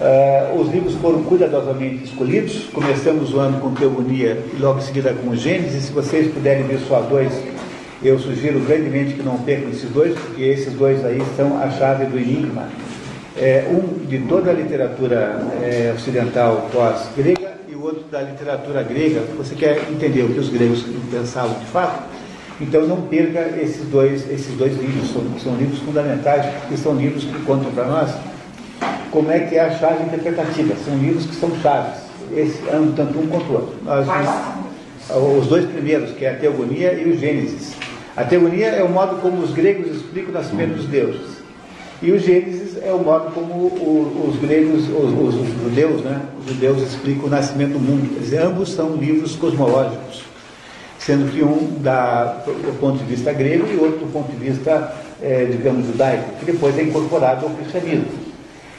Uh, os livros foram cuidadosamente escolhidos. Começamos o ano com Teogonia e logo em seguida com Gênesis. Se vocês puderem ver só dois, eu sugiro grandemente que não percam esses dois, porque esses dois aí são a chave do enigma. É, um de toda a literatura é, ocidental pós-grega e o outro da literatura grega. Você quer entender o que os gregos pensavam de fato? Então não perca esses dois, esses dois livros, são, são livros fundamentais, porque são livros que contam para nós como é que é a chave interpretativa. São livros que são chaves, esse, tanto um quanto o outro. Nós, os dois primeiros, que é a Teogonia e o Gênesis. A Teogonia é o modo como os gregos explicam o nascimento dos deuses. E o Gênesis é o modo como os gregos, os, os, judeus, né? Os judeus explicam o nascimento do mundo. Dizer, ambos são livros cosmológicos, sendo que um dá do ponto de vista grego e outro do ponto de vista, é, digamos, judaico, que depois é incorporado ao cristianismo.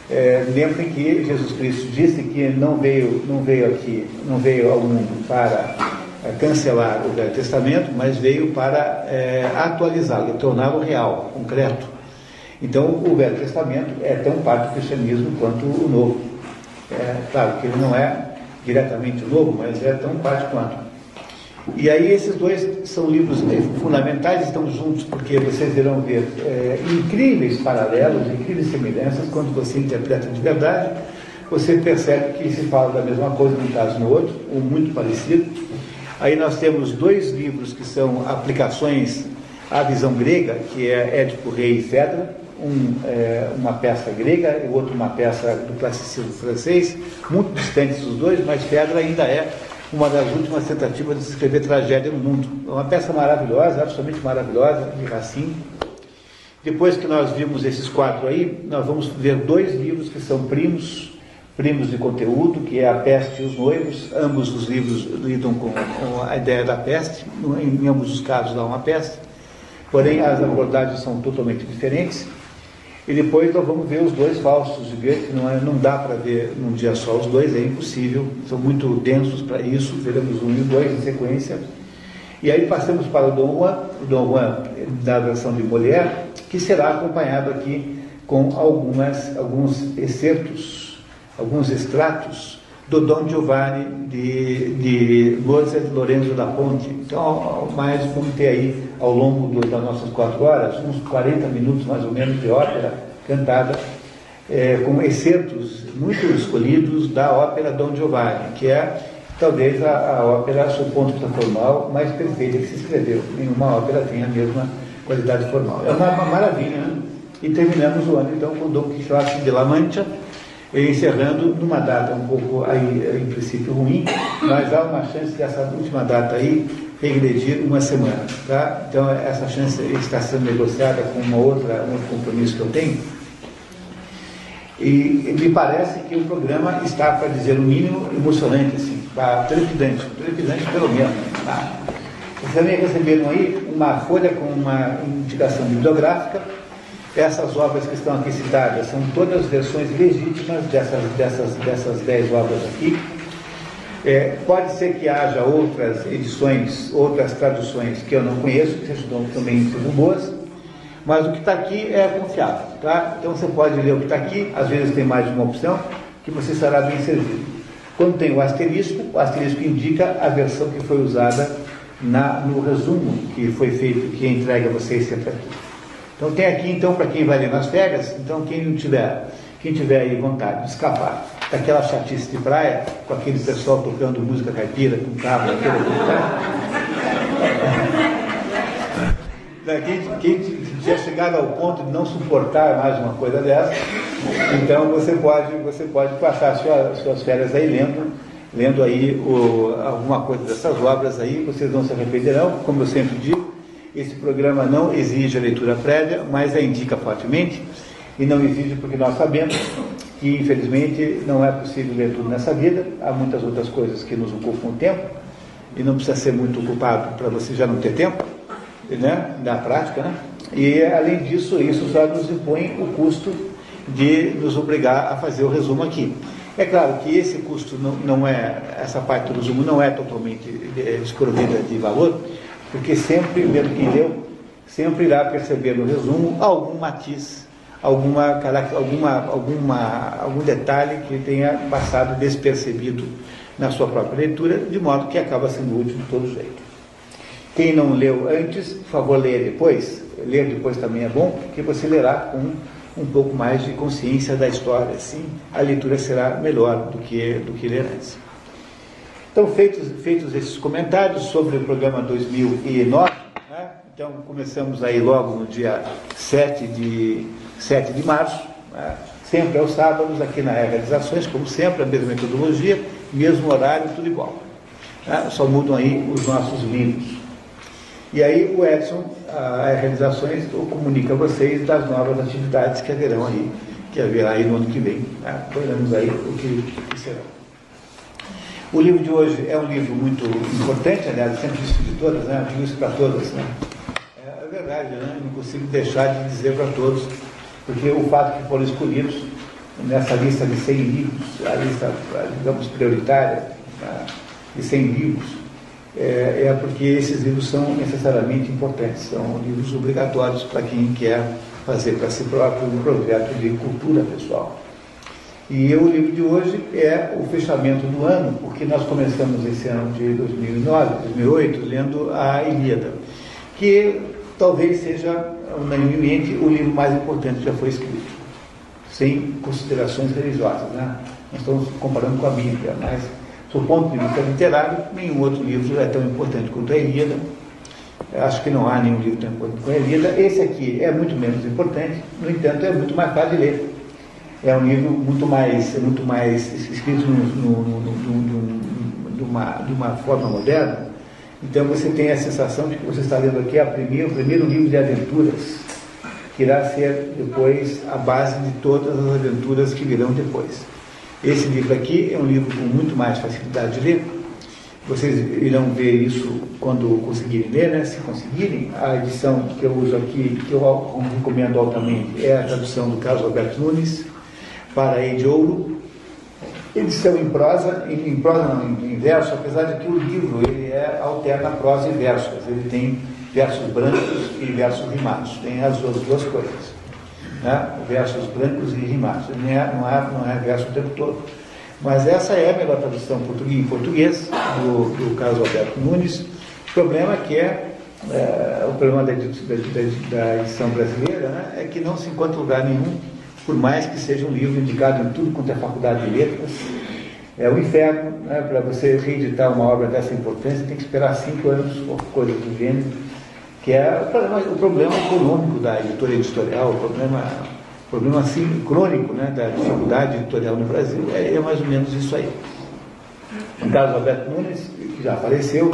É, lembrem que Jesus Cristo disse que não veio, não veio aqui, não veio ao mundo para é, cancelar o Velho Testamento, mas veio para é, atualizá-lo, torná-lo real, concreto. Então, o Velho Testamento é tão parte do cristianismo quanto o Novo. É, claro que ele não é diretamente Novo, mas é tão parte quanto. E aí esses dois são livros fundamentais, estão juntos, porque vocês irão ver é, incríveis paralelos, incríveis semelhanças, quando você interpreta de verdade, você percebe que se fala da mesma coisa num caso no outro, ou muito parecido. Aí nós temos dois livros que são aplicações à visão grega, que é Édipo Rei e Fedra, um, é, uma peça grega e outro uma peça do classicismo francês, muito distantes os dois, mas Fedra ainda é uma das últimas tentativas de escrever tragédia no mundo. Uma peça maravilhosa, absolutamente maravilhosa, de Racine. Depois que nós vimos esses quatro aí, nós vamos ver dois livros que são primos, primos de conteúdo, que é A Peste e os Noivos. Ambos os livros lidam com, com a ideia da peste, em ambos os casos há uma peste, porém as abordagens são totalmente diferentes. E depois nós vamos ver os dois falsos. De Goethe, não, é, não dá para ver num dia só os dois, é impossível, são muito densos para isso, veremos um e dois em sequência. E aí passamos para o Dom Juan, o Dom Juan da versão de Molière, que será acompanhado aqui com algumas, alguns excertos, alguns extratos do Dom Giovanni de, de Mozart Lorenzo da Ponte. Então, mais vamos ter aí, ao longo do, das nossas quatro horas, uns 40 minutos mais ou menos de ópera cantada, é, com excertos muito escolhidos da ópera Dom Giovanni, que é talvez a, a ópera, sob ponto de vista formal, mais perfeita que se escreveu. Nenhuma ópera tem a mesma qualidade formal. É uma, uma maravilha, né? E terminamos o ano então com Dom Quixote de La Mancha, encerrando numa data um pouco aí, em princípio ruim, mas há uma chance dessa última data aí regredir uma semana, tá? Então essa chance está sendo negociada com uma outra, um outro compromisso que eu tenho. E me parece que o programa está, para dizer o mínimo, emocionante, assim, tá? trepidante, trepidante pelo menos. Tá? Vocês também receberam aí uma folha com uma indicação bibliográfica essas obras que estão aqui citadas são todas versões legítimas dessas, dessas, dessas dez obras aqui. É, pode ser que haja outras edições, outras traduções que eu não conheço, que sejam, também sejam boas, mas o que está aqui é confiável. Tá? Então você pode ler o que está aqui, às vezes tem mais de uma opção, que você será bem servido. Quando tem o asterisco, o asterisco indica a versão que foi usada na, no resumo que foi feito, que entrega a vocês sempre aqui. Então tem aqui, então, para quem vai ler nas férias, então quem não tiver, quem tiver aí vontade de escapar daquela chatice de praia, com aquele pessoal tocando música caipira, com carro, aquele quem, quem tinha chegado ao ponto de não suportar mais uma coisa dessa, então você pode, você pode passar sua, suas férias aí lendo, lendo aí o, alguma coisa dessas obras aí, vocês não se arrependerão, como eu sempre digo, esse programa não exige a leitura prévia, mas a indica fortemente, e não exige porque nós sabemos que, infelizmente, não é possível ler tudo nessa vida, há muitas outras coisas que nos ocupam o tempo, e não precisa ser muito ocupado para você já não ter tempo, né, da prática, né? E, além disso, isso só nos impõe o custo de nos obrigar a fazer o resumo aqui. É claro que esse custo não, não é, essa parte do resumo não é totalmente eh, desprovida de valor, porque sempre, mesmo quem leu, sempre irá perceber no resumo algum matiz, alguma, alguma, alguma, algum detalhe que tenha passado despercebido na sua própria leitura, de modo que acaba sendo útil de todo jeito. Quem não leu antes, por favor, leia depois. Ler depois também é bom, porque você lerá com um pouco mais de consciência da história. Assim, a leitura será melhor do que, do que ler antes. Então, feitos, feitos esses comentários sobre o programa 2009, né? então começamos aí logo no dia 7 de, 7 de março, né? sempre aos sábados, aqui na Realizações, como sempre, a mesma metodologia, mesmo horário, tudo igual. Né? Só mudam aí os nossos livros. E aí o Edson, a Realizações, comunica a vocês das novas atividades que haverão aí, que haverá aí no ano que vem. Né? Veremos aí o que será. O livro de hoje é um livro muito importante, aliás, eu sempre disse de todas, né? Eu digo isso para todas, né? É, é verdade, né? Não consigo deixar de dizer para todos, porque o fato que foram escolhidos nessa lista de 100 livros, a lista, digamos, prioritária, né? de 100 livros, é, é porque esses livros são necessariamente importantes, são livros obrigatórios para quem quer fazer para si próprio um projeto de cultura pessoal. E o livro de hoje é o fechamento do ano, porque nós começamos esse ano de 2009, 2008, lendo a Ilíada, que talvez seja, unanimemente, o livro mais importante que já foi escrito, sem considerações religiosas. Né? Nós estamos comparando com a Bíblia, mas do ponto de vista literário, nenhum outro livro é tão importante quanto a Ilíada. Acho que não há nenhum livro tão importante quanto a Ilíada. Esse aqui é muito menos importante, no entanto, é muito mais fácil de ler. É um livro muito mais, muito mais escrito no, no, no, de, uma, de uma forma moderna. Então você tem a sensação de que você está lendo aqui a primeiro, o primeiro livro de aventuras, que irá ser depois a base de todas as aventuras que virão depois. Esse livro aqui é um livro com muito mais facilidade de ler. Vocês irão ver isso quando conseguirem ler, né? se conseguirem. A edição que eu uso aqui, que eu recomendo altamente, é a tradução do Carlos Alberto Nunes, para a de Ouro. Edição em prosa, em, prosa não, em, verso, apesar de que o livro ele é, alterna prosa e versos. Ele tem versos brancos e versos rimados. Tem as duas coisas né? versos brancos e rimados. Não é, não, é, não é verso o tempo todo. Mas essa é a melhor tradução em português do, do Carlos Alberto Nunes. O problema é que é, é o problema da, da, da edição brasileira né, é que não se encontra lugar nenhum, por mais que seja um livro indicado em tudo quanto é faculdade de letras. É o um inferno, né, para você reeditar uma obra dessa importância, tem que esperar cinco anos ou coisa do gênero que é o problema, o problema econômico da editoria editorial, o problema, o problema assim, crônico né, da dificuldade editorial no Brasil, é, é mais ou menos isso aí. No caso, Alberto Nunes, que já apareceu,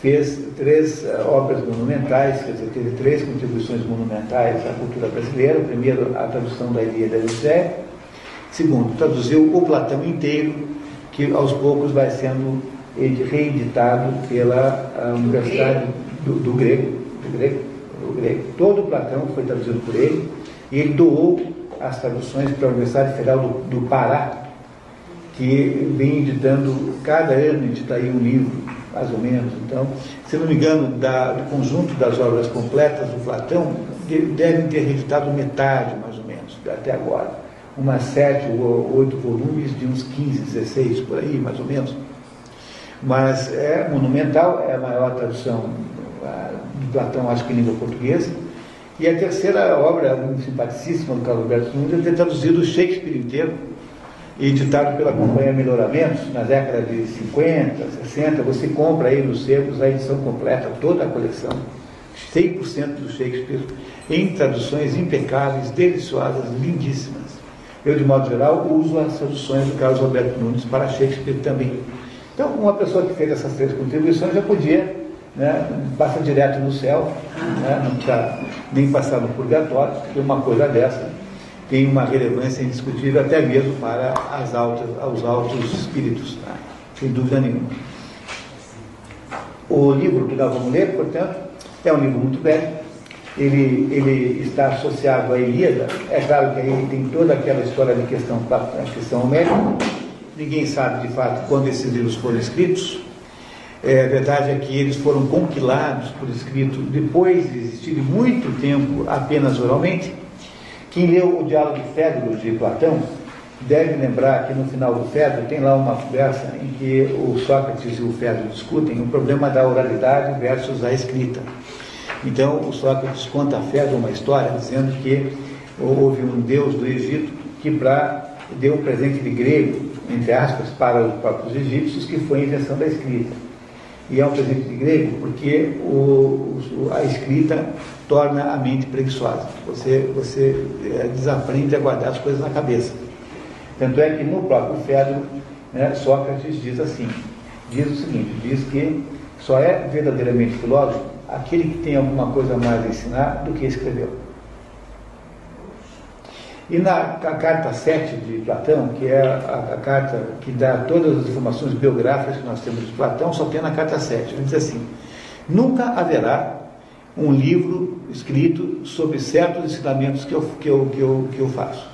fez três uh, obras monumentais, quer dizer, teve três contribuições monumentais à cultura brasileira. Primeiro, a tradução da Ilíada de José. Segundo, traduziu o Platão inteiro, que aos poucos vai sendo reeditado pela Universidade do, do Grego, do grego, do grego. Todo Platão foi traduzido por ele e ele doou as traduções para a Universidade Federal do, do Pará, que vem editando, cada ano edita aí um livro, mais ou menos. Então, se não me engano, da, do conjunto das obras completas do Platão, devem ter editado metade, mais ou menos, até agora. Umas sete ou oito volumes de uns 15, 16, por aí, mais ou menos. Mas é monumental, é a maior tradução Platão, acho que em língua portuguesa. E a terceira obra, muito simpaticíssima, do Carlos Alberto Nunes, é ter traduzido o Shakespeare inteiro, editado pela Companhia Melhoramentos, na década de 50, 60. Você compra aí nos sebos a edição completa, toda a coleção, 100% do Shakespeare, em traduções impecáveis, deliciosas, lindíssimas. Eu, de modo geral, uso as traduções do Carlos Alberto Nunes para Shakespeare também. Então, uma pessoa que fez essas três contribuições já podia né, passa direto no céu, né, não precisa nem passar no purgatório, porque uma coisa dessa tem uma relevância indiscutível até mesmo para as altas, os altos espíritos, tá? sem dúvida nenhuma. O livro que nós vamos ler, portanto, é um livro muito velho, ele, ele está associado à Ilíada, é claro que aí tem toda aquela história de questão, questão homérica, ninguém sabe de fato quando esses livros foram escritos, é, a verdade é que eles foram compilados por escrito depois de existirem muito tempo apenas oralmente. Quem leu o diálogo de Fedro de Platão deve lembrar que no final do Fedro tem lá uma conversa em que o Sócrates e o Fedro discutem o problema da oralidade versus a escrita. Então o Sócrates conta a Fedro uma história dizendo que houve um deus do Egito que para deu um presente de grego, entre aspas, para os próprios egípcios, que foi a invenção da escrita. E é um presente de grego porque o, a escrita torna a mente preguiçosa. Você, você é, desaprende a guardar as coisas na cabeça. Tanto é que no próprio Fedro, né, Sócrates diz assim, diz o seguinte, diz que só é verdadeiramente filósofo aquele que tem alguma coisa mais a ensinar do que escreveu. E na carta 7 de Platão, que é a, a, carta que dá todas as informações biográficas que nós temos de Platão, só tem na carta 7. Ele diz assim: Nunca haverá um livro escrito sobre certos ensinamentos que eu, que eu, que eu, que eu faço.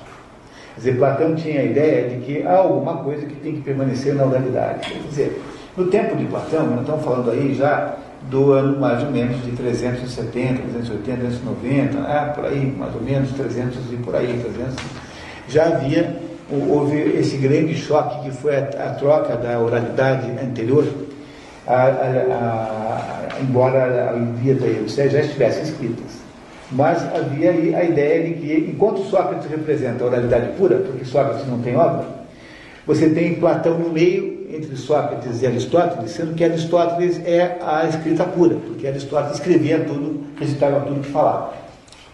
Quer dizer, Platão tinha a ideia de que há alguma coisa que tem que permanecer na oralidade. Quer dizer, no tempo de Platão, nós estamos falando aí já do ano mais ou menos de 370, 380, 390, né? por aí, mais ou menos 300 e por aí, 300. Já havia, houve esse grande choque que foi a, a troca da oralidade anterior, a, a, embora a Ilíada e a já estivessem escritas. Mas havia aí a ideia de que, enquanto Sócrates representa a oralidade pura, porque Sócrates não tem obra, você tem Platão no meio entre Sócrates e Aristóteles, sendo que Aristóteles é a escrita pura, porque Aristóteles escrevia tudo, recitava tudo que falava.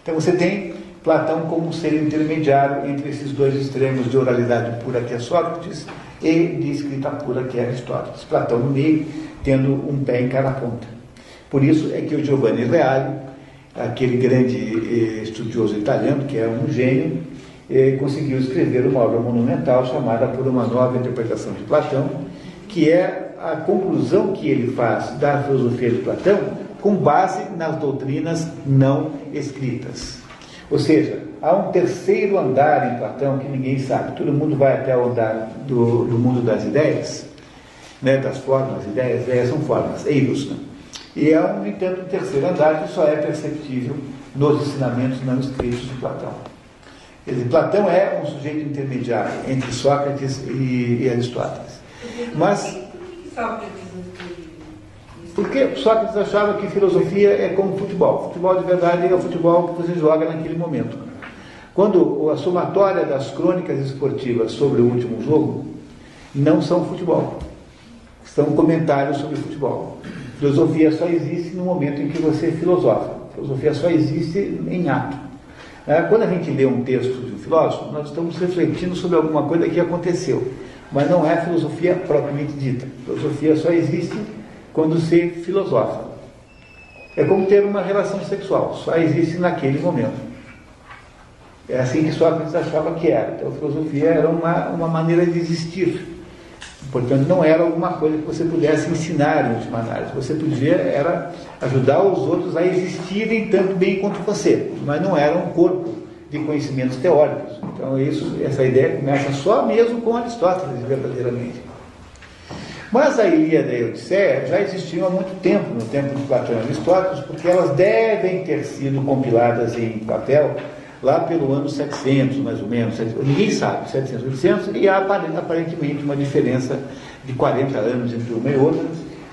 Então você tem Platão como ser intermediário entre esses dois extremos de oralidade pura que é Sócrates e de escrita pura que é Aristóteles. Platão no meio, tendo um pé em cada ponta. Por isso é que o Giovanni Reale, aquele grande eh, estudioso italiano, que é um gênio, conseguiu escrever uma obra monumental chamada Por uma Nova Interpretação de Platão, que é a conclusão que ele faz da filosofia de Platão com base nas doutrinas não escritas. Ou seja, há um terceiro andar em Platão que ninguém sabe. Todo mundo vai até o andar do, do mundo das ideias, né, das formas, ideias, ideias são formas, eidos. Né? E há, no entanto, um terceiro andar que só é perceptível nos ensinamentos não escritos de Platão. Dizer, Platão é um sujeito intermediário entre Sócrates e, e Aristóteles. Mas. Porque Sócrates achava que filosofia é como futebol. Futebol de verdade é o futebol que você joga naquele momento. Quando a somatória das crônicas esportivas sobre o último jogo não são futebol, são comentários sobre futebol. Filosofia só existe no momento em que você filosofa. Filosofia só existe em ato. É, quando a gente lê um texto de um filósofo, nós estamos refletindo sobre alguma coisa que aconteceu, mas não é filosofia propriamente dita. Filosofia só existe quando se filosofa. É como ter uma relação sexual, só existe naquele momento. É assim que Sócrates achava que era. Então, a filosofia era uma, uma maneira de existir. Portanto, não era alguma coisa que você pudesse ensinar em última análise. Você podia era ajudar os outros a existirem tanto bem quanto você, mas não era um corpo de conhecimentos teóricos. Então, isso, essa ideia começa só mesmo com Aristóteles, verdadeiramente. Mas a Ilíada e a Odisseia já existiam há muito tempo, no tempo de Platão e Aristóteles, porque elas devem ter sido compiladas em papel lá pelo ano 700, mais ou menos, ninguém sabe, 700, 800, e há aparentemente uma diferença de 40 anos entre uma e outra,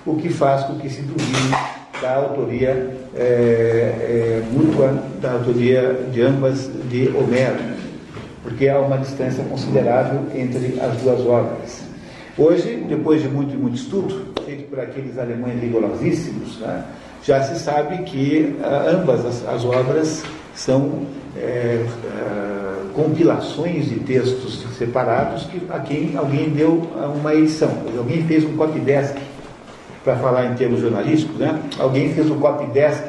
o que faz com que se duvide da autoria é, é, mútua, da autoria de ambas de Homero, porque há uma distância considerável entre as duas obras. Hoje, depois de muito muito estudo, feito por aqueles alemães rigorosíssimos, né, já se sabe que ah, ambas as, as obras são é, é, compilações de textos separados que a quem alguém deu uma edição. Alguém fez um copy-desk, para falar em termos jornalísticos, né? alguém fez um copy-desk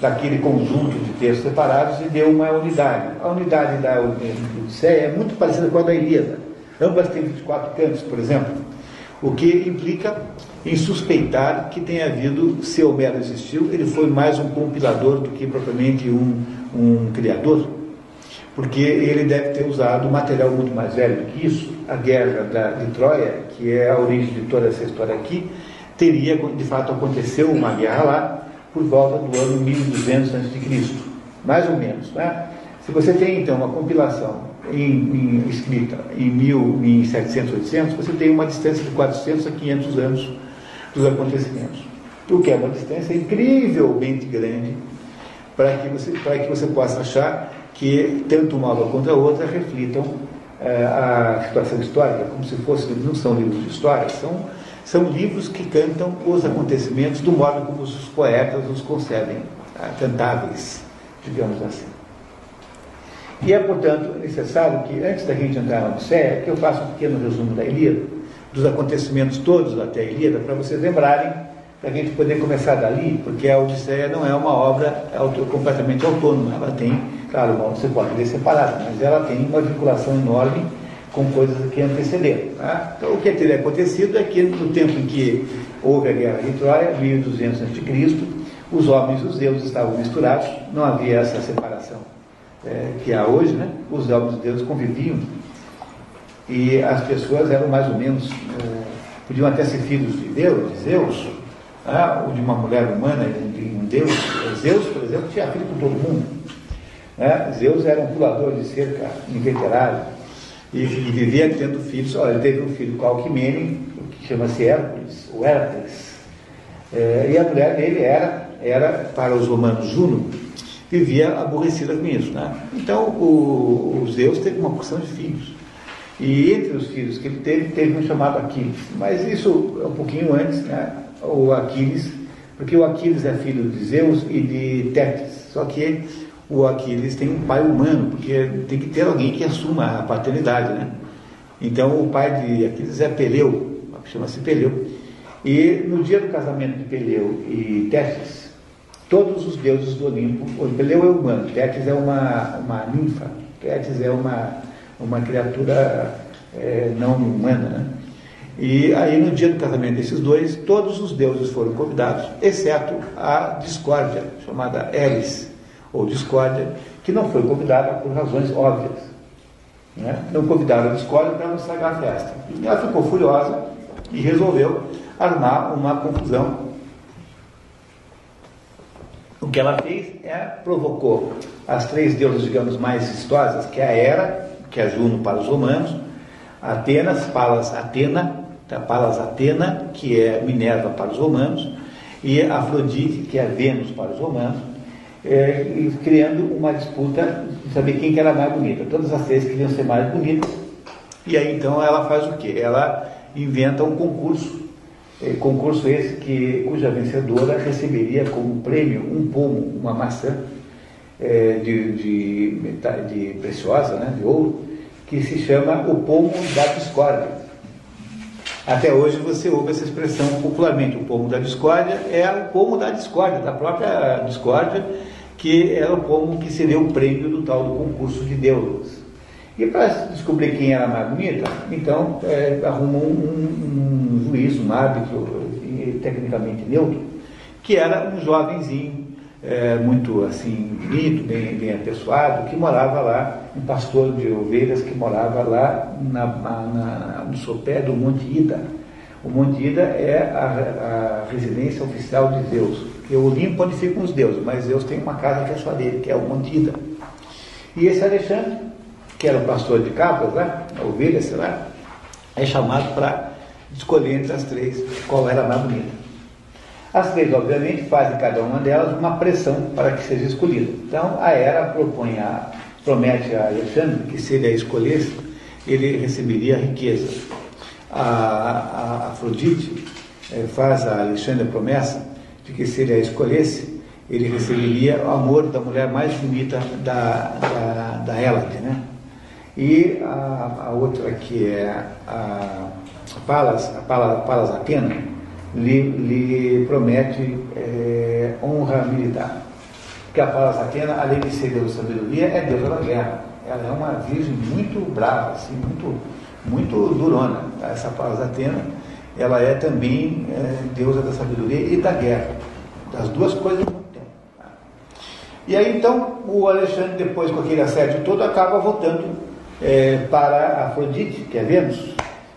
daquele conjunto de textos separados e deu uma unidade. A unidade da Odisseia é muito parecida com a da Ilíada. Ambas têm 24 cantos, por exemplo, o que implica em suspeitar que tenha havido, se Homero existiu, ele foi mais um compilador do que propriamente um, um criador, porque ele deve ter usado material muito mais velho do que isso. A guerra da, de Troia, que é a origem de toda essa história aqui, teria, de fato, aconteceu uma guerra lá por volta do ano 1200 a.C., mais ou menos, né? Se você tem, então, uma compilação em, em, escrita em 1700, 800, você tem uma distância de 400 a 500 anos dos acontecimentos. O que é uma distância incrivelmente grande para que você, para que você possa achar que tanto uma obra quanto a outra reflitam é, a situação histórica, como se fosse, não são livros de história, são, são livros que cantam os acontecimentos do modo como os poetas os concebem, tá? cantáveis, digamos assim. E é, portanto, necessário que, antes da gente entrar na Odisseia, que eu faça um pequeno resumo da Ilíada, dos acontecimentos todos até a Ilíada, para vocês lembrarem, para a gente poder começar dali, porque a Odisseia não é uma obra completamente autônoma, ela tem, claro, você pode ler separado, mas ela tem uma vinculação enorme com coisas que antecederam. Tá? Então, o que teria acontecido é que, no tempo em que houve a guerra de Troia, 1200 a.C., os homens e os deuses estavam misturados, não havia essa separação é, que há hoje, né? os homens e deuses conviviam e as pessoas eram mais ou menos, é, podiam até ser filhos de Deus, de Zeus, ah, ou de uma mulher humana, de um Deus. Zeus, por exemplo, tinha filho com todo mundo. Né? Zeus era um pulador de cerca inveterado e, e vivia tendo filhos. Olha, ele teve um filho com Alquimene, que chama-se Hércules, o Hércules. É, e a mulher dele era, era, para os romanos, Juno, vivia aborrecida com isso. Né? Então, o, o Zeus teve uma porção de filhos. E entre os filhos que ele teve, teve um chamado Aquiles. Mas isso é um pouquinho antes, né? o Aquiles, porque o Aquiles é filho de Zeus e de Tétis. Só que o Aquiles tem um pai humano, porque tem que ter alguém que assuma a paternidade. Né? Então, o pai de Aquiles é Peleu, chama-se Peleu. E no dia do casamento de Peleu e Tétis, todos os deuses do Olimpo. O Peleu é humano, Tétis é uma, uma ninfa, Tétis é uma, uma criatura é, não humana. Né? E aí, no dia do casamento desses dois, todos os deuses foram convidados, exceto a discórdia, chamada Eris, ou discórdia, que não foi convidada por razões óbvias. Né? Não convidaram a discórdia para não estragar a festa. E ela ficou furiosa e resolveu armar uma confusão o que ela fez é provocou as três deusas, digamos, mais vistosas, que é a Hera, que é Juno para os romanos, Atenas, Palas Atena, tá? Palas Atena, que é Minerva para os romanos, e Afrodite, que é Vênus para os romanos, é, criando uma disputa de saber quem que era mais bonita. Todas as três queriam ser mais bonitas, e aí então ela faz o quê? Ela inventa um concurso concurso esse que, cuja vencedora receberia como prêmio um pomo, uma maçã é, de, de, de, preciosa, né, de ouro, que se chama o pomo da discórdia. Até hoje você ouve essa expressão popularmente, o pomo da discórdia é o pomo da discórdia, da própria discórdia, que era o pomo que seria o prêmio do tal do concurso de deuses. E para descobrir quem era mais bonita, então é, arrumou um, um, juiz, um árbitro tecnicamente neutro, que era um jovenzinho é, muito assim bonito, bem, bem apessoado, que morava lá, um pastor de ovelhas que morava lá na, na, no sopé do Monte Ida. O Monte Ida é a, a residência oficial de Zeus. Porque o Olimpo onde ficam os deuses, mas Zeus tem uma casa que é só dele, que é o Monte Ida. E esse Alexandre que era um pastor de cabras lá, ovelha, sei lá, é chamado para escolher entre as três qual era a mais bonita. As três, obviamente, fazem cada uma delas uma pressão para que seja escolhida. Então, a Hera propõe a, promete a Alexandre que se ele a escolhesse, ele receberia riqueza. A, a Afrodite é, faz a Alexandre a promessa de que se ele a escolhesse, ele receberia o amor da mulher mais bonita da, da, da Hélade, né? E a, a outra, que é a Palas, a Palas, Palas Atena, lhe, lhe promete é, honra militar. Porque a Palas Atena, além de ser deusa da sabedoria, é deusa da guerra. Ela é uma virgem muito brava, assim, muito, muito durona. Essa Palas Atena, ela é também é, deusa da sabedoria e da guerra. Das duas coisas tempo. E aí então o Alexandre, depois com aquele assédio todo, acaba voltando é, para Afrodite, que é Vênus,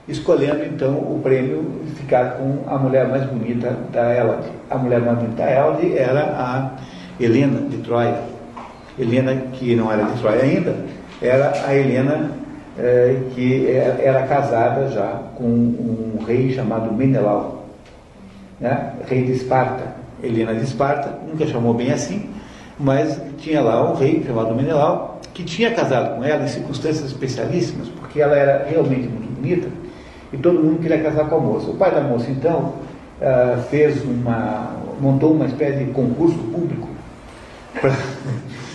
escolhendo então o prêmio ficar com a mulher mais bonita da Hélade. A mulher mais bonita da Hélade era a Helena de Troia. Helena, que não era de Troia ainda, era a Helena é, que era casada já com um rei chamado Menelau, né? rei de Esparta. Helena de Esparta, nunca chamou bem assim, mas tinha lá um rei chamado Menelau, que tinha casado com ela em circunstâncias especialíssimas, porque ela era realmente muito bonita e todo mundo queria casar com a moça. O pai da moça, então, uh, fez uma, montou uma espécie de concurso público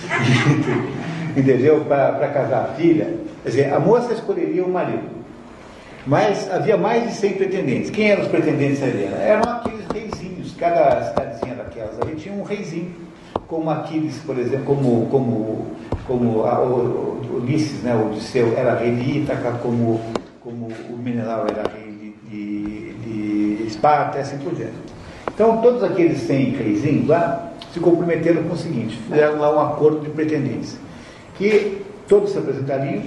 entendeu? Para casar a filha. Quer dizer, a moça escolheria o marido. Mas havia mais de 100 pretendentes. Quem eram os pretendentes a Helena? Eram aqueles reizinhos. Cada cidadezinha daquelas ali tinha um reizinho. Como Aquiles, por exemplo, como, como, como a, o, o Ulisses, né, Odisseu, era rei de Ítaca, como, como o Menelau era rei de, de, de Esparta, e assim por diante. Então, todos aqueles 100 reizinhos lá se comprometeram com o seguinte: fizeram lá um acordo de pretendentes, que todos se apresentariam,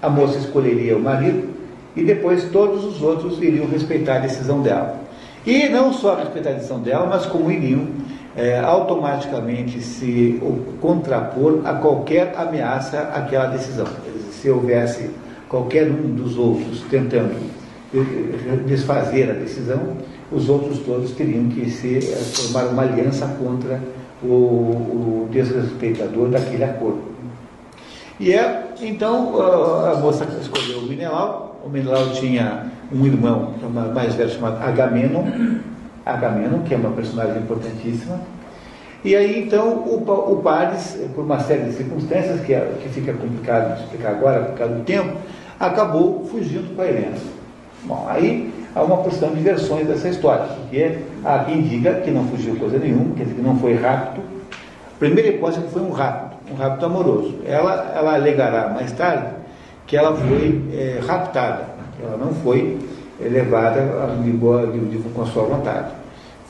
a moça escolheria o marido e depois todos os outros iriam respeitar a decisão dela. E não só respeitar a decisão dela, mas como iriam é, automaticamente se contrapor a qualquer ameaça àquela decisão. Se houvesse qualquer um dos outros tentando desfazer a decisão, os outros todos teriam que se eh, formar uma aliança contra o, o desrespeitador daquele acordo. E é, então a moça escolheu o Menelau, o Menelau tinha um irmão mais velho chamado Agamenon, Agamenon, que é uma personagem importantíssima, e aí então o, o Paris, por uma série de circunstâncias que, é, que fica complicado de explicar agora por causa do tempo, acabou fugindo com a Helena. Bom, aí há uma porção de versões dessa história, porque há quem diga que não fugiu coisa nenhuma, quer dizer, que não foi rapto. A primeira hipótese é que foi um rapto, um rapto amoroso. Ela, ela alegará mais tarde que ela foi é, raptada, ela não foi é, levada de boa, de, de, com a sua vontade.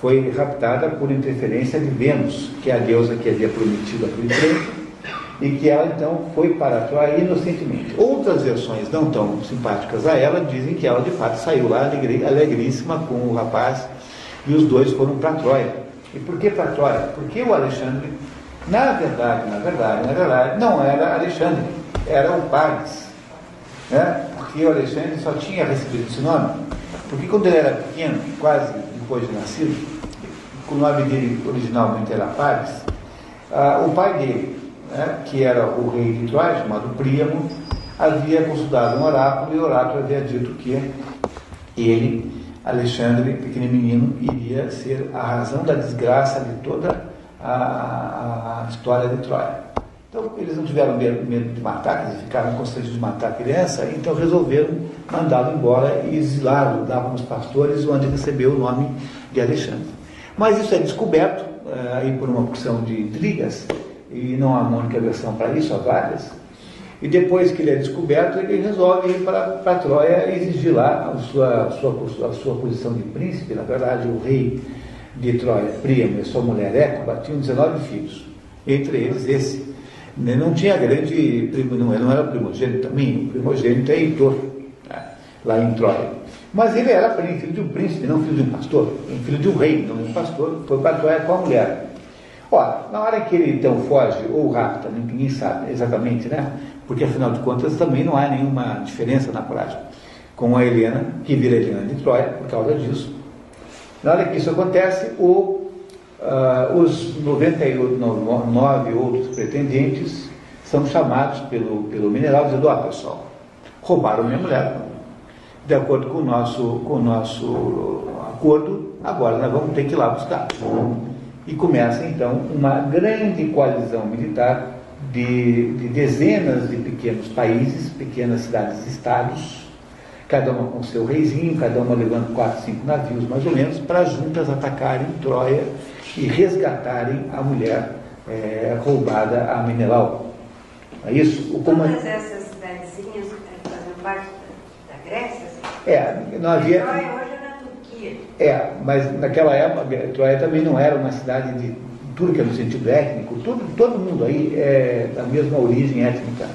Foi raptada por interferência de Vênus, que é a deusa que havia prometido aquele tempo e que ela então foi para Troia inocentemente. Outras versões não tão simpáticas a ela dizem que ela de fato saiu lá alegríssima com o rapaz e os dois foram para Troia. E por que para Troia? Porque o Alexandre, na verdade, na verdade, na verdade, não era Alexandre, era o Paris. Né? Porque o Alexandre só tinha recebido esse nome, porque quando ele era pequeno, quase depois de nascido, o nome dele originalmente era Paris, ah, o pai dele né, que era o rei de Troia, chamado Príamo, havia consultado um oráculo e o oráculo havia dito que ele, Alexandre, pequeno menino, iria ser a razão da desgraça de toda a, a história de Troia. Então, eles não tiveram medo de matar, eles ficaram constrangidos de matar a criança, então resolveram mandá-lo embora e exilá-lo, davam os pastores, onde recebeu o nome de Alexandre. Mas isso é descoberto uh, aí por uma porção de intrigas, e não há uma única versão para isso, há várias. E depois que ele é descoberto, ele resolve ir para, para Troia e exigir lá a sua, a, sua, a sua posição de príncipe. Na verdade, o rei de Troia, Príamo, e sua mulher Écuba, tinham 19 filhos, entre eles esse. Não tinha grande, não, não era primogênito também, o primogênito é Heitor, né, lá em Troia. Mas ele era filho de um príncipe, não filho de um pastor, filho de um rei, não de um pastor, foi para Troia com a mulher. Ora, na hora que ele então foge ou rapta, ninguém sabe exatamente, né? Porque afinal de contas também não há nenhuma diferença na prática com a Helena, que vira Helena de Troia por causa disso. Na hora que isso acontece, o, uh, os 99 outros pretendentes são chamados pelo, pelo mineral dizendo, ó oh, pessoal, roubaram minha mulher. De acordo com o nosso, com o nosso acordo, agora nós vamos ter que ir lá buscar. E começa então uma grande coalizão militar de, de dezenas de pequenos países, pequenas cidades-estados, cada uma com seu reizinho, cada uma levando quatro, cinco navios mais ou menos, para juntas atacarem Troia e resgatarem a mulher é, roubada a Menelau. É isso? O comand... Todas essas cidadezinhas faziam parte da, da Grécia? É, não havia. Troia hoje é, mas naquela época, Troia também não era uma cidade de turca no sentido étnico, todo, todo mundo aí é da mesma origem étnica.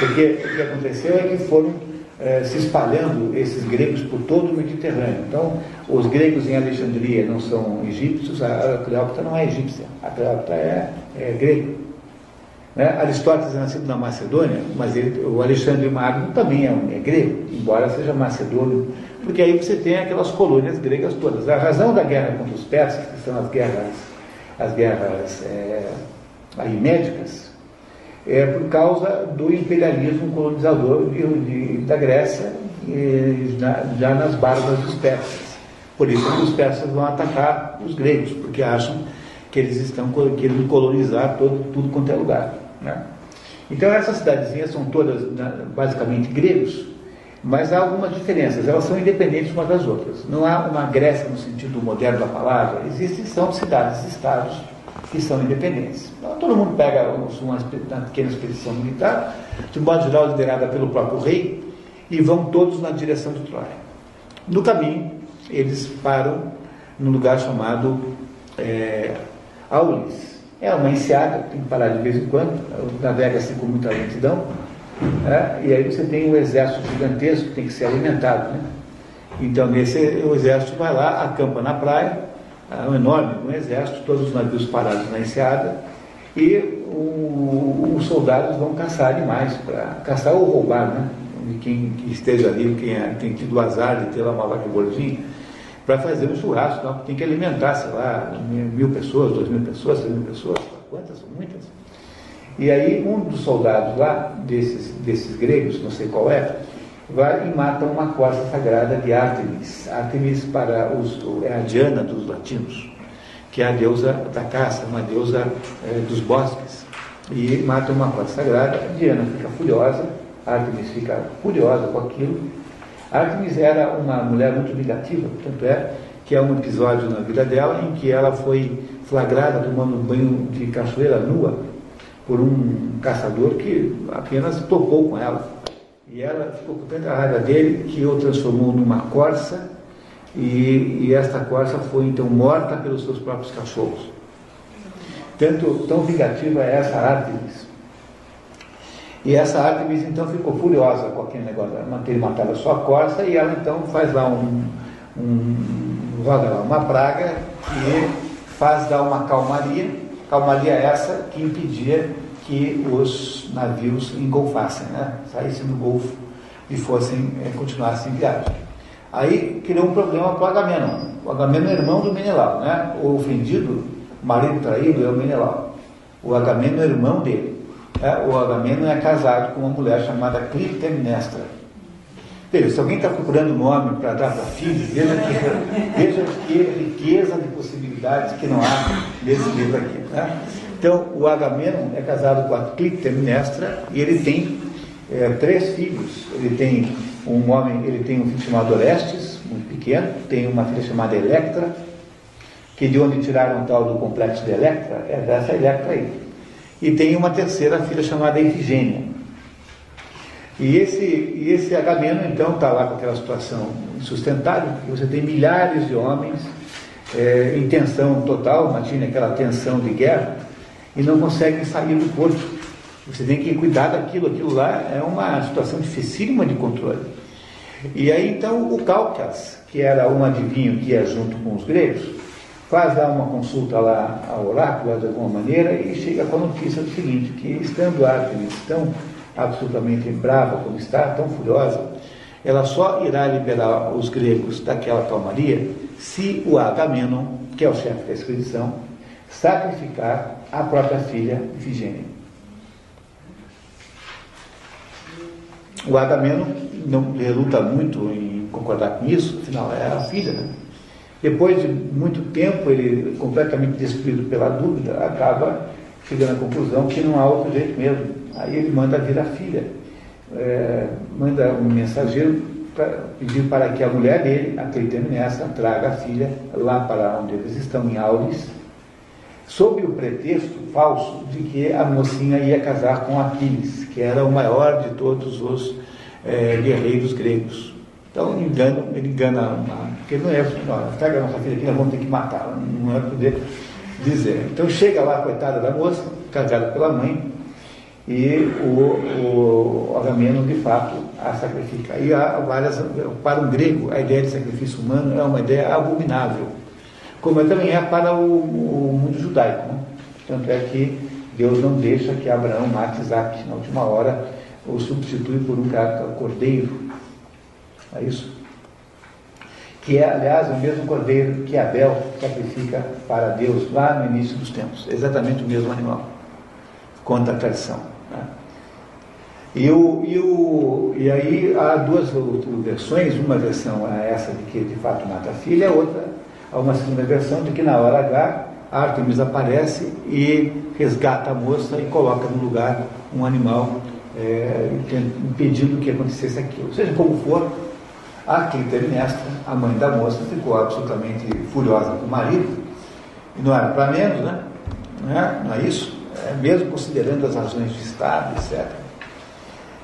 Porque o que aconteceu é que foram é, se espalhando esses gregos por todo o Mediterrâneo. Então, os gregos em Alexandria não são egípcios, a Cleópatra não é egípcia, a Cleópatra é, é grega. Né? Aristóteles é nascido na Macedônia, mas ele, o Alexandre Magno também é, um, é grego, embora seja macedônio, porque aí você tem aquelas colônias gregas todas. A razão da guerra contra os persas, que são as guerras, as guerras é, aritméticas, é por causa do imperialismo colonizador de, de, da Grécia, e, já, já nas barbas dos persas. Por isso os persas vão atacar os gregos, porque acham que eles estão querendo colonizar todo, tudo quanto é lugar. Né? Então essas cidadezinhas são todas né, basicamente gregos, mas há algumas diferenças, elas são independentes umas das outras. Não há uma Grécia no sentido moderno da palavra, existem são cidades-estados que são independentes. Então, todo mundo pega uma, pequena expedição militar, de modo geral liderada pelo próprio rei, e vão todos na direção de Troia. No caminho, eles param num lugar chamado é, Aulis. É uma enseada, tem que parar de vez em quando, navega-se com muita lentidão, é, e aí você tem um exército gigantesco que tem que ser alimentado. Né? Então, nesse, o exército vai lá, acampa na praia, um enorme um exército, todos os navios parados na enseada, e o, os soldados vão caçar animais, para caçar ou roubar, né? De quem que esteja ali, quem é, tem tido o azar de ter lá uma vaca gordinha, para fazer um churrasco, então, tem que alimentar, sei lá, mil pessoas, duas mil pessoas, três mil pessoas, quantas? Muitas. E aí um dos soldados lá, desses, desses gregos, não sei qual é, vai e mata uma corça sagrada de Artemis. Artemis para os, é a Diana dos latinos, que é a deusa da caça, uma deusa é, dos bosques. E mata uma corça sagrada, Diana fica furiosa, Artemis fica furiosa com aquilo. Artemis era uma mulher muito negativa, tanto é que é um episódio na vida dela em que ela foi flagrada tomando um banho de cachoeira nua por um caçador que apenas topou com ela. E ela ficou com tanta raiva dele que o transformou numa corça e, e esta corça foi então morta pelos seus próprios cachorros. Tanto, tão vingativa é essa Artemis. E essa Artemis então ficou furiosa com aquele negócio, ter matado a sua corça e ela então faz lá um, um lá uma praga que faz dar uma calmaria, calmaria essa que impedia que os navios engolfassem, né? saíssem do Golfo e fossem é, continuassem viagem. Aí criou um problema para o Agamenon. O Agamenon é irmão do Menelau, né? O ofendido, o marido traído é o Menelau. O Agamenon é irmão dele. Né? O Agamenon é casado com uma mulher chamada Clitemnestra. Veja, se alguém está procurando nome para dar para filho, veja que, veja que riqueza de possibilidades que não há nesse livro aqui. Né? Então, o Agamenon é casado com a Clitemnestra e ele tem é, três filhos. Ele tem um homem, ele tem um filho chamado Orestes, muito pequeno, tem uma filha chamada Electra, que de onde tiraram o tal do complexo de Electra, é dessa Electra aí. E tem uma terceira filha chamada Ifigênia. E esse, e esse Agamenon, então, está lá com aquela situação insustentável, porque você tem milhares de homens é, em tensão total, imagine aquela tensão de guerra, e não conseguem sair do porto. Você tem que cuidar daquilo, aquilo lá é uma situação dificílima de controle. E aí então o Calcas, que era um adivinho que ia junto com os gregos, faz lá uma consulta lá ao oráculo de alguma maneira e chega com a notícia do seguinte, que estando Artemis tão absolutamente brava como está, tão furiosa, ela só irá liberar os gregos daquela calmaria se o Agamenon, que é o chefe da expedição, sacrificar a própria filha Ifigênia. O Agamemnon não reluta muito em concordar com isso, afinal é a filha, né? Depois de muito tempo, ele, completamente destruído pela dúvida, acaba chegando à conclusão que não há outro jeito mesmo. Aí ele manda vir a filha, é, manda um mensageiro para pedir para que a mulher dele, a Clitemnestra, traga a filha lá para onde eles estão, em Auris, sob o pretexto falso de que a mocinha ia casar com Aquiles, que era o maior de todos os é, guerreiros gregos. Então, engano, ele engana, porque não é, não, pega a nossa filha aqui, nós vamos ter que matá-la, não é poder dizer. Então, chega lá, coitada da moça, casada pela mãe, e o, o Agamemnon, de fato, a sacrifica. E há várias, para um grego, a ideia de sacrifício humano é uma ideia abominável como também é para o, o mundo judaico. Né? Tanto é que Deus não deixa que Abraão mate Isaac. Na última hora, o substitui por um cordeiro. É isso? Que é, aliás, o mesmo cordeiro que Abel sacrifica para Deus lá no início dos tempos. Exatamente o mesmo animal. Conta a tradição. Né? E, o, e, o, e aí há duas versões, uma versão é essa de que de fato mata a filha, a outra há uma segunda versão de que na hora H Artemis aparece e resgata a moça e coloca no lugar um animal é, impedindo que acontecesse aquilo. Seja como for, a Clitemnestra, a mãe da moça, ficou absolutamente furiosa com o marido, e não era para menos, né? Não é, não é isso? É, mesmo considerando as razões de Estado, etc.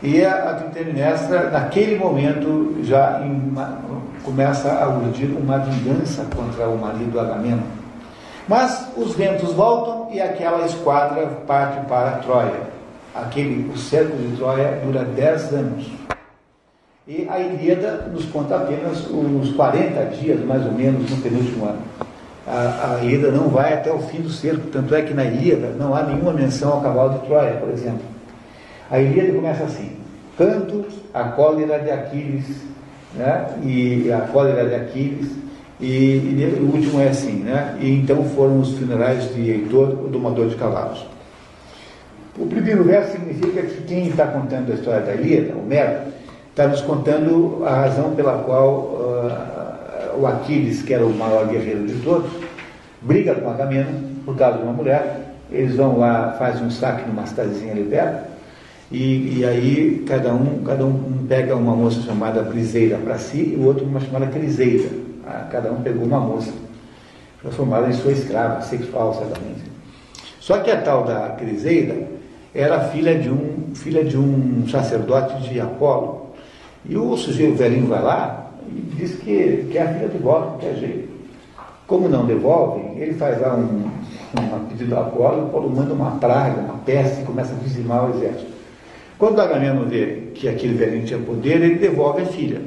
E a, a Clitemnestra, naquele momento, já uma, começa a urdir uma vingança contra o marido Agamemnon mas os ventos voltam e aquela esquadra parte para Troia. Aquele, o cerco de Troia dura 10 anos. E a Ilíada nos conta apenas uns 40 dias, mais ou menos, no penúltimo ano. A, a Ilíada não vai até o fim do cerco, tanto é que na Ilíada não há nenhuma menção ao cavalo de Troia, por exemplo. A Ilíada começa assim: canto a cólera de Aquiles, né? e a cólera de Aquiles e, e, o último é assim, né? E então foram os funerais de Heitor, o domador de cavalos. O primeiro verso significa que quem está contando a história da Ilíada, Homero, está nos contando a razão pela qual uh, o Aquiles, que era o maior guerreiro de todos, briga com Agamemnon por causa de uma mulher. Eles vão lá, fazem um saque numa cidadezinha ali perto, e, e, aí cada um, cada um pega uma moça chamada Briseira para si e o outro uma chamada Criseira cada um pegou uma moça, transformada em sua escrava, sexual, certamente. Só que a tal da Criseida era filha de um, filha de um sacerdote de Apolo. E o sujeito velhinho vai lá e diz que quer a filha de volta, quer jeito. Como não devolvem, ele faz lá um, um pedido a Apolo, e Apolo manda uma praga, uma peste, e começa a dizimar o exército. Quando Agamemnon vê que aquele velhinho tinha poder, ele devolve a filha.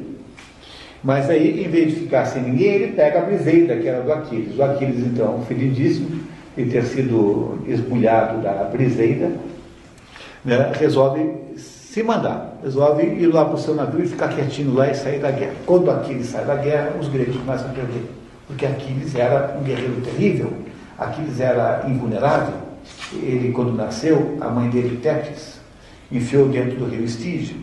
Mas aí, em vez de ficar sem ninguém, ele pega a Briseida, que era do Aquiles. O Aquiles, então, feridíssimo, de ter sido esbulhado da Briseida, né, resolve se mandar, resolve ir lá para o seu navio e ficar quietinho lá e sair da guerra. Quando Aquiles sai da guerra, os gregos começam a perder, porque Aquiles era um guerreiro terrível, Aquiles era invulnerável. Ele, quando nasceu, a mãe dele, Tétis, enfiou dentro do rio Estige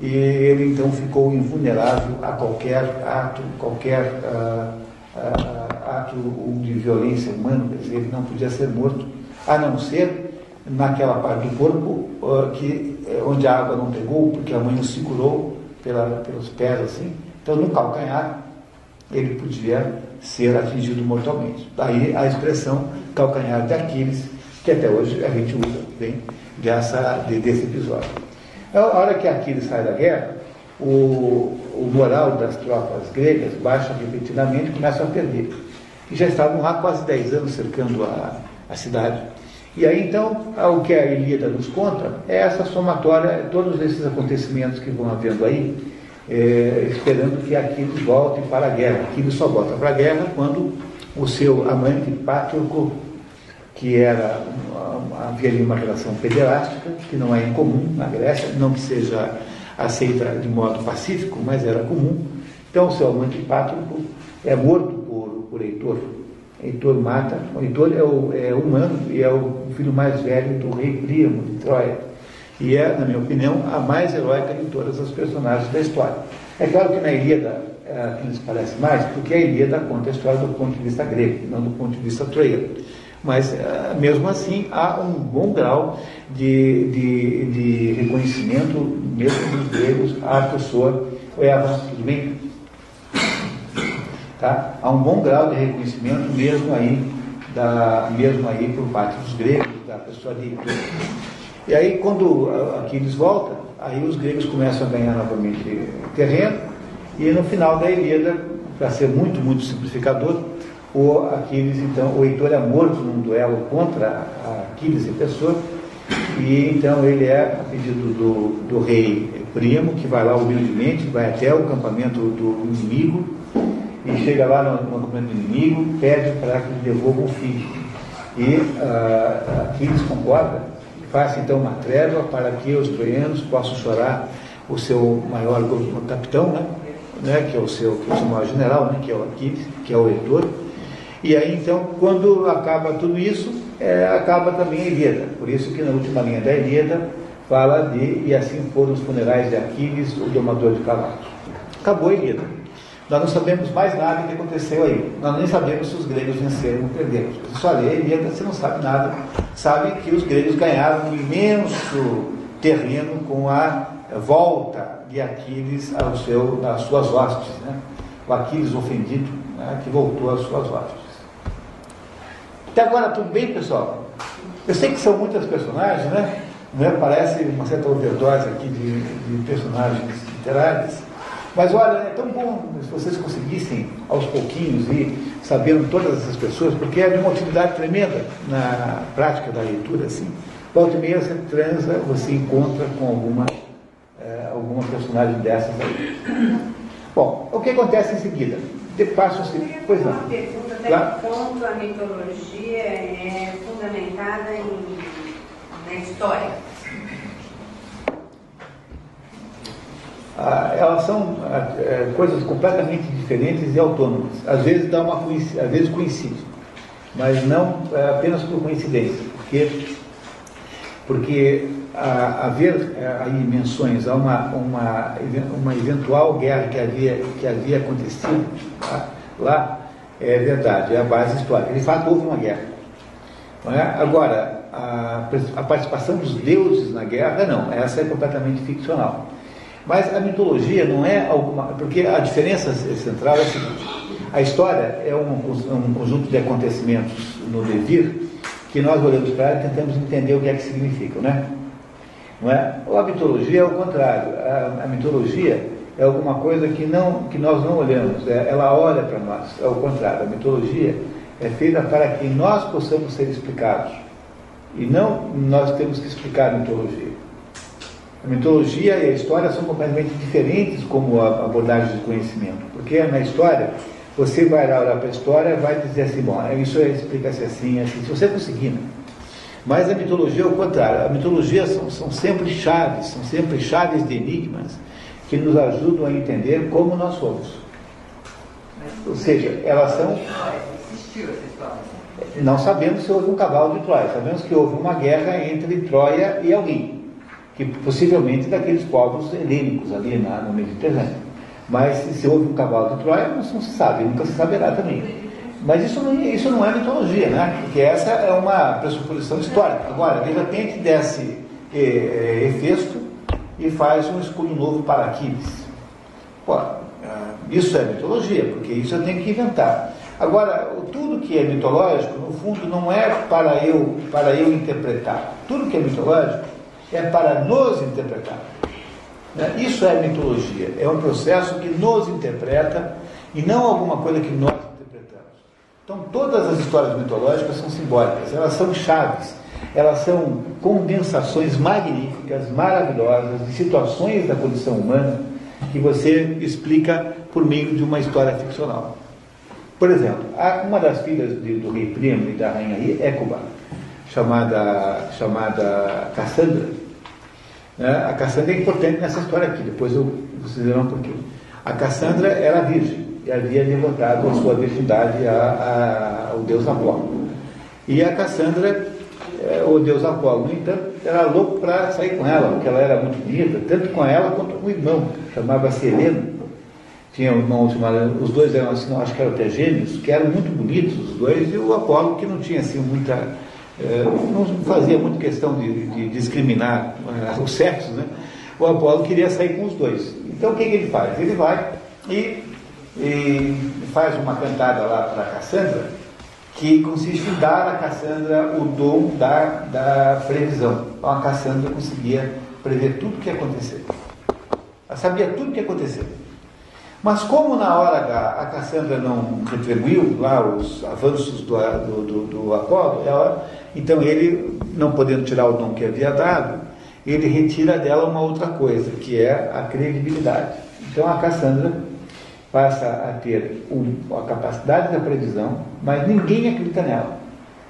e ele então ficou invulnerável a qualquer ato, qualquer uh, uh, ato de violência humana, quer dizer, ele não podia ser morto, a não ser naquela parte do corpo uh, que, eh, onde a água não pegou, porque a mãe o segurou pela, pelos pés assim, então no calcanhar ele podia ser atingido mortalmente. Daí a expressão calcanhar de Aquiles, que até hoje a gente usa bem dessa, desse episódio. A hora que Aquiles sai da guerra, o, o moral das tropas gregas baixa repetidamente e começam a perder. E já estavam lá quase 10 anos cercando a, a cidade. E aí então, o que a Ilíada nos conta é essa somatória, todos esses acontecimentos que vão havendo aí, é, esperando que Aquiles volte para a guerra. Aquiles só volta para a guerra quando o seu amante Pátroco que era havia ali uma relação pederástica, que não é incomum na Grécia, não que seja aceita de modo pacífico, mas era comum. Então, o seu amante Pátroco é morto por, por Heitor. Heitor mata. Heitor é, o, é humano e é o filho mais velho do rei Príamo de Troia. E é, na minha opinião, a mais heróica de todas as personagens da história. É claro que na Ilíada é, nos parece mais, porque a Ilíada conta a história do ponto de vista grego, não do ponto de vista troiano. Mas, eh, mesmo assim, há um bom grau de, de, de reconhecimento, mesmo dos gregos, à pessoa. Eva, tudo bem? Tá? Há um bom grau de reconhecimento, mesmo aí, da, mesmo aí por parte dos gregos, da pessoa de E aí, quando Aquiles volta, aí os gregos começam a ganhar novamente terreno, e no final da Ilíada, para ser muito, muito simplificador, o Aquiles, então, o Heitor é morto num duelo contra Aquiles em pessoa, e então ele é, a pedido do, do rei Primo, que vai lá humildemente, vai até o acampamento do inimigo, e chega lá no, acampamento do inimigo, pede para que lhe devolva o filho. E uh, Aquiles concorda, faça então uma trégua para que os troianos possam chorar o seu maior capitão, né? né? que é o seu, que é o seu maior general, né? que é o Aquiles, que é o Heitor. E aí então, quando acaba tudo isso, é, acaba também a Ilíada. Por isso que na última linha da Ilíada fala de e assim foram os funerais de Aquiles, o domador de cavalos. Acabou a Ilíada. Nós não sabemos mais nada do que aconteceu aí. Nós nem sabemos se os gregos venceram ou perderam. Você só lê a Ilíada, você não sabe nada. Sabe que os gregos ganharam um imenso terreno com a volta de Aquiles ao seu, às suas hostes. Né? O Aquiles ofendido, né? que voltou às suas hostes. Até agora tudo bem, pessoal? Eu sei que são muitas personagens, né? né? Parece uma certa overdose aqui de, de personagens literários. Mas olha, é tão bom se vocês conseguissem, aos pouquinhos, ir sabendo todas essas pessoas, porque é de uma utilidade tremenda na prática da leitura, assim. Volta e meia você transa, você encontra com alguma, é, alguma personagem dessas aí. Bom, o que acontece em seguida? De passo assim, pois não. Uma pergunta, até claro. que ponto a mitologia é fundamentada em, na história? Ah, elas são ah, é, coisas completamente diferentes e autônomas. Às vezes dá uma às vezes coincide, mas não é, apenas por coincidência, porque porque haver é, aí menções a uma, uma, uma eventual guerra que havia, que havia acontecido tá? lá, é verdade, é a base histórica. De fato, houve uma guerra. É? Agora, a, a participação dos deuses na guerra, não, essa é completamente ficcional. Mas a mitologia não é alguma. Porque a diferença central é a seguinte: a história é um, um conjunto de acontecimentos no devir que nós olhamos para ela e tentamos entender o que é que significam, né? Não é? Ou a mitologia é o contrário. A, a, mitologia é alguma coisa que, não, que nós não olhamos, é, ela olha para nós, é o contrário. A mitologia é feita para que nós possamos ser explicados. E não nós temos que explicar a mitologia. A mitologia e a história são completamente diferentes como abordagem de conhecimento, porque na história você vai lá olhar para a história vai dizer assim, bom, isso explica-se assim, assim, se você conseguir. Né? Mas a mitologia é o contrário. A mitologia são, são sempre chaves, são sempre chaves de enigmas que nos ajudam a entender como nós somos. Ou seja, elas são. Não sabemos se houve um cavalo de Troia, sabemos que houve uma guerra entre Troia e alguém que possivelmente daqueles povos helênicos ali na, no Mediterrâneo. Mas se houve um cavalo de Troia, não se sabe, nunca se saberá também. Mas isso não, isso não é mitologia, né? Porque essa é uma pressuposição histórica. Agora, de repente desce é, e faz um escudo novo para Aquiles. Pô, isso é mitologia, porque isso eu tenho que inventar. Agora, tudo que é mitológico, no fundo, não é para eu, para eu interpretar. Tudo que é mitológico é para nos interpretar. Né? Isso é mitologia, é um processo que nos interpreta e não alguma coisa que nós. Então, todas as histórias mitológicas são simbólicas, elas são chaves, elas são condensações magníficas, maravilhosas, de situações da condição humana que você explica por meio de uma história ficcional. Por exemplo, uma das filhas do rei Príamo e da rainha Écuba, chamada, chamada Cassandra. Né? A Cassandra é importante nessa história aqui, depois eu, vocês verão por quê. A Cassandra era virgem e havia devotado a sua virgindade a, a, ao deus Apolo. E a Cassandra, é, o deus Apolo, no entanto, era louco para sair com ela, porque ela era muito bonita, tanto com ela quanto com o irmão, chamava-se Helena. Tinha um irmão chamado, os dois eram assim, acho que eram até gêmeos, que eram muito bonitos os dois, e o Apolo que não tinha assim muita é, não fazia muito questão de, de discriminar uh, os sexos, né? o Apolo queria sair com os dois. Então o que, que ele faz? Ele vai e, e faz uma cantada lá para Cassandra, que consiste em dar a Cassandra o dom da, da previsão. Então a Cassandra conseguia prever tudo o que ia acontecer. Ela sabia tudo o que ia acontecer. Mas como na hora H a Cassandra não retribuiu lá os avanços do, do, do, do Apolo, ela então ele, não podendo tirar o dom que havia dado, ele retira dela uma outra coisa, que é a credibilidade. Então a Cassandra passa a ter um, a capacidade da previsão, mas ninguém acredita nela.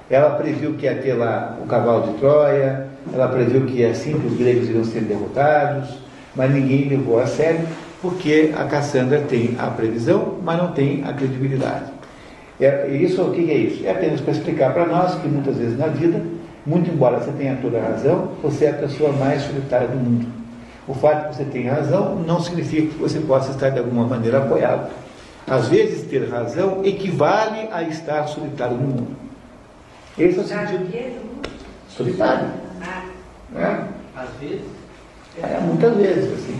Ela previu que ia ter lá o cavalo de Troia, ela previu que assim que os gregos iriam ser derrotados, mas ninguém levou a sério, porque a Cassandra tem a previsão, mas não tem a credibilidade. É, isso, o que é isso? É apenas para explicar para nós que muitas vezes na vida, muito embora você tenha toda a razão, você é a pessoa mais solitária do mundo. O fato de que você tenha razão não significa que você possa estar de alguma maneira apoiado. Às vezes, ter razão equivale a estar solitário no mundo. Esse é o sentido. Solitário. É? Às vezes? É, muitas vezes, assim.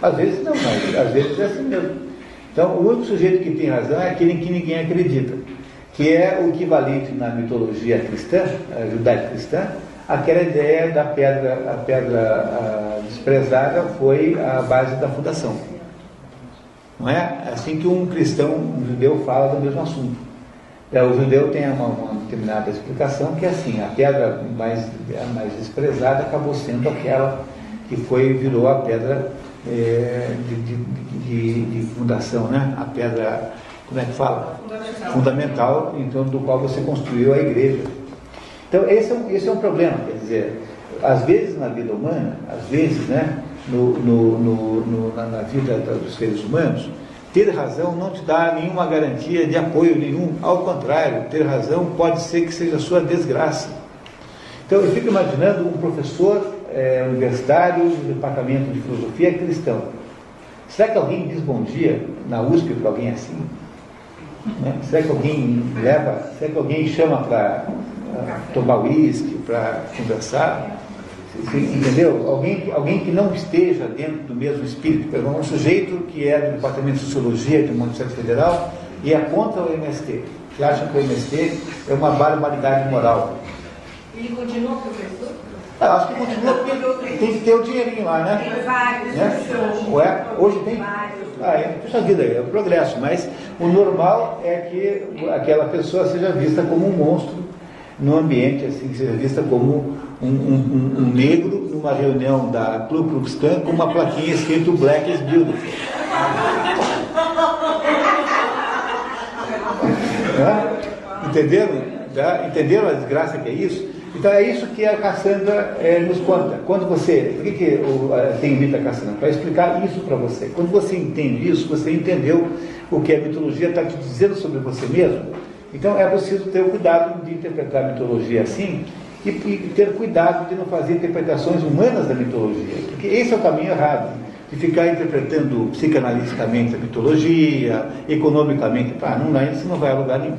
Às vezes não, mas às vezes é assim mesmo. Então, o único sujeito que tem razão é aquele em que ninguém acredita, que é o equivalente na mitologia cristã, judaico-cristã, aquela ideia da pedra, a pedra a desprezada foi a base da fundação. Não é? Assim que um cristão, um judeu, fala do mesmo assunto. É, o judeu tem uma, uma, determinada explicação que é assim, a pedra mais, a mais desprezada acabou sendo aquela que foi, virou a pedra é, de, de, de, de, fundação, né? A pedra, como é que fala? Fundamental. Fundamental, em torno do qual você construiu a igreja. Então esse é um, esse é um problema, quer dizer, às vezes na vida humana, às vezes, né? No, no, no, na, na vida dos seres humanos, ter razão não te dá nenhuma garantia de apoio nenhum, ao contrário, ter razão pode ser que seja sua desgraça. Então eu fico imaginando um professor é, universitário do departamento de filosofia cristão. Será que alguém diz bom dia na USP para alguém assim? Né? Será que alguém leva, será que alguém chama para tomar uísque, para conversar? Entendeu? Alguém, alguém que não esteja dentro do mesmo espírito, um sujeito que é do Departamento de Sociologia de uma Universidade Federal e é contra o MST, que acha que o MST é uma barbaridade moral. Ele continua professor? Eu acho que continua porque tem que ter o dinheirinho lá, né? Tem vários. Né? Ué, hoje tem? Ah, é, puxa vida, é o progresso, mas o normal é que aquela pessoa seja vista como um monstro no ambiente, assim, seja vista como um, um, um, negro numa reunião da Club Klux Klan com uma plaquinha escrito Black is Beautiful. Entenderam? Entenderam a desgraça que é isso? Então é isso que a Cassandra é, nos conta. Quando você. Por que, que o, tem mito a Cassandra? Para explicar isso para você. Quando você entende isso, você entendeu o que a mitologia está te dizendo sobre você mesmo. Então é preciso ter o cuidado de interpretar a mitologia assim e, e, ter cuidado de não fazer interpretações humanas da mitologia, porque esse é o caminho errado, de ficar interpretando psicanaliticamente a mitologia, economicamente, pá, não, isso não vai a lugar nenhum.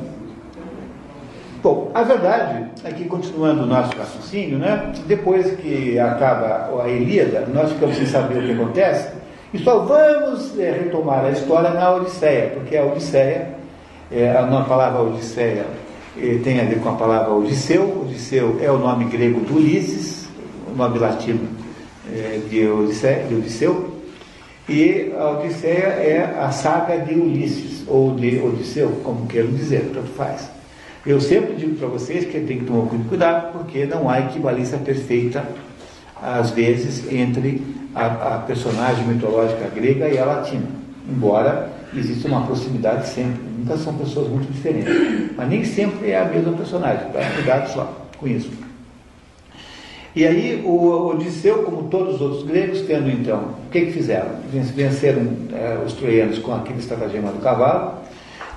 Bom, a verdade é que, continuando o nosso raciocínio, né, depois que acaba a Ilíada, nós ficamos sem saber o que acontece, e só vamos é, retomar a história na Odisseia, porque a Odisseia, é, a palavra Odisseia é, tem a ver com a palavra Odisseu, Odisseu é o nome grego do Ulisses, o nome latino é, de, Odisseia, de Odisseu, e a Odisseia é a saga de Ulisses, ou de Odisseu, como queiram dizer, tanto faz. Eu sempre digo para vocês que tem que tomar muito cuidado, porque não há equivalência perfeita, às vezes, entre a, a personagem mitológica grega e a latina, embora exista uma proximidade sempre. Nunca são pessoas muito diferentes, mas nem sempre é a mesma personagem. Tá? Cuidado só com isso. E aí o Odisseu, como todos os outros gregos, tendo então, o que, que fizeram? Venceram é, os troianos com aquele estratagema do cavalo,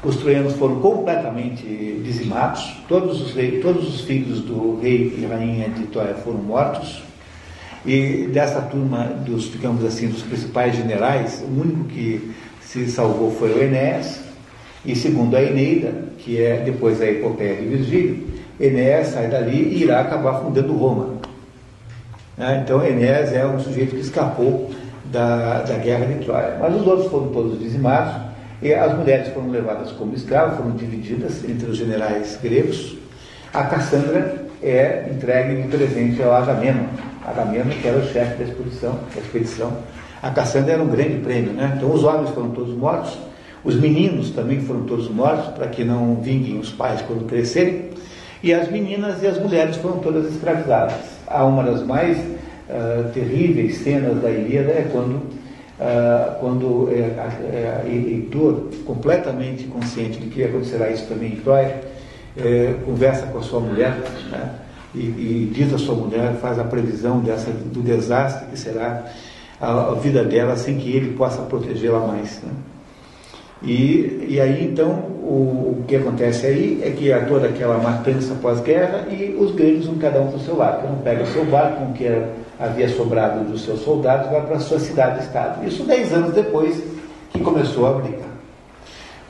os troianos foram completamente dizimados, todos os, reis, todos os filhos do rei e rainha de Troia foram mortos, e dessa turma dos, digamos assim, dos principais generais, o único que se salvou foi o Enéas, e segundo a Eneida, que é depois a epopeia de Virgílio, Enéas sai dali e irá acabar fundando Roma. Né? Então Enéas é um sujeito que escapou da, da guerra de Troia. Mas os outros foram todos dizimados, e as mulheres foram levadas como escravas, foram divididas entre os generais gregos. A Cassandra é entregue de presente ao Agamemnon. Agamemnon, que era o chefe da expedição, da expedição. A Cassandra era um grande prêmio, né? Então os homens foram todos mortos, os meninos também foram todos mortos, para que não vinguem os pais quando crescerem. E as meninas e as mulheres foram todas escravizadas. Há uma das mais uh, terríveis cenas da Ilíada é quando Uh, quando é, é, Heitor, completamente consciente de que acontecerá isso também em Troia, é, conversa com a sua mulher né? e, e, diz à sua mulher, faz a previsão dessa, do desastre que será a, a vida dela sem que ele possa protegê-la mais. Né? E, e aí então o, o, que acontece aí é que há toda aquela matança pós-guerra e os gregos vão cada um para o seu lado. Cada um pega o seu barco o que havia sobrado dos seus soldados vai para a sua cidade-estado. Isso dez anos depois que começou a briga.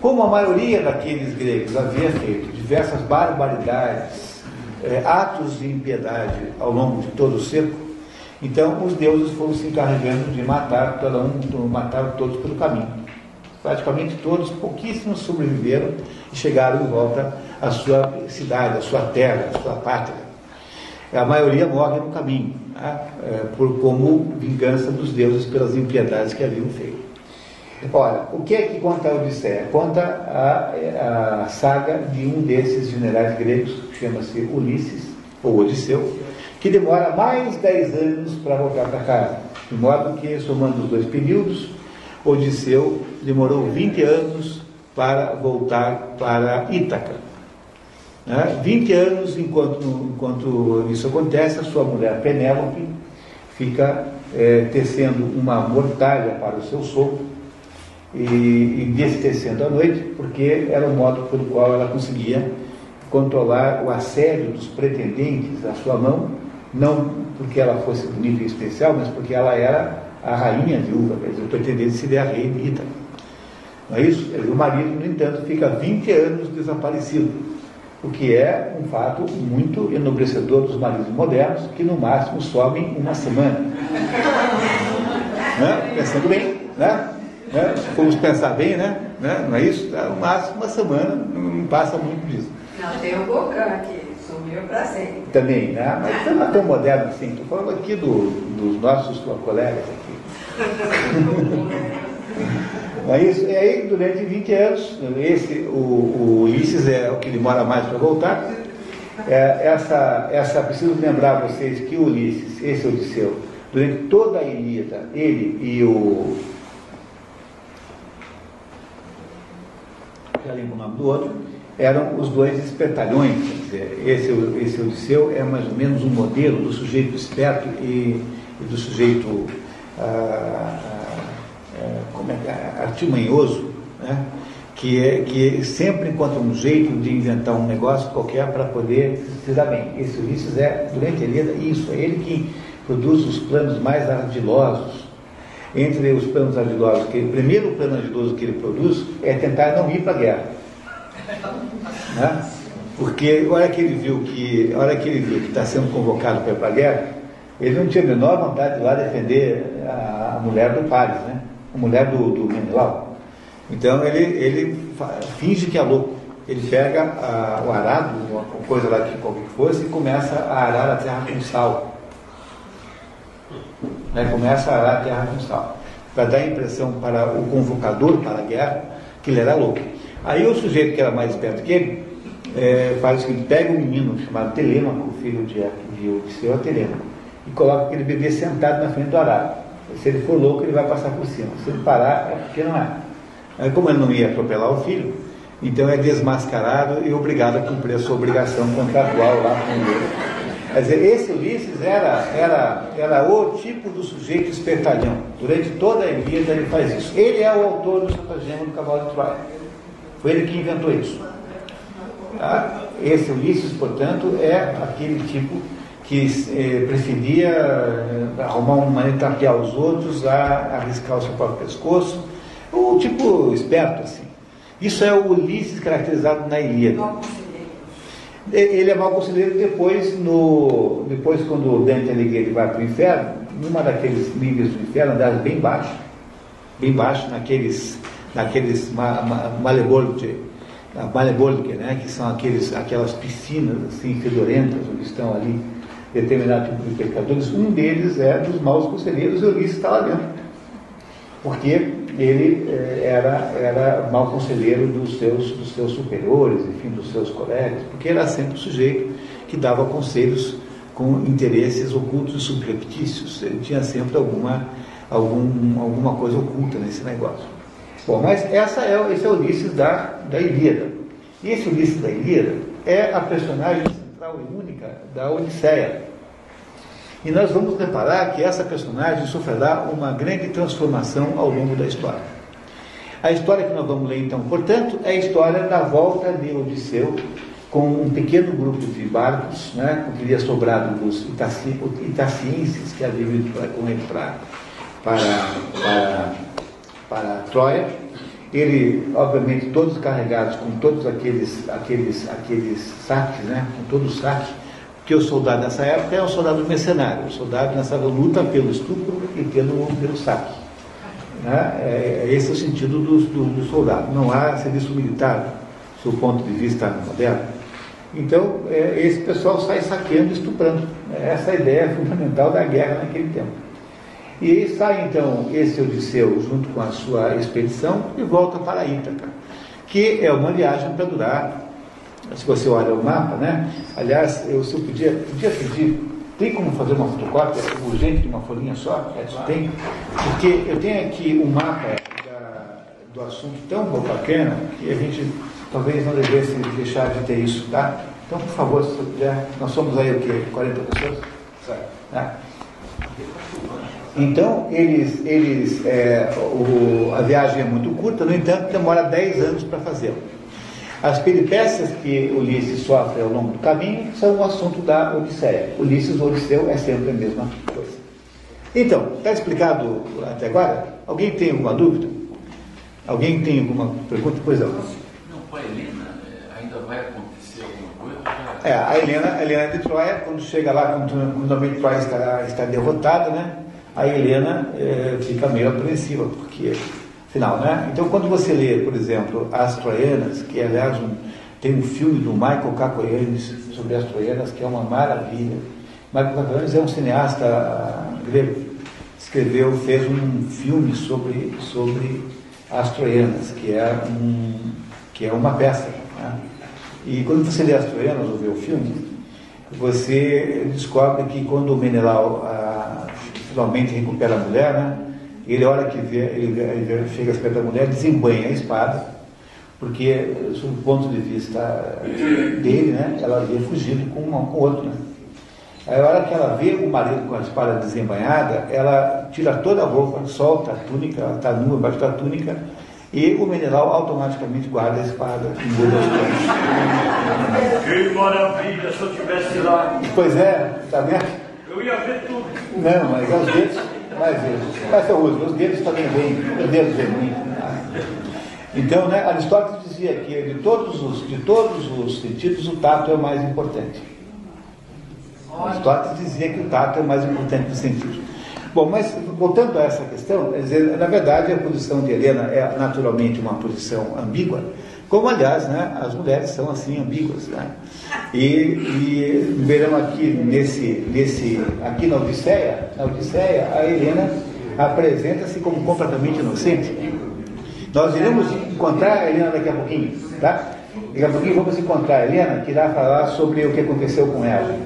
Como a maioria daqueles gregos havia feito diversas barbaridades, é, atos de impiedade ao longo de todo o cerco, então os deuses foram se encarregando de matar cada um, matar todos pelo caminho praticamente todos, pouquíssimos sobreviveram e chegaram de volta à sua cidade, à sua terra, à sua pátria. A maioria morre no caminho, né? é, por, como vingança dos deuses pelas impiedades que haviam feito. Ora, o que é que conta a Odisseia? Conta a, a saga de um desses generais gregos, que chama-se Ulisses, ou Odisseu, que demora mais 10 anos para voltar para casa. De modo que, somando os dois períodos, Odisseu demorou 20 anos para voltar para Ítaca. Né? 20 anos, enquanto, enquanto isso acontece, a sua mulher Penélope fica é, tecendo uma mortalha para o seu sogro e, e destecendo à noite, porque era o modo pelo qual ela conseguia controlar o assédio dos pretendentes à sua mão, não porque ela fosse bonita e especial, mas porque ela era a rainha viúva, quer dizer, o pretendente seria a rei de Ítaca. Não é isso? O marido, no entanto, fica 20 anos desaparecido, o que é um fato muito enobrecedor dos maridos modernos, que no máximo sobem uma semana. né? Pensando bem, né? né? Vamos pensar bem, né? né? Não é isso? No máximo uma semana, não passa muito disso. Não, tem o Bocan aqui, sumiu para sempre. Também, né? Mas não é tão moderno assim. Estou falando aqui do, dos nossos colegas aqui. É isso? E aí, durante 20 anos, esse, o, o Ulisses é o que demora mais para voltar. É, essa, essa, preciso lembrar vocês que o Ulisses, esse Odisseu, durante toda a Ilíada, ele e o. Já lembro o nome do outro, eram os dois espertalhões. Dizer, esse, esse Odisseu é mais ou menos um modelo do sujeito esperto e, e do sujeito. Ah, é, como é, é, artimanhoso, né? que, é, que sempre encontra um jeito de inventar um negócio qualquer para poder se dar bem. Esse Ulisses é, durante a vida, isso, é ele que produz os planos mais ardilosos. Entre os planos ardilosos, que o primeiro plano ardiloso que ele produz é tentar não ir para a guerra. Né? Porque hora que ele viu que, a hora que ele viu que está sendo convocado para ir para a guerra, ele não tinha a menor vontade de ir lá defender a, mulher do Paris, né? a mulher do, do Menelau. Então ele, ele finge que é louco. Ele pega a, o arado, uma coisa lá que qualquer que fosse, e começa a arar a terra com sal. Né? Começa a arar a terra com sal. Para dar a impressão para o convocador para a guerra que ele era louco. Aí o sujeito que era mais esperto que ele é, faz o seguinte, pega um menino chamado Telêmaco, filho de, de Odisseu, Telêmaco, e coloca aquele bebê sentado na frente do arado. Se ele for louco, ele vai passar por cima. Se ele parar, é porque não é. Aí, como ele não ia atropelar o filho, então é desmascarado e obrigado a cumprir a sua obrigação contratual lá com ele. Quer dizer, esse Ulisses era, era, era o tipo do sujeito espertalhão. Durante toda a Ilíada ele faz isso. Ele é o autor do Satagema do Cavalo de Troia. Foi ele que inventou isso. Tá? Esse Ulisses, portanto, é aquele tipo que eh, preferia eh, arrumar uma maneira de tapear os outros a arriscar o seu próprio pescoço. Um tipo esperto, assim. Isso é o Ulisses caracterizado na Ilíada. Ele é mau conselheiro depois, no, depois quando o Dante Alighieri vai para o inferno, numa daqueles níveis do inferno, andar bem baixo, bem baixo, naqueles, naqueles ma, ma, né, que são aqueles, aquelas piscinas assim, fedorentas, onde estão ali determinado tipo de pecadores, um deles é dos maus conselheiros, Ulisses está lá dentro. Porque ele eh, era, era mau conselheiro dos seus, dos seus superiores, enfim, dos seus colegas, porque era sempre o sujeito que dava conselhos com interesses ocultos e subreptícios. Ele tinha sempre alguma, algum, alguma coisa oculta nesse negócio. Bom, mas essa é, esse é o Ulisses da, da Ilíada. E esse Ulisses da Ilíada é a personagem central e única da Odisseia. E nós vamos reparar que essa personagem sofrerá uma grande transformação ao longo da história. A história que nós vamos ler então, portanto, é a história da volta de Odisseu com um pequeno grupo de barcos, né, que teria sobrado dos itacienses que haviam ido com ele para, para, para, para Troia. Ele, obviamente, todos carregados com todos aqueles, aqueles, aqueles saques, né, com todo o saque, que o soldado nessa época é um soldado mercenário, o soldado nessa luta pelo estupro e pelo, pelo saque. Né? É, é esse é o sentido do, do, do soldado. Não há serviço militar, do ponto de vista moderno. Então, é, esse pessoal sai saqueando e estuprando. Essa é a ideia fundamental da guerra naquele tempo. E sai então esse Odisseu junto com a sua expedição e volta para Ítaca, que é uma viagem para durar, se você olha o mapa, né? Aliás, eu se eu podia, podia pedir, tem como fazer uma fotocópia urgente de uma folhinha só? É, tem, porque eu tenho aqui um mapa da, do assunto tão bacana que a gente talvez não devesse deixar de ter isso, tá? Então, por favor, se você puder, nós somos aí o quê? 40 pessoas? Certo. Tá? Então, eles, eles é, o, a viagem é muito curta, no entanto, demora 10 anos para fazê-la. As peripécias que Ulisses sofre ao longo do caminho são o assunto da Odisseia. Ulisses ou Odisseu é sempre a mesma coisa. Então, está explicado até agora? Alguém tem alguma dúvida? Alguém tem alguma pergunta? Pois não com a Helena, é, ainda vai acontecer alguma coisa? É, a Helena, a Helena de Troia, quando chega lá, quando, quando Troia está, está derrotada, né? A Helena é, fica meio apreensiva, porque, afinal, né? Então, quando você lê, por exemplo, As Troianas, que aliás um, tem um filme do Michael Cacoyanis sobre as Troianas, que é uma maravilha. Michael Cacoyanis é um cineasta ah, grego, escreveu, fez um filme sobre, sobre as Troianas, que é um que é uma peça. Né? E quando você lê as Troianas ou vê o filme, você descobre que quando o Menelau ah, finalmente recupera a mulher, né? ele olha que vê, ele, vê, ele chega perto da mulher, desembanha a espada, porque, sob o ponto de vista dele, né, ela havia fugido com, uma, com outro. Né? Aí, a hora que ela vê o marido com a espada desembanhada, ela tira toda a roupa, solta a túnica, ela está nua embaixo da túnica, e o mineral automaticamente guarda a espada e muda as Que maravilha se eu tivesse lá. Pois é, está vendo? Eu ia ver tudo. Não, mas é os dedos, mas, mas eu uso, os dedos também vêm, os dedos vêm. Então, né, Aristóteles dizia que de todos, os, de todos os sentidos o tato é o mais importante. Aristóteles dizia que o tato é o mais importante dos sentidos. Bom, mas voltando a essa questão, dizer, na verdade a posição de Helena é naturalmente uma posição ambígua, como aliás né, as mulheres são assim ambíguas. Né? E, e verão aqui nesse, nesse, aqui na Odisseia, na Odisseia, a Helena apresenta-se como completamente inocente. Nós iremos encontrar a Helena daqui a pouquinho, tá? Daqui a pouquinho vamos encontrar a Helena que irá falar sobre o que aconteceu com ela.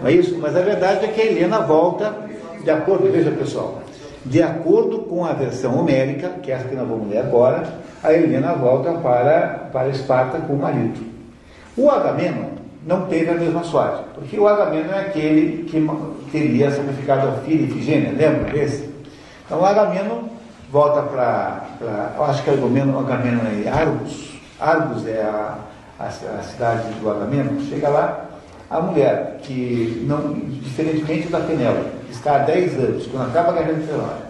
Não é isso? Mas a verdade é que a Helena volta de acordo, veja pessoal, de acordo com a versão homérica, que é essa que nós vamos ler agora, a Helena volta para, para Esparta com o marido. O Agamenon não teve a mesma sorte, porque o Agamenon é aquele que teria sacrificado a filha Ifigênia, lembra desse? Então o Agamenon volta para, eu acho que o Agamenon, é Argos, Argos é a, a, a cidade do Agamenon, chega lá, a mulher que, não, diferentemente da Penélope, está há 10 anos, quando acaba a guerra de Troia,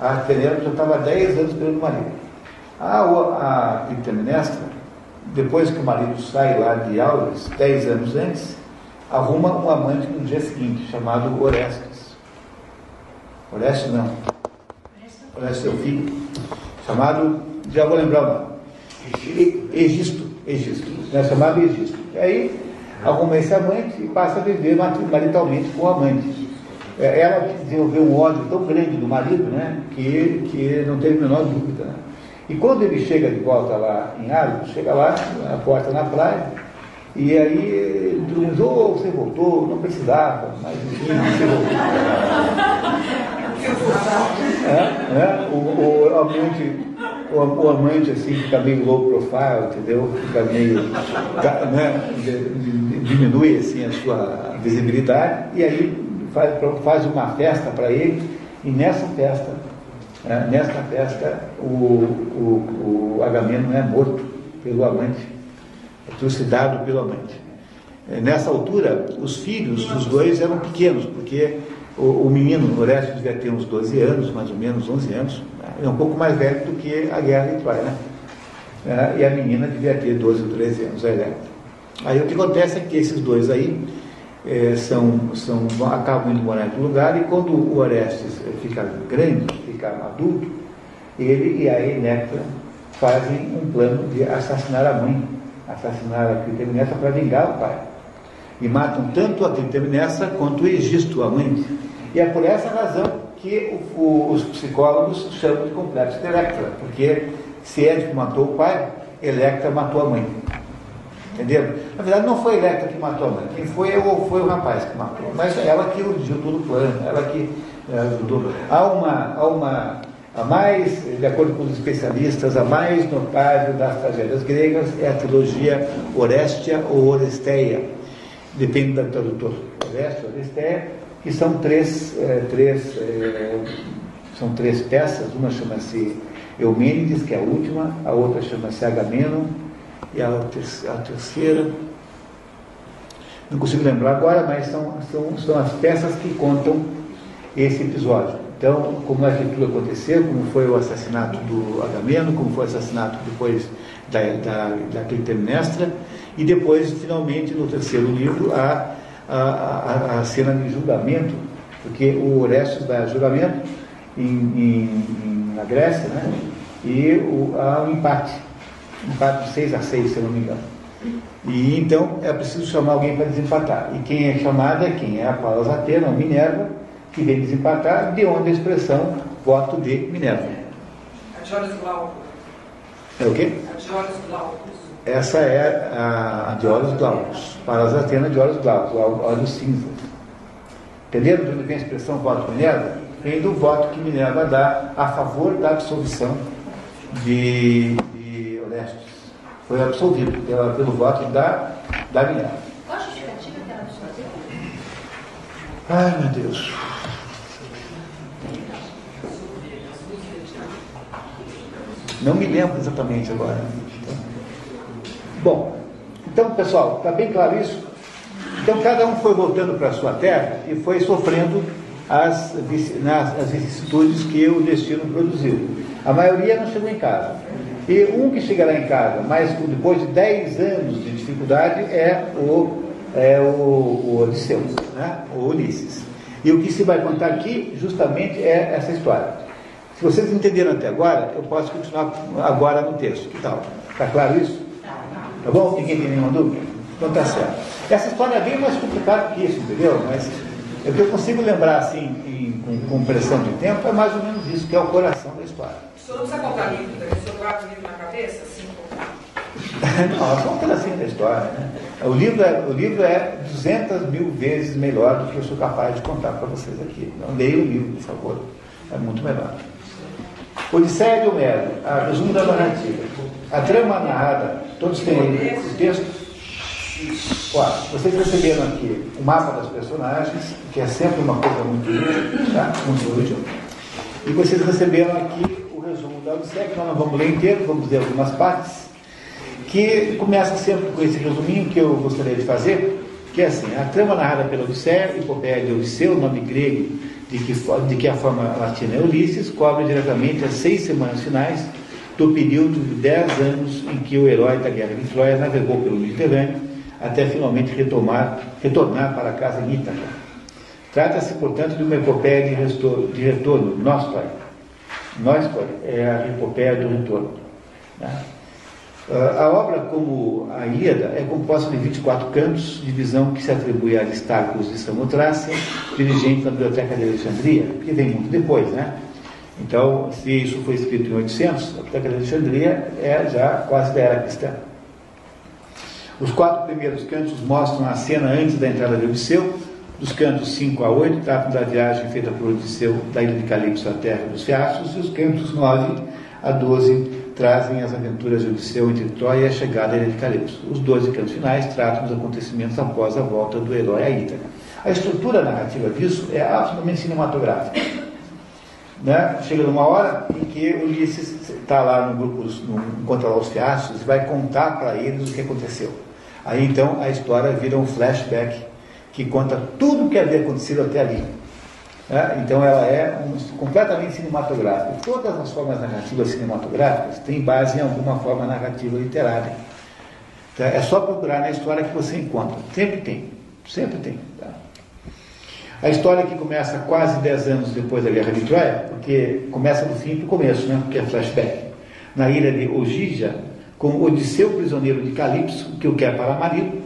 a Penélope já estava há 10 anos pelo marido. A, a Clitemnestra, depois que o marido sai lá de Auras, 10 anos antes, arruma um amante no dia seguinte, chamado Orestes. Orestes não. Orestes é o filho. Chamado, já vou lembrar o nome. Egisto. Egisto. Né, chamado Egisto. E aí arruma esse amante e passa a viver maritalmente com o amante. É, ela desenvolveu um ódio tão grande do marido, né, que, que não teve a menor dúvida. Né? E quando ele chega de volta lá em Argos, chega lá, a porta na praia, e aí todo mundo diz, oh, você voltou, não precisava, mas enfim, você voltou. É, é, o, o amante o, o, amante assim fica meio low profile, entendeu? Fica meio. Né, diminui assim a sua visibilidade e aí faz, faz uma festa para ele e nessa festa, né, nesta festa, o, o, o Agamemnon é morto pelo amante, é trucidado pelo amante. É, nessa altura, os filhos dos dois eram pequenos, porque o, o menino, Orestes, devia ter uns 12 anos, mais ou menos 11 anos, é um pouco mais velho do que a guerra de Troia, né? É, e a menina devia ter 12 ou 13 anos, a Electra. Aí o que acontece é que esses dois aí é, são, são, acabam indo morar em outro lugar e quando o Orestes fica grande, fica adulto, ele e a Electra fazem um plano de assassinar a mãe, assassinar a Clitemnestra para vingar o pai. E matam tanto a Clitemnestra quanto o Egisto, a mãe. E é por essa razão que o, o, os psicólogos chamam de complexo de Electra, porque se Édipo matou o pai, Electra matou a mãe. Entendeu? Na verdade, não foi Electra que matou a mãe, quem foi, foi o rapaz que matou, mas ela que urdiu todo o plano, ela que ajudou. Há uma, há uma, a mais, de acordo com os especialistas, a mais notável das tragédias gregas é a trilogia Orestia ou Oresteia, depende do tradutor, Orestia Oresteia, que são três, é, três, é, são três peças, uma chama-se Eumênides, que é a última, a outra chama-se Agamenon, e a, a terceira, não consigo lembrar agora, mas são, são, são as peças que contam esse episódio. Então, como é que tudo aconteceu, como foi o assassinato do Agamemnon, como foi o assassinato depois da, da, da Clitemnestra, e depois, finalmente, no terceiro livro, a, a, a, a cena de julgamento, porque o Orestes a julgamento em, em, na Grécia, né? e o, há um empate empate de 6 a 6, se eu não me engano. E então é preciso chamar alguém para desempatar. E quem é chamado é quem? É a Palas Atena, ou Minerva, que vem desempatar, de onde a expressão voto de Minerva. A Diores Glaucus. É o quê? A Diores Glaucus. Essa é a, a Diores Glaucus. Palas Atena, Diores Glaucus, olhos cinzas. Entenderam de onde vem a expressão voto de Minerva? Vem do voto que Minerva dá a favor da absolvição de foi absolvido pela, pelo voto da, da Minerva. Qual a justificativa que ela absolveu? Ai, meu Deus. Não me lembro exatamente agora. Bom, então, pessoal, está bem claro isso? Então, cada um foi voltando para a sua terra e foi sofrendo as, as vicissitudes que o destino produziu. A maioria não chegou em casa. E um que chegará em casa, mas depois de 10 anos de dificuldade, é o, é o, o Odisseu, né? o Ulisses. E o que se vai contar aqui, justamente, é essa história. Se vocês entenderam até agora, eu posso continuar agora no texto. Que tal? Está claro isso? Tá bom? Ninguém tem nenhuma dúvida? Então tá certo. Essa história é bem mais complicada que isso, entendeu? Mas o que eu consigo lembrar assim, em, com, com pressão de tempo, é mais ou menos isso, que é o coração da história senhor não precisa contar livro, né? o senhor guarda o livro na cabeça, assim, Não, só um pedacinho da história. Né? O, livro é, o livro é 200 mil vezes melhor do que eu sou capaz de contar para vocês aqui. Não leia o livro, por favor. É muito melhor. Odisseia de Homero, a resumo da narrativa. A trama narrada, todos têm o texto? Ó, vocês receberam aqui o mapa das personagens, que é sempre uma coisa muito útil, tá? Muito útil. E vocês receberam aqui da Odisseia, que nós não vamos ler inteiro, vamos ler algumas partes, que começa sempre com esse resuminho que eu gostaria de fazer, que é assim, a trama narrada pela Odisseia, epopeia de Odisseu, nome grego de que, de que a forma latina é Ulisses, cobre diretamente as seis semanas finais do período de dez anos em que o herói da guerra de Troia navegou pelo Mediterrâneo até finalmente retomar, retornar para casa em Ítaca. Trata-se, portanto, de uma epopeia de, retorno, de retorno, nós é a epopeia do retorno. Né? Ah, a obra, como a Ilíada, é composta de 24 cantos, divisão que se atribui a Aristarcos de Samotrácia, dirigente da Biblioteca de Alexandria, que vem muito depois, né? Então, se isso foi escrito em 800, a Biblioteca de Alexandria é já quase da era cristã. Os quatro primeiros cantos mostram a cena antes da entrada de Odisseu, dos cantos 5 a 8 tratam da viagem feita por Odisseu da ilha de Calipso à terra dos Fiastos, e os cantos 9 a 12 trazem as aventuras de Odisseu entre Troia e a chegada de Calypso. Os 12 cantos finais tratam dos acontecimentos após a volta do herói a Ítaca. A estrutura narrativa disso é absolutamente cinematográfica. Né? Chega numa hora em que Ulisses está lá no grupo, no, encontra lá os fiascos e vai contar para eles o que aconteceu. Aí então a história vira um flashback que conta tudo o que havia acontecido até ali. Né? Então ela é um, completamente cinematográfica. Todas as formas narrativas cinematográficas têm base em alguma forma narrativa literária. Então, é só procurar na história que você encontra. Sempre tem. Sempre tem. Tá? A história que começa quase 10 anos depois da Guerra de Troia, porque começa do fim para o começo, né? porque é flashback. Na ilha de Ogija, com Odisseu prisioneiro de Calipso, que o quer para marido,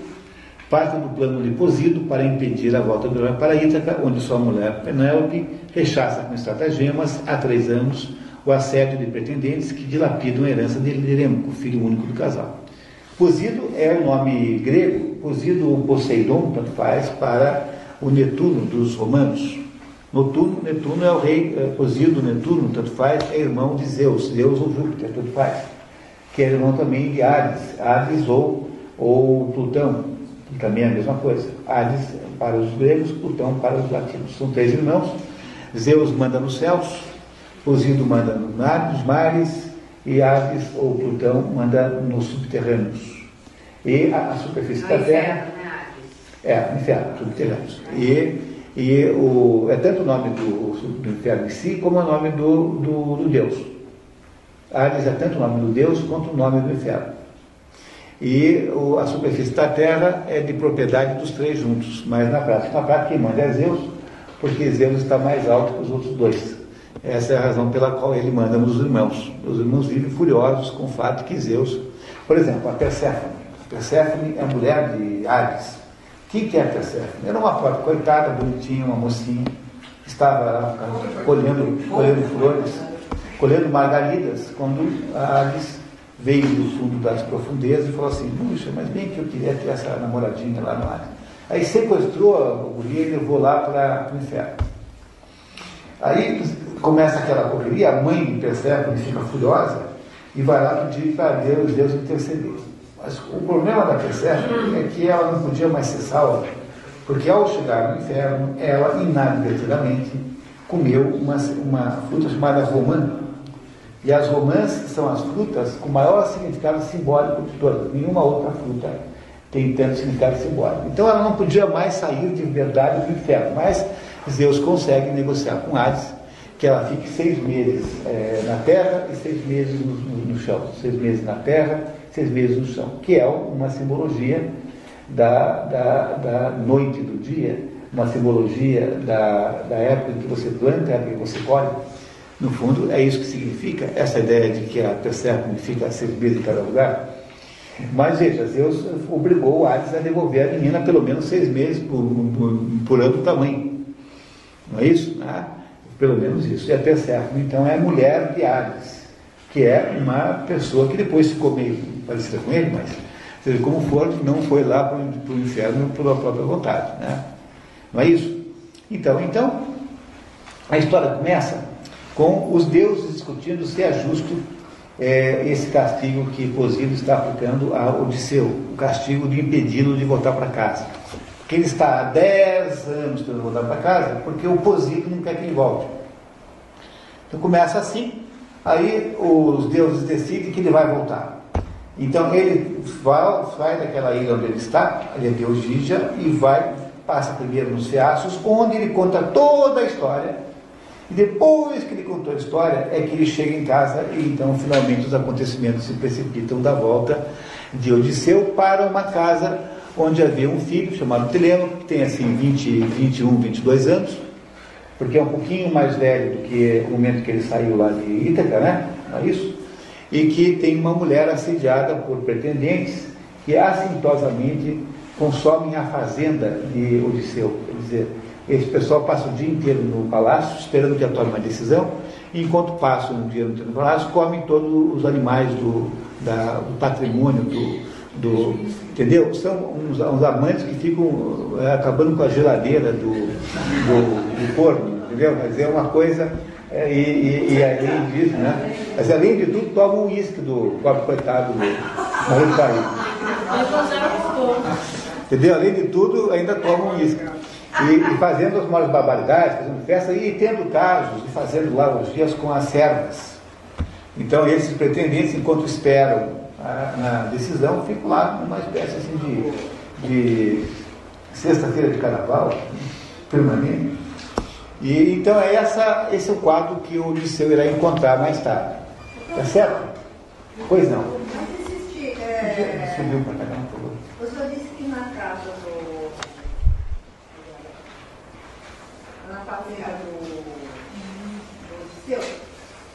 parte do plano de Posído para impedir a volta do herói para Ítaca, onde sua mulher Penélope rechaça com estratagemas há três anos o assédio de pretendentes que dilapidam a herança de Lerêmico, filho único do casal. Posído é o nome grego, Posído ou Poseidon, tanto faz, para o Netuno dos romanos. Notuno, Netuno é o rei, é, Posído, Netuno, tanto faz, é irmão de Zeus, Zeus ou Júpiter, tanto faz, que é irmão também de Hades, Hades ou, ou Plutão, também é a mesma coisa. Hades para os gregos, Plutão para os latinos. São três irmãos. Zeus manda nos céus, Posído manda nos mares e Hades ou Plutão manda nos subterrâneos. E a, superfície da Terra. Né, é, inferno, subterrâneos. E, e o, é tanto o nome do, do inferno em si como o nome do, do, do Deus. Hades é tanto o nome do Deus quanto o nome do inferno e a superfície da Terra é de propriedade dos três juntos, mas na prática, na prática quem manda é Zeus, porque Zeus está mais alto que os outros dois. Essa é a razão pela qual ele manda nos irmãos. Os irmãos vivem furiosos com o fato que Zeus, por exemplo, a Perséfone. A Perséfone é a mulher de Hades. Quem que é a Perséfone? Era uma coitada, bonitinha, uma mocinha, que estava colhendo, colhendo flores, colhendo margaridas, quando Hades veio do fundo das profundezas e falou assim, puxa, mas bem que eu queria ter essa namoradinha lá no ar. Aí sequestrou a guria e levou lá para o inferno. Aí começa aquela correria, a mãe de Perséfone fica furiosa e vai lá pedir para Deus, Deus interceder. Mas o problema da Perséfone é que ela não podia mais ser salva, porque ao chegar no inferno, ela inadvertidamente comeu uma, uma fruta chamada romã, e as romãs são as frutas com maior significado simbólico de todas. Nenhuma outra fruta tem tanto significado simbólico. Então ela não podia mais sair de verdade do inferno, mas Zeus consegue negociar com Hades que ela fique seis meses é, na terra e seis meses no, no, no, chão. Seis meses na terra, seis meses no chão, que é uma simbologia da, da, da noite do dia, uma simbologia da, da época em que você planta, e que você colhe. No fundo, é isso que significa essa ideia de que a Perséfone fica servida em cada lugar. Mas veja, Deus obrigou Hades a devolver a menina pelo menos seis meses por, por, por ano tamanho. Não é isso? Ah, pelo menos isso. E a Perséfone, então, é a mulher de Hades, que é uma pessoa que depois ficou meio parecida com ele, mas seja como for, não foi lá para o inferno sua própria vontade. Né? Não é isso? Então, então, a história começa com os deuses discutindo se é justo é, esse castigo que Posílio está aplicando a Odisseu, o castigo de impedi-lo de voltar para casa. Porque ele está há 10 anos tentando voltar para casa, porque o Posílio não quer que ele volte. Então começa assim, aí os deuses decidem que ele vai voltar. Então ele vai, sai daquela ilha onde ele está, ali é Deogígia, e vai, passa primeiro nos Fiaços, onde ele conta toda a história e depois que ele contou a história, é que ele chega em casa e então finalmente os acontecimentos se precipitam da volta de Odisseu para uma casa onde havia um filho chamado Teleno, que tem assim 20, 21, 22 anos, porque é um pouquinho mais velho do que o momento que ele saiu lá de Ítaca, né? Não é isso? E que tem uma mulher assediada por pretendentes que assintosamente consomem a fazenda de Odisseu. Quer dizer, esse pessoal passa o dia inteiro no palácio, esperando que ela tome uma decisão, e enquanto passam o dia no palácio, comem todos os animais do, da, do patrimônio, do, do, entendeu? São uns, uns amantes que ficam é, acabando com a geladeira do, do, do corno, entendeu? Mas é uma coisa É, e, e, e, além disso, né? Mas além de tudo, toma um uísque do pobre coitado do marido. Entendeu? Além de tudo, ainda toma um uísque. E, e, fazendo as maiores barbaridades, fazendo festa e tendo casos, e fazendo lá os dias com as servas. Então, esses pretendentes, enquanto esperam a, na decisão, ficam lá numa espécie assim de, de sexta-feira de carnaval, permanente. E, então, é essa, esse é o quadro que o Liceu irá encontrar mais tarde. Tá certo? Pois não. É... Subiu para cá, por favor. O senhor disse que na casa do. Na família do. do Liceu,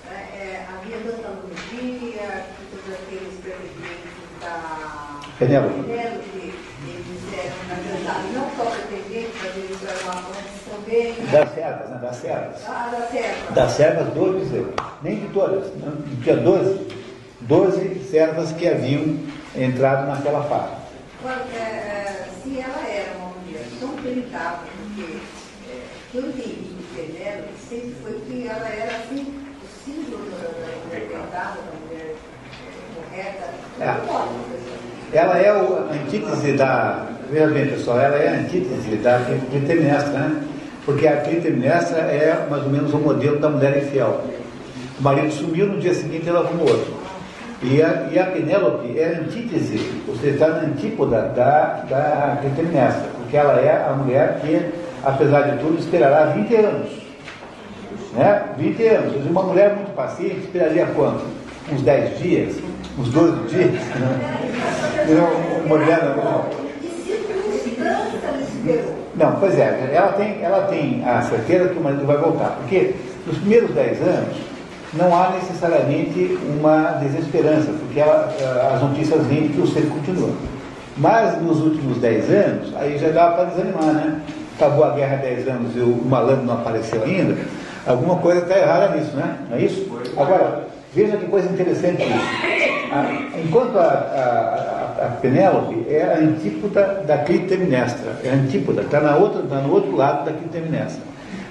né, é, havia dançologia, todos aqueles pretendentes da. Penélope. Penélope, eles eram, na verdade, não só pretendentes, mas eles eram amantes também. Das servas, né? Das servas. Ah, da serva. Das servas do Eliseu. Nem de todas. Tinha 12. 12 servas que haviam entrado naquela fase. Agora, é, se ela era uma mulher tão delicada, porque é, que eu entendi do Penélope sempre foi que ela era assim, o símbolo da mulher verdade, da mulher é, correta. É. Ela é a antítese da. Veja bem, pessoal, ela é a antítese da Clitemnestra, né? Porque a Clitemnestra é mais ou menos o modelo da mulher infiel. O marido sumiu, no dia seguinte ela arrumou outro. E a, e a Penélope é a antítese, ou seja, está na antípoda da, da Clitemnestra, porque ela é a mulher que, apesar de tudo, esperará 20 anos. Né? 20 anos. Uma mulher muito paciente esperaria quanto? Uns 10 dias? Uns 12 dias? Uma mulher não. Que circunstância ela esperou? Não, pois é, ela tem, ela tem a certeza que o marido vai voltar, porque nos primeiros 10 anos não há necessariamente uma desesperança, porque ela, eh, as notícias vêm que o ser continua. Mas nos últimos 10 anos, aí já dá para desanimar, né? Acabou a guerra há 10 anos e o malandro não apareceu ainda, alguma coisa está errada nisso, né? Não é isso? Agora, veja que coisa interessante isso. A- enquanto a, a, a, a Penélope é a antípoda da Clitemnestra, é a antípoda, está na outra, tá no outro lado da Clitemnestra.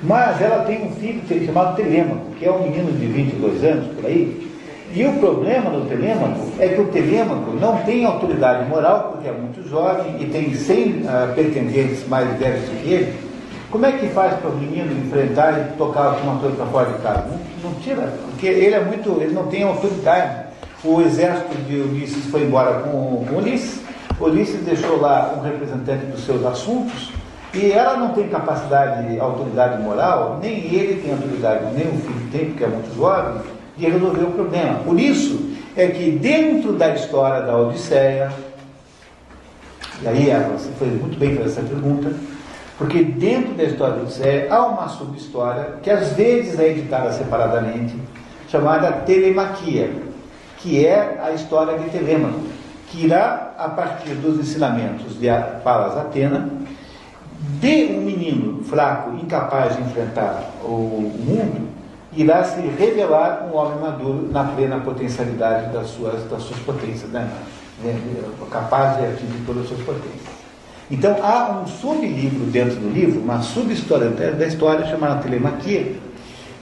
Mas ela tem um filho é chamado Telêmaco, que é um menino de 22 anos por aí. E o problema do Telêmaco é que o Telêmaco não tem autoridade moral, porque é muito jovem e tem 100 ah, pretendentes mais velhos do que ele. Como é que faz para o menino enfrentar e tocar alguma coisa para fora de casa? Não, não tira, porque ele é muito, ele não tem autoridade. O exército de Ulisses foi embora com, com Ulisses. Ulisses deixou lá um representante dos seus assuntos e ela não tem capacidade, autoridade moral, nem ele tem autoridade, nem o filho tem, porque é muito jovem, de resolver o problema. Por isso é que dentro da história da Odisseia, e aí ela foi muito bem fazer essa pergunta, porque dentro da história da Odisseia há uma subhistória que às vezes é editada separadamente, chamada Telemaquia, que é a história de Telêmaco, que irá, a partir dos ensinamentos de Palas Atena, de um menino fraco, incapaz de enfrentar o mundo, irá se revelar um homem maduro na plena potencialidade das suas, das suas potências, né? É, é, capaz de atingir todas as suas potências. Então há um sublivro dentro do livro, uma subhistória da história chamada Telemaquia,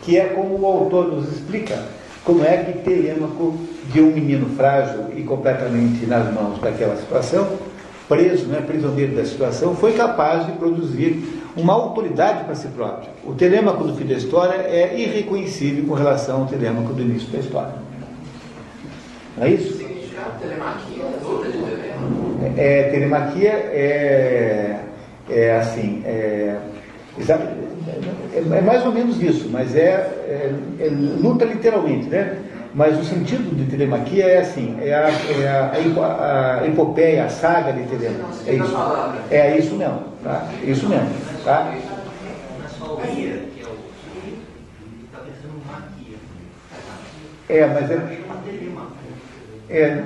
que é como o autor nos explica como é que Telêmaco, de um menino frágil e completamente nas mãos daquela situação, preso, né, prisioneiro da situação, foi capaz de produzir uma autoridade para si próprio. O Telêmaco do fim da história é irreconhecível com relação ao Telêmaco do início da história. Não é isso? Significado telemaquia, luta de. É, telemaquia é, é assim, é, é, é mais ou menos isso, mas é, é- é luta literalmente, né? Mas o sentido de telemaquia é assim, é a, é a, a epo- a epopeia, a saga de Telemaco. É isso. É isso mesmo, tá? É Isso mesmo, tá? É mas é, é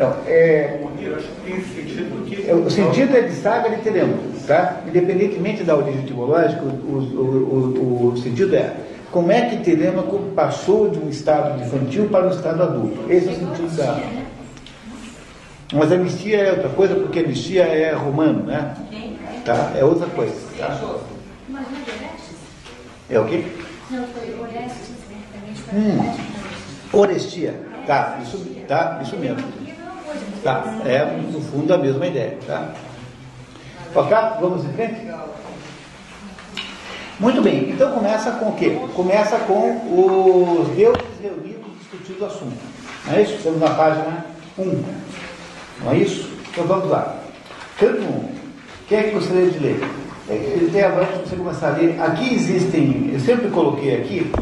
não, é, Eu acho que tem sentido que. É, O sentido é de saga de Telêmaco, tá? Independentemente da origem etimológica, o, o, o, o sentido é como é que Telêmaco passou de um estado infantil para um estado adulto. Esse é o sentido da. Mas a anistia é outra coisa, porque a anistia é romano, né? Tá? É outra coisa. Tá? É o quê? Não, foi Orestes, né? Hum. Orestia. Tá, isso, tá, isso mesmo. Tá, é no fundo a mesma ideia, tá? Ok? Vamos em frente? Muito bem, então começa com o quê? Começa com os deuses reunidos discutindo o assunto. Não é isso? Estamos na página 1. Não é isso? Então vamos lá. Canto 1. Quem é que gostaria de ler? Ele tem avanço para você começar a ler. Aqui existem, eu sempre coloquei aqui,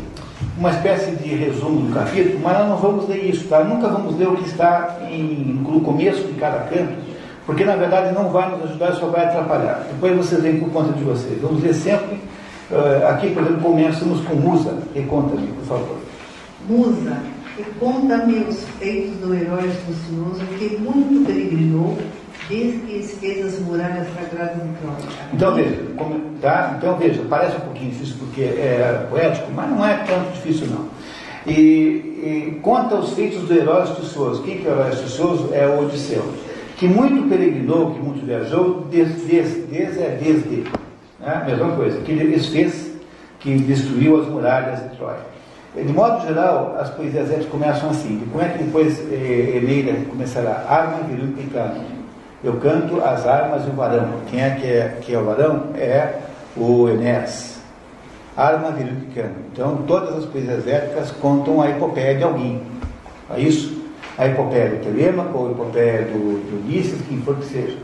uma espécie de resumo do capítulo, mas nós não vamos ler isso, tá? Nunca vamos ler o que está em, no começo de cada canto, porque na verdade não vai nos ajudar, só vai atrapalhar. Depois vocês veem por conta de vocês. Vamos ler sempre. eh, aqui, por exemplo, começamos com Musa. E conta-me, por favor. Musa, e conta-me os feitos do herói astucioso que muito peregrinou desde que fez as muralhas sagradas de Troia. Então veja, como- tá? então veja, parece um pouquinho difícil porque é poético, mas não é tanto difícil não. E, e conta os feitos do herói astucioso. Quem que é o herói astucioso? É o Odisseu, que muito peregrinou, que muito viajou, desde, desde, desde é desde, né? mesma coisa, que ele fez, que destruiu as muralhas de Troia. De modo geral, as poesias éticas começam assim. Como é que depois eh, Eneida começará? Arma, viril e. Eu canto as armas e o varão. Quem é que é, que é o varão? É o Enéas. Arma, viril canto. Então, todas as poesias éticas contam a epopeia de alguém. É isso? A epopeia do Telêmaco, a epopeia do, do Ulisses, quem for que seja.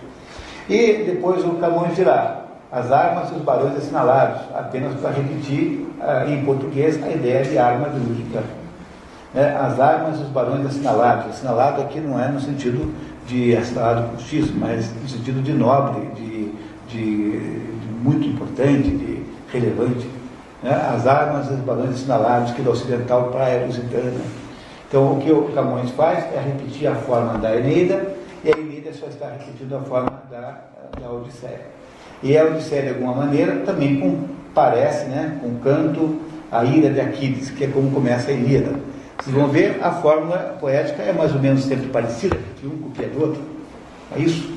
E depois o Camões dirá as armas e os barões assinalados, apenas para repetir ah, em português a ideia de arma, viril canto. Né? As armas e os barões assinalados. Assinalado aqui não é no sentido de assinalado por X, mas no sentido de nobre, de, de, de muito importante, de relevante. Né? As armas os barões assinalados que do ocidental para a lusitana. Então o que o Camões faz é repetir a forma da Eneida, e a Eneida só está repetindo a forma da, da Odisseia. E a Odisseia, de alguma maneira, também com, parece, né, com canto, a ira de Aquiles, que é como começa a Ilíada. Vocês vão ver, a fórmula poética é mais ou menos sempre parecida, que um copia do outro. É isso?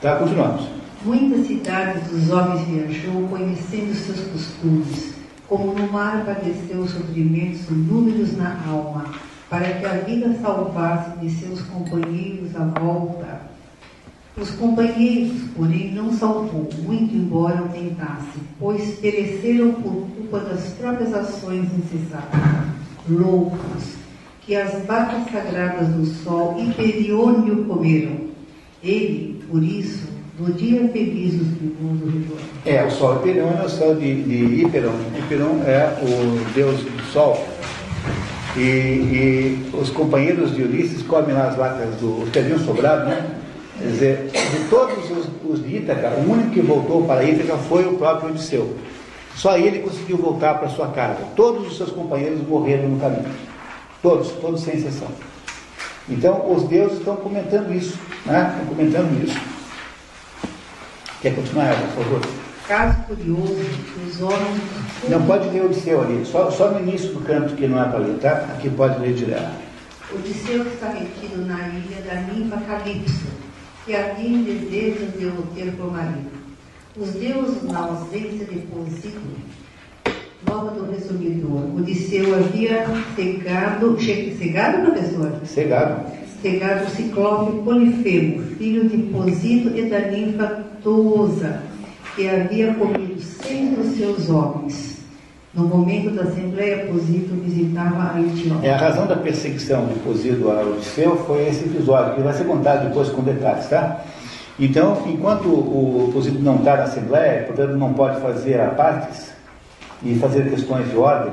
Tá, continuamos. Muitas cidades dos homens viajou, conhecendo seus costumes, como no mar padeceu sofrimentos inúmeros na alma, para que a vida salvasse de seus companheiros a volta. Os companheiros, porém, não salvou, muito embora o tentasse, pois pereceram por culpa das próprias ações incessáveis. Loucos, que as vacas sagradas do sol Hiperiônio comeram. Ele, por isso, no dia feliz tribunos retornou. É, o sol Hiperion é o sol de, de. Hiperon é o deus do sol. E, e os companheiros de Ulisses comem lá as vacas do. que haviam sobrado, né? Quer dizer, de todos os, os de Ítaca, o único que voltou para Ítaca foi o próprio Odisseu. Só ele conseguiu voltar para sua casa. Todos os seus companheiros morreram no caminho. Todos, todos sem exceção. Então, os deuses estão comentando isso, né? Estão comentando isso. Quer continuar, Eva, por favor? Caso curioso, os homens. Não pode ler Odisseu ali, só, só no início do canto que não é para ler, tá? Aqui pode ler direto. Odisseu está retido na ilha da ninfa Calipso, que havia em desejo de o ter por marido. Os deuses, na ausência de Posíclo, nova do resumidor, Odisseu havia cegado, cegado, professor? Cegado. Cegado o ciclope Polifemo, filho de Posito e da ninfa Tousa, que havia comido seis dos seus homens. No momento da Assembleia, Posito visitava a Etiópia. É, a razão da perseguição de Posído a Odisseu foi esse episódio, que vai ser contado depois com detalhes, tá? Então, enquanto o Posído não está na Assembleia, portanto não pode fazer a partes e fazer questões de ordem,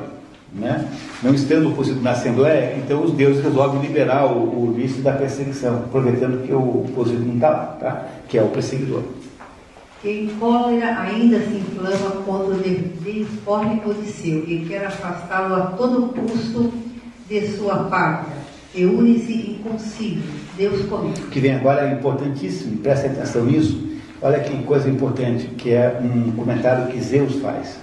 né? não estando Posído na Assembleia, então os deuses resolvem liberar o, o Ulisses da perseguição, aproveitando que o Posído não está lá, tá? que é o perseguidor. Em cólera ainda se inflama contra o deforme Odisseu e quer afastá-lo a todo custo de sua pátria. E une-se em concílio, Deus comigo. Que vem agora é importantíssimo, preste atenção nisso. Olha que coisa importante, que é um comentário que Zeus faz.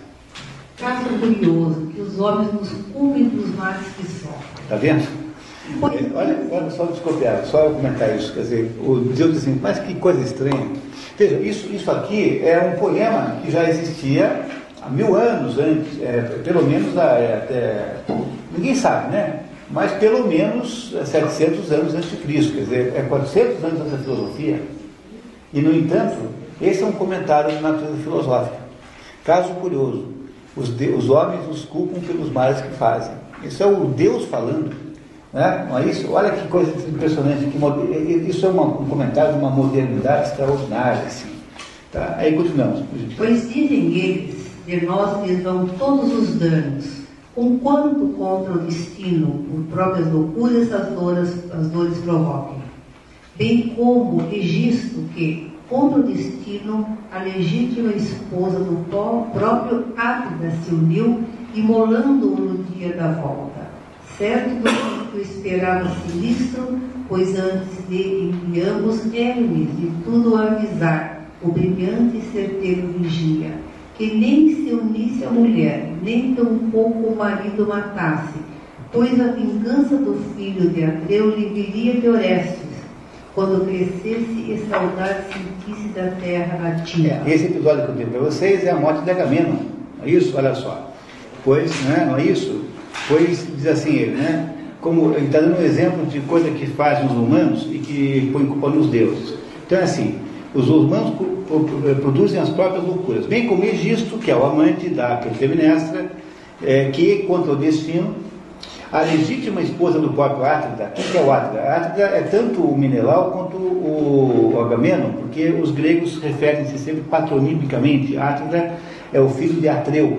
Caso curioso, que os homens nos cumprem dos males que sofrem. Está vendo? É, olha, olha só, desculpe, Eva, só comentar isso. Quer dizer, o Deus diz assim, mas que coisa estranha. Veja, isso, isso aqui é um poema que já existia há mil anos antes, é, pelo menos é, até. Ninguém sabe, né? Mas pelo menos 700 anos antes de Cristo, quer dizer, é 400 anos antes da filosofia. E, no entanto, esse é um comentário de natureza filosófica. Caso curioso, os, de, os homens os culpam pelos males que fazem. Isso é o Deus falando. Né? Não é isso? Olha que coisa impressionante. Que, isso é uma, um comentário de uma modernidade extraordinária. Assim. Tá? Aí continuamos. Pois dizem eles, de nós lhes vão todos os danos, com quanto contra o destino, por próprias loucuras as dores, as dores provoquem. Bem como Egisto, que contra o destino, a legítima esposa do próprio Ábida se uniu, imolando-o no dia da volta. Certo do que esperava sinistro, pois antes de enviamos Hermes de tudo avisar, o brilhante e certeiro vigia, que nem se unisse a mulher, nem tampouco o marido matasse, pois a vingança do filho de Atreu lhe viria de Orestes, quando crescesse e saudade sentisse da terra nativa. É, esse episódio que eu tenho para vocês é a morte de Agamemnon. É isso? Olha só. Pois, né, não é isso? Pois, diz assim ele, né? Como ele está dando um exemplo de coisa que fazem os humanos e que põe culpa nos deuses. Então é assim, os humanos produzem as próprias loucuras, bem como Egisto, que é o amante da Clitemnestra, é, que contra o destino a legítima esposa do próprio Átrida, quem que é o Átrida? Átrida é tanto o Menelau quanto o, Agamemnon, porque os gregos referem-se sempre patronimicamente. Átrida é o filho de Atreu.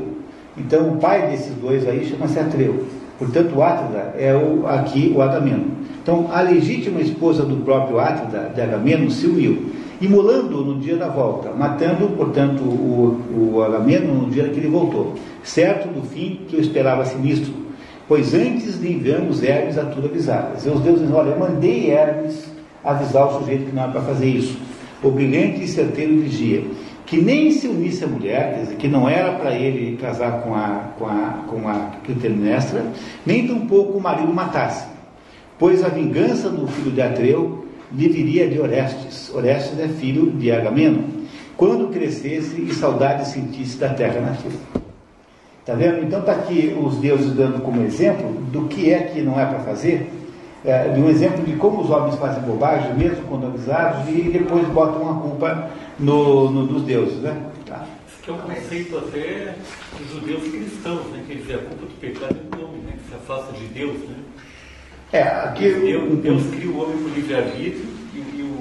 Então o pai desses dois aí chama-se Atreu. Portanto, Átrida é o, aqui o Agamemnon. Então, a legítima esposa do próprio Átrida, de Agamemnon, se uniu, imolando no dia da volta, matando, portanto, o, o Agamemnon no dia que ele voltou, certo do fim que eu esperava sinistro Pois antes de enviarmos Hermes a tudo avisar. E os deuses dizem, olha, eu mandei Hermes avisar o sujeito que não é para fazer isso. O brilhante e certeiro vigia. Que nem se unisse a mulher, dizer, que não era para ele casar com a, com a, com a Clitemnestra, nem tampouco o marido matasse. Pois a vingança do filho de Atreu lhe viria de Orestes. Orestes é filho de Agamemnon. Quando crescesse e saudade sentisse da terra nativa. Está vendo? Então está aqui os deuses dando como exemplo do que é que não é para fazer, é, de um exemplo de como os homens fazem bobagem, mesmo quando avisados, e depois botam a culpa no, no dos deuses. Né? Tá. Isso que é um conceito até dos judeus cristãos, né? quer dizer, a culpa do pecado é do homem, né? que se afasta de Deus. Né? É, aqui, Deus, Deus cria o homem por livre-arbítrio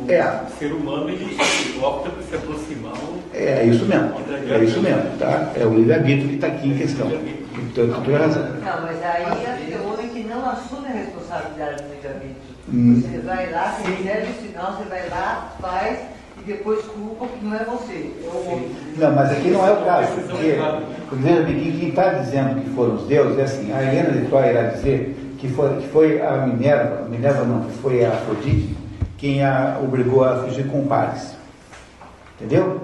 é. o ser humano ele opta por se aproximar. É, é isso mesmo. É isso mesmo, tá? É o livre-arbítrio que está aqui em questão. Portanto, tu razão. Não, mas aí é o homem que não assume a responsabilidade do livre-arbítrio. Hum. Você vai lá, você recebe o sinal, você vai lá, faz e depois culpa que não é você, é o homem. Não, mas aqui não é o caso, porque, veja bem, quem está dizendo que foram os deuses é assim, a Helena de Troia irá dizer que foi, que foi a Minerva, Minerva não, que foi a Afrodite, quem a obrigou a fugir com pares. Entendeu?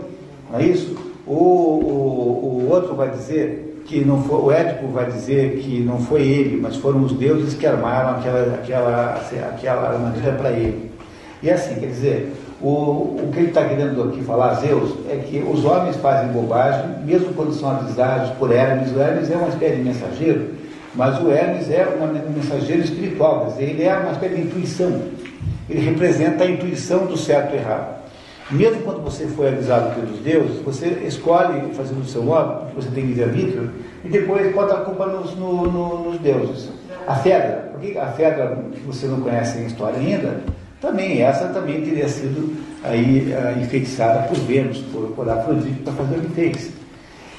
Não é isso? O, o, o outro vai dizer que não foi, o Édipo vai dizer que não foi ele, mas foram os deuses que armaram aquela, aquela, aquela armadilha para ele. E é assim, quer dizer, o, o que ele está querendo aqui falar, Zeus, é que os homens fazem bobagem, mesmo quando são avisados por Hermes. O Hermes é uma espécie de mensageiro, mas o Hermes é um mensageiro espiritual, quer dizer, ele é uma espécie de intuição ele representa a intuição do certo e errado. Mesmo quando você foi avisado pelos deuses, você escolhe fazer o seu modo, porque você tem livre-arbítrio, e depois bota a culpa nos, no, no, nos deuses. A Fedra, porque a Fedra, que você não conhece a história ainda, também, essa também teria sido aí uh, enfeitiçada por Vênus, por, por Afrodite, para fazer o que fez.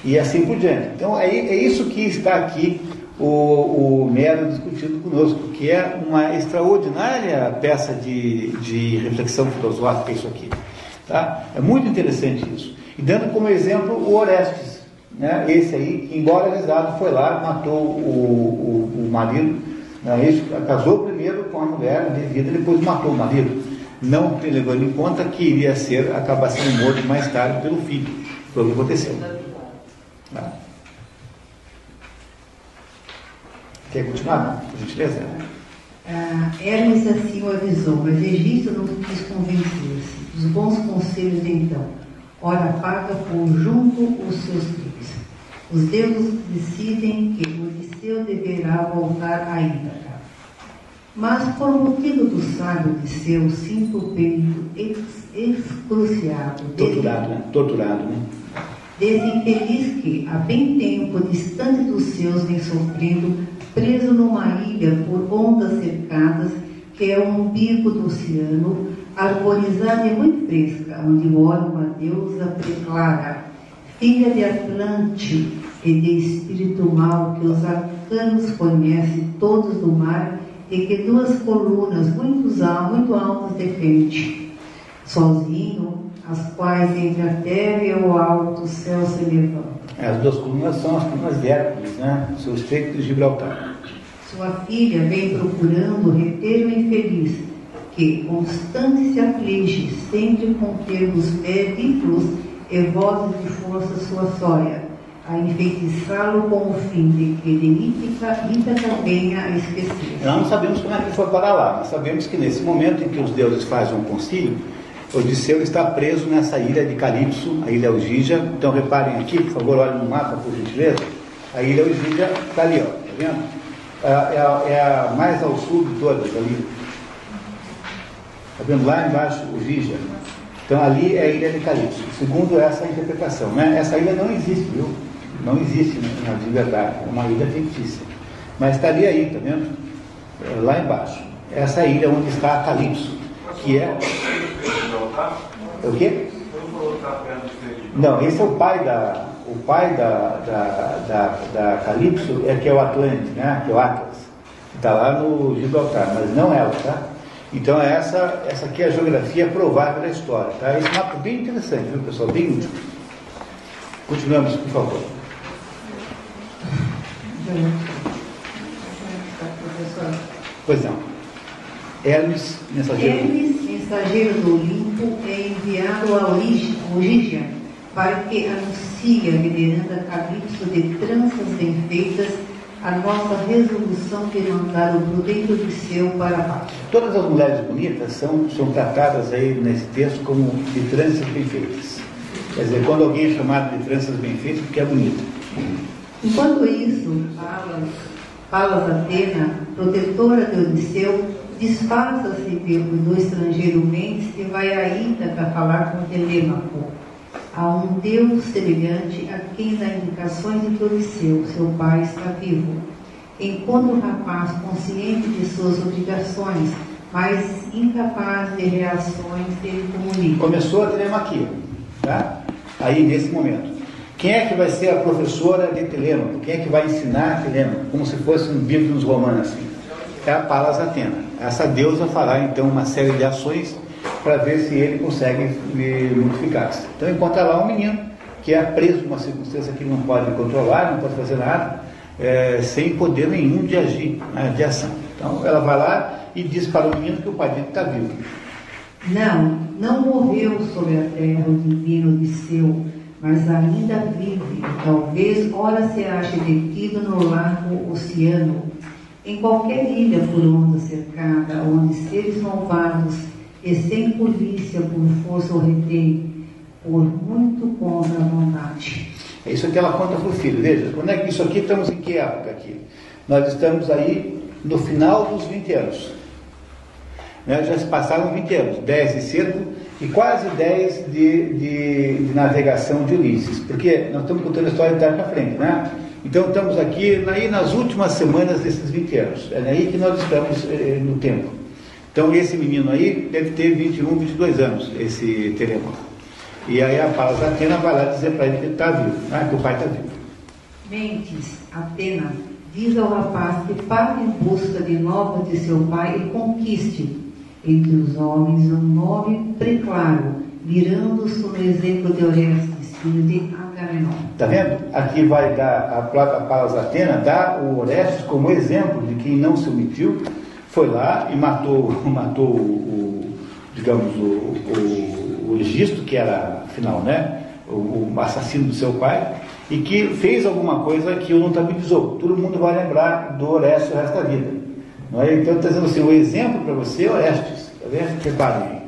E assim por diante. Então, é, é isso que está aqui o, o Mero discutindo conosco, que é uma extraordinária peça de, de reflexão filosófica isso aqui. Tá? É muito interessante isso. E dando como exemplo o Orestes, né? esse aí, que embora avisado, foi lá, matou o, o, o marido, né? Isso, casou primeiro com a mulher de vida, depois matou o marido, não levando em conta que iria ser, acabar sendo morto mais tarde pelo filho. Foi o que aconteceu. Tá? Quer continuar? Por gentileza. Ah, Hermes assim o avisou, mas Egito não quis convencer-se. Os bons conselhos então. Ora, paga por junto os seus crimes. Os deuses decidem que Odisseu deverá voltar a Ítaca. Mas, por motivo do sábio Odisseu, sinto o peito ex- excruciado. Torturado, né? Torturado, né? Desse infeliz que, há bem tempo, distante dos seus, vem sofrendo, preso numa ilha por ondas cercadas, que é o umbigo do oceano, arborizada e muito fresca, onde mora uma deusa preclara, filha de Atlante e de espírito mau, que os arcanos conhecem todos do mar, e que duas colunas muito, al- muito altas defende sozinho, as quais entre a terra e o alto céu se levantam. As duas colunas são as colunas de Hércules, né? Seu estreito de Gibraltar. Sua filha vem procurando reter o infeliz, que constante se aflige, sempre com termos médicos e vozes de força sua sóia, a enfeitiçá-lo com o fim de que de Ítaca, venha a esquecer. Nós não sabemos como é que foi para lá, mas sabemos que nesse momento em que os deuses fazem um concílio, Odisseu está preso nessa ilha de Calipso, a ilha Eugígia. Então reparem aqui, por favor, olhem no mapa, por gentileza. A ilha Eugígia está ali, ó, tá vendo? É a, é a mais ao sul de todas ali. Está vendo lá embaixo o Gigia? Então ali é a ilha de Calipso, segundo essa interpretação. Né? Essa ilha não existe, viu? Não existe na, de verdade, é uma ilha fictícia. Mas estaria aí, tá vendo? É, Lá embaixo. Essa ilha onde está Calipso, que é. O quê? Não, esse é o pai da. O pai da, da, da, da Calipso é que é o Atlante, né? Que é o Atlas. Está lá no Gibraltar, mas não ela, tá? Então essa, essa aqui é a geografia provável da história, tá? Esse mapa é bem interessante, viu pessoal? Bem útil. Continuamos, por favor. Pois não. Hermes, mensageiro. Hermes, mensageiro do Olimpo, é enviado a Origi- Origígia para que anuncie a veneranda Calipso de tranças bem feitas a nossa resolução de mandar o prudente Odisseu para baixo. Todas as mulheres bonitas são, são tratadas aí nesse texto como de tranças bem feitas. Quer dizer, quando alguém é chamado de tranças bem feitas, porque é bonita. Enquanto isso, Palas, Palas Atena, protetora de Odisseu, disfarça-se de- do estrangeiro Mendes e vai a Ítaca falar com Telêmaco, a um deus semelhante a quem dá indicações Odisseu, seu pai, está vivo. Encontra o rapaz consciente de suas obrigações, mas incapaz de reações, ele comunica. Começou a telemaquia, tá? Aí, nesse momento. Quem é que vai ser a professora de Telêmaco? Quem é que vai ensinar Telêmaco? Como se fosse um livro nos romanos, assim. É a Palas Atena. Essa deusa fará, então, uma série de ações para ver se ele consegue modificar-se. Então, encontra lá um menino que é preso numa circunstância que não pode controlar, não pode fazer nada, eh, sem poder nenhum de agir, né, de ação. Então, ela vai lá e diz para o menino que o dele está vivo. Não, não morreu sobre a terra o divino Odisseu, mas ainda vive. Talvez ora se ache detido no largo oceano, em qualquer ilha por onda cercada, onde seres malvados e sem polícia por força o retém, por muito contra a vontade. É isso que ela conta para o filho. Veja, quando é que isso aqui estamos em que época aqui? Nós estamos aí no final dos 20 anos. Né? Já se passaram 20 anos, 10 de cerco e quase 10 de, de, de navegação de Ulisses. Porque nós estamos contando a história de trás para frente, né? Então estamos aqui aí nas últimas semanas desses 20 anos. É aí que nós estamos eh, no tempo. Então esse menino aí deve ter 21, 22 anos, esse Telemaco. E aí a Palas Atena vai lá dizer para ele que está vivo, né? que o pai está vivo. Mentes, Atena, diz ao rapaz que parte em busca de novas de seu pai e conquiste entre os homens um nome preclaro, mirando-se no exemplo de Orestes, filho de Está vendo? Aqui vai dar, a placa Palas Atena dá o Orestes como exemplo de quem não se omitiu, foi lá e matou, matou o, o, digamos, o, o, o Egisto, que era, afinal, né, o, o assassino do seu pai, e que fez alguma coisa que o notabilizou. Todo mundo vai lembrar do Orestes o resto da vida. Não é? Então está dizendo assim, o exemplo para você é Orestes. Tá vendo? Reparem.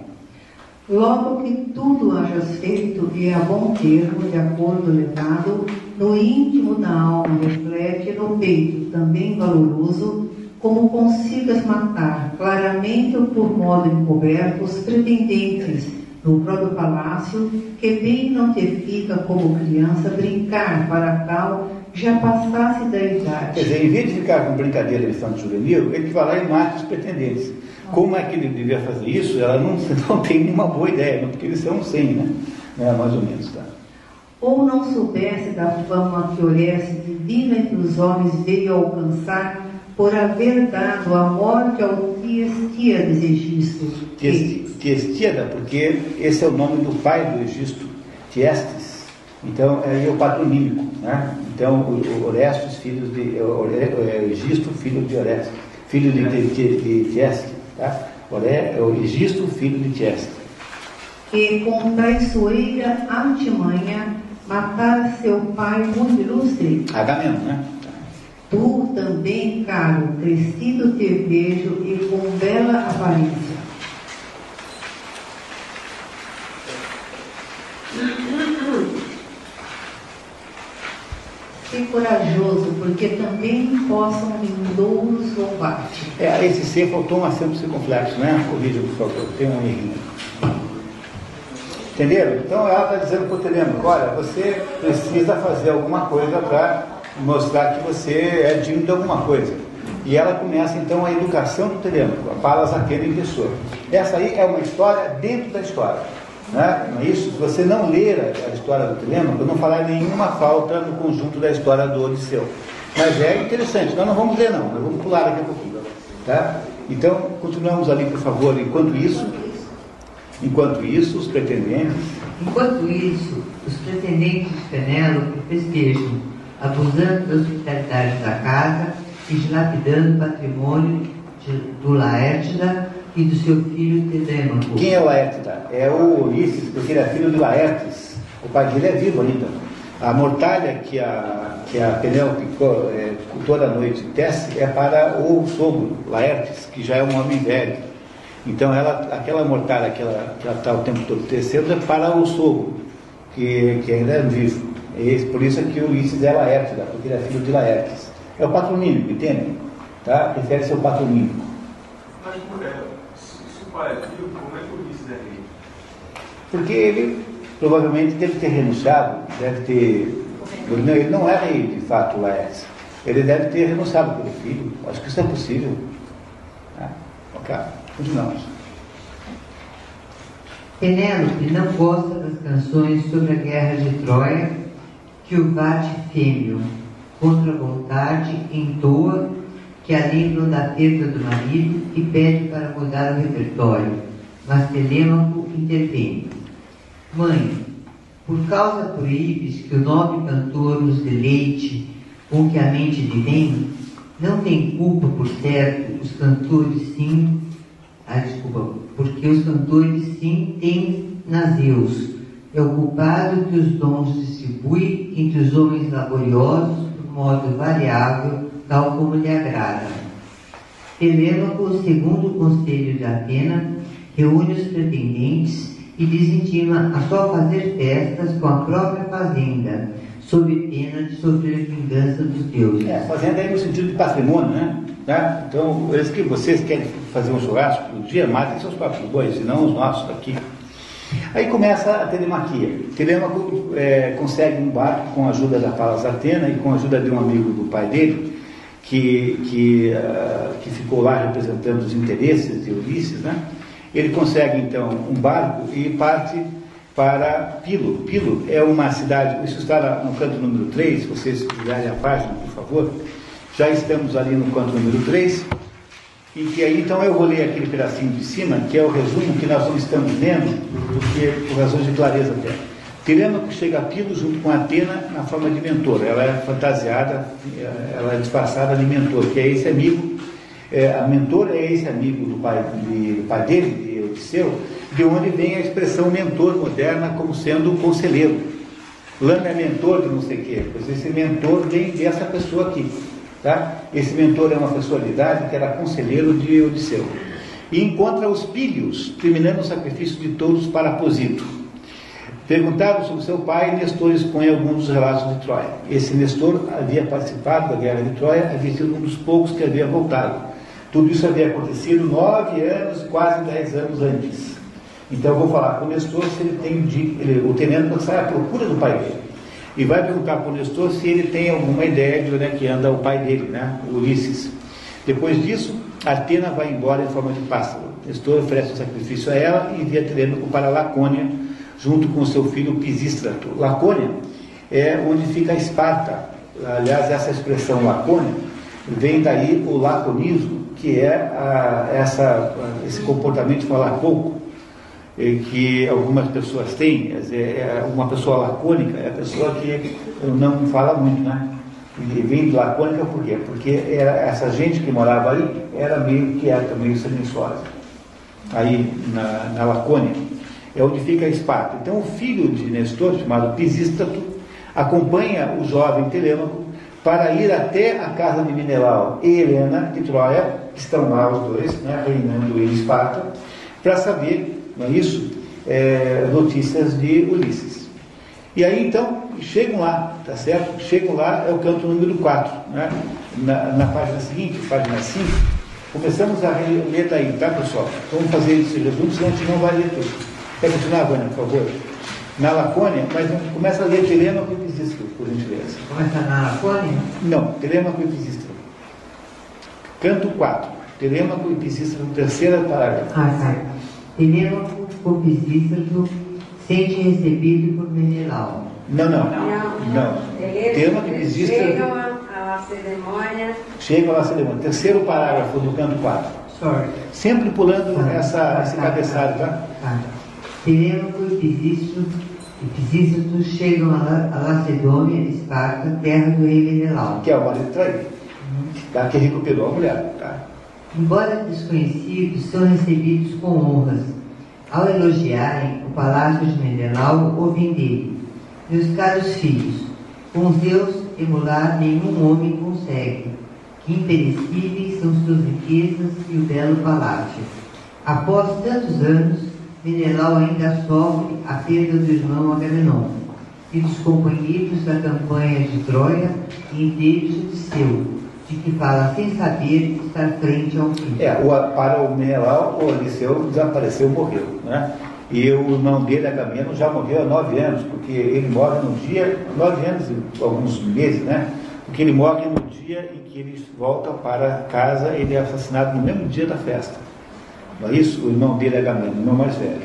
Logo que tudo hajas feito e a bom termo, de acordo levado, no íntimo da alma reflete no peito, também valoroso, como consigas matar, claramente ou por modo encoberto, os pretendentes no próprio palácio, que bem não te fica como criança brincar para tal já passasse da idade. Quer dizer, em vez de ficar com brincadeira de infanto juvenil, ele vai lá e mata os pretendentes. Como é que ele devia fazer isso? Ela não, não tem nenhuma boa ideia, né? porque eles são 100, né? É, mais ou menos, tá? Ou não soubesse da fama que Oreste divina entre os homens veio alcançar por haver dado a morte ao Tiestíades Egisto. Tiestíada, porque esse é o nome do pai do Egisto, Tiestes. Então, é o patronímico, né? Então, o Orestes, filho de Egisto, filho de Orestes, filho de, de, de, de Tieste, tá? Oré, é o Egisto, filho de Tieste. Que com traiçoeira artimanha matara seu pai muito ilustre. Agamemnon, né? Tu também, caro, crescido te vejo e com bela aparência. Ser corajoso, porque também possam vindouros louvar-te. É, esse ser faltou um acento circunflexo, né? Corrija, por favor, tem um errinho. Entenderam? Então ela está dizendo para o Telemaco, olha, você precisa fazer alguma coisa para mostrar que você é digno de alguma coisa. E ela começa então a educação do Telemaco, a Palas Atena em pessoa. Essa aí é uma história dentro da história. Né? Não é isso? Se você não ler a história do Telemaco, não falar nenhuma falta no conjunto da história do Odisseu. Mas é interessante, nós não vamos ler não, nós vamos pular daqui a pouquinho. Tá? Então, continuamos ali, por favor, enquanto isso, Enquanto isso, os pretendentes. Enquanto isso, os pretendentes de Penélope festejam, abusando da hospitalidade da casa e dilapidando o patrimônio de, do Laértida e do seu filho Telêmaco. Quem é o Laértida? É o Ulisses, porque ele é filho de Laertes. O pai dele é vivo ainda. A mortalha que a, que a Penélope é, toda noite tece é para o sogro, Laertes, que já é um homem velho. Então, ela, aquela mortalha que ela está o tempo todo tecendo é para o sogro, que, que ainda é vivo. E por isso é que o Ulisses é Laértida, porque ele é filho de Laertes. É o patronímico, entende? Tá? Refere-se ao patronímico. Mas, é, se, é filho, como é que o é rei? Porque ele provavelmente deve ter renunciado, deve ter. Não, ele não é rei, de fato, Laértes. Ele deve ter renunciado pelo filho. Acho que isso é possível. Tá? Ok. Continuamos. Penélope não gosta das canções sobre a guerra de Troia que o bate fêmeo, contra a vontade, entoa, que a lembram da perda do marido e pede para mudar o repertório, mas Telêmaco intervém. Mãe, por causa proíbes que o nobre cantor nos deleite com que a mente vem, não tem culpa, por certo, os cantores sim ah, desculpa, porque os cantores sim têm nazeus. É o culpado que os dons distribui entre os homens laboriosos por modo variável, tal como lhe agrada. Telêmaco, segundo o conselho de Atena, reúne os pretendentes e lhes intima a só fazer festas com a própria fazenda, sob pena de sofrer vingança dos deuses. É, fazenda aí no sentido de patrimônio, né? Tá? Então, eles que vocês querem fazer um churrasco, o dia matem seus próprios bois, e não os nossos aqui. Aí começa a telemaquia. Telemaco é, consegue um barco com a ajuda da Palas Atena e com a ajuda de um amigo do pai dele, que, que, uh, que ficou lá representando os interesses de Ulisses, né? Ele consegue então um barco e parte para Pilo. Pilo é uma cidade, isso está no canto número 3, se vocês virarem a página, por favor. Já estamos ali no canto número 3, e que aí então eu vou ler aquele pedacinho de cima, que é o resumo que nós não estamos vendo, porque por razões de clareza até. Tirâmaco chega a Pilo junto com Atena na forma de mentor. Ela é fantasiada, ela é disfarçada de mentor, que é esse amigo. É, a mentor é esse amigo do pai, de, do pai dele, de Odisseu, de onde vem a expressão mentor moderna como sendo conselheiro. Lama é mentor de não sei o quê, pois esse mentor vem dessa pessoa aqui. Tá? Esse mentor é uma personalidade que era conselheiro de Odisseu. e encontra os pilhos, terminando o sacrifício de todos para Aposito. Perguntado sobre seu pai, Nestor expõe alguns dos relatos de Troia. Esse Nestor havia participado da guerra de Troia, havia sido um dos poucos que havia voltado. Tudo isso havia acontecido nove anos, quase dez anos antes. Então eu vou falar com o Nestor se ele tem ele, o tenente sai à procura do pai dele. E vai perguntar para o Nestor se ele tem alguma ideia de onde é que anda o pai dele, né? Ulisses. Depois disso, Atena vai embora em forma de pássaro. Nestor oferece o sacrifício a ela e envia Telêmaco para Lacônia, junto com seu filho Pisístrato. Lacônia é onde fica Esparta. Aliás, essa expressão Lacônia vem daí o laconismo, que é a, essa, esse comportamento de falar pouco, que algumas pessoas têm. É uma pessoa lacônica é a pessoa que não fala muito, né? E vem de lacônica por quê? Porque era, essa gente que morava aí era meio quieta, meio silenciosa. Aí na, na Lacônia é onde fica Esparta. Então o filho de Nestor, chamado Pisístrato, acompanha o jovem Telêmaco para ir até a casa de Minelau e Helena de Troia, que estão lá os dois, né, reinando em Esparta, para saber, não é isso, é, notícias de Ulisses. E aí então chegam lá, tá certo? Chegam lá, é o canto número 4, né? na, na página seguinte, página 5, começamos a ler daí, tá pessoal? Vamos fazer esse resumo, senão a gente não vai ler tudo. Quer continuar, Vânia, por favor? Na Lacônia, mas começa a ler Telêmaco e Pisístro, por gentileza. Começa na Lacônia? Não, Telêmaco e Pisístro. Canto 4. Telêmaco e Pisístro, terceira parágrafo. Ah, tá. Telêmaco com Pisístro sente recebido por Menelau. Não, não. Não, não. Eles Telêmaco e Pisístro. chegam à cerimônia. Chegam à cerimônia. Terceiro parágrafo do canto 4. Sorry. Sempre pulando Ah, essa, tá, esse tá, cabeçalho, tá? Tá. Telêmaco e Pisístro, e Pisístro chegam a, La, a Lacedômia, Esparta, terra do rei Menelau. Que é o marido traído. Tá? Que recuperou a mulher. Tá? Embora desconhecidos, são recebidos com honras. Ao elogiarem o palácio de Menelau, ouvem dele. Meus caros filhos, com Deus emular nenhum homem consegue, que imperecíveis são suas riquezas e o belo palácio. Após tantos anos, Menelau ainda sofre a perda do irmão Agamenon e dos companheiros da campanha de Troia e deles de seu, de que fala sem saber estar frente ao fim. É, o, para o Menelau, o Odisseu desapareceu, morreu. Né? E o irmão dele, Agamemnon, já morreu há nove anos, porque ele morre no dia, nove anos e alguns meses, né? Porque ele morre no dia em que ele volta para casa, ele é assassinado no mesmo dia da festa. Não é isso? O irmão dele, Agamemnon, o irmão mais velho.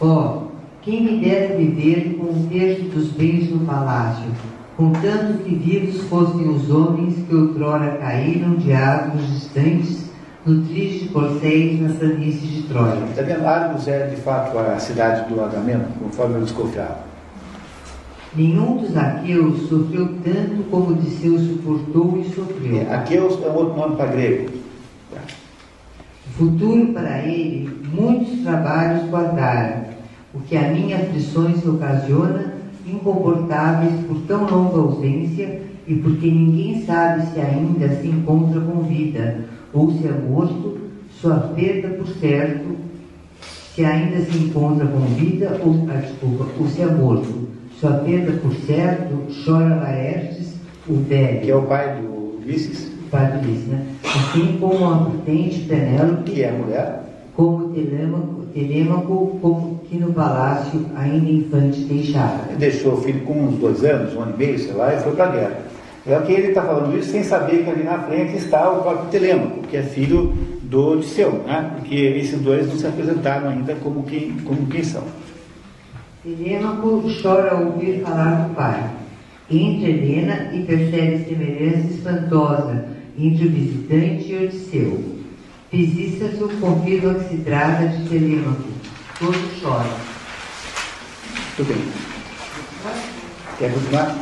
Ó, quem me dera viver com um terço dos bens no palácio, contanto que vivos fossem os homens que outrora caíram de árvores distantes no triste corcéis nas planícies de Troia. Está vendo? Argos é de fato a cidade do Agamemnon, conforme eu desconfiava. Nenhum dos aqueus sofreu tanto como o de seu suportou e sofreu. É, Aqueus é outro nome para grego. Futuro para ele, muitos trabalhos guardaram, o que a minha aflições ocasiona, incomportáveis por tão longa ausência e porque ninguém sabe se ainda se encontra com vida ou se é morto, sua perda por certo, se ainda se encontra com vida ou, ah, desculpa, ou se é morto, sua perda por certo, chora Laertes, o velho. Que é o pai do Ulisses, pai do Ulisses, né? Assim como a prudente Penélope, que é mulher. como Telêmaco, Telêmaco como que no palácio ainda infante deixara. Ele deixou o filho com uns dois anos, um ano e meio, sei lá, e foi para a guerra. É que ele está falando isso sem saber que ali na frente está o próprio Telêmaco, que é filho do Odisseu, né? porque esses dois não se apresentaram ainda como quem, como quem são. Telêmaco chora ao ouvir falar do pai. Entra Helena e percebe semelhança espantosa entre o visitante e Odisseu. Pisístrato confirma que se trata de Telêmaco. Todos choram. Tudo bem. Quer continuar?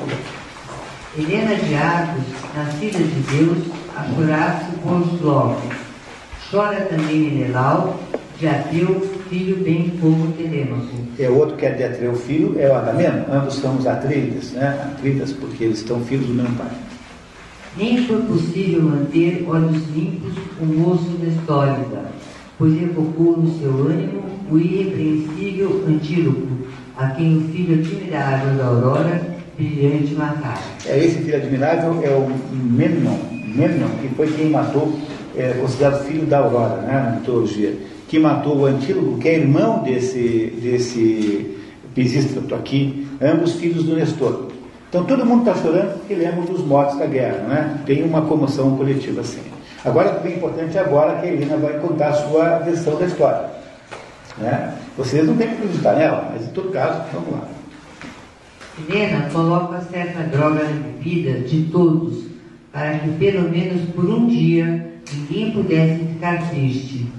Helena de Argos, nascida de Deus, a chorar-se por os lobos. Chora também Menelau, de Ateu, filho bem como Telêmaco. É outro que é de Atreu filho, é o Agamemnon. Ambos são os né? Atreides, porque eles estão filhos do mesmo pai. Nem foi possível manter olhos limpos um moço nestólida, pois evocou no seu ânimo o irrepreensível antíloco, a quem o filho admirável da aurora brilhante matara. É, esse filho admirável é o Memnon, Memnon que foi quem matou, é, considerado filho da Aurora, né, na mitologia, que matou o Antíloco, que é irmão desse, desse Pisístrato aqui, ambos filhos do Nestor. Então todo mundo está chorando porque lembra dos mortos da guerra, né? tem uma comoção coletiva assim. Agora, o que é importante agora é que a Helena vai contar a sua versão da história. Né? Vocês não têm que acreditar nela, mas em todo caso, vamos lá. Helena coloca certa droga na bebida de todos, para que pelo menos por um dia ninguém pudesse ficar triste.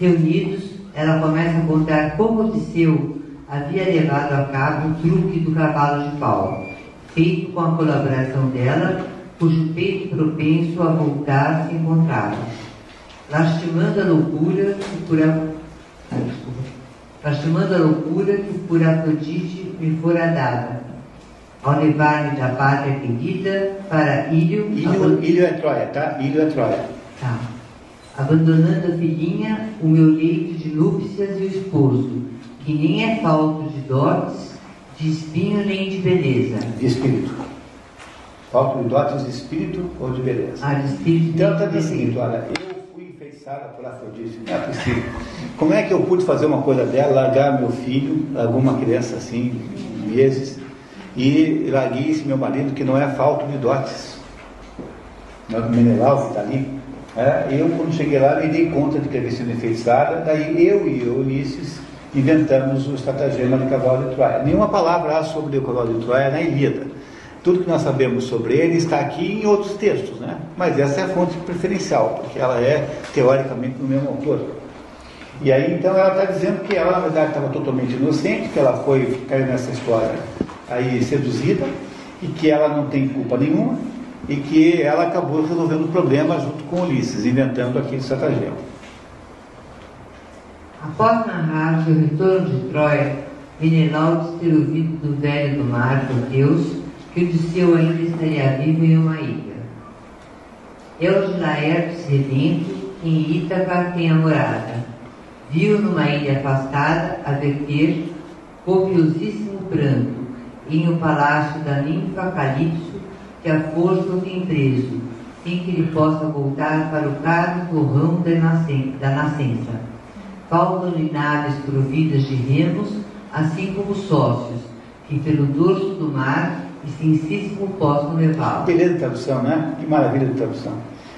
Reunidos, ela começa a contar como Odisseu havia levado a cabo o truque do cavalo de pau, feito com a colaboração dela, cujo peito propenso a voltar se encontrava. Lastimando a loucura que por a... ah, desculpa. Lastimando a loucura que por Afrodite me fora dada, ao levar-me da pátria querida para Ílio, Ilho, Ilho é Troia, tá? Ilho é Troia. Tá. Abandonando a filhinha, o meu leito de núpcias e o esposo, que nem é falto de dotes, de espinho nem de beleza. De espírito. Falta de dotes de espírito ou de beleza. Ah, de espírito Então está de dizendo o seguinte, beleza. olha, eu fui enfeitiçada por Afrodite, não é possível. Como é que eu pude fazer uma coisa dela, largar meu filho, alguma criança assim, meses, e larguei esse meu marido que não é falto de dotes. O Menelau que está ali. É, eu, quando cheguei lá, me dei conta de que havia sido enfeitiçada, daí eu e Ulisses inventamos o estratagema de cavalo de Troia. Nenhuma palavra há sobre o cavalo de Troia na Ilíada. Tudo que nós sabemos sobre ele está aqui em outros textos, né? mas essa é a fonte preferencial, porque ela é, teoricamente, no mesmo autor. E aí, então, ela está dizendo que ela, na verdade, estava totalmente inocente, que ela foi caiu nessa história aí seduzida, e que ela não tem culpa nenhuma, e que ela acabou resolvendo o problema junto com Ulisses, inventando aquele estratagema. Após narrar seu retorno de Troia, Menelaudes ter ouvido do velho do mar, Deus, que Odisseu ainda estaria vivo em uma ilha. Eu de Laertes rebento, que em Ítaca tem a morada. Viu numa ilha afastada a verter copiosíssimo pranto, em o palácio da ninfa Calipso, que a força o tem preso, sem que ele possa voltar para o caro torrão da nascença. Faltam-lhe naves providas de remos, assim como sócios, que pelo dorso do mar extensíssimo possam levá-lo. Beleza de tradução, né? Que maravilha de tradução.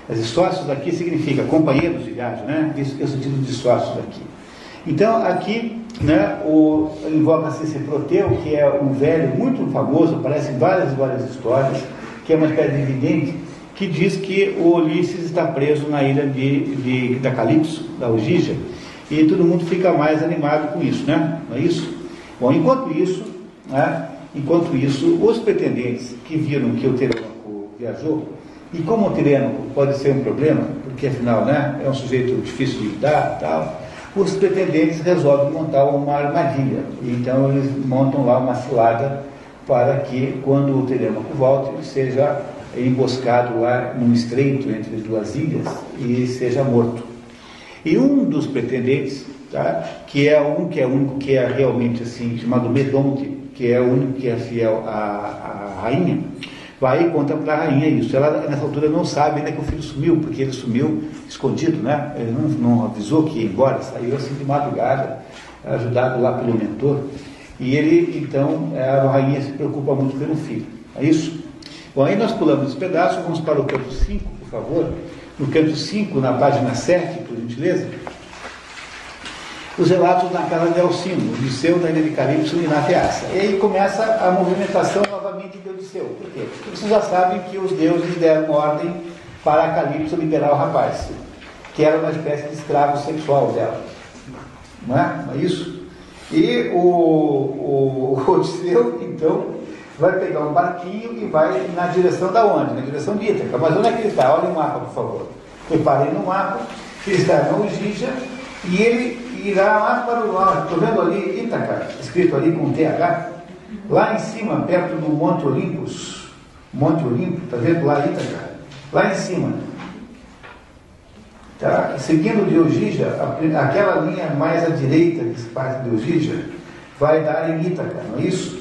As sócios aqui significa companheiros de viagem, né? Isso é o sentido de sócios aqui. Então, aqui, né, o, invoca-se esse Proteu, que é um velho muito famoso, aparece em várias e várias histórias, que é uma espécie de vidente, que diz que o Ulisses está preso na ilha de, de, da Calipso, da Ogígia, e todo mundo fica mais animado com isso, né? Não é isso? Bom, enquanto isso, né, enquanto isso, os pretendentes que viram que o Telêmaco viajou, e como o Telêmaco pode ser um problema, porque afinal né, é um sujeito difícil de lidar tal, os pretendentes resolvem montar uma armadilha. Então eles montam lá uma cilada para que, quando o Telêmaco volte, ele seja emboscado lá num estreito entre duas ilhas e seja morto. E um dos pretendentes, tá, que é um que é único que é realmente assim, chamado Medonte, que é o único que é fiel à, à rainha, vai e conta para a rainha isso. Ela, nessa altura, não sabe ainda que o filho sumiu, porque ele sumiu escondido, né? Ele não, não avisou que ia embora, saiu assim de madrugada, ajudado lá pelo mentor. E ele, então, a rainha se preocupa muito pelo filho. É isso? Bom, aí nós pulamos esse pedaço, vamos para o canto 5, por favor. No canto 5, na página 7, por gentileza. Os relatos na casa de Alcino, Odisseu, da ilha de Calypso e na Teaça. E aí começa a movimentação novamente de Odisseu. Por quê? Porque vocês já sabem que os deuses deram ordem para Calypso liberar o rapaz, que era uma espécie de escravo sexual dela. Não é? Não é isso? E o, o, o Odisseu, então, vai pegar um barquinho e vai na direção da onde? Na direção de Ítaca. Mas onde é que ele está? Olha o mapa, por favor. Reparem no mapa, ele está na Ogígia e ele irá lá para o lado. Estou vendo ali Ítaca, escrito ali com TH. Lá em cima, perto do Monte Olimpus. Monte Olimpo, está vendo lá Ítaca? Lá em cima. Tá? Seguindo de Ogija, a- aquela linha mais à direita que se parte de Ogija, vai dar em Ítaca, não é isso?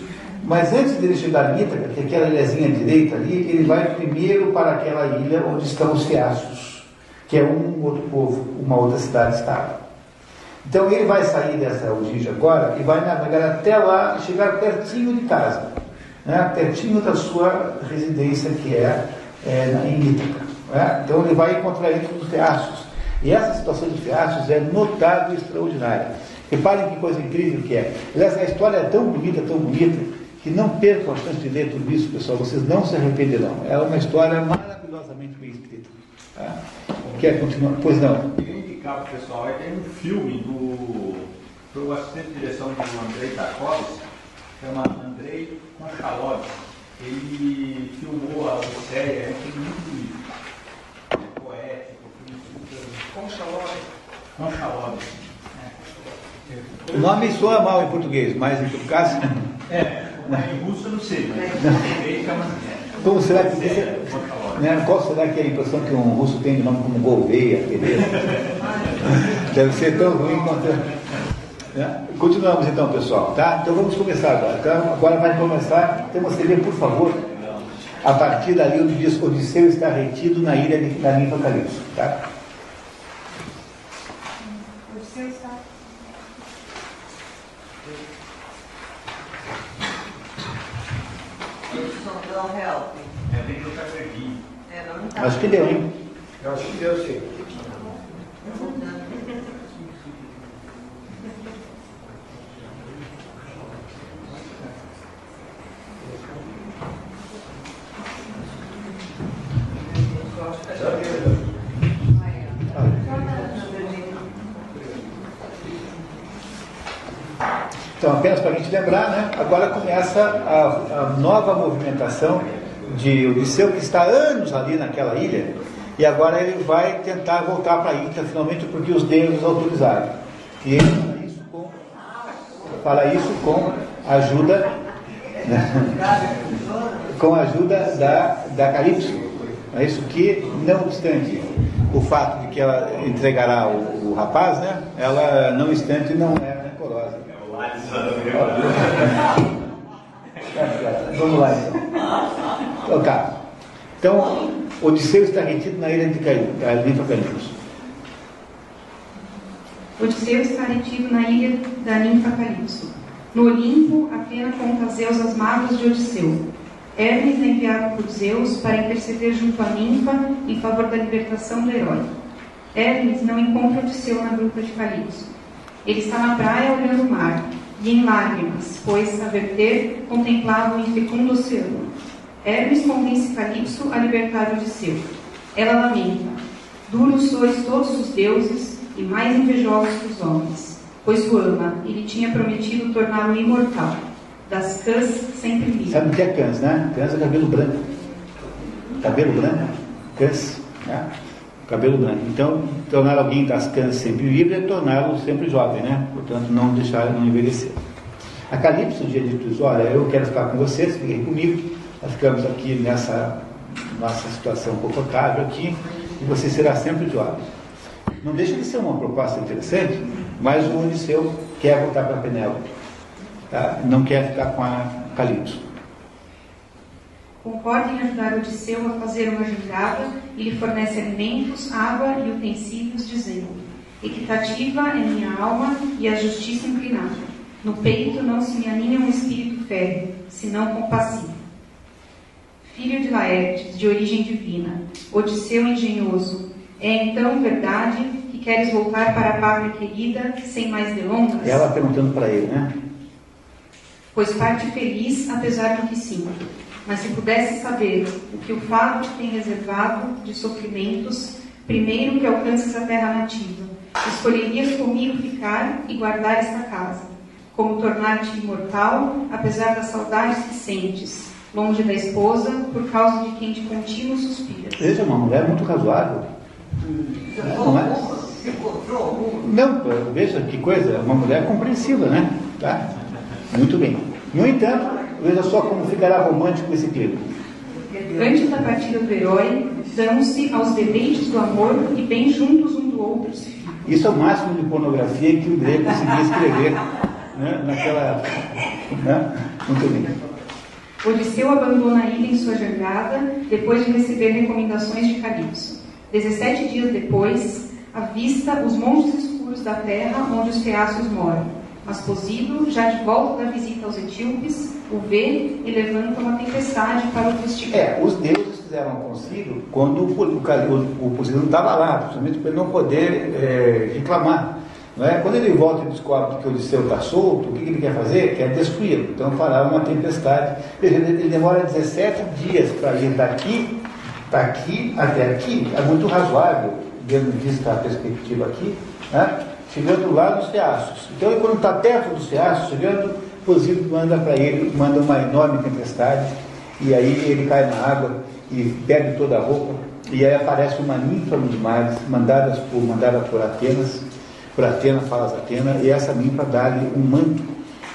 Mas antes dele chegar em Ítaca, que é aquela ilhazinha direita ali, ele vai primeiro para aquela ilha onde estão os Fiastos, que é um outro povo, uma outra cidade-estado. Então ele vai sair dessa Ogija agora e vai navegar até lá e chegar pertinho de casa, né? pertinho da sua residência, que é, é em Ítaca. né? Então ele vai encontrar ele com os Fiastos. E essa situação de Fiastos é notável e extraordinária. Reparem que coisa incrível que é. Aliás, a história é tão bonita, tão bonita, que não percam a chance de ler tudo isso, pessoal. Vocês não se arrependerão. É uma história maravilhosamente bem escrita. Tá? Quer continuar? Pois não. Queria indicar para o pessoal, aí tem um filme do, do assistente de direção do Andrei Tarkovsky, chama Andrei Konchalov. Ele filmou a Odisseia, é um filme muito bonito. É poético, filme super... Conchalove. Konchalov. O nome soa mal em português, mas em todo caso. É, em russo eu não sei, mas português chama... Como será que né, Qual será que é a impressão que um russo tem de nome como Gouveia? Deve ser tão ruim quanto. né? Continuamos então, pessoal, tá? Então vamos começar agora. Então, agora vai começar. Temos que ler, por favor, a partir dali onde diz Odisseu está retido na ilha de, da ninfa Calypso, tá? Odisseu está. Não help. É bem que perdi. É, não está. Acho que deu, hein? Eu acho que deu sim. Então, apenas para a gente lembrar, né? agora começa a, a nova movimentação de Odisseu, que está anos ali naquela ilha, e agora ele vai tentar voltar para a ilha, finalmente, porque os deuses autorizaram. E ele fala isso com, fala isso com ajuda, né? com a ajuda da, da Calypso. É isso que, não obstante o fato de que ela entregará o, o rapaz, né? ela, não obstante, não é. Vamos lá então. Ok. Então, Odisseu está retido na ilha de Caí- da Ninfa Calypso. Odisseu está retido na ilha da ninfa Calypso. No Olimpo, Atena conta a Zeus as mágoas de Odisseu. Hermes é enviado por Zeus para interceder junto à ninfa em favor da libertação do herói. Hermes não encontra Odisseu na gruta de Calypso. Ele está na praia olhando o mar, e em lágrimas, pois, a verter, contemplava o infecundo oceano. Hermes convence Calypso a libertar Odisseu. Ela lamenta: Duros sois todos os deuses e mais invejosos que os homens, pois o ama e lhe tinha prometido torná-lo imortal. Das cãs sempre livre. Sabe o que é cãs, né? Cãs é cabelo branco. Cabelo branco, cãs, né? Cabelo branco. Então, tornar alguém cãs sempre livre é torná-lo sempre jovem, né? Portanto, não deixar ele não envelhecer. A Calypso, dia de diz, olha, eu quero ficar com vocês, fiquem comigo, nós ficamos aqui nessa nossa situação confortável aqui, e você será sempre jovem. Não deixa de ser uma proposta interessante, mas o Odisseu quer voltar para Penélope. Tá? Não quer ficar com a Calypso. Concorda em ajudar Odisseu a fazer uma jangada e lhe fornece alimentos, água e utensílios, dizendo: Equitativa é minha alma e a justiça inclinada. No peito não se me aninha um espírito férreo, senão compassivo. Filho de Laertes, de origem divina, Odisseu engenhoso, é então verdade que queres voltar para a pátria querida, sem mais delongas? Ela perguntando para ele, né? Pois parte feliz, apesar do que sinto. Mas se pudesse saber o que o fado te tem reservado de sofrimentos, primeiro que alcances a terra nativa, escolherias comigo ficar e guardar esta casa, como tornar-te imortal, apesar das saudades que sentes, longe da esposa, por causa de quem de contínuo suspiras. Veja, uma mulher muito razoável. Não é? Não, veja que coisa, uma mulher compreensiva, né? Tá? Muito bem. No entanto, veja só como ficará romântico esse clima. Antes da partida do herói, dão-se aos deleites do amor e bem juntos um do outro se ficam. Isso é o máximo de pornografia que o grego conseguia escrever né, naquela época. Né? Muito bem. Odisseu abandona a ilha em sua jangada, depois de receber recomendações de Calypso. Dezessete dias depois, avista os montes escuros da terra onde os feácios moram. Mas Posílio, já de volta da visita aos etíopes, o vê e levanta uma tempestade para o castigar. É, os deuses fizeram um concílio quando o, o, o, estava lá, principalmente para ele não poder é, reclamar. Não é? Quando ele volta e descobre que o Odisseu está solto, o que, ele quer fazer? Quer destruí-lo. Então fará uma tempestade. Ele, ele demora 17 dias para ir daqui, daqui até aqui. É muito razoável, vendo vista a perspectiva aqui, né? Chegando lá nos Feaços. Então, quando está perto dos Feaços, chegando, Posílio manda para ele, manda uma enorme tempestade, e aí ele cai na água e perde toda a roupa, e aí aparece uma ninfa nos mares, mandada por, mandada por Atenas, por Atena, Falas Atena, e essa ninfa dá-lhe um manto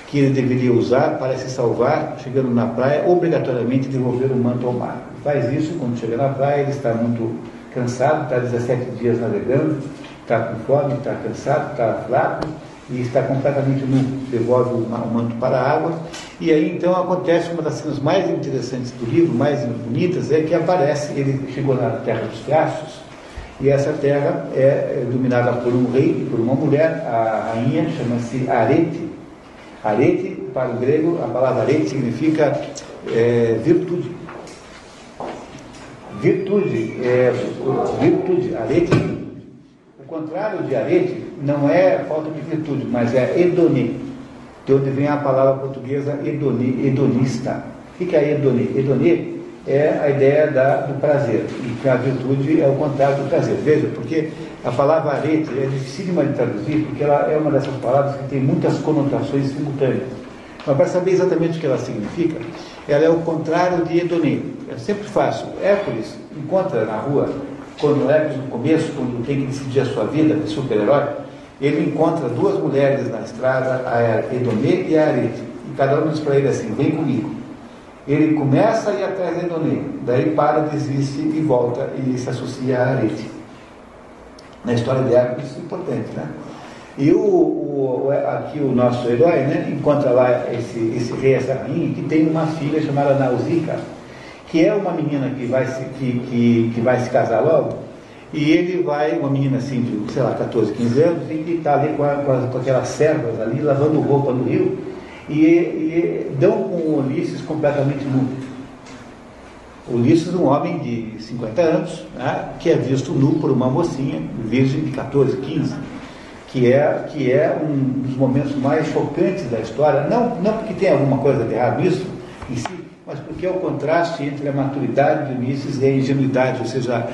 que ele deveria usar para se salvar, chegando na praia, obrigatoriamente devolver o manto ao mar. Faz isso quando chega na praia, ele está muito cansado, está 17 dias navegando, está com fome, está cansado, está fraco e está completamente nu. Devolve o manto para a água. E aí então acontece uma das cenas mais interessantes do livro, mais bonitas, é que aparece, ele chegou na terra dos Fiastos, e essa terra é dominada por um rei e por uma mulher, a rainha chama-se Arete. Arete, para o grego, a palavra arete significa é, virtude. Virtude, é, virtude, arete contrário de arete não é falta de virtude, mas é hedoni, de onde vem a palavra portuguesa hedoni, hedonista. O que é hedoni? Hedoni é a ideia da, do prazer, e que a virtude é o contrário do prazer. Veja, porque a palavra arete é dificílima de traduzir, porque ela é uma dessas palavras que tem muitas conotações simultâneas. Mas para saber exatamente o que ela significa, ela é o contrário de hedoni. É sempre fácil. Hércules encontra na rua quando Hércules, no começo, quando tem que decidir a sua vida, de super-herói, ele encontra duas mulheres na estrada, a Edomê e a Arete. E cada uma diz para ele assim: vem comigo. Ele começa a ir atrás de Edomê, daí para, desiste e volta e se associa a Arete. Na história de Hércules, isso é importante, né? E o, o, aqui o nosso herói né, encontra lá esse, esse rei, essa rainha, que tem uma filha chamada Nausicaa que é uma menina que vai se, que, que, que vai se casar logo, e ele vai, uma menina assim de, sei lá, 14, 15 anos, e está ali com, a, com, aquelas servas ali, lavando roupa no rio, e, e dão com o Ulisses completamente nu. Ulisses, um homem de 50 anos, né, que é visto nu por uma mocinha, virgem de 14, 15, que é, que é um dos momentos mais chocantes da história, não, não porque tem alguma coisa de errado nisso em si, mas porque é o contraste entre a maturidade de Ulisses e a ingenuidade, ou seja,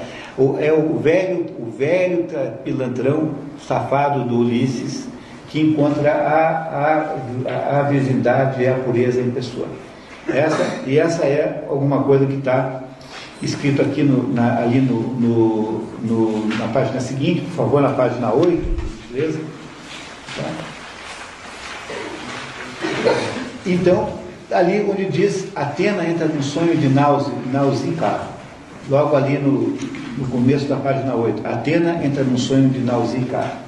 é o velho, o velho pilantrão safado do Ulisses que encontra a, a, a virgindade e a pureza em pessoa. Essa, e essa é alguma coisa que está escrito aqui no, na, ali no, no, no, na página seguinte, por favor, na página 8, beleza? Tá? Então, ali onde diz Atena entra no sonho de Nausicaa, logo ali no, no começo da página 8. Atena entra no sonho de Nausicaa.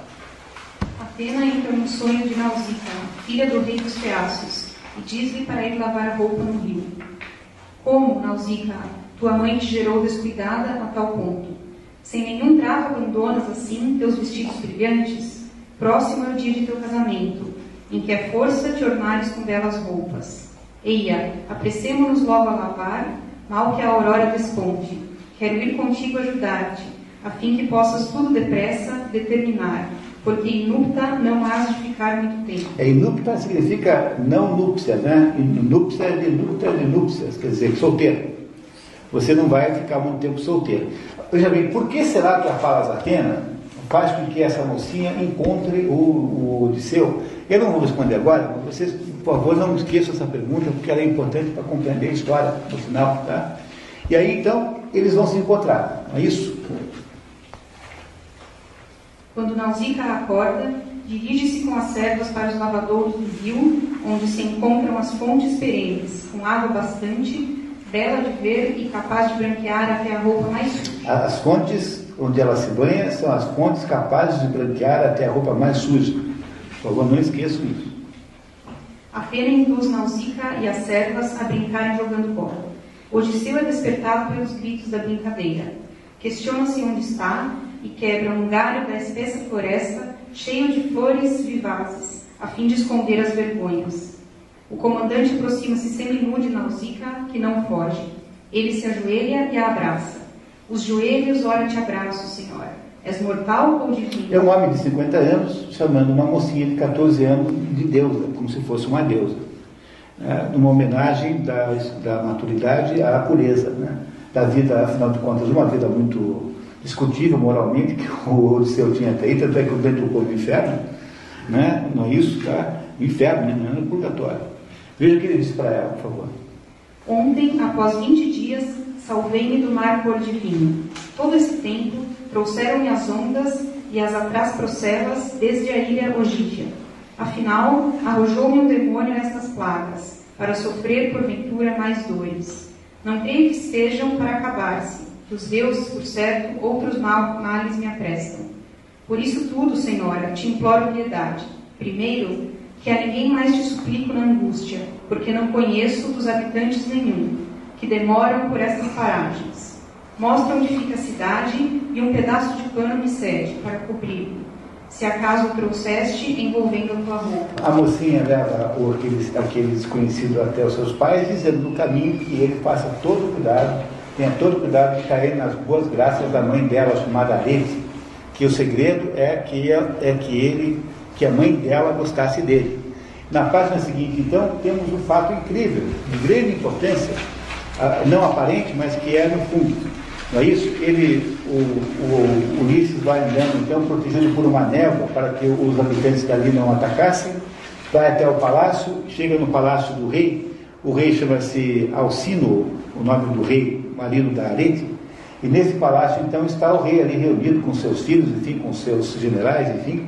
Atena entra no sonho de Nausicaa, filha do rei dos Feácios, e diz-lhe para ir lavar a roupa no rio. Como, Nausicaa, tua mãe te gerou descuidada a tal ponto? Sem nenhum trato abandonas assim teus vestidos brilhantes? Próximo é o dia de teu casamento, em que é força te ornares com belas roupas. Eia, apressemo-nos logo a lavar, mal que a aurora desponte. Quero ir contigo ajudar-te, a fim que possas tudo depressa determinar, porque inupta não has de ficar muito tempo. É, inupta significa não núpcia, né? Núpcia de núpcia de núpcias, quer dizer, solteiro. Você não vai ficar muito tempo solteiro. Veja bem, por que será que a Falas Atena faz com que essa mocinha encontre o, o Odisseu? Eu não vou responder agora, vocês por favor, não esqueçam essa pergunta, porque ela é importante para compreender a história no final. Tá? E aí, então, eles vão se encontrar. É isso? Quando Nausicaa acorda, dirige-se com as servas para os lavadouros do rio, onde se encontram as fontes perenes, com água bastante, bela de ver e capaz de branquear até a roupa mais suja. As fontes, onde ela se banha são as fontes capazes de branquear até a roupa mais suja. Por favor, não esqueçam isso. A pena induz Nausicaa e as servas a brincarem jogando bola. Odisseu é despertado pelos gritos da brincadeira. Questiona-se onde está e quebra um galho da espessa floresta cheio de flores vivazes, a fim de esconder as vergonhas. O comandante aproxima-se seminu de Nausicaa, que não foge. Ele se ajoelha e a abraça. Os joelhos, ora te abraço, Senhora. És mortal ou divino? É um homem de 50 anos chamando uma mocinha de 14 anos de deusa, como se fosse uma deusa. É, numa homenagem da, da maturidade à pureza, né? da vida, afinal de contas, uma vida muito discutível moralmente, que o Odisseu tinha até aí, tanto é que o dentro do povo inferno, né? não é isso, tá? Inferno, né? não é no purgatório. Veja o que ele diz para ela, por favor. Ontem, após 20 dias, salvei-me do mar cor de vinho. Todo esse tempo, trouxeram-me as ondas e as atrás procelas desde a ilha Ogígia. Afinal, arrojou-me um demônio nestas plagas, para sofrer porventura mais dores. Não creio que sejam para acabar-se, que os deuses, por certo, outros mal, males me aprestam. Por isso tudo, Senhora, te imploro piedade. Primeiro, que a ninguém mais te suplico na angústia, porque não conheço dos habitantes nenhum, que demoram por estas paragens. Mostra onde fica a cidade e um pedaço de pano me cede para cobrir-me. Se acaso trouxeste envolvendo a tua roupa. A mocinha leva aquele, desconhecido até os seus pais, dizendo no caminho que ele faça todo cuidado, tenha todo cuidado de cair nas boas graças da mãe dela, chamada Lete, que o segredo é que, é que ele, que a mãe dela gostasse dele. Na página seguinte, então, temos um fato incrível, de grande importância, não aparente, mas que é no fundo. Não é isso? Ele, o, o, Ulisses vai andando, então, protegido por uma névoa para que os habitantes dali não atacassem, vai até o palácio, chega no palácio do rei, o rei chama-se Alcino, o nome do rei, marido da Arete, e nesse palácio, então, está o rei ali reunido com seus filhos, enfim, com seus generais, enfim,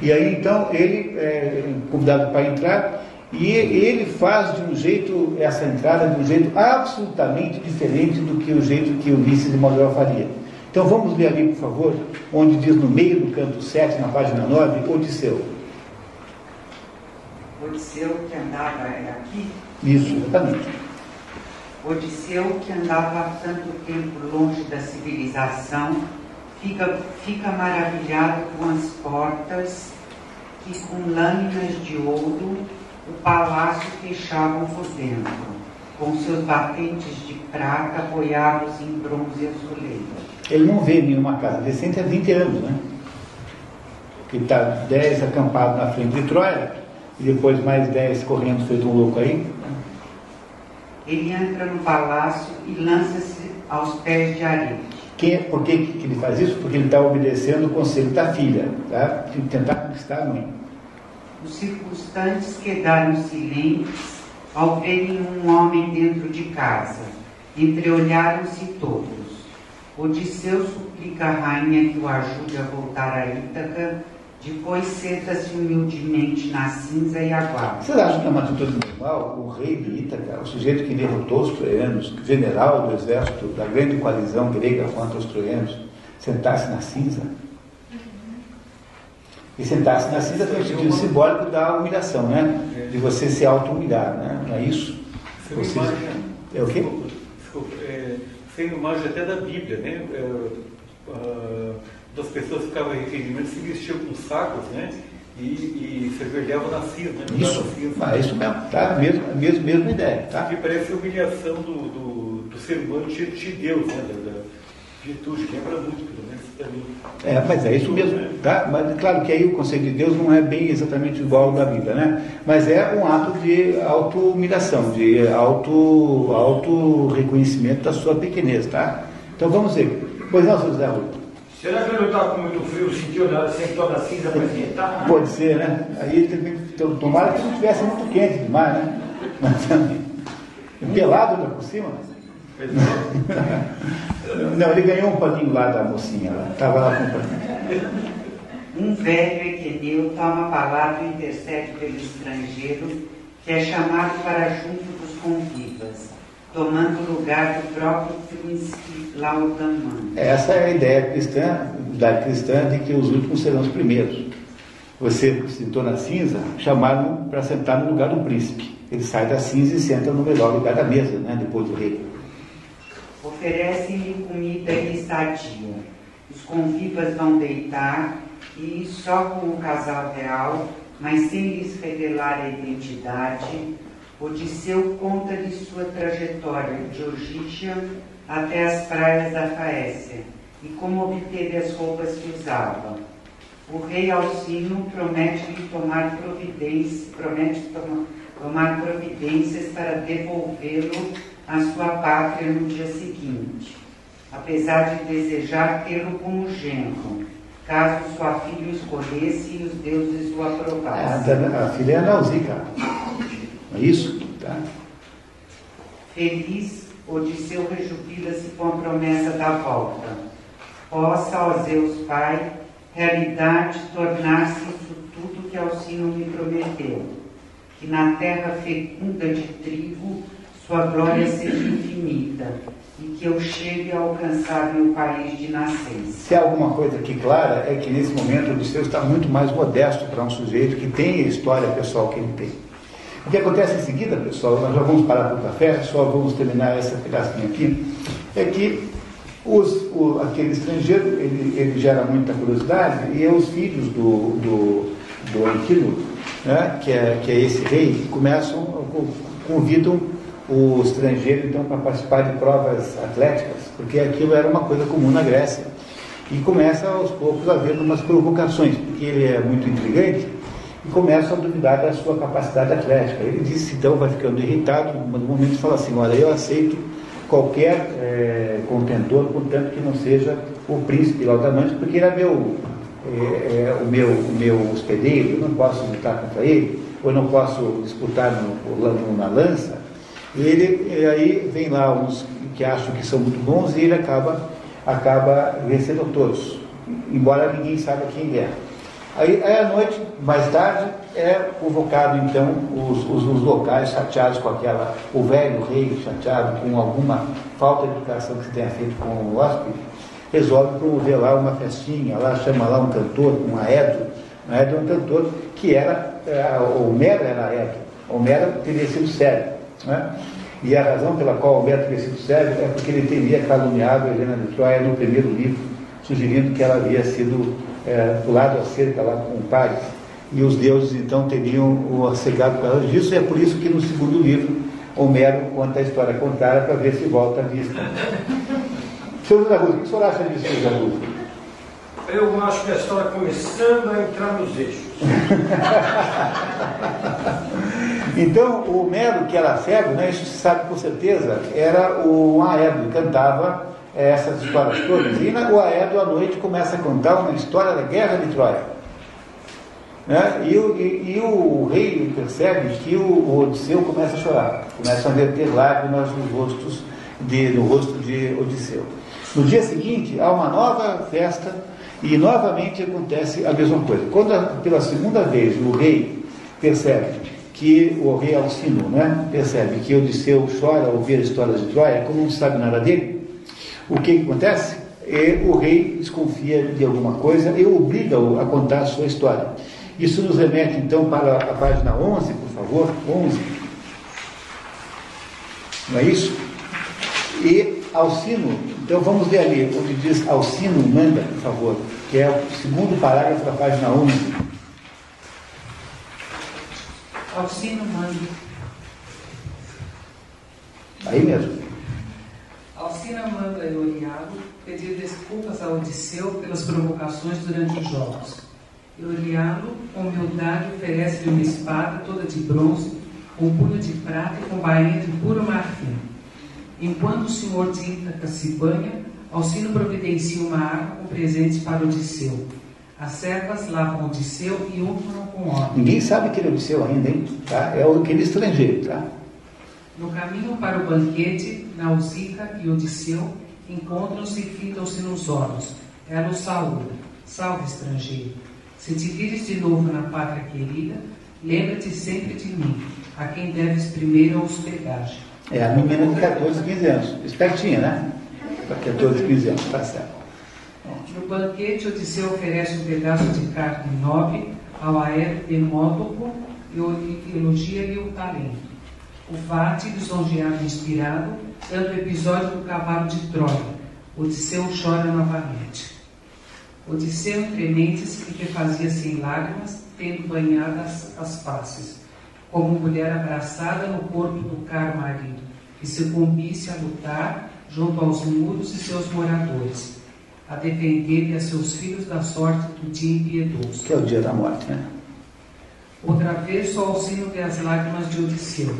e aí, então, ele é convidado para entrar, e ele faz de um jeito, essa entrada, de um jeito absolutamente diferente do que o jeito que Ulisses e Manuel faria. Então vamos ler ali, por favor, onde diz no meio do canto 7, na página 9, Odisseu. Odisseu que andava, aqui? Isso, exatamente. Odisseu que andava há tanto tempo longe da civilização, fica, fica maravilhado com as portas que com lâminas de ouro o palácio fechavam por dentro, com seus batentes de prata apoiados em bronze azulejo. Ele não vê nenhuma casa decente há 20 anos, né? Que está 10 acampados na frente de Troia, e depois mais 10 correndo feito um louco aí. Ele entra no palácio e lança-se aos pés de Arete. Que, por que, que ele faz isso? Porque ele está obedecendo o conselho da filha, tá? de tentar conquistar a mãe. Os circunstantes quedaram silentes ao verem um homem dentro de casa. Entreolharam-se todos. Odisseu suplica a rainha que o ajude a voltar a Ítaca, depois senta-se humildemente na cinza e aguarda. Acham que é uma atitude normal? O rei de Ítaca, o sujeito que derrotou os troianos, general do exército da grande coalizão grega contra os troianos, sentar-se na cinza? E sentar-se na cinza tem o sentido simbólico da humilhação, né? De você se auto-humilhar, né? Não é isso? Você, é o quê? Desculpa, é, sendo imagem até da Bíblia, né? É, uh, das pessoas que ficavam requerimento se vestiam com sacos, né? E, e se verdeavam na cinza, né? Isso, ah, isso mesmo, tá? Mesmo, mesmo, mesma ideia, tá? Que parece a humilhação do, do, do ser humano diante de Deus, né? Da, da virtude, lembra muito, É, mas é isso mesmo, tá? Mas claro que aí o conceito de Deus não é bem exatamente igual ao da Bíblia, né? Mas é um ato de auto-humilhação, de auto, auto-reconhecimento da sua pequenez, tá? Então vamos ver. Pois não, seu José Rui? Será que ele não está com muito frio, sentiu, sentou na cinza para esquentar? Pode ser, né? Aí também, tomara que não estivesse muito quente demais, né? Mas também. Pelado ainda por cima. Não, ele ganhou um paninho lá da mocinha, estava lá com o paninho. Um velho equeneu toma a palavra e intercede pelo estrangeiro, que é chamado para junto dos convivas. tomando o lugar do próprio príncipe Laodamã. Essa é a ideia cristã, da cristã, de que os últimos serão os primeiros. Você sentou na cinza, chamaram para sentar no lugar do príncipe. Ele sai da cinza e senta no melhor lugar da mesa, né, depois do rei. Oferecem-lhe comida e estadia. Os convivas vão deitar e, só com o casal real, mas sem lhes revelar a identidade, Odisseu conta-lhe sua trajetória de Ogígia até as praias da Faécia e como obteve as roupas que usava. O rei Alcino promete-lhe tomar providência, promete tomar, tomar providências para devolvê-lo à sua pátria no dia seguinte, apesar de desejar tê-lo como genro, caso sua filha o escolhesse e os deuses o aprovassem. A, filha é a Nausicaa. É isso? Tá? Feliz, Odisseu rejubila-se com a promessa da volta. Possa, ó Zeus Pai, realidade tornar-se isso tudo que Alcino me prometeu. Que na terra fecunda de trigo sua glória seja infinita e que eu chegue a alcançar meu país de nascença. Se há alguma coisa aqui clara, é que nesse momento Odisseu está muito mais modesto para um sujeito que tem a história pessoal que ele tem. O que acontece em seguida, pessoal, nós já vamos parar para o café, só vamos terminar essa pedacinho aqui, é que os, o, aquele estrangeiro, ele, ele, gera muita curiosidade, e os filhos do, do, do né, que, é, que é esse rei, começam, convidam o estrangeiro então para participar de provas atléticas, porque aquilo era uma coisa comum na Grécia. E começa aos poucos a haver umas provocações, porque ele é muito intrigante e começa a duvidar da sua capacidade atlética. Ele disse, então, vai ficando irritado, no momento fala assim, olha, eu aceito qualquer é, contentor, contanto que não seja o príncipe Laudamante, porque ele é meu, é, é, o, meu, o meu hospedeiro, eu não posso lutar contra ele, ou não posso disputar no, no, na lança. Ele, e aí vem lá uns que acham que são muito bons e ele acaba, acaba vencendo todos, embora ninguém saiba quem é. Aí, aí à noite, mais tarde, é convocado então os, os, os, locais chateados com aquela, o velho rei chateado com alguma falta de educação que se tenha feito com o hóspede, resolve promover lá uma festinha, lá chama lá um cantor, um aedo, um aedo é um cantor que era, é, Homero era aedo, Homero teria sido sério, né? E a razão pela qual teria sido sério é porque ele teria caluniado Helena de Troia no primeiro livro, sugerindo que ela havia sido é, do lado acerca lá com o pai, e os deuses então teriam o cegado por causa disso, e é por isso que no segundo livro Homero conta a história contrária para ver se volta a vista. Senhor José Augusto, o que o senhor acha disso, José Augusto? Eu acho que a história começando a entrar nos eixos. então, o Homero, que era cego, né, isso se sabe com certeza, era o Aedo, cantava essas histórias todas. E na, o Aedo, à noite, começa a contar uma história da guerra de Troia. Né? E, o, e, e, o rei percebe que o, o, Odisseu começa a chorar, começa a verter lágrimas nos rostos de, no rosto de Odisseu. No dia seguinte, há uma nova festa e novamente acontece a mesma coisa. Quando pela segunda vez o rei percebe que o rei Alcino né, percebe que Odisseu chora ao ouvir a história de Troia, como não sabe nada dele, o que, acontece? É, o rei desconfia de alguma coisa e obriga-o a contar a sua história. Isso nos remete então para a página 11, por favor, 11. Não é isso? E Alcino, então vamos ver ali, onde diz Alcino manda, por favor, que é o segundo parágrafo da página 11. Alcino manda. Aí mesmo. Alcina manda Eurialo pedir desculpas a Odisseu pelas provocações durante os jogos. Eurialo, com humildade, oferece-lhe uma espada toda de bronze, com punho de prata e com bainha de puro marfim. Enquanto o senhor de Ítaca se banha, Alcino providencia uma arma com presentes para Odisseu. As servas lavam Odisseu e untam com óleo. Ninguém sabe que ele é Odisseu ainda, hein? Tá? É aquele estrangeiro, tá? No caminho para o banquete, Nausicaa e Odisseu encontram-se e fitam-se nos olhos. Ela o saúda. Salve, estrangeiro. Se te vires de novo na pátria querida, lembra-te sempre de mim, a quem deves primeiro a hospedagem. É, a menina de 14, 15 anos. Espertinha, né? Para 14, 15 anos, tá certo. No banquete, Odisseu oferece um pedaço de carne nobre ao Demódoco e elogia-lhe o talento. O Vate, lisonjeado e inspirado, tanto o episódio do cavalo de Troia. Odisseu chora novamente. Odisseu, entre mentes, que fazia-se em lágrimas, tendo banhadas as faces, como mulher abraçada no corpo do caro marido, que se combisse a lutar junto aos muros e seus moradores, a defender-lhe a seus filhos da sorte do dia impiedoso. Que é o dia da morte, né? Outra vez, sino das lágrimas de Odisseu.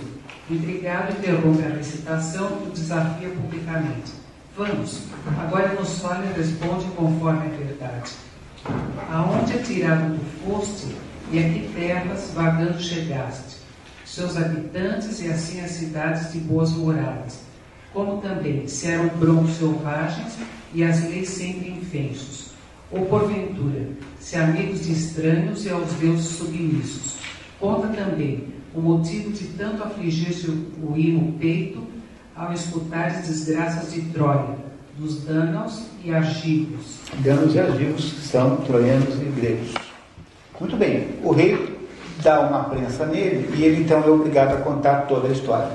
Intrigado, interrompe a recitação e o desafia publicamente. Vamos, agora nos fale e responde conforme a verdade. Aonde atirado tu foste e a que terras vagando chegaste? Seus habitantes e assim as cidades de boas moradas, como também se eram broncos selvagens e as leis sempre infensos. Ou porventura, se amigos de estranhos e aos deuses submissos. Conta também o motivo de tanto afligir-se o imo peito ao escutar as desgraças de Troia, dos Dânaos e Argivos. Dânaos e Argivos são troianos e gregos. Muito bem, o rei dá uma prensa nele e ele então é obrigado a contar toda a história.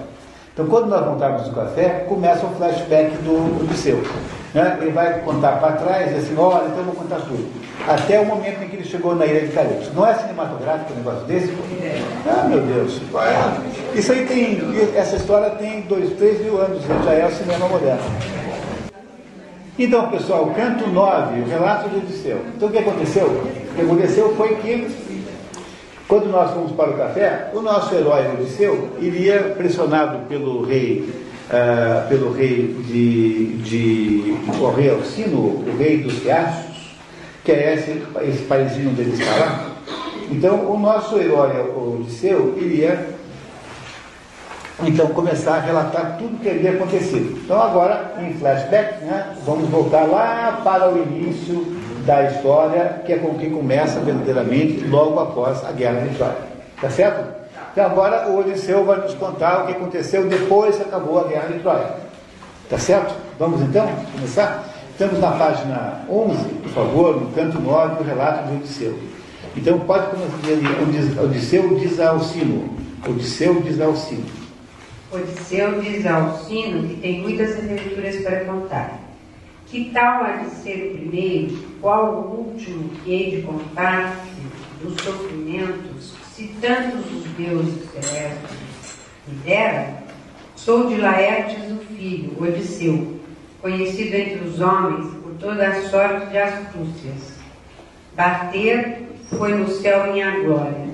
Então, quando nós montamos o café, começa o flashback do Odisseu. Né? Ele vai contar para trás e assim, olha, então eu vou contar tudo. Até o momento em que ele chegou na ilha de Calypso. Não é cinematográfico um negócio desse? Ah, meu Deus. Isso aí tem, essa história tem dois, três mil anos, já é o cinema moderno. Então, pessoal, canto 9, o relato de Odisseu. Então, o que aconteceu? O que aconteceu foi que, quando nós fomos para o café, o nosso herói Odisseu iria, pressionado pelo rei, uh, pelo rei de, de o rei Alcino, o rei dos riachos, que é esse, esse paizinho dele está lá. Então, o nosso herói Odisseu iria então começar a relatar tudo o que havia acontecido. Então agora, em flashback, né, vamos voltar lá para o início da história, que é com que começa verdadeiramente logo após a Guerra de Troia. Tá certo? Então agora o Odisseu vai nos contar o que aconteceu depois que acabou a Guerra de Troia. Tá certo? Vamos então começar? Estamos na página 11, por favor, no canto 9 do relato de Odisseu. Então pode começar Odisseu diz ao sino. Odisseu diz ao sino. Odisseu diz ao sino que tem muitas aventuras para contar. Que tal há de ser o primeiro, qual o último que hei de contar dos sofrimentos, se tantos os deuses celestes me deram? Sou de Laertes o filho, Odisseu, conhecido entre os homens por toda a sorte de astúcias. Bater foi no céu minha glória.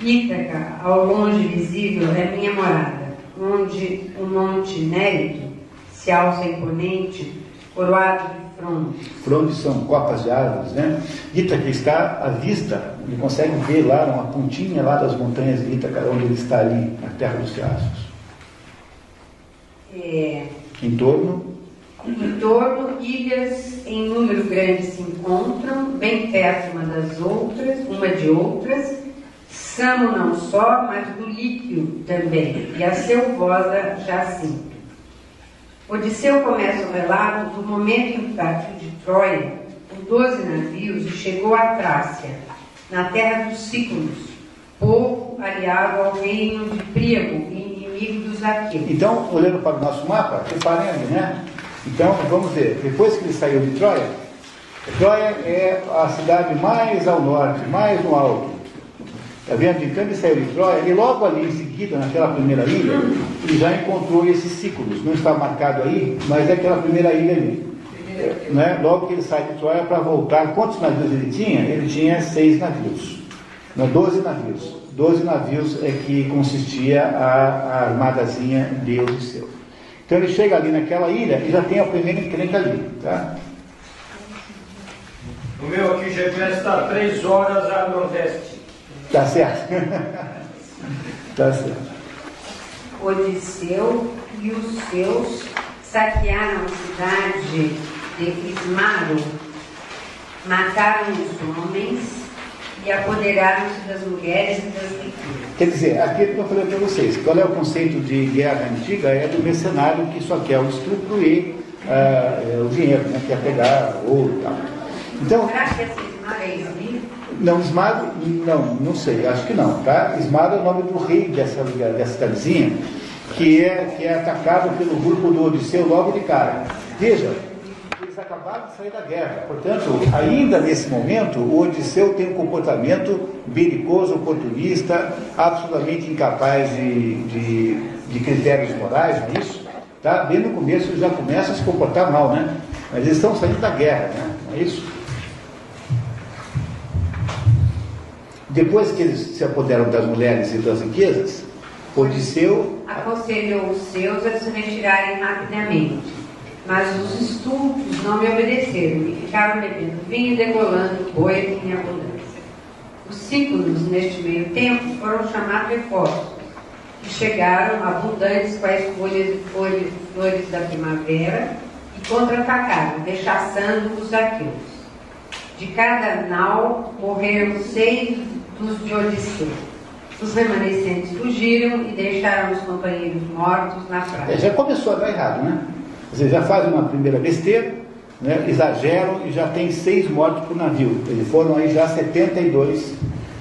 Ítaca, ao longe visível, é minha morada onde o monte Nérito se alça imponente, coroado de frondes. São copas de árvores, né? Ítaca está à vista, ele consegue ver lá uma pontinha lá das montanhas de Ítaca, onde ele está ali, na terra dos riachos. É... Em torno? Em torno, ilhas em número grande se encontram, bem perto uma das outras, uma de outras, Samo não só, mas do líquio também, e a selvosa Jacinto. Odisseu começa o relato do momento em que partiu de Troia com doze navios e chegou a Trácia, na terra dos Cículos, povo aliado ao reino de Príamo inimigo dos aqueus. Então, olhando para o nosso mapa, reparem ali, né? Então, vamos ver, depois que ele saiu de Troia, Troia é a cidade mais ao norte, mais no alto, Vendo? Então ele saiu de Troia e logo ali em seguida, naquela primeira ilha, ele já encontrou esses ciclos. Não está marcado aí, mas é aquela primeira ilha ali. Né? Logo que ele sai de Troia para voltar, quantos navios ele tinha? Ele tinha seis navios. Não, doze navios. Doze navios é que consistia a, a armadazinha de Odisseu. Então ele chega ali naquela ilha e já tem a primeira encrenca ali. Tá? O meu aqui GPS está três horas a nordeste. Tá certo? tá certo. Odisseu e os seus saquearam a cidade de Ismaro, mataram os homens e apoderaram-se das mulheres e das riquezas. Quer dizer, aquilo que eu falei para vocês, qual é o conceito de guerra antiga? É do mercenário que só quer ah, é, o dinheiro, né? quer pegar ouro e tal. Então, Será que essa esmada é Ismir? Não, Ismado, não, não sei, acho que não, tá? Ismado é o nome do rei dessa, dessa cidadezinha, que é, que é atacado pelo grupo do Odisseu logo de cara. Veja, eles acabaram de sair da guerra, portanto, ainda nesse momento, o Odisseu tem um comportamento belicoso, oportunista, absolutamente incapaz de, de, de critérios morais, não é isso? Tá? Bem no começo já começa a se comportar mal, né? Mas eles estão saindo da guerra, né? Não é isso? Depois que eles se apoderam das mulheres e das riquezas, Odisseu Aconselhou os seus a se retirarem rapidamente. Mas os estúpidos não me obedeceram e ficaram bebendo vinho e degolando boi em abundância. Os ciclos, neste meio tempo, foram chamados reforços, que chegaram abundantes com as folhas e folhas, flores da primavera e contra-atacaram, rechaçando os aqueus. De cada nau morreram seis dos de Odisseu. Os remanescentes fugiram e deixaram os companheiros mortos na É, praia. já começou a dar errado, né? Você já faz uma primeira besteira, né? exageram e já tem seis mortos por navio. Eles foram aí já 72,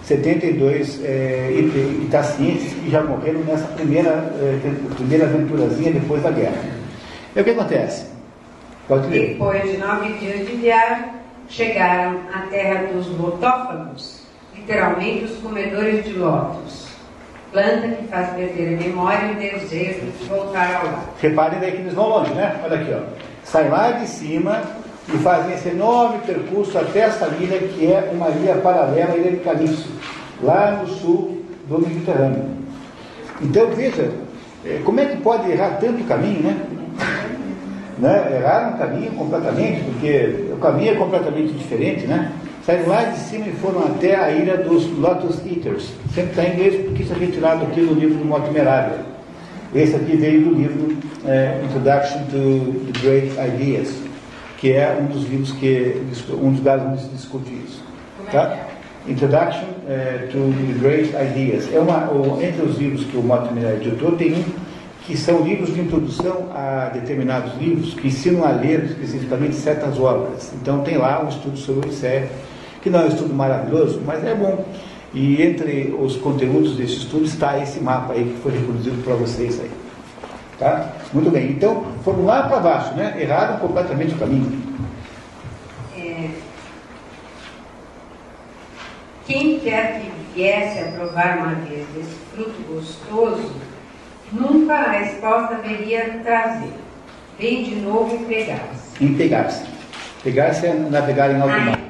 72 é, ita- itacienses que já morreram nessa primeira, é, primeira aventurazinha depois da guerra. E o que acontece? Pode ler. Depois de nove dias de viagem, chegaram à terra dos lotófagos, literalmente os comedores de lótus, planta que faz perder a memória e desejo de voltar ao lar. Reparem daí que eles vão longe, né? Olha aqui, ó. Saem lá de cima e fazem esse enorme percurso até essa ilha que é uma ilha paralela à ilha de Calipso, lá no sul do Mediterrâneo. Então veja, eh, como é que pode errar tanto caminho, né? né? Erraram o caminho completamente, porque o caminho é completamente diferente, né? Saíram lá de cima e foram até a ilha dos Lotus Eaters. Sempre está em inglês porque isso é retirado aqui do livro do Mortimerário. Esse aqui veio do livro eh, Introduction to the Great Ideas, que é um dos livros que um dos lugares onde se discute isso. Tá? Introduction eh, to the Great Ideas. É uma, o- entre os livros que o Mortimer editou, tem um que são livros de introdução a determinados livros que ensinam a ler especificamente certas obras. Então tem lá um estudo sobre Odisseia, que não é um estudo maravilhoso, mas é bom. E entre os conteúdos desse estudo está esse mapa aí que foi reproduzido para vocês aí. Tá? Muito bem, então foram lá para baixo, né? Erraram completamente o caminho. É, Quem quer que viesse a provar uma vez desse fruto gostoso, nunca a resposta veria trazer. Vem de novo e pegar-se. Em pegar-se. Pegar-se é navegar em alto mar.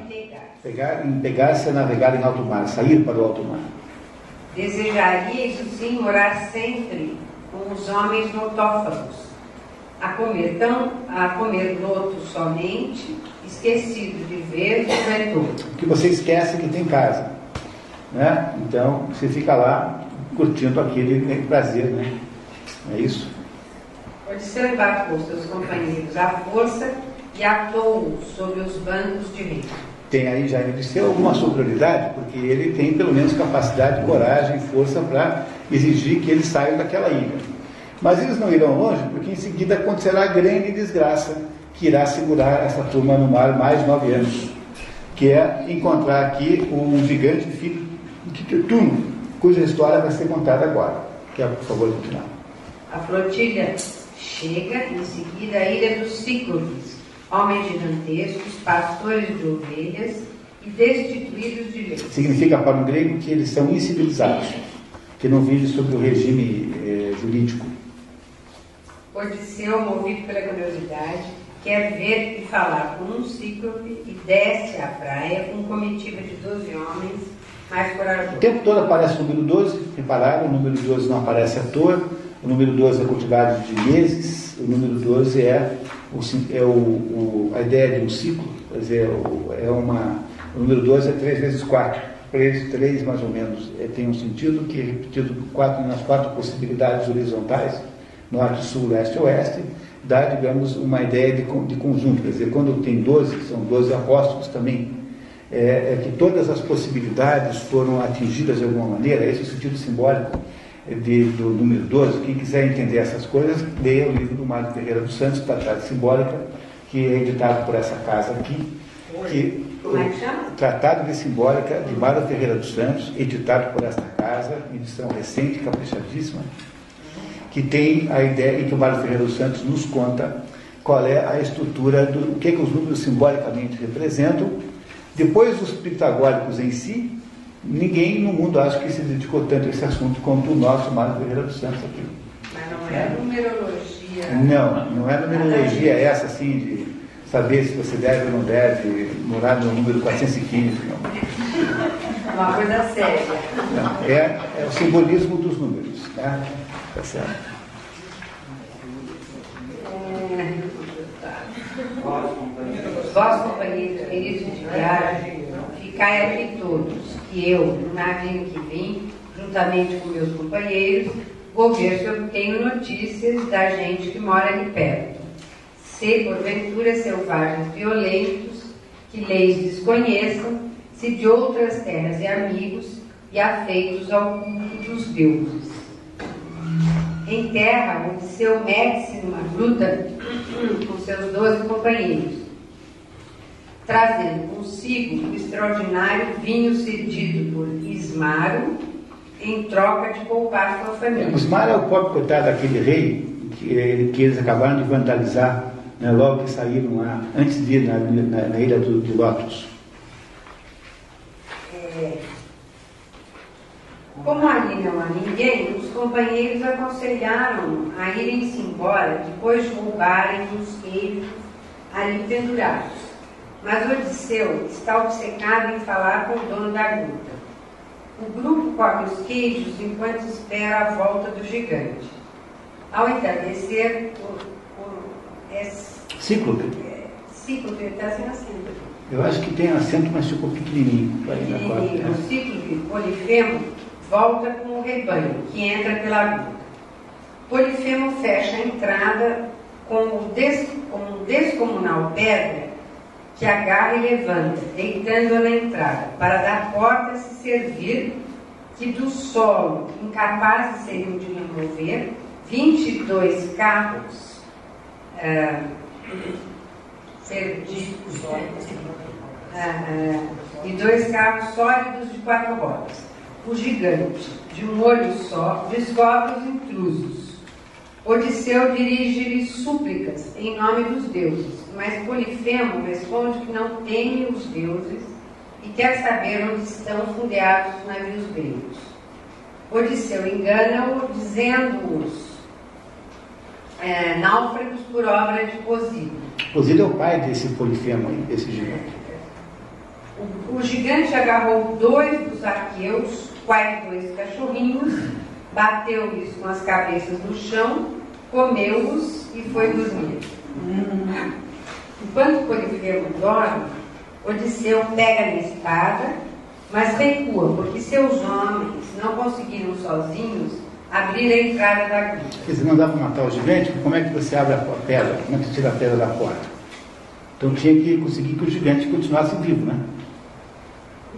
Pegar, em pegar-se é navegar em alto mar, sair para o alto mar. Desejaria, isso sim, morar sempre com os homens notófagos, a comer, tão, a comer loto somente, esquecido de ver o retorno. que você esquece que tem casa. Né? Então, você fica lá curtindo aquele prazer, né? É isso? Odisseu embarcou seus companheiros à força e atou-os sobre os bancos de rei. Tem aí já em Odisseu alguma superioridade, porque ele tem pelo menos capacidade, coragem, força para exigir que eles saiam daquela ilha. Mas eles não irão longe, porque em seguida acontecerá a grande desgraça que irá segurar essa turma no mar mais nove anos, que é encontrar aqui um gigante de Turno, cuja história vai ser contada agora. Quer, por favor, continuar. A flotilha chega em seguida à ilha dos Cíclopes, homens gigantescos, pastores de ovelhas e destituídos de lei. Significa para o grego que eles são incivilizados, que não vivem sob o regime eh, jurídico. Odisseu, movido pela curiosidade, quer ver e falar com um cíclope e desce à praia com comitiva de doze homens mais O corajosos. tempo todo aparece o número 12, repararam, o número 12 não aparece à toa, o número 12 é cultivado de meses, o número 12 é, o, é o, o- a ideia de um ciclo, quer dizer, é uma, o número 12 é 3 vezes 4, 3, 3 mais ou menos, é, tem um sentido que é repetido quatro, nas quatro possibilidades horizontais, norte, sul, leste oeste, dá, digamos, uma ideia de, de conjunto, quer dizer, quando tem 12, que são 12 apóstolos também, é, é, que todas as possibilidades foram atingidas de alguma maneira, esse é o sentido simbólico de, do número 12. Quem quiser entender essas coisas, leia o livro do Mário Ferreira dos Santos, Tratado de Simbólica, que é editado por essa casa aqui. Que, é chama? Tratado de Simbólica de Mário Ferreira dos Santos, editado por esta casa, edição recente, caprichadíssima, que tem a ideia em que o Mário Ferreira dos Santos nos conta qual é a estrutura do o que, que os números simbolicamente representam. Depois dos pitagóricos em si, ninguém no mundo acho que se dedicou tanto a esse assunto quanto o nosso Mário Ferreira dos Santos aqui. Mas não é numerologia. Não, não é numerologia essa assim de saber se você deve ou não deve morar no número 415, não. Uma coisa séria. Não, é, é o simbolismo dos números. Né? Tá certo. Vós, companheiros queridos de viagem, ficai aqui todos, que eu, no navio que vim, juntamente com meus companheiros, ver se eu tenho notícias da gente que mora ali perto. Se porventura selvagens violentos, que leis desconheçam, se de outras terras e amigos, e afeitos ao culto dos deuses. Em terra, onde seu mete-se numa gruta com seus doze companheiros, trazendo consigo o extraordinário vinho cedido por Ismaro, em troca de poupar sua família. O Ismar é o pobre coitado daquele rei que, que eles acabaram de vandalizar né, logo que saíram lá, antes de ir na, na, na ilha do, de Lotus. É, como ali não há ninguém, os companheiros aconselharam a irem-se embora depois de roubarem os queijos ali pendurados. Mas Odisseu está obcecado em falar com o dono da gruta. O grupo come os queijos enquanto espera a volta do gigante. Ao entardecer, o, o, é, Cíclope. é, Cíclope está sem acento. Eu acho que tem acento, mas ficou pequenininho. E né? o Cíclope Polifemo volta com o rebanho, que entra pela gruta. Polifemo fecha a entrada com, o des, com um descomunal pedra que agarra e levanta, deitando-a na entrada, para da porta se servir que do solo, incapazes seriam de remover, 22 carros ah, perdidos, ah, ah, e dois carros sólidos de quatro rodas. O gigante, de um olho só, descobre os intrusos. Odisseu dirige-lhe súplicas em nome dos deuses, mas Polifemo responde que não teme os deuses e quer saber onde estão fundeados os navios gregos. Odisseu engana-o, dizendo-os é, náufragos por obra de Posílio. Posílio é o pai desse polifemo aí, desse gigante. O, o gigante agarrou dois dos arqueus, quais dois cachorrinhos, bateu-lhes com as cabeças no chão, comeu-os e foi dormir. Enquanto Polifemo dorme, Odisseu pega na espada, mas recua, porque seus homens não conseguiram sozinhos abrir a entrada da gruta. Quer dizer, não dá para matar o gigante, como é que você abre a pedra? Como é que você tira a pedra da porta? Então tinha que conseguir que o gigante continuasse vivo, né?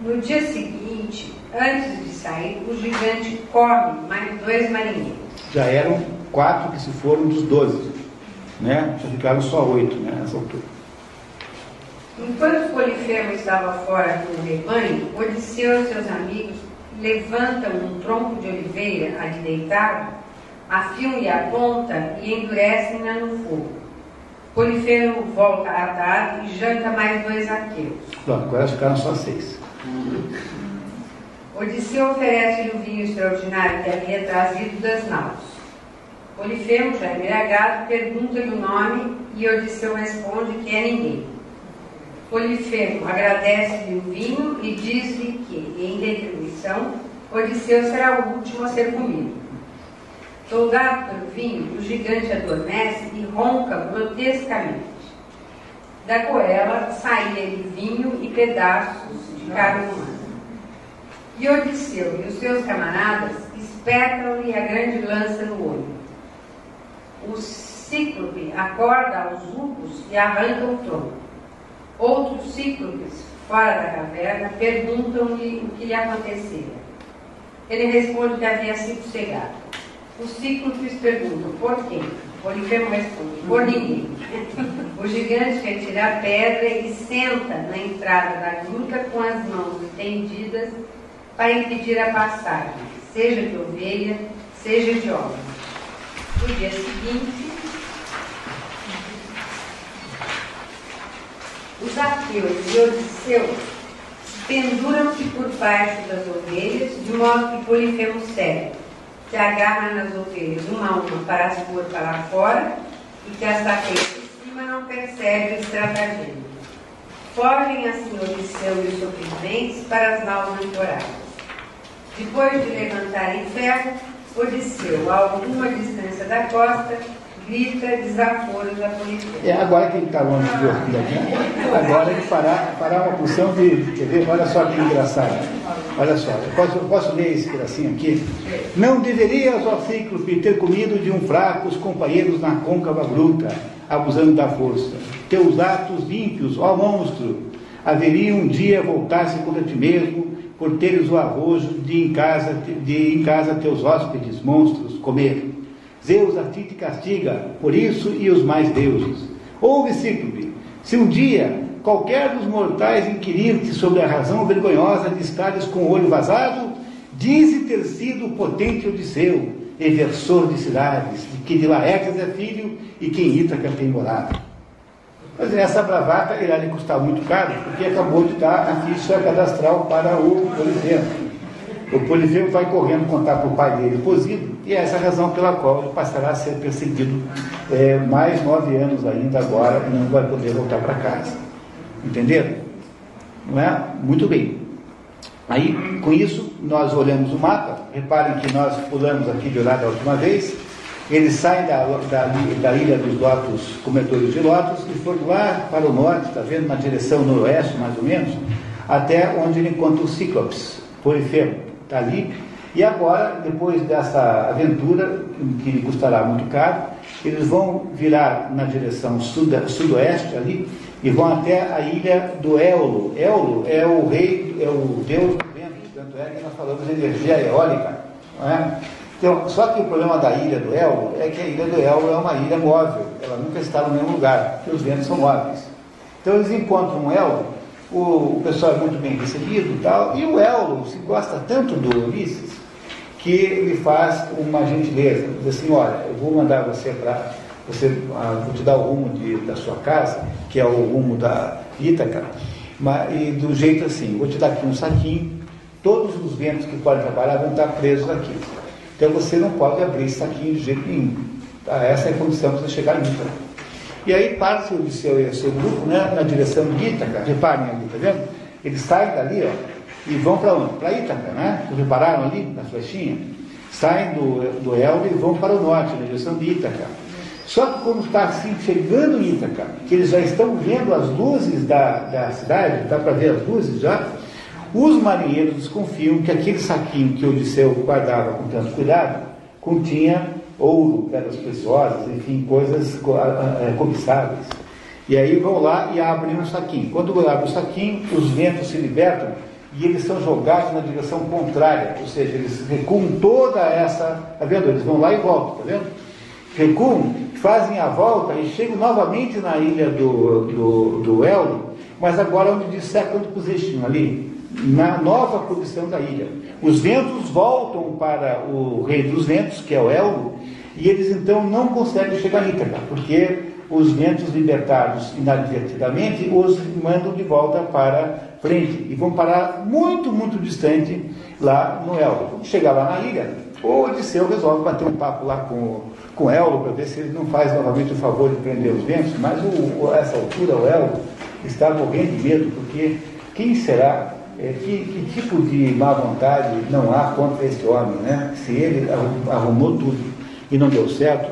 No dia seguinte, antes de sair, o gigante come mais dois marinheiros. Já eram quatro que se foram dos doze, né? Já ficaram só oito, né, nessa altura. Enquanto Polifemo estava fora com o rebanho, Odisseu e seus amigos levantam um tronco de oliveira ali deitado, afiam-lhe a ponta e endurecem-na no fogo. Polifemo volta à tarde e janta mais dois arqueus. Pronto, agora ficaram só seis. Odisseu oferece-lhe o vinho extraordinário que havia trazido das naus. Polifemo, já embriagado, pergunta-lhe o nome e Odisseu responde que é ninguém. Polifemo agradece-lhe o vinho e diz-lhe que, em retribuição, Odisseu será o último a ser comido. Soldado pelo vinho, o gigante adormece e ronca grotescamente. Da goela saía-lhe vinho e pedaços de carne humana. E Odisseu e os seus camaradas espetam-lhe a grande lança no olho. O cíclope acorda aos urcos e arranca o tronco. Outros cíclopes fora da caverna, perguntam-lhe o que lhe acontecera. Ele responde que havia sido cegado. Os cíclopes perguntam, por quê? Polifemo responde, por ninguém. O gigante retira a pedra e senta na entrada da gruta com as mãos estendidas para impedir a passagem, seja de ovelha, seja de homem. No dia seguinte, os Aqueus e Odisseu penduram-se por baixo das ovelhas, de modo que Polifemo segue, se agarra nas ovelhas uma a uma para as pôr para fora e que as saqueia por cima não percebe o estratagema. Fogem assim Odisseu e os sobreviventes para as naus ancoradas. Depois de levantarem ferro, Odisseu, a alguma distância da costa, grita desaforos da polícia. É agora que ele está longe de ouvir aqui. Agora ele parar, parar uma porção de. Quer ver? Olha só que engraçado. Olha só, posso, posso ler esse pedacinho aqui? Não deverias, ó cíclope, ter comido de um fraco os companheiros na côncava bruta, abusando da força. Teus atos ímpios, ó monstro, haveriam um dia voltar-se contra ti mesmo, por teres o arrojo de em casa, de em casa teus hóspedes, monstros, comer. Zeus a ti te castiga, por isso e os mais deuses. Ouve, Cíclope, se um dia qualquer dos mortais inquirir-te sobre a razão vergonhosa de estares com o olho vazado, dize ter sido o potente Odisseu, eversor de cidades, de que de Laertes é filho e que em Ítaca tem morado. Mas essa bravata irá lhe custar muito caro, porque acabou de dar a ficha cadastral para o Polifemo. O Polifemo vai correndo contar para o pai dele, Posido, e é essa a razão pela qual ele passará a ser perseguido é, mais nove anos ainda agora e não vai poder voltar para casa. Entenderam? Não é? Muito bem. Aí, com isso, nós olhamos o mapa. Reparem que nós pulamos aqui de olhar da última vez. Eles saem da, da, da ilha dos Lotos, comedores de Lotos, e foram lá para o norte, está vendo? Na direção noroeste, mais ou menos, até onde ele encontra o Cíclopes, Polifemo, está ali. E agora, depois dessa aventura, que lhe custará muito caro, eles vão virar na direção sudoeste ali e vão até a ilha do Éolo. Éolo é o rei, é o deus do vento, tanto é que nós falamos de energia eólica. Não é? Então, só que o problema da ilha do Éolo é que a ilha do Éolo é uma ilha móvel, ela nunca está no mesmo lugar, porque os ventos são móveis. Então eles encontram um Éolo, o, o pessoal é muito bem recebido e tal, e o Éolo se gosta tanto do Ulisses que ele faz uma gentileza, diz assim, olha, eu vou mandar você para você, ah, vou te dar o rumo de, da sua casa, que é o rumo da Ítaca, mas, e do jeito assim, vou te dar aqui um saquinho, todos os ventos que podem trabalhar vão estar presos aqui. Então você não pode abrir esse saquinho de jeito nenhum. Tá? Essa é a condição para você chegar em Ítaca. E aí parte o seu, seu grupo né, na direção de Ítaca, reparem ali, tá vendo? Eles saem dali, ó, e vão para onde? Para Ítaca, né? Repararam ali, na flechinha? Saem do, do Elbe e vão para o norte, na direção de Ítaca. Só que quando está assim, chegando em Ítaca, que eles já estão vendo as luzes da, da cidade, dá para ver as luzes já, os marinheiros desconfiam que aquele saquinho que Odisseu guardava com tanto cuidado continha ouro, pedras preciosas, enfim, coisas cobiçáveis. E aí vão lá e abrem um saquinho. Quando abrem o saquinho, os ventos se libertam e eles são jogados na direção contrária, ou seja, eles recuam toda essa. Está vendo? Eles vão lá e voltam, está vendo? Recuam, fazem a volta e chegam novamente na ilha do, do, do Eldo, mas agora onde diz second position, ali, na nova posição da ilha. Os ventos voltam para o rei dos ventos, que é o Eldo, e eles então não conseguem chegar a Ítaca, porque os ventos libertados inadvertidamente os mandam de volta para frente e vão parar muito, muito distante lá no. Quando chegar lá na ilha, o Odisseu resolve bater um papo lá com, com o Eldo para ver se ele não faz novamente o favor de prender os ventos, mas o, essa altura o Eldo está morrendo de medo, porque quem será, é, que, que, tipo de má vontade não há contra esse homem, né? Se ele arrumou tudo e não deu certo,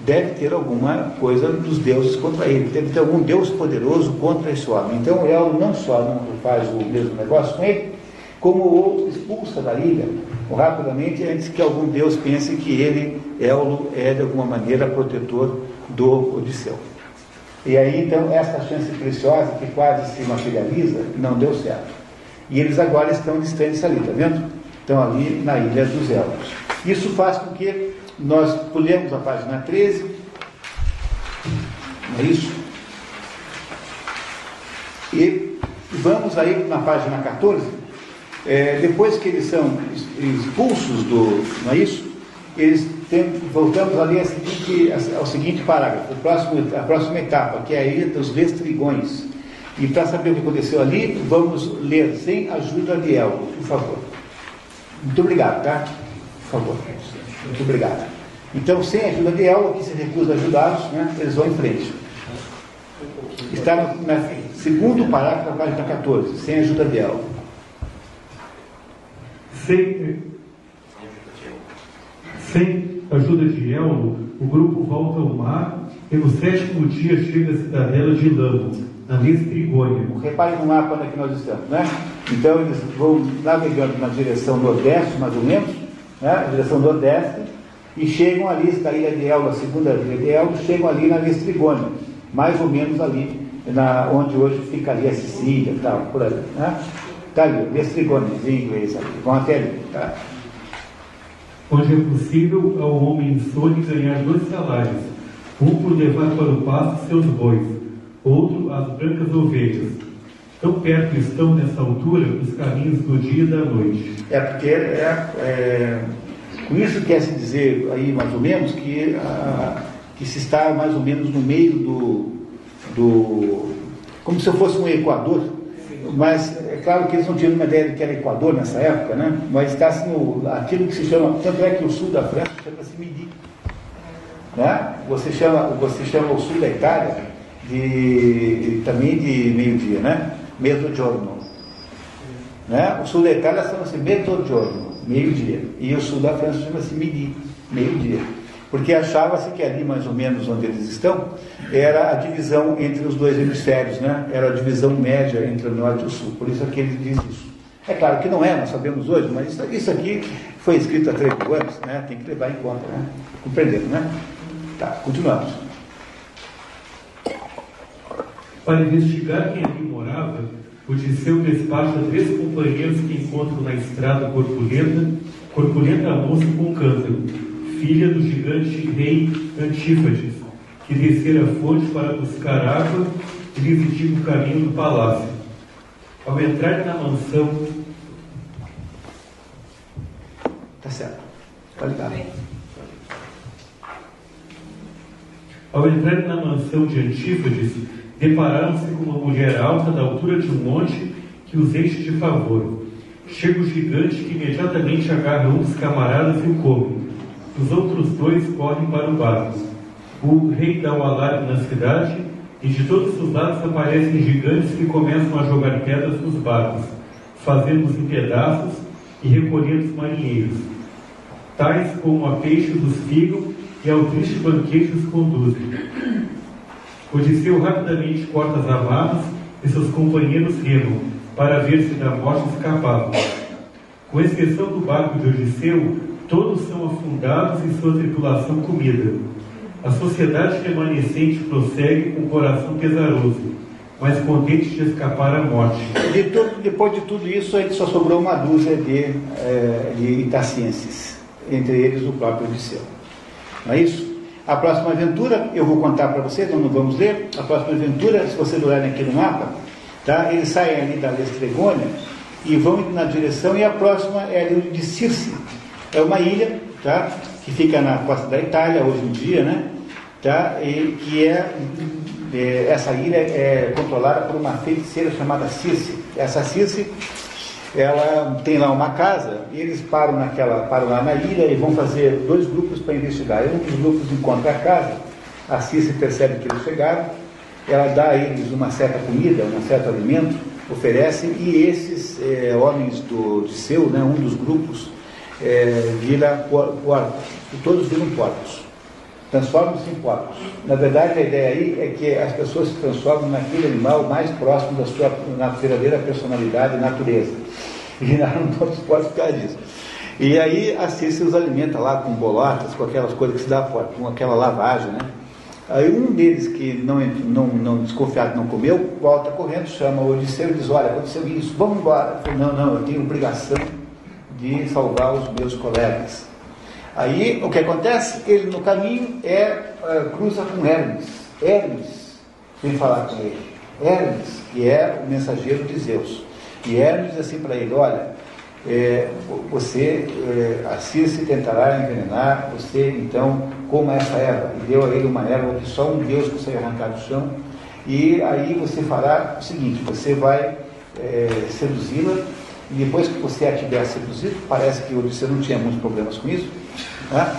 deve ter alguma coisa dos deuses contra ele, deve ter algum deus poderoso contra esse homem. Então Eldo não só não faz o mesmo negócio com ele, como o outro expulsa da ilha rapidamente antes que algum deus pense que ele, Eldo, é de alguma maneira protetor do Odisseu. E aí, então, essa chance preciosa que quase se materializa, não deu certo. E eles agora estão distantes ali, está vendo? Estão ali na Ilha dos Elfos. Isso faz com que nós pulemos a página 13. Não é isso? E vamos aí na página 14. É, depois que eles são expulsos do. Não é isso? Eles voltamos ali ao seguinte, ao seguinte parágrafo, próximo, a próxima etapa, que é a ilha dos Lestrigões. E para saber o que aconteceu ali, vamos ler sem ajuda de Elgo, por favor. Muito obrigado, tá? Por favor. Muito obrigado. Então, sem a ajuda de Elgo, que se recusa a ajudá-los, né, eles vão em frente. Está no, no segundo parágrafo da página 14, sem a ajuda de Elgo. Sem, sem ajuda de Elmo, o grupo volta ao mar e no sétimo dia chega à cidadela de Lamo, na Lestrigônia. Repare no mapa onde é que nós estamos, né? Então eles vão navegando na direção nordeste, mais ou menos, né? direção nordeste, e chegam ali, da ilha de Elmo, a segunda ilha de Elmo, chegam ali na Lestrigônia, mais ou menos ali, na, onde hoje fica ali a Sicília e tal, por ali, né? Está ali, Lestrigônia, em inglês ali, vão até ali, tá? onde é possível ao homem insone ganhar dois salários, um por levar para o pasto seus bois, outro as brancas ovelhas. Tão perto estão nessa altura os caminhos do dia e da noite. É porque é, é, com isso quer se dizer aí mais ou menos que, a, que se está mais ou menos no meio do, do como se fosse um equador mas é claro que eles não tinham uma ideia de que era Equador nessa época, né? mas está no, aquilo que se chama, tanto é que o sul da França chama-se Midi. Né? Você, chama, você chama o sul da Itália de, também de meio-dia, né? Mezzogiorno. Né? O sul da Itália chama-se Mezzogiorno, meio-dia. E o sul da França chama-se Midi, meio-dia porque achava-se que ali, mais ou menos onde eles estão, era a divisão entre os dois hemisférios, né? era a divisão média entre o norte e o sul. Por isso é que ele diz isso. É claro que não é, nós sabemos hoje, mas isso, aqui foi escrito há três anos, né? tem que levar em conta, né? compreendendo, né? Tá, continuamos. Para investigar quem ali morava, Odisseu despacha três companheiros que encontram na estrada corpulenta, corpulenta moça com cântaro filha do gigante rei Antífades, que descera a fonte para buscar água e lhes o caminho do palácio. Ao entrar na mansão. Tá certo. Tá ligado. Ao entrar na mansão de Antífades, depararam-se com uma mulher alta da altura de um monte que os enche de favor. Chega o gigante que imediatamente agarra um dos camaradas e o come. Os outros dois correm para o barco. O rei dá o alarme na cidade e de todos os lados aparecem gigantes que começam a jogar pedras nos barcos, fazendo-os em pedaços e recolhendo os marinheiros. Tais como a peixes os figam e ao triste banquete os conduzem. Odisseu rapidamente corta as amarras e seus companheiros remam, para ver se da morte escapavam. Com exceção do barco de Odisseu, todos são afundados e sua tripulação comida. A sociedade remanescente prossegue com o coração pesaroso, mas contente de escapar à morte. De tudo, depois de tudo isso, aí só sobrou uma dúzia de, é, de itacienses, entre eles o próprio Odisseu. Não é isso? A próxima aventura, eu vou contar para vocês, não vamos ler. A próxima aventura, se vocês olharem aqui no mapa, tá? eles saem ali da Lestregônia e vão na direção, e a próxima é ali de Circe é uma ilha, tá? Que fica na costa da Itália hoje em dia, né? Tá? E que é, é essa ilha é controlada por uma feiticeira chamada Circe. Essa Circe, ela tem lá uma casa e eles param naquela, param lá na ilha e vão fazer dois grupos para investigar. Um dos grupos encontra a casa, a Circe percebe que eles chegaram, ela dá a eles uma certa comida, um certo alimento, oferece, e esses é, homens do Odisseu, né, um dos grupos, é, vira porcos, e todos viram porcos, transformam-se em porcos. Na verdade, a ideia aí é que as pessoas se transformam naquele animal mais próximo da sua na verdadeira personalidade e natureza. Viraram todos porcos por causa disso. E aí a Cícera os alimenta lá com bolotas, com aquelas coisas que se dá com aquela lavagem, né? Aí um deles que não, não, não desconfiado não comeu, volta correndo, chama o Odisseu e diz, olha, aconteceu isso, vamos embora. Não, não, eu tenho obrigação de salvar os meus colegas. Aí o que acontece? Ele no caminho é, uh, cruza com Hermes. Hermes vem falar com ele. Hermes, que é o mensageiro de Zeus. E Hermes diz assim para ele, olha, é, você, é, assim se tentará envenenar, você então coma essa erva. E deu a ele uma erva que só um Deus consegue arrancar do chão. E aí você fará o seguinte, você vai é, seduzi-la, e depois que você a tiver seduzido, parece que você não tinha muitos problemas com isso, né?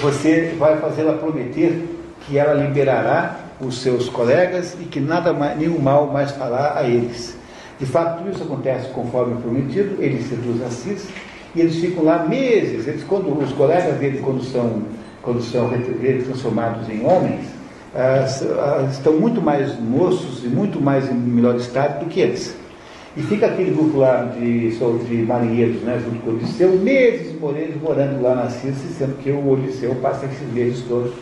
você vai fazê-la prometer que ela liberará os seus colegas e que nada mais, nenhum mal mais fará a eles. De fato, tudo isso acontece conforme prometido, ele seduz Assis e eles ficam lá meses. Eles, quando, os colegas dele, quando são, quando são transformados em homens, ah, estão muito mais moços e muito mais em melhor estado do que eles. E fica aquele grupo lá de, de marinheiros, né, junto com o Odisseu, meses morando, morando lá na Circe, sendo que o Odisseu passa esses meses todos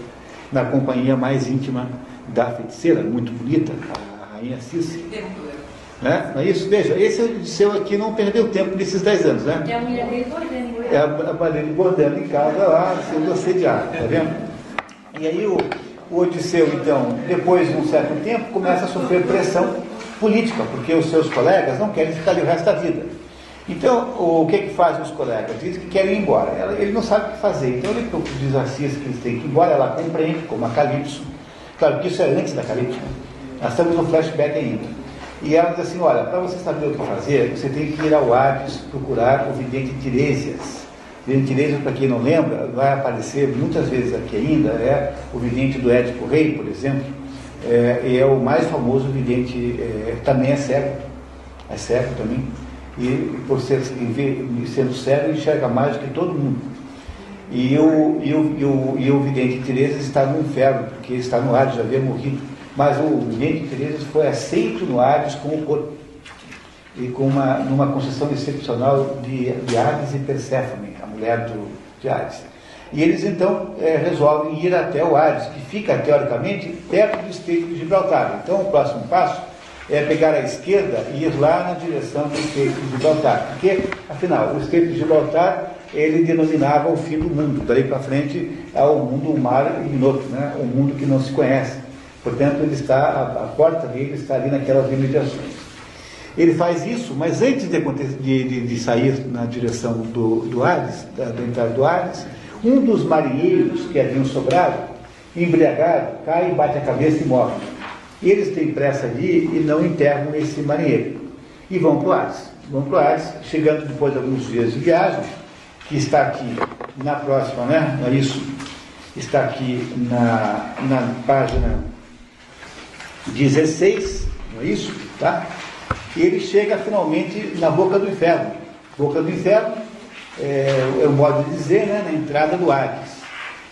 na companhia mais íntima da feiticeira, muito bonita, a rainha Circe. Né? Não é isso? Veja, esse Odisseu aqui não perdeu tempo nesses 10 anos, né? É a mulher dele bordando. É a, mulher dele bordando em casa lá, sendo assediada, tá vendo? E aí o, o Odisseu, então, depois de um certo tempo, começa a sofrer pressão política, porque os seus colegas não querem ficar ali o resto da vida. Então, o que, que fazem os colegas? Dizem que querem ir embora. Ele não sabe o que fazer. Então, ele diz a Cis que eles têm que ir embora. Ela compreende, como a Calypso. Claro que isso é antes da Calypso. Né? Nós estamos no flashback ainda. E ela diz assim: Olha, para você saber o que fazer, você tem que ir ao Hades procurar o vidente Tiresias. O vidente Tiresias, para quem não lembra, vai aparecer muitas vezes aqui ainda, é o vidente do Édipo Rei, por exemplo, é, é o mais famoso vidente, é, também é cego, é cego também, e por ser, sendo cego, enxerga mais do que todo mundo. E o, e o, e o, e o vidente Tiresias está no inferno, porque está no Hades, já havia morrido mas o Vidente Teresa foi aceito no Hades com e com uma, numa concessão excepcional de, de Hades e Perséfone, a mulher do, de Hades. E eles então é, resolvem ir até o Hades, que fica teoricamente perto do Estreito de Gibraltar. Então o próximo passo é pegar a esquerda e ir lá na direção do Estreito de Gibraltar, porque afinal o Estreito de Gibraltar ele denominava o fim do mundo. Daí para frente é o mundo, o mar ignoto, né? o mundo que não se conhece. Portanto, ele está, a, a porta dele está ali naquelas imediações. Ele faz isso, mas antes de, de, de, sair na direção do, do Hades, da, da entrada do Hades, um dos marinheiros que haviam sobrado, embriagado, cai e bate a cabeça e morre. Eles têm pressa ali e não enterram esse marinheiro. E vão para o Hades. Vão para o Hades, chegando depois de alguns dias de viagem, que está aqui na próxima, né? Não é isso? Está aqui na, na página 16, não é isso? Tá? E ele chega finalmente na boca do inferno. Boca do inferno é, é o modo de dizer, né, na entrada do Hades.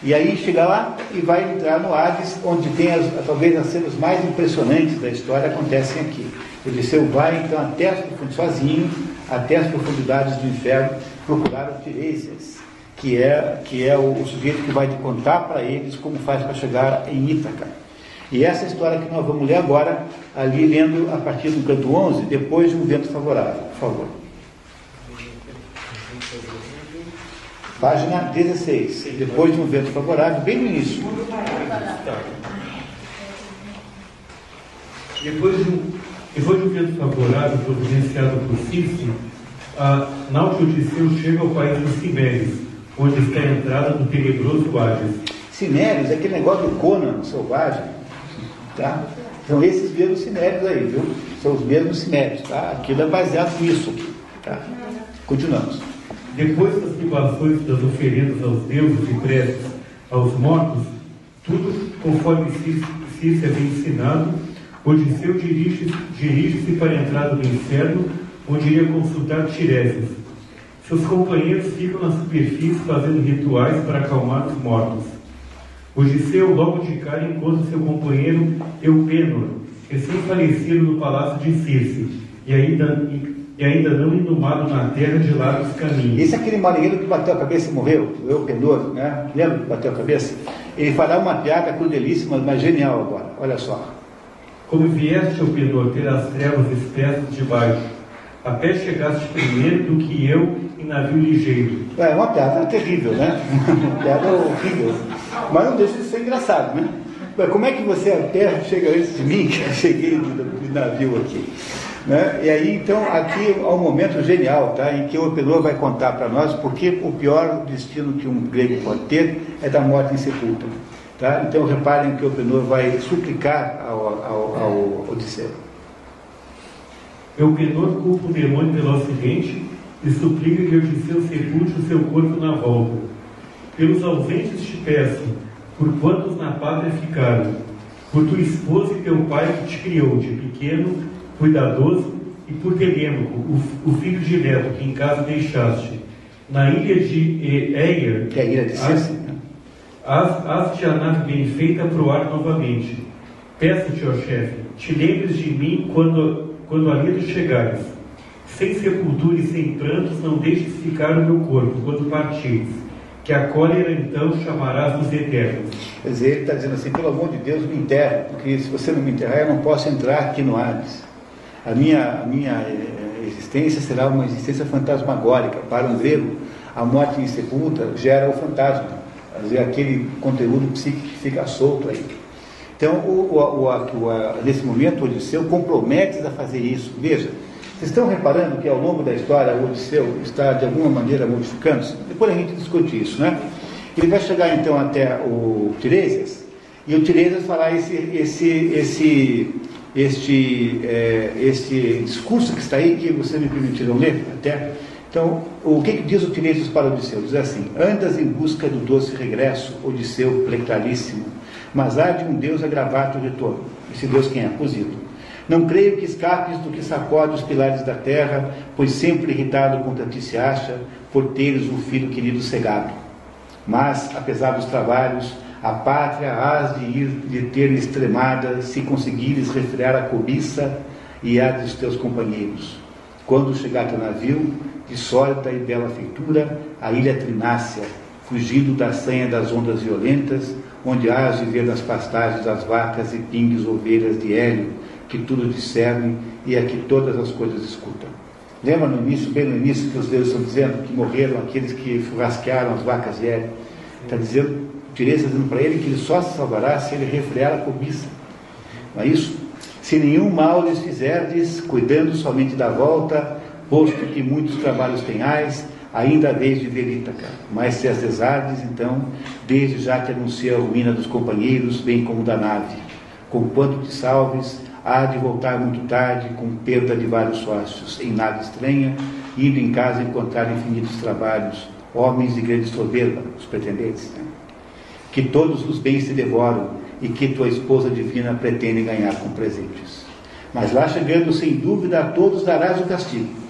E aí chega lá e vai entrar no Hades, onde tem as, talvez as cenas mais impressionantes da história acontecem aqui. O Odisseu vai então até as profundidades, sozinho, até as profundidades do inferno, procurar o Tiresias, que é, que é o, o sujeito que vai contar para eles como faz para chegar em Ítaca. E essa é história que nós vamos ler agora, ali lendo a partir do canto 11, depois de um vento favorável. Por favor. Página 16. Depois de um vento favorável, bem no início. Depois de um, depois de um vento favorável providenciado por Cícero, a Náutico Odisseu chega ao país dos Cimérios, onde está a entrada do tenebroso Hades. Cimérios é aquele negócio do Conan selvagem Tá? São esses mesmos sinérios aí, viu? São os mesmos sinérios, tá? Aquilo é baseado nisso. Tá? Continuamos. Depois das libações das oferendas aos deuses e preces aos mortos, tudo conforme Cícero havia ensinado, Odisseu dirige-se dirige para a entrada do inferno, onde iria consultar Tiresias. Seus companheiros ficam na superfície fazendo rituais para acalmar os mortos. Odisseu logo de cara encontra seu companheiro Eupenor, recém-falecido no palácio de Circe, e ainda, e ainda não inumado na terra de largos caminhos. Esse é aquele marinheiro que bateu a cabeça e morreu, o Eupenor, né? Lembra que bateu a cabeça? Ele fará uma piada crudelíssima, mas genial agora. Olha só. Como vieste, ó Penor, pelas trevas espessas de baixo, a pé chegaste primeiro do que eu em navio ligeiro. É uma piada terrível, né? Uma piada horrível. Mas não deixa de ser engraçado, né? Mas como é que você a terra chega antes de mim, que cheguei de, navio aqui? Né? E aí, então, aqui há um momento genial, tá? em que o Openor vai contar para nós porque o pior destino que um grego pode ter é da morte em sepulcro. Tá? Então, reparem que o Openor vai suplicar ao, ao, ao Odisseu. Eupenor culpa o demônio pelo acidente e suplica que Odisseu sepulte o seu corpo na volta. Pelos ausentes te peço, por quantos na pátria ficaram, por tua esposa e teu pai que te criou de pequeno, cuidadoso, e por Telêmaco, o, o filho direto que em casa deixaste, na ilha de Eir, que é a ilha de Cícero, Haz, haz-te a nave bem feita proar novamente. Peço-te, ó chefe, te lembres de mim quando, quando ali tu chegares. Sem sepultura e sem prantos, não deixes ficar o meu corpo quando partires, que a cólera então chamarás dos eternos. Quer dizer, ele está dizendo assim: pelo amor de Deus, me enterre, porque se você não me enterrar, eu não posso entrar aqui no Hades. A minha, a minha eh, existência será uma existência fantasmagórica. Para um grego, a morte insepulta gera o fantasma dizer, aquele conteúdo psíquico que fica solto aí. Então, o, o, o, nesse momento, o Odisseu compromete a fazer isso. Veja, vocês estão reparando que ao longo da história o Odisseu está de alguma maneira modificando-se? Depois a gente discute isso, né? Ele vai chegar então até o Tiresias, e o Tiresias fará esse, esse, esse, este, é, este discurso que está aí, que vocês me permitiram ler até, então, o que, que diz o Tiresias para Odisseu? Diz assim: Andas em busca do doce regresso, Odisseu plectaríssimo, mas há de um Deus agravar o retorno. Esse Deus quem é? Posito. Não creio que escapes do que sacode os pilares da terra, pois sempre irritado contra ti se acha, por teres um filho querido cegado. Mas, apesar dos trabalhos, a pátria hás de ir de ter extremada, se conseguires refrear a cobiça e a dos teus companheiros. Quando chegar teu navio, de sólida e bela feitura, a ilha Trinácia, fugindo da sanha das ondas violentas, onde hás de ver nas pastagens as vacas e pingues ovelhas de hélio, que tudo discernem e a que todas as coisas escutam. Lembra no início, bem no início, que os deuses estão dizendo que morreram aqueles que rasquearam as vacas hélio? Está dizendo, Tiresa dizendo para ele que ele só se salvará se ele refrear a cobiça. Não é isso? Se nenhum mal lhes fizerdes, cuidando somente da volta, posto que muitos trabalhos tenhais, ainda vez de velítaca. Mas se as desardes, então, desde já te anuncia a ruína dos companheiros, bem como da nave. Conquanto te salves, há de voltar muito tarde, com perda de vários sócios, em nave estranha, indo em casa encontrar infinitos trabalhos, homens de grande soberba, os pretendentes, né? que todos os bens se devoram e que tua esposa divina pretende ganhar com presentes. Mas lá chegando, sem dúvida, a todos darás o castigo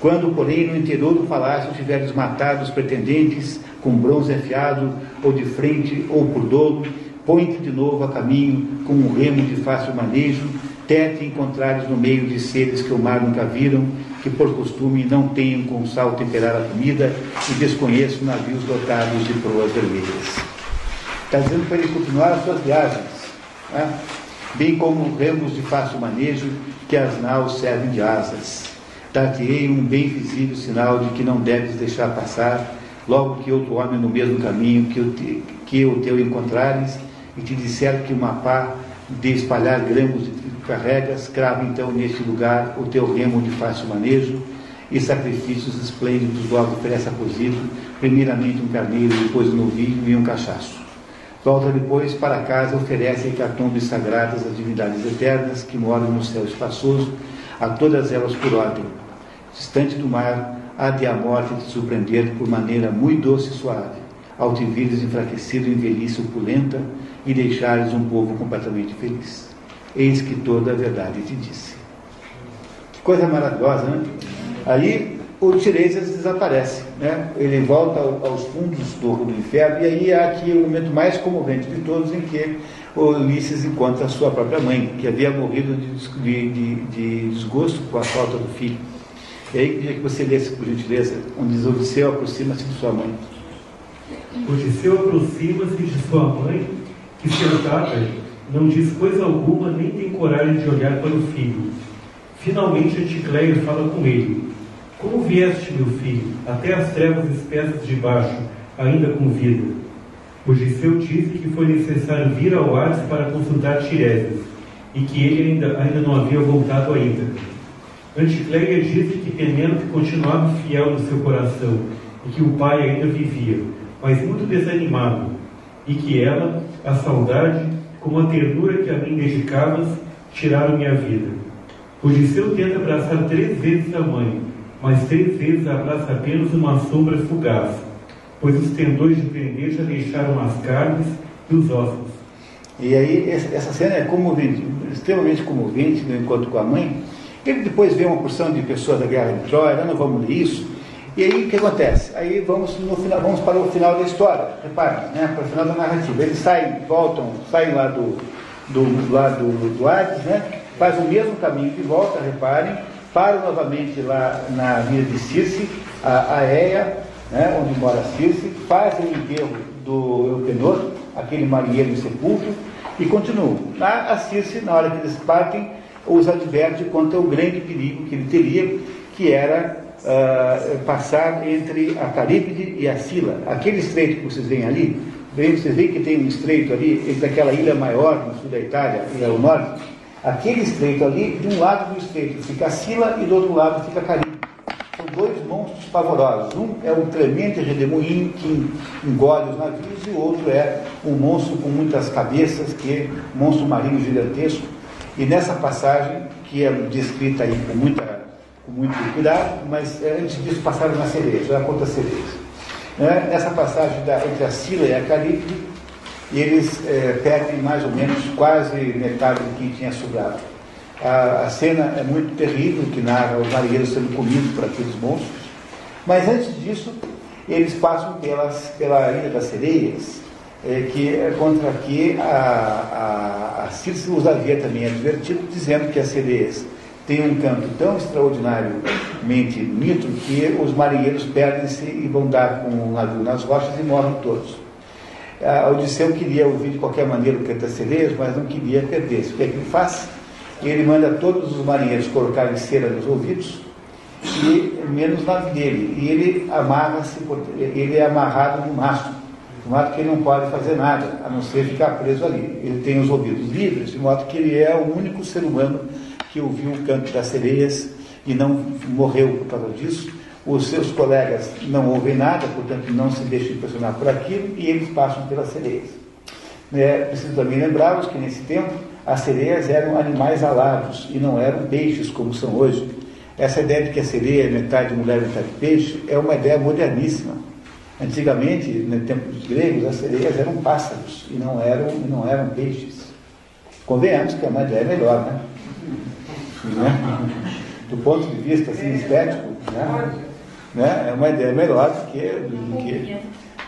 quando, porém, no interior do palácio tiveres matado os pretendentes com bronze afiado, ou de frente, ou por dolo, põe-te de novo a caminho com um remo de fácil manejo, te encontrares no meio de seres que o mar nunca viram, que por costume não tenham com sal temperar a comida e desconheçam navios dotados de proas vermelhas. Está dizendo para ele continuar as suas viagens, né? bem como remos de fácil manejo que as naus servem de asas dar-te-ei um bem visível sinal de que não deves deixar passar, logo que outro homem no mesmo caminho que o, te, que o teu encontrares, e te disser que uma pá de espalhar grãos carregas, crava então neste lugar o teu remo de fácil manejo, e sacrifícios esplêndidos logo oferece a cozido, primeiramente um carneiro, depois um novilho e um cachaço. Volta depois para casa, oferece hecatombes sagradas às divindades eternas que moram no céu espaçoso, a todas elas por ordem, distante do mar, há de a morte te surpreender por maneira muito doce e suave, ao te vires enfraquecido em velhice opulenta e deixares um povo completamente feliz. Eis que toda a verdade te disse. Que coisa maravilhosa, né? Aí o Tiresias desaparece, né? ele volta aos fundos do, do inferno, e aí há aqui o momento mais comovente de todos, em que o Ulisses encontra a sua própria mãe, que havia morrido de, de, de, de desgosto com a falta do filho. E aí queria que você lesse, por gentileza, onde diz Odisseu aproxima-se de sua mãe. Odisseu aproxima-se de sua mãe, que sentada não diz coisa alguma nem tem coragem de olhar para o filho. Finalmente Anticleia fala com ele. Como vieste, meu filho, até as trevas espessas de baixo, ainda com vida? Odisseu disse que foi necessário vir ao Hades para consultar Tiresias, e que ele ainda, ainda não havia voltado a Ítaca. Anticleia disse que Penélope continuava fiel no seu coração, e que o pai ainda vivia, mas muito desanimado, e que ela, a saudade, como a ternura que a mim dedicavas, tiraram minha vida. Odisseu tenta abraçar três vezes a mãe, mas três vezes abraça apenas uma sombra fugaz, pois os tendões de prender já deixaram as carnes e os ossos. E aí, essa cena é comovente, extremamente comovente no encontro com a mãe. Ele depois vê uma porção de pessoas da guerra de Troia, não vamos ler isso. E aí o que acontece? Aí vamos, no final, vamos para o final da história, reparem, né, para o final da narrativa. Eles saem, voltam, saem lá do, do, lá do, do Hades, né, faz o mesmo caminho de volta, reparem, param novamente lá na vila de Circe, a, Eia, né, onde mora Circe, fazem o enterro do Eupenor, aquele marinheiro sepulcro, e continuam. A, a Circe, na hora que eles partem, os adverte quanto ao grande perigo que ele teria, que era uh, passar entre a Caríbide e a Sila. Aquele estreito que vocês veem ali, vocês veem que tem um estreito ali, entre aquela ilha maior no sul da Itália e ao norte, aquele estreito ali, de um lado do estreito fica a Sila e do outro lado fica a Caríbide. São dois monstros pavorosos. Um é um tremendo redemoinho que engole os navios e o outro é um monstro com muitas cabeças, que é um monstro marinho gigantesco. E nessa passagem, que é descrita aí com muita com muito cuidado, mas eh, antes disso passaram nas sereias, já conta sereias. Né? Nessa passagem da, entre a Sila e a Caribe, eles é, perdem mais ou menos quase metade do que tinha sobrado. A, a, cena é muito terrível, que narra os marinheiros sendo comidos por aqueles monstros, mas antes disso, eles passam pelas, pela Ilha das Sereias, é, que é contra que a, a, a Circe os havia também advertido, dizendo que as sereias tem um canto tão extraordinariamente bonito que os marinheiros perdem-se e vão dar com o navio nas rochas e morrem todos. A Odisseu queria ouvir de qualquer maneira o sereias, mas não queria perder-se. O que é que ele faz? Ele manda todos os marinheiros colocarem cera nos ouvidos e menos navio dele. E ele amarra-se, ele é amarrado no mastro, de modo que ele não pode fazer nada, a não ser ficar preso ali. Ele tem os ouvidos livres, de modo que ele é o único ser humano que ouviu o canto das sereias e não morreu por causa disso. Os seus colegas não ouvem nada, portanto não se deixam impressionar por aquilo e eles passam pelas sereias. É preciso também lembrarmos que nesse tempo as sereias eram animais alados e não eram peixes como são hoje. Essa ideia de que a sereia é metade mulher, metade peixe é uma ideia moderníssima. Antigamente, no tempo dos gregos, as sereias eram pássaros e não eram, não eram peixes. Convenhamos que é uma ideia melhor, né? Né? do ponto de vista assim, estético, né? né? é uma ideia melhor do que, do que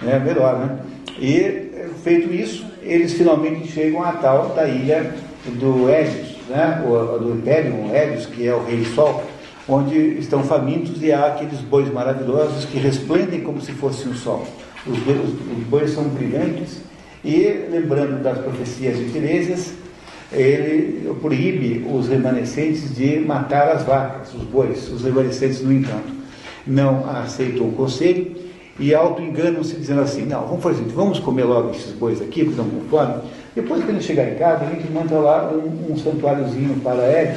né? melhor, né? E feito isso, eles finalmente chegam à tal da ilha do Hélios, né? O, do Império Hélios, que é o Rei Sol, onde estão famintos e há aqueles bois maravilhosos que resplendem como se fosse um sol. Os, bois, os bois são brilhantes e, lembrando das profecias de Tiresias, ele proíbe os remanescentes de matar as vacas, os bois. Os remanescentes, no entanto, não aceitam o conselho e auto-enganam-se dizendo assim, não, vamos fazer vamos comer logo esses bois aqui, porque estão com fome. Depois que ele chegar em casa, a gente manda lá um, um santuáriozinho para ele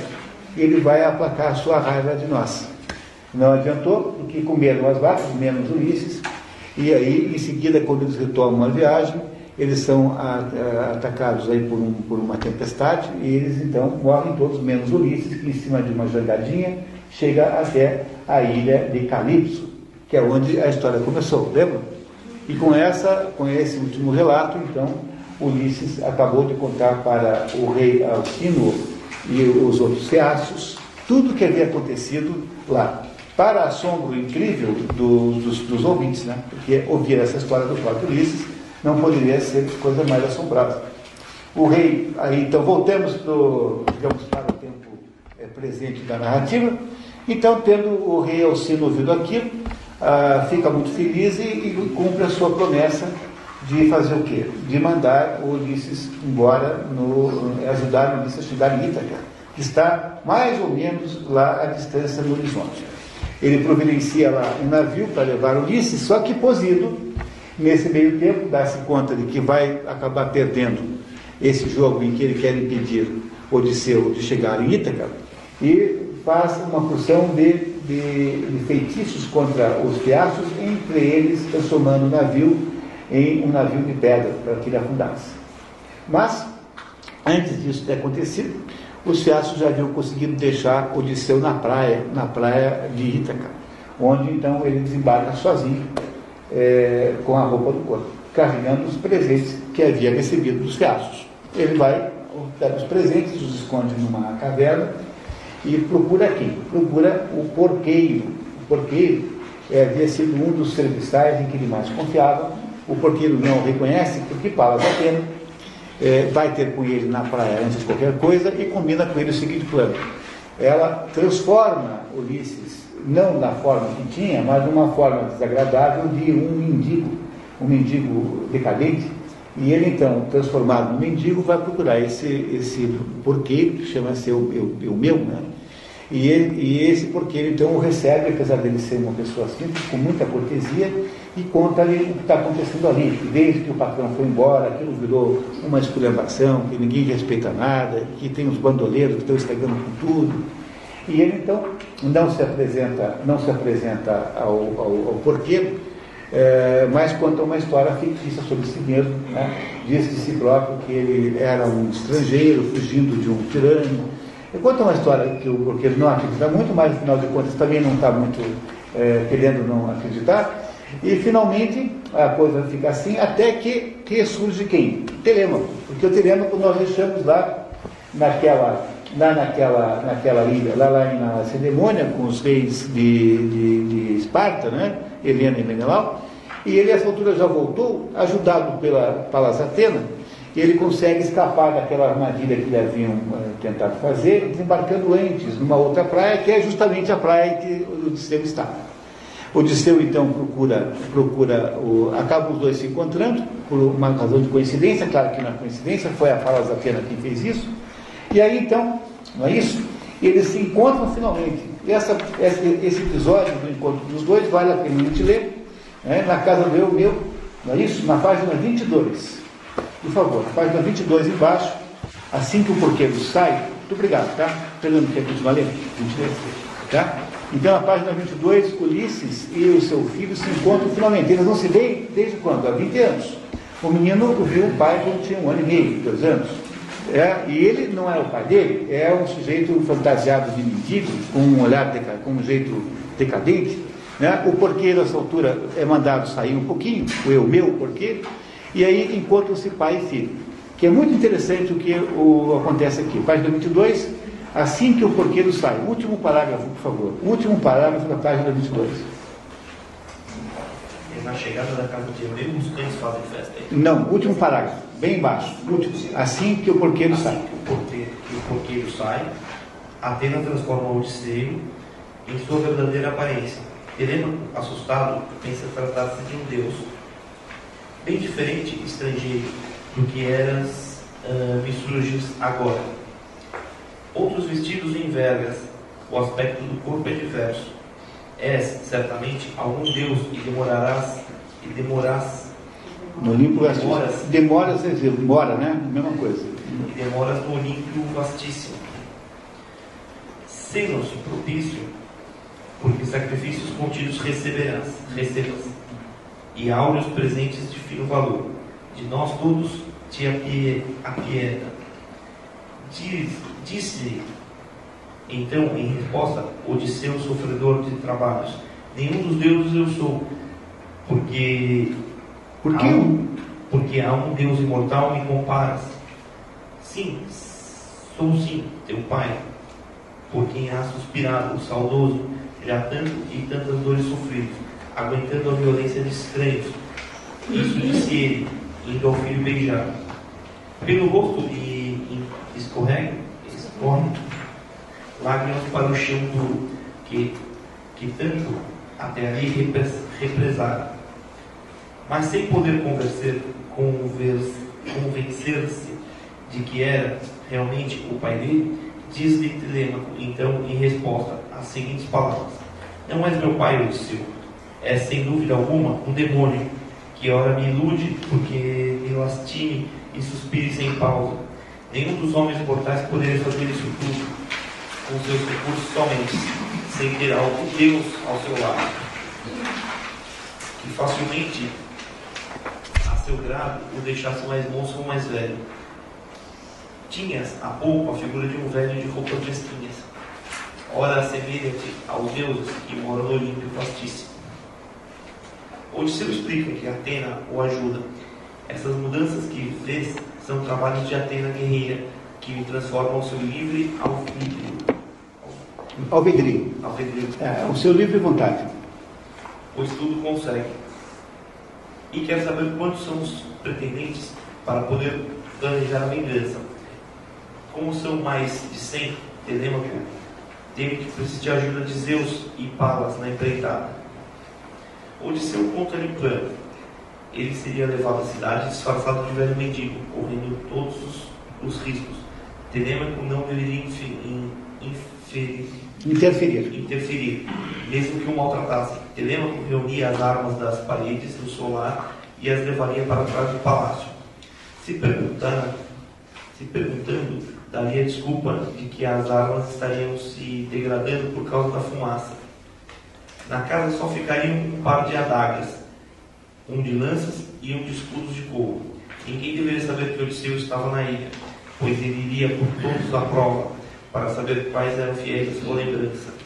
e ele vai aplacar a sua raiva de nós. Não adiantou, porque comeram as vacas, menos Ulisses, e aí, em seguida, quando eles retomam a viagem, eles são atacados aí por, um, por uma tempestade e eles então morrem todos, menos Ulisses, que em cima de uma jangadinha chega até a ilha de Calipso, que é onde a história começou, lembra? E com, essa, com esse último relato, então, Ulisses acabou de contar para o rei Alcino e os outros ceáceos tudo o que havia acontecido lá. Para assombro incrível do, dos, dos ouvintes, né? porque ouvir essa história do próprio Ulisses não poderia ser coisa mais assombrosa. O rei, aí então voltamos pro, digamos, para o tempo é, presente da narrativa. Então, tendo o rei Alcino ouvido aquilo, ah, fica muito feliz e, e cumpre a sua promessa de fazer o quê? De mandar o Ulisses embora, no, ajudar o Ulisses a chegar em Ítaca, que está mais ou menos lá à distância do horizonte. Ele providencia lá um navio para levar Ulisses, só que Posido, nesse meio tempo, dá-se conta de que vai acabar perdendo esse jogo em que ele quer impedir Odisseu de chegar em Ítaca, e faz uma porção de, de, de feitiços contra os fiascos, entre eles transformando o navio em um navio de pedra para que ele afundasse. Mas, antes disso ter acontecido, os fiascos já haviam conseguido deixar Odisseu na praia, na praia de Ítaca, onde então ele desembarca sozinho, é, com a roupa do corpo, carregando os presentes que havia recebido dos fiascos. Ele vai, pega os presentes, os esconde numa caverna e procura quem? Procura o porqueiro. O porqueiro é, havia sido um dos serviçais em que ele mais confiava. O porqueiro não o reconhece porque Palas Atena é, vai ter com ele na praia antes de qualquer coisa e combina com ele o seguinte plano. Ela transforma Ulisses, não na forma que tinha, mas numa forma desagradável de um mendigo, um mendigo decadente, e ele então, transformado no mendigo, vai procurar esse, esse porqueiro, que chama-se o, meu, né? E, ele, e esse porqueiro então o recebe, apesar dele ser uma pessoa simples, com muita cortesia, e conta-lhe o que está acontecendo ali. Desde que o patrão foi embora, aquilo virou uma esculhambação, que ninguém respeita nada, que tem os bandoleiros que estão estragando com tudo. E ele então não se apresenta, não se apresenta ao, ao, ao porqueiro, é, mas conta uma história fictícia sobre si mesmo. Né? Diz de si próprio que ele era um estrangeiro fugindo de um tirano. E conta uma história que o porqueiro não acredita muito, mas afinal de contas também não está muito é, querendo não acreditar. E finalmente a coisa fica assim, até que, que surge quem? Telêmaco. Porque o Telêmaco nós deixamos lá naquela, lá naquela, naquela ilha, lá, lá na Lacedemônia, com os reis de, de, de Esparta, né? Helena e Menelau, e ele, a essa altura, já voltou, ajudado pela Palas Atena, e ele consegue escapar daquela armadilha que lhe haviam uh, tentado fazer, desembarcando antes numa outra praia, que é justamente a praia que o Odisseu está. Odisseu então procura, procura o, acaba os dois se encontrando, por uma razão de coincidência, claro que não é coincidência, foi a Palas Atena quem fez isso, e aí então, não é isso? Eles se encontram finalmente. Essa, esse, episódio do encontro dos dois vale a pena a gente ler, né? na casa do eu meu, não é isso? Na página 22. Por favor, na página 22 embaixo, assim que o porqueiro sai, muito obrigado, tá? Fernando, quer continuar lendo? 23, tá? Então, na página 22, Ulisses e o seu filho se encontram finalmente. Eles não se veem desde quando? Há 20 anos. O menino viu o pai quando tinha um ano e meio, dois anos. É, e ele não é o pai dele, é um sujeito fantasiado de mendigo, com um olhar, com um jeito decadente. Né? O porqueiro, nessa altura, é mandado sair um pouquinho, o eu meu porqueiro, e aí encontram-se pai e filho. Que é muito interessante o que o, acontece aqui. Página 22, assim que o porqueiro sai. Último parágrafo, por favor. Último parágrafo da página 22. Na chegada da casa de Eumeu, os cães fazem festa. Não, último parágrafo, bem embaixo. Último. Assim que o porqueiro assim sai. Que o porqueiro, que o porqueiro sai, Atena transforma o Odisseio em sua verdadeira aparência. Heleno, assustado, pensa tratar-se de um deus, bem diferente, estrangeiro, do que eras uh, me surges agora. Outros vestidos em vergas, o aspecto do corpo é diverso. És, certamente, algum deus e demorarás, e demorás. No Olimpo é demoras, demoras, demora, né? Mesma coisa. E demoras no Olímpio vastíssimo. Senos propício, porque sacrifícios contidos receberás, recebas, e áureos presentes de fino valor. De nós todos te apie, apieda. Disse-lhe então, em resposta, Odisseu, sofredor de trabalhos, nenhum dos deuses eu sou, porque. Por que? Um, porque há um Deus imortal me comparas. Sim, sou sim, teu pai, por quem há suspirado, saudoso, já tanto e tantas dores sofridas, aguentando a violência de estranhos. Isso disse ele, indo ao filho beijar. Pelo rosto e, escorrega, escorre lágrimas para o chão duro, que, que tanto até ali repres- represada. Mas sem poder convencer-se de que era realmente o pai dele, diz-lhe Telêmaco, então, em resposta, as seguintes palavras: Não és meu pai, Odisseu. É, sem dúvida alguma, um demônio, que ora me ilude porque me lastime e suspire sem pausa. Nenhum dos homens mortais poderia fazer isso tudo, com seus recursos somente, sem ter algo Deus ao seu lado, que facilmente, seu grado, o deixasse mais moço ou mais velho. Tinhas há pouco a figura de um velho de roupas mesquinhas. Ora, assemelha-te aos deuses que moram no Olímpio vastíssimo. Odisseu explica que Atena o ajuda. Essas mudanças que vês são trabalhos de Atena guerreira, que me transformam o seu livre alvidrio. Alvedrio. alvedrio. É, o seu livre vontade. Pois tudo consegue. E quer saber quantos são os pretendentes para poder planejar a vingança. Como são mais de cem, Telêmaco teme que precise de ajuda de Zeus e Palas na empreitada. Odisseu conta-lhe o plano. Ele seria levado à cidade disfarçado de velho mendigo, correndo todos os, os riscos. Telêmaco não deveria inferir, Interferir. interferir, mesmo que o maltratasse. Telêmaco reunia as armas das paredes do solar e as levaria para trás do palácio. Se perguntando, se perguntando, daria desculpa de que as armas estariam se degradando por causa da fumaça. Na casa só ficariam um par de adagas, um de lanças e um de escudos de couro. Ninguém deveria saber que Odisseu estava na ilha, pois ele iria por todos à prova, para saber quais eram fiéis à sua lembrança.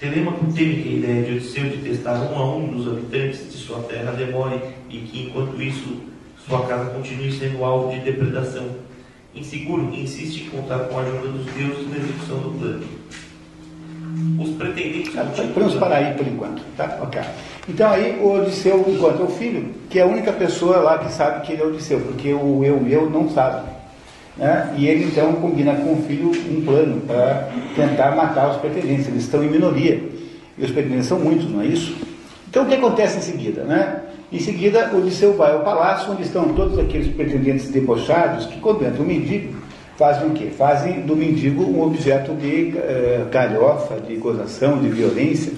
Telêmaco teme que a ideia de Odisseu de testar um a um dos habitantes de sua terra demore e que, enquanto isso, sua casa continue sendo alvo de depredação. Inseguro, insiste em contar com a ajuda dos deuses na execução do plano. Os pretendentes Podemos parar aí por enquanto, tá? Ok. Então aí o Odisseu encontra o filho, que é a única pessoa lá que sabe que ele é Odisseu, porque o eu meu não sabe. Né? E ele então combina com o filho um plano para tentar matar os pretendentes. Eles estão em minoria. E os pretendentes são muitos, não é isso? Então o que acontece em seguida? Né? Em seguida, Odisseu vai ao palácio, onde estão todos aqueles pretendentes debochados que, quando o mendigo, fazem o quê? Fazem do mendigo um objeto de eh, galhofa, de gozação, de violência.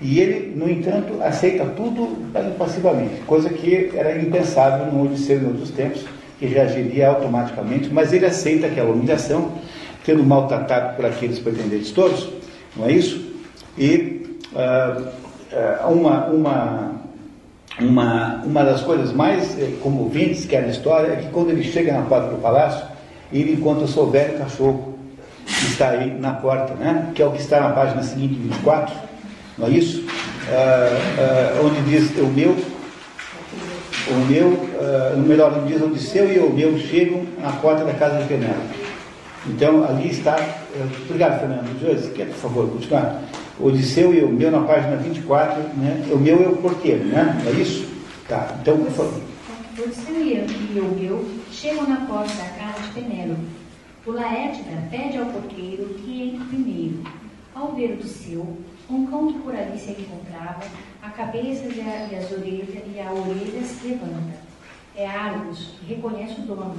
E ele, no entanto, aceita tudo passivamente, coisa que era impensável no Odisseu em outros tempos, que reagiria automaticamente, mas ele aceita aquela humilhação, sendo maltratado por aqueles pretendentes todos, não é isso? E ah, uma, uma, uma, uma das coisas mais eh, comoventes que há na história é que quando ele chega na porta do palácio, ele encontra o seu velho cachorro, que está aí na porta, né? que é o que está na página seguinte, 24, não é isso? Ah, onde diz o meu, o meu, ah, melhor, onde diz Odisseu e o meu chegam à porta da casa de Penélope. Então, ali está. eh, Obrigado, Fernando. Josi, quer, por favor, continuar? Odisseu e o meu na página 24, né? O meu é o porteiro, né? Não é isso? Tá, então, por favor. Odisseu e o meu chegam na porta da casa de Penélope. O Laértida pede ao porteiro que entre primeiro. Ao ver Odisseu, um cão que por ali se encontrava, a cabeça e as orelhas e a orelha se levanta. É Argos, que reconhece o dono.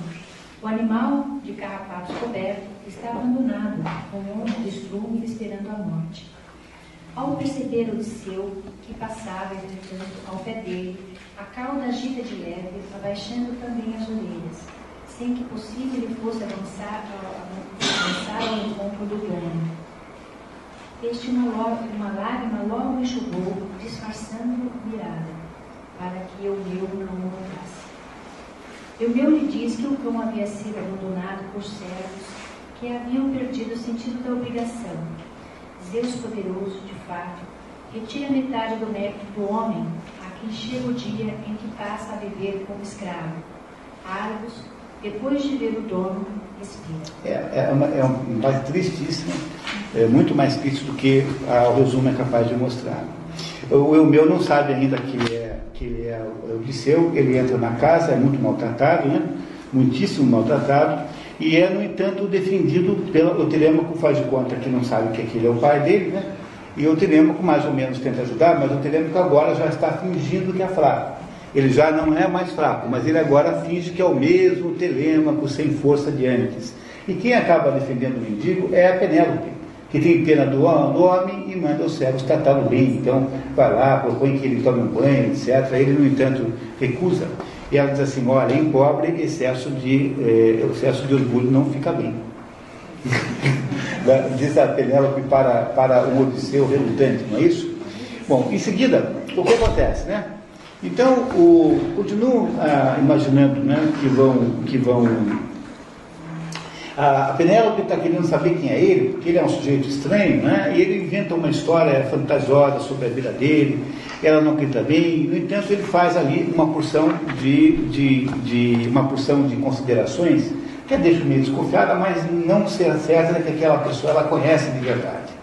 O animal de carrapatos coberto está abandonado, com um monte de estrume esperando a morte. Ao perceber Odisseu, que passava, entretanto, ao pé dele, a cauda agita de leve, abaixando também as orelhas, sem que possível ele fosse avançar avançar ao encontro do dono. Este uma, uma lágrima logo enxugou, disfarçando mirada, para que o meu não o notasse. E o meu lhe diz que o cão havia sido abandonado por servos que haviam perdido o sentido da obrigação. Deus poderoso, de fato, retira metade do mérito do homem a quem chega o dia em que passa a viver como escravo. Argos, depois de ver o dono, respira. É, é, uma, é um tristíssimo, é muito mais triste do que ah, o resumo é capaz de mostrar. O, o meu não sabe ainda que é, que ele é o Odisseu, ele entra na casa, é muito maltratado, né? muitíssimo maltratado, e é, no entanto, defendido pelo o Telêmaco, faz de conta que não sabe que aquele é o pai dele, né? E o Telêmaco mais ou menos tenta ajudar, mas o Telêmaco agora já está fingindo que é fraco. Ele já não é mais fraco, mas ele agora finge que é o mesmo Telêmaco sem força de antes. E quem acaba defendendo o mendigo é a Penélope, que tem pena do, homem e manda os servos tratá-lo bem. Então, vai lá, propõe que ele tome um banho, etc. Ele, no entanto, recusa. E ela diz assim: olha, em pobre, excesso de, eh, excesso de orgulho não fica bem. diz a Penélope para, para o Odisseu relutante, não é isso? Bom, em seguida, o que acontece, né? Então, o, continuo ah, imaginando né, que vão, que vão a Penélope está querendo saber quem é ele, porque ele é um sujeito estranho, né? e ele inventa uma história fantasiosa sobre a vida dele, ela não acredita bem, no entanto ele faz ali uma porção de, de, de uma porção de considerações que deixa meio desconfiada, mas não se certa que aquela pessoa ela conhece de verdade.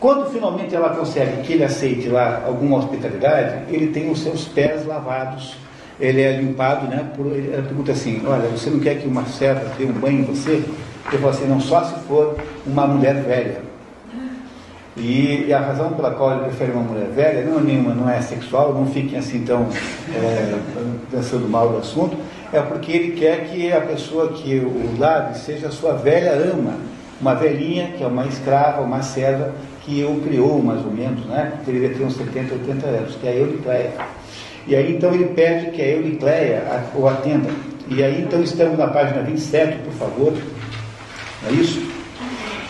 Quando finalmente ela consegue que ele aceite lá alguma hospitalidade, ele tem os seus pés lavados, ele é limpado, né? Por, ela pergunta assim, olha, você não quer que uma serva dê um banho em você? Ele fala assim, não, só se for uma mulher velha. E, e, a razão pela qual ele prefere uma mulher velha não é nenhuma, não é sexual, não fiquem assim tão é, pensando mal do assunto, é porque ele quer que a pessoa que o lave seja sua velha ama, uma velhinha que é uma escrava, uma serva que o criou mais ou menos, né? Deveria ter uns 70, 80 anos, que é a Euricleia. E aí então ele pede que a Euricleia o atenda. E aí então estamos na página 27, por favor. É isso?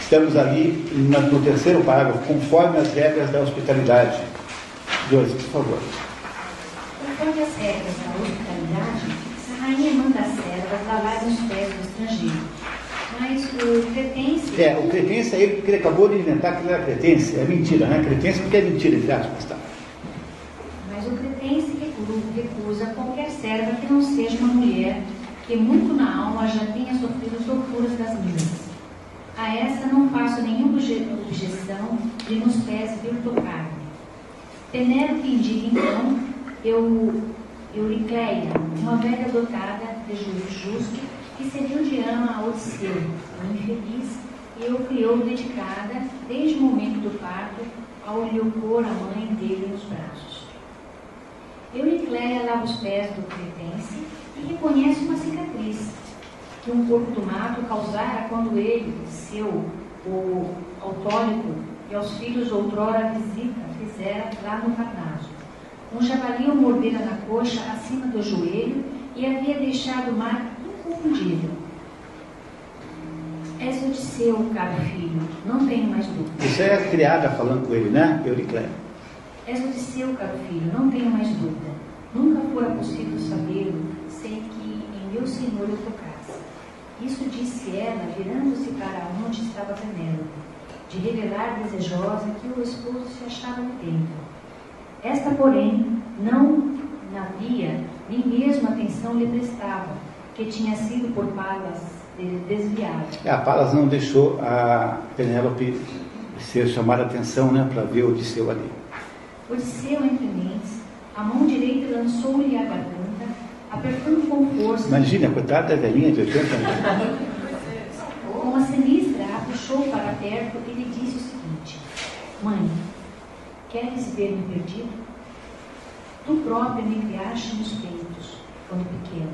Estamos ali no terceiro parágrafo, conforme as regras da hospitalidade. Joyce, por favor. Conforme as regras da hospitalidade, a rainha manda as servas lavarem os pés do estrangeiro. Mas o cretense. É, o cretense é ele porque ele acabou de inventar que ele era cretense. É mentira, né? Cretense porque é mentira, entre aspas, tá? Mas o cretense recusa qualquer serva que não seja uma mulher que muito na alma já tenha sofrido as loucuras das minas. A essa não faço nenhuma objeção de nos pés vir tocar-me. Penélope indica então eu, Euricleia, uma velha dotada de juízo justo, que serviu de ama a Odisseu, o infeliz, e o criou dedicada, desde o momento do parto, ao lhe opor a mãe dele nos braços. Euricleia lava os pés do cretense e reconhece uma cicatriz que um corpo do mato causara quando ele, seu, o autólico, e aos filhos outrora visita fizera lá no Parnaso. Um javali o mordera na coxa acima do joelho e havia deixado marca inconfundível. És Odisseu, caro filho, não tenho mais dúvida. Isso é a criada falando com ele, né, Euricleia? És Odisseu, caro filho, não tenho mais dúvida. Nunca fora possível sabê-lo sem que em meu senhor eu tocasse. Isso disse ela, virando-se para onde estava Penélope, de revelar desejosa que o esposo se achava dentro. Esta, porém, não havia nem mesmo atenção lhe prestava, que tinha sido por Palas desviado. É, a Palas não deixou a Penélope ser chamada a atenção né, para ver Odisseu ali. Odisseu, entre mentes, a mão direita lançou-lhe a Imagina, coitada da velhinha de 80 anos. Com a sinistra, a puxou para perto e lhe disse o seguinte: Mãe, queres ver-me perdido? Tu própria me criaste nos peitos, quando pequeno.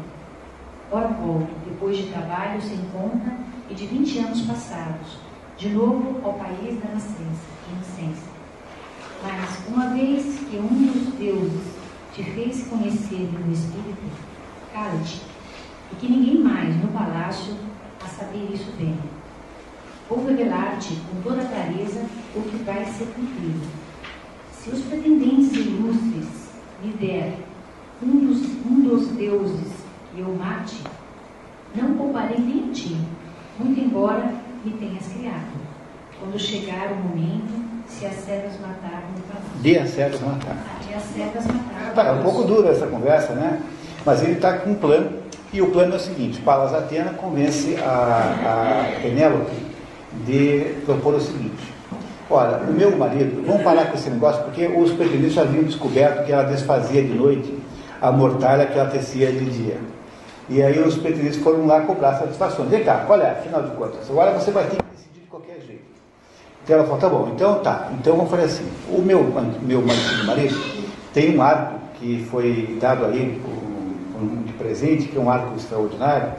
Ora volto, depois de trabalho sem conta e de 20 anos passados, de novo ao país da inocência. Mas, uma vez que um dos deuses te fez conhecer no Espírito, cala-te, e que ninguém mais no palácio a saber isso venha. Vou revelar-te com toda clareza o que vai ser cumprido. Se os pretendentes ilustres me der um dos, um dos deuses que eu mate, não pouparei nem a ti, muito embora me tenhas criado. Quando chegar o momento, se as servas mataram palácio. De as servas mataram. De as servas mataram. Tá, é um pouco dura essa conversa, né? Mas ele está com um plano, e o plano é o seguinte: Palas Atena convence a, a Penélope de propor o seguinte: Olha, o meu marido, vamos parar com esse negócio, porque os pretendentes já haviam descoberto que ela desfazia de noite a mortalha que ela tecia de dia. E aí os pretendentes foram lá cobrar satisfações. Vem cá, qual é? Afinal de contas, agora você vai ter que decidir de qualquer jeito. Então ela falou, tá bom, então tá, então vamos fazer assim. O meu, meu marido, marido tem um arco que foi dado a ele por, de presente, que é um arco extraordinário,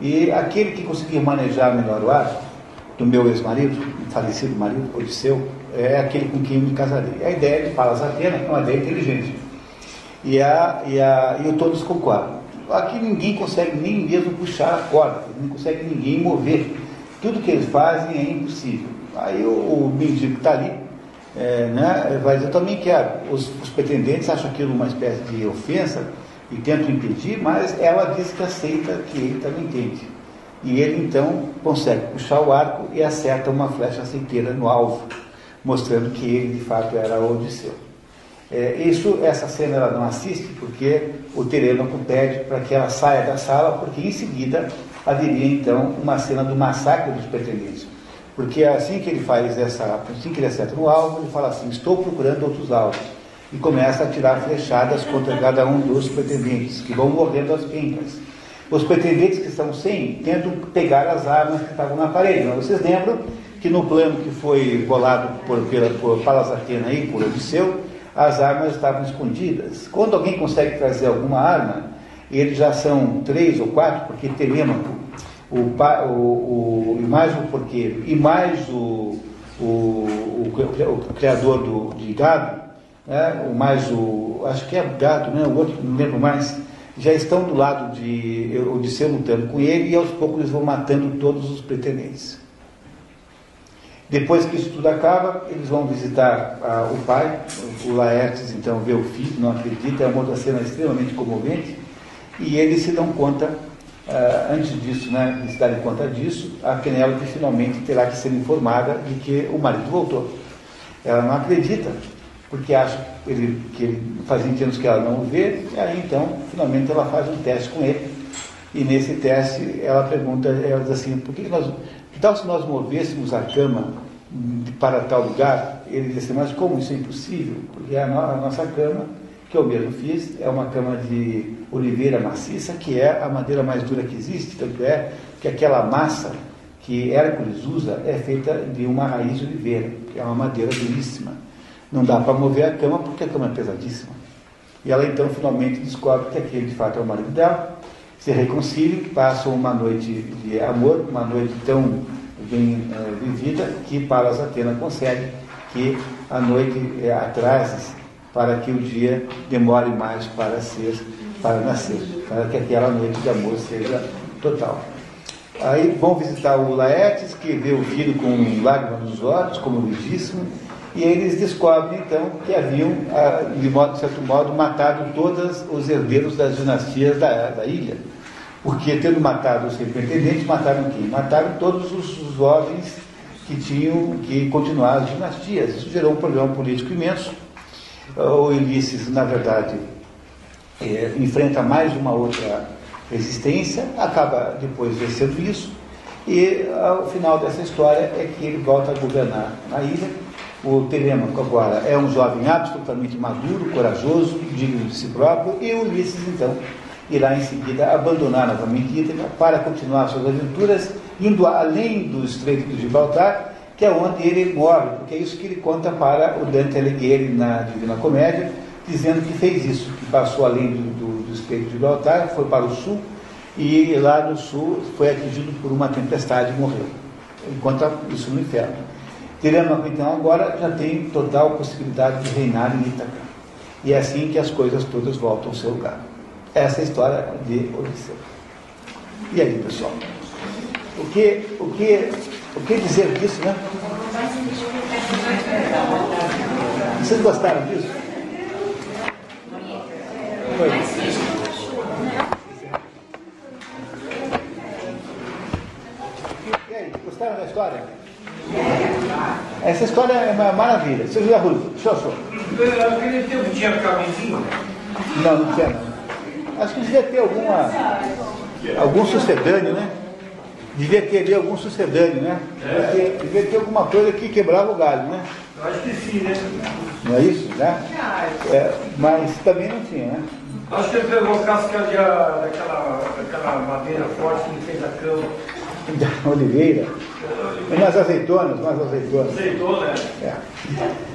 e aquele que conseguir manejar melhor o arco, do meu ex-marido, falecido marido, Odisseu, é aquele com quem eu me casarei. A ideia de Palas Atena é uma ideia inteligente. E, a, e, a, e todos concordam. Aqui ninguém consegue nem mesmo puxar a corda, não consegue ninguém mover. Tudo que eles fazem é impossível. Aí o, o mendigo que está ali é, né, vai dizer, eu também quero. Os, os pretendentes acham aquilo uma espécie de ofensa e tentam impedir, mas ela diz que aceita que ele também entende. E ele então consegue puxar o arco e acerta uma flecha aceiteira no alvo, mostrando que ele de fato era Odisseu. É, isso, essa cena ela não assiste porque o Telêmaco pede para que ela saia da sala, porque em seguida haveria então uma cena do massacre dos pretendentes. Porque assim que ele faz essa, assim que ele acerta no alvo, ele fala assim: Estou procurando outros alvos. E começa a tirar flechadas contra cada um dos pretendentes, que vão morrendo às pencas. Os pretendentes que estão sem tentam pegar as armas que estavam na parede. Mas vocês lembram que no plano que foi bolado por, pela, por Palas Atena e por Odisseu, as armas estavam escondidas. Quando alguém consegue trazer alguma arma, eles já são três ou quatro, porque Telêmaco, o, o, o, mais o porqueiro e mais o, o, o, criador do, de gado, né, mais o. acho que é gado, né, o outro não lembro mais, já estão do lado de Odisseu lutando com ele e aos poucos eles vão matando todos os pretendentes. Depois que isso tudo acaba, eles vão visitar o pai, o Laertes então vê o filho, não acredita, é uma outra cena extremamente comovente, e eles se dão conta, ah, antes disso, né, de se darem conta disso, a Penélope finalmente terá que ser informada de que o marido voltou. Ela não acredita, porque acha ele, que ele faz 20 anos que ela não o vê, e aí então, finalmente ela faz um teste com ele, e nesse teste ela pergunta, ela diz assim, por que nós que tal se nós movêssemos a cama para tal lugar? Ele disse, mas como isso é impossível? Porque a, no, a nossa cama, que eu mesmo fiz, é uma cama de oliveira maciça, que é a madeira mais dura que existe, tanto é que aquela massa que Hércules usa é feita de uma raiz de oliveira, que é uma madeira duríssima. Não dá para mover a cama porque a cama é pesadíssima. E ela então finalmente descobre que aquele de fato é o marido dela, se reconciliam, passam uma noite de amor, uma noite tão bem uh, vivida, que Palas Atena consegue que a noite uh, atrase para que o dia demore mais para ser, para nascer, para que aquela noite de amor seja total. Aí vão visitar o Laertes, que vê o filho com lágrimas nos olhos, como lindíssimo, e eles descobrem então que haviam, ah, de, modo, de certo modo, matado todos os herdeiros das dinastias da, da ilha porque tendo matado os pretendentes, mataram quem? Mataram todos os jovens que tinham que continuar as dinastias. Isso gerou um problema político imenso. O Ulisses, na verdade, é, enfrenta mais uma outra resistência, acaba depois vencendo isso, e ao final dessa história é que ele volta a governar a ilha. O Telêmaco agora é um jovem absolutamente maduro, corajoso, digno de si próprio, e Ulisses, então, irá em seguida abandonar novamente Ítaca para continuar suas aventuras, indo além do Estreito de Gibraltar, que é onde ele morre, porque é isso que ele conta para o Dante Alighieri na Divina Comédia, dizendo que fez isso, que passou além do, do, do Estreito de Gibraltar, foi para o sul, e lá no sul foi atingido por uma tempestade e morreu. Ele conta isso no inferno. Telêmaco, então, agora já tem total possibilidade de reinar em Ítaca. E é assim que as coisas todas voltam ao seu lugar. Essa é a história de Odisseu. E aí, pessoal? O que, o que, o que dizer disso, né? Vocês gostaram disso? Foi. E aí, gostaram da história? Essa história é uma maravilha. Seu José Rui, show, show. Aquele tempo tinha camisinha? Não, não tinha não. Acho que devia ter alguma, algum sucedâneo, né? Devia ter ali algum sucedâneo, né? Devia ter, devia ter alguma coisa que quebrava o galho, né? Eu acho que sim, né? Não é isso, né? É, mas também não tinha, né? Acho que ele pegou casca de, daquela, daquela madeira forte que ele fez a cama. Da Oliveira. Umas azeitonas, umas azeitonas. Azeitona, É.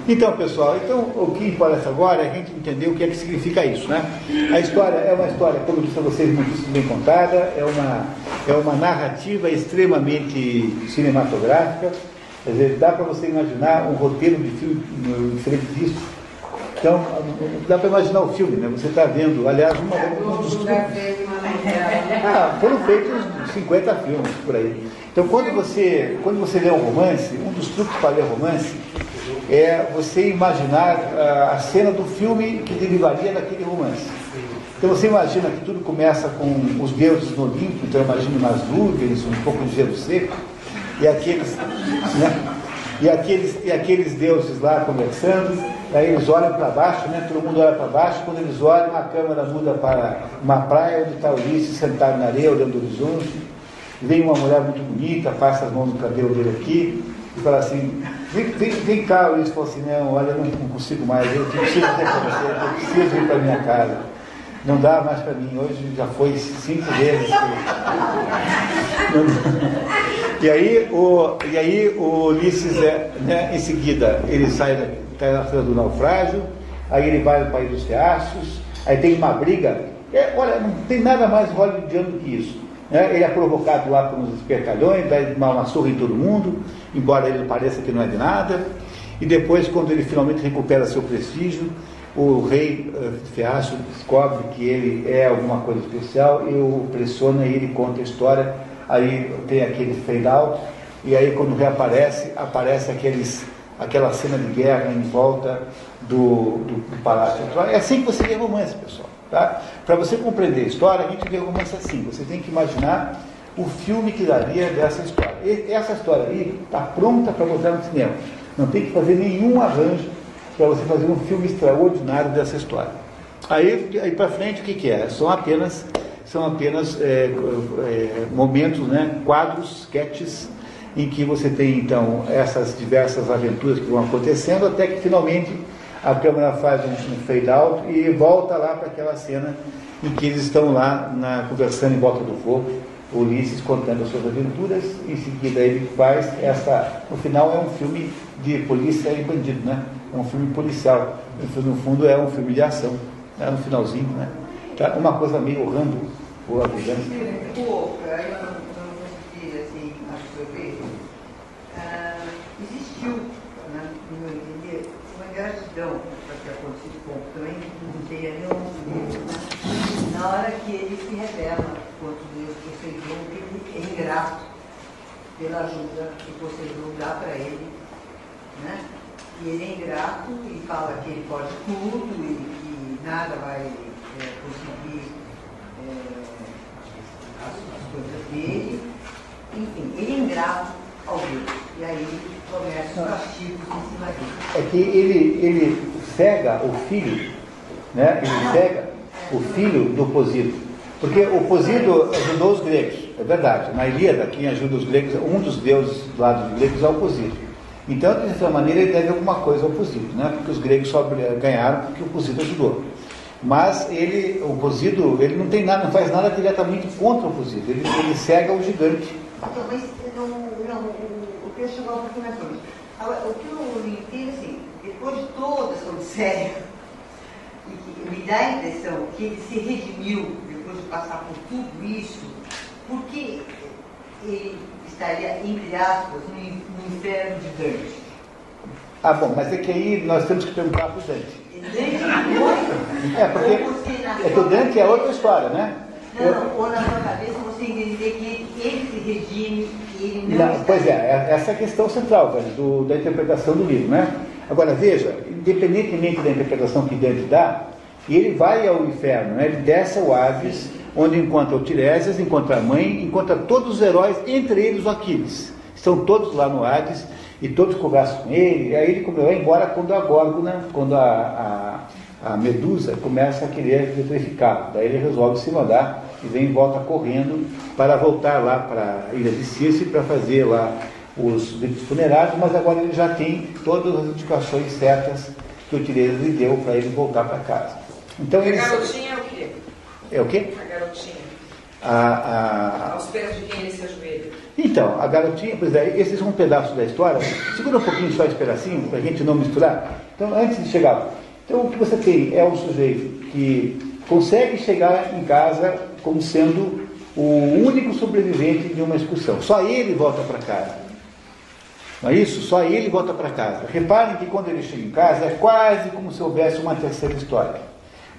Então, pessoal, então o que importa agora é a gente entender o que é que significa isso, né? A história é uma história, como eu disse a vocês, muito bem contada, é uma, é uma narrativa extremamente cinematográfica, quer dizer, dá para você imaginar um roteiro de filme diferente disso. Então, dá para imaginar o filme, né? Você está vendo, aliás, uma, um ah, foram feitos 50 filmes por aí. Então, quando você, quando você lê um romance, um dos truques para ler romance é você imaginar ah, a cena do filme que derivaria daquele romance. Então, você imagina que tudo começa com os deuses no Olimpo, então imagina umas nuvens, um pouco de gelo seco, e aqueles, né? e aqueles, e aqueles deuses lá conversando, aí eles olham para baixo, né? todo mundo olha para baixo, quando eles olham, a câmera muda para uma praia onde está Ulisses sentado na areia, olhando o horizonte, vem uma mulher muito bonita, passa as mãos no cabelo dele aqui, e fala assim, vem, vem, vem cá, Ulisses fala assim, não, olha, não, não consigo mais, eu preciso com você, eu preciso ir para minha casa. Não dá mais para mim, hoje já foi cinco vezes. que- E aí o, e aí o Ulisses, é, né, em seguida, ele sai da, tá na cena do naufrágio, aí ele vai no país dos teatros, aí tem uma briga. É, olha, não tem nada mais hollywoodiano do que isso. né? Ele é provocado lá por uns espertalhões, dá uma, uma surra em todo mundo, embora ele pareça que não é de nada. E depois, quando ele finalmente recupera seu prestígio, o rei uh, Feaço descobre que ele é alguma coisa especial e o pressiona e ele conta a história. Aí tem aquele fade out, e aí quando reaparece, aparece aqueles, aquela cena de guerra em volta do, do, do palácio. É assim que você lê romance, pessoal. Tá? Para você compreender a história, a gente lê romance assim. Você tem que imaginar o filme que daria dessa história. E essa história aí está pronta para mostrar no cinema. Não tem que fazer nenhum arranjo para você fazer um filme extraordinário dessa história. Aí, aí para frente, o que, que é? São apenas, são apenas é, é, momentos, né, quadros, sketches, em que você tem então essas diversas aventuras que vão acontecendo, até que finalmente a câmera faz um, fade out e volta lá para aquela cena em que eles estão lá na, conversando em volta do fogo, Ulisses contando as suas aventuras, em seguida ele faz essa. No final é um filme de polícia e bandido, né? É um filme policial. No fundo é um filme de ação, né? no finalzinho, né? Tá? Uma coisa meio Rambo, ou Afegano. Pô, aí eu não, eu não consegui assim, absorver. Ah, existiu, né, no meu entender, uma ingratidão para ter acontecido com também não tem ali um na hora que ele se revela contra Deus Poseidon, que ele é ingrato pela ajuda que Poseidon dá para ele, né? E ele é ingrato e fala que ele pode tudo e que nada vai é, conseguir é, as, as coisas dele. Enfim, ele é ingrato Deus. E aí começam os castigos em cima dele. É que ele, ele cega o filho, né? Ele cega o filho do Posido. Porque o Posido ajudou os gregos, é verdade. Na Ilíada, quem ajuda os gregos, um dos deuses do lado dos gregos é o Posido. Então, de certa maneira, ele deve alguma coisa ao Posido, né? Porque os gregos só ganharam porque o Posido ajudou. Mas ele, o Posido, ele não tem nada, não faz nada diretamente contra o Posido. Ele, ele cega o gigante. Então, mas não, não, o, o que eu chegar um pouquinho mais longe. Agora, o que eu entendo assim, depois de toda essa odisseia, e que me dá a impressão que ele se redimiu depois de passar por tudo isso, porque ele estaria, entre aspas, no, no inferno de Dante. Ah, bom, mas é que aí nós temos que perguntar para o Dante. Dante foi? É, porque é que o Dante é outra história, né? Não, ou na sua cabeça você entender que ele, ele se redime e ele não, Não, pois é, essa é a questão central velho, do- da interpretação do livro, né? Agora veja, independentemente da interpretação que Dante dá, ele vai ao inferno, né? ele desce ao Hades, onde encontra o Tiresias, encontra a mãe, encontra todos os heróis, entre eles o Aquiles. Estão todos lá no Hades e todos conversam com ele, e aí ele vai embora quando a Górgona, quando a, a, a Medusa começa a querer petrificá-lo. Daí ele resolve se mandar e vem e volta correndo para voltar lá para a ilha de Circe para fazer lá os ritos funerários, mas agora ele já tem todas as indicações certas que o Tiresias lhe deu para ele voltar para casa. Então A ele garotinha é o quê? é o quê? A garotinha. A, a- Aos pés de quem ele se ajoelha. Então, Então, a garotinha, pois é, esses são um pedaço da história. Segura um pouquinho só esse pedacinho, para a gente não misturar. Então, antes de chegar. Então, o que você tem é um sujeito que consegue chegar em casa como sendo o único sobrevivente de uma excursão. Só ele volta para casa. Não é isso? Só ele volta para casa. Reparem que quando ele chega em casa é quase como se houvesse uma terceira história.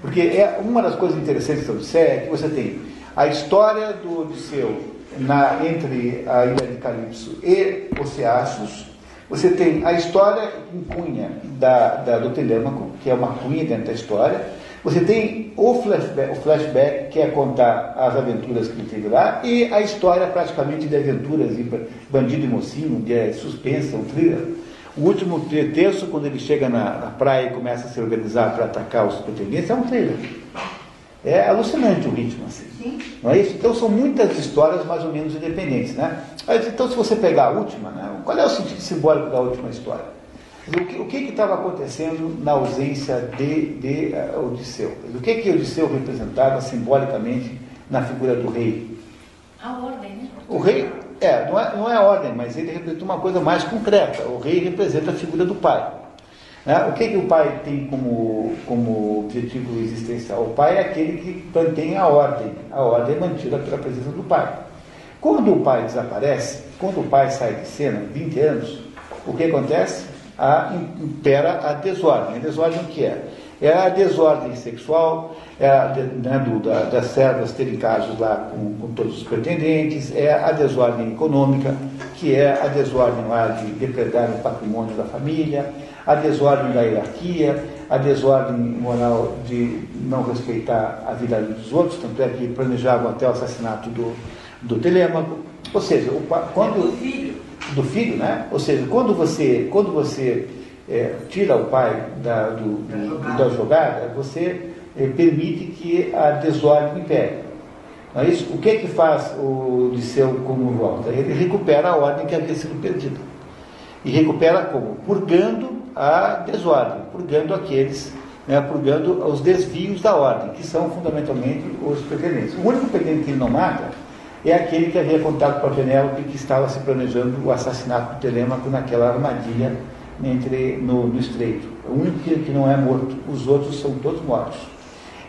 Porque é uma das coisas interessantes da Odisseia é que você tem a história do Odisseu na, entre a ilha de Calipso e Oceaços. Você tem a história em cunha da, da, do Telêmaco, que é uma cunha dentro da história. Você tem o flashback, o flashback, que é contar as aventuras que ele teve lá, e a história praticamente de aventuras de bandido e mocinho, de é, suspensa, um thriller. O último terço, quando ele chega na, na praia e começa a se organizar para atacar os pretendentes, é um thriller. É alucinante o ritmo, assim. Sim. Não é isso? Então são muitas histórias mais ou menos independentes, né? Então se você pegar a última, né? qual é o sentido simbólico da última história? O que estava acontecendo na ausência de, de uh, Odisseu? O que, que Odisseu representava simbolicamente na figura do rei? A ordem, né? O rei, é, não é, não é a ordem, mas ele representa uma coisa mais concreta. O rei representa a figura do pai. Né? O que, que o pai tem como, como objetivo existencial? O pai é aquele que mantém a ordem. A ordem é mantida pela presença do pai. Quando o pai desaparece, quando o pai sai de cena, 20 anos, o que acontece? a, impera a desordem. A desordem o que é? É a desordem sexual, é a né, do, da, das servas terem casos lá com, com, todos os pretendentes, é a desordem econômica, que é a desordem lá de depredar o patrimônio da família, a desordem da hierarquia, a desordem moral de não respeitar a vida dos outros, tanto é que planejavam até o assassinato do, do Telêmaco. Ou seja, o, quando. É do filho, né? Ou seja, quando você, quando você é, tira o pai da, do, do, da jogada, você é, permite que a desordem impere. Não é isso? O que é que faz o Liceu como volta? Ele recupera a ordem que havia sido perdida. E recupera como? Purgando a desordem, purgando aqueles, né, purgando os desvios da ordem, que são fundamentalmente os pretendentes. O único pretendente que ele não mata é aquele que havia contado para Penélope que estava se planejando o assassinato do Telêmaco naquela armadilha entre, no, no estreito. O único que, que não é morto, os outros são todos mortos.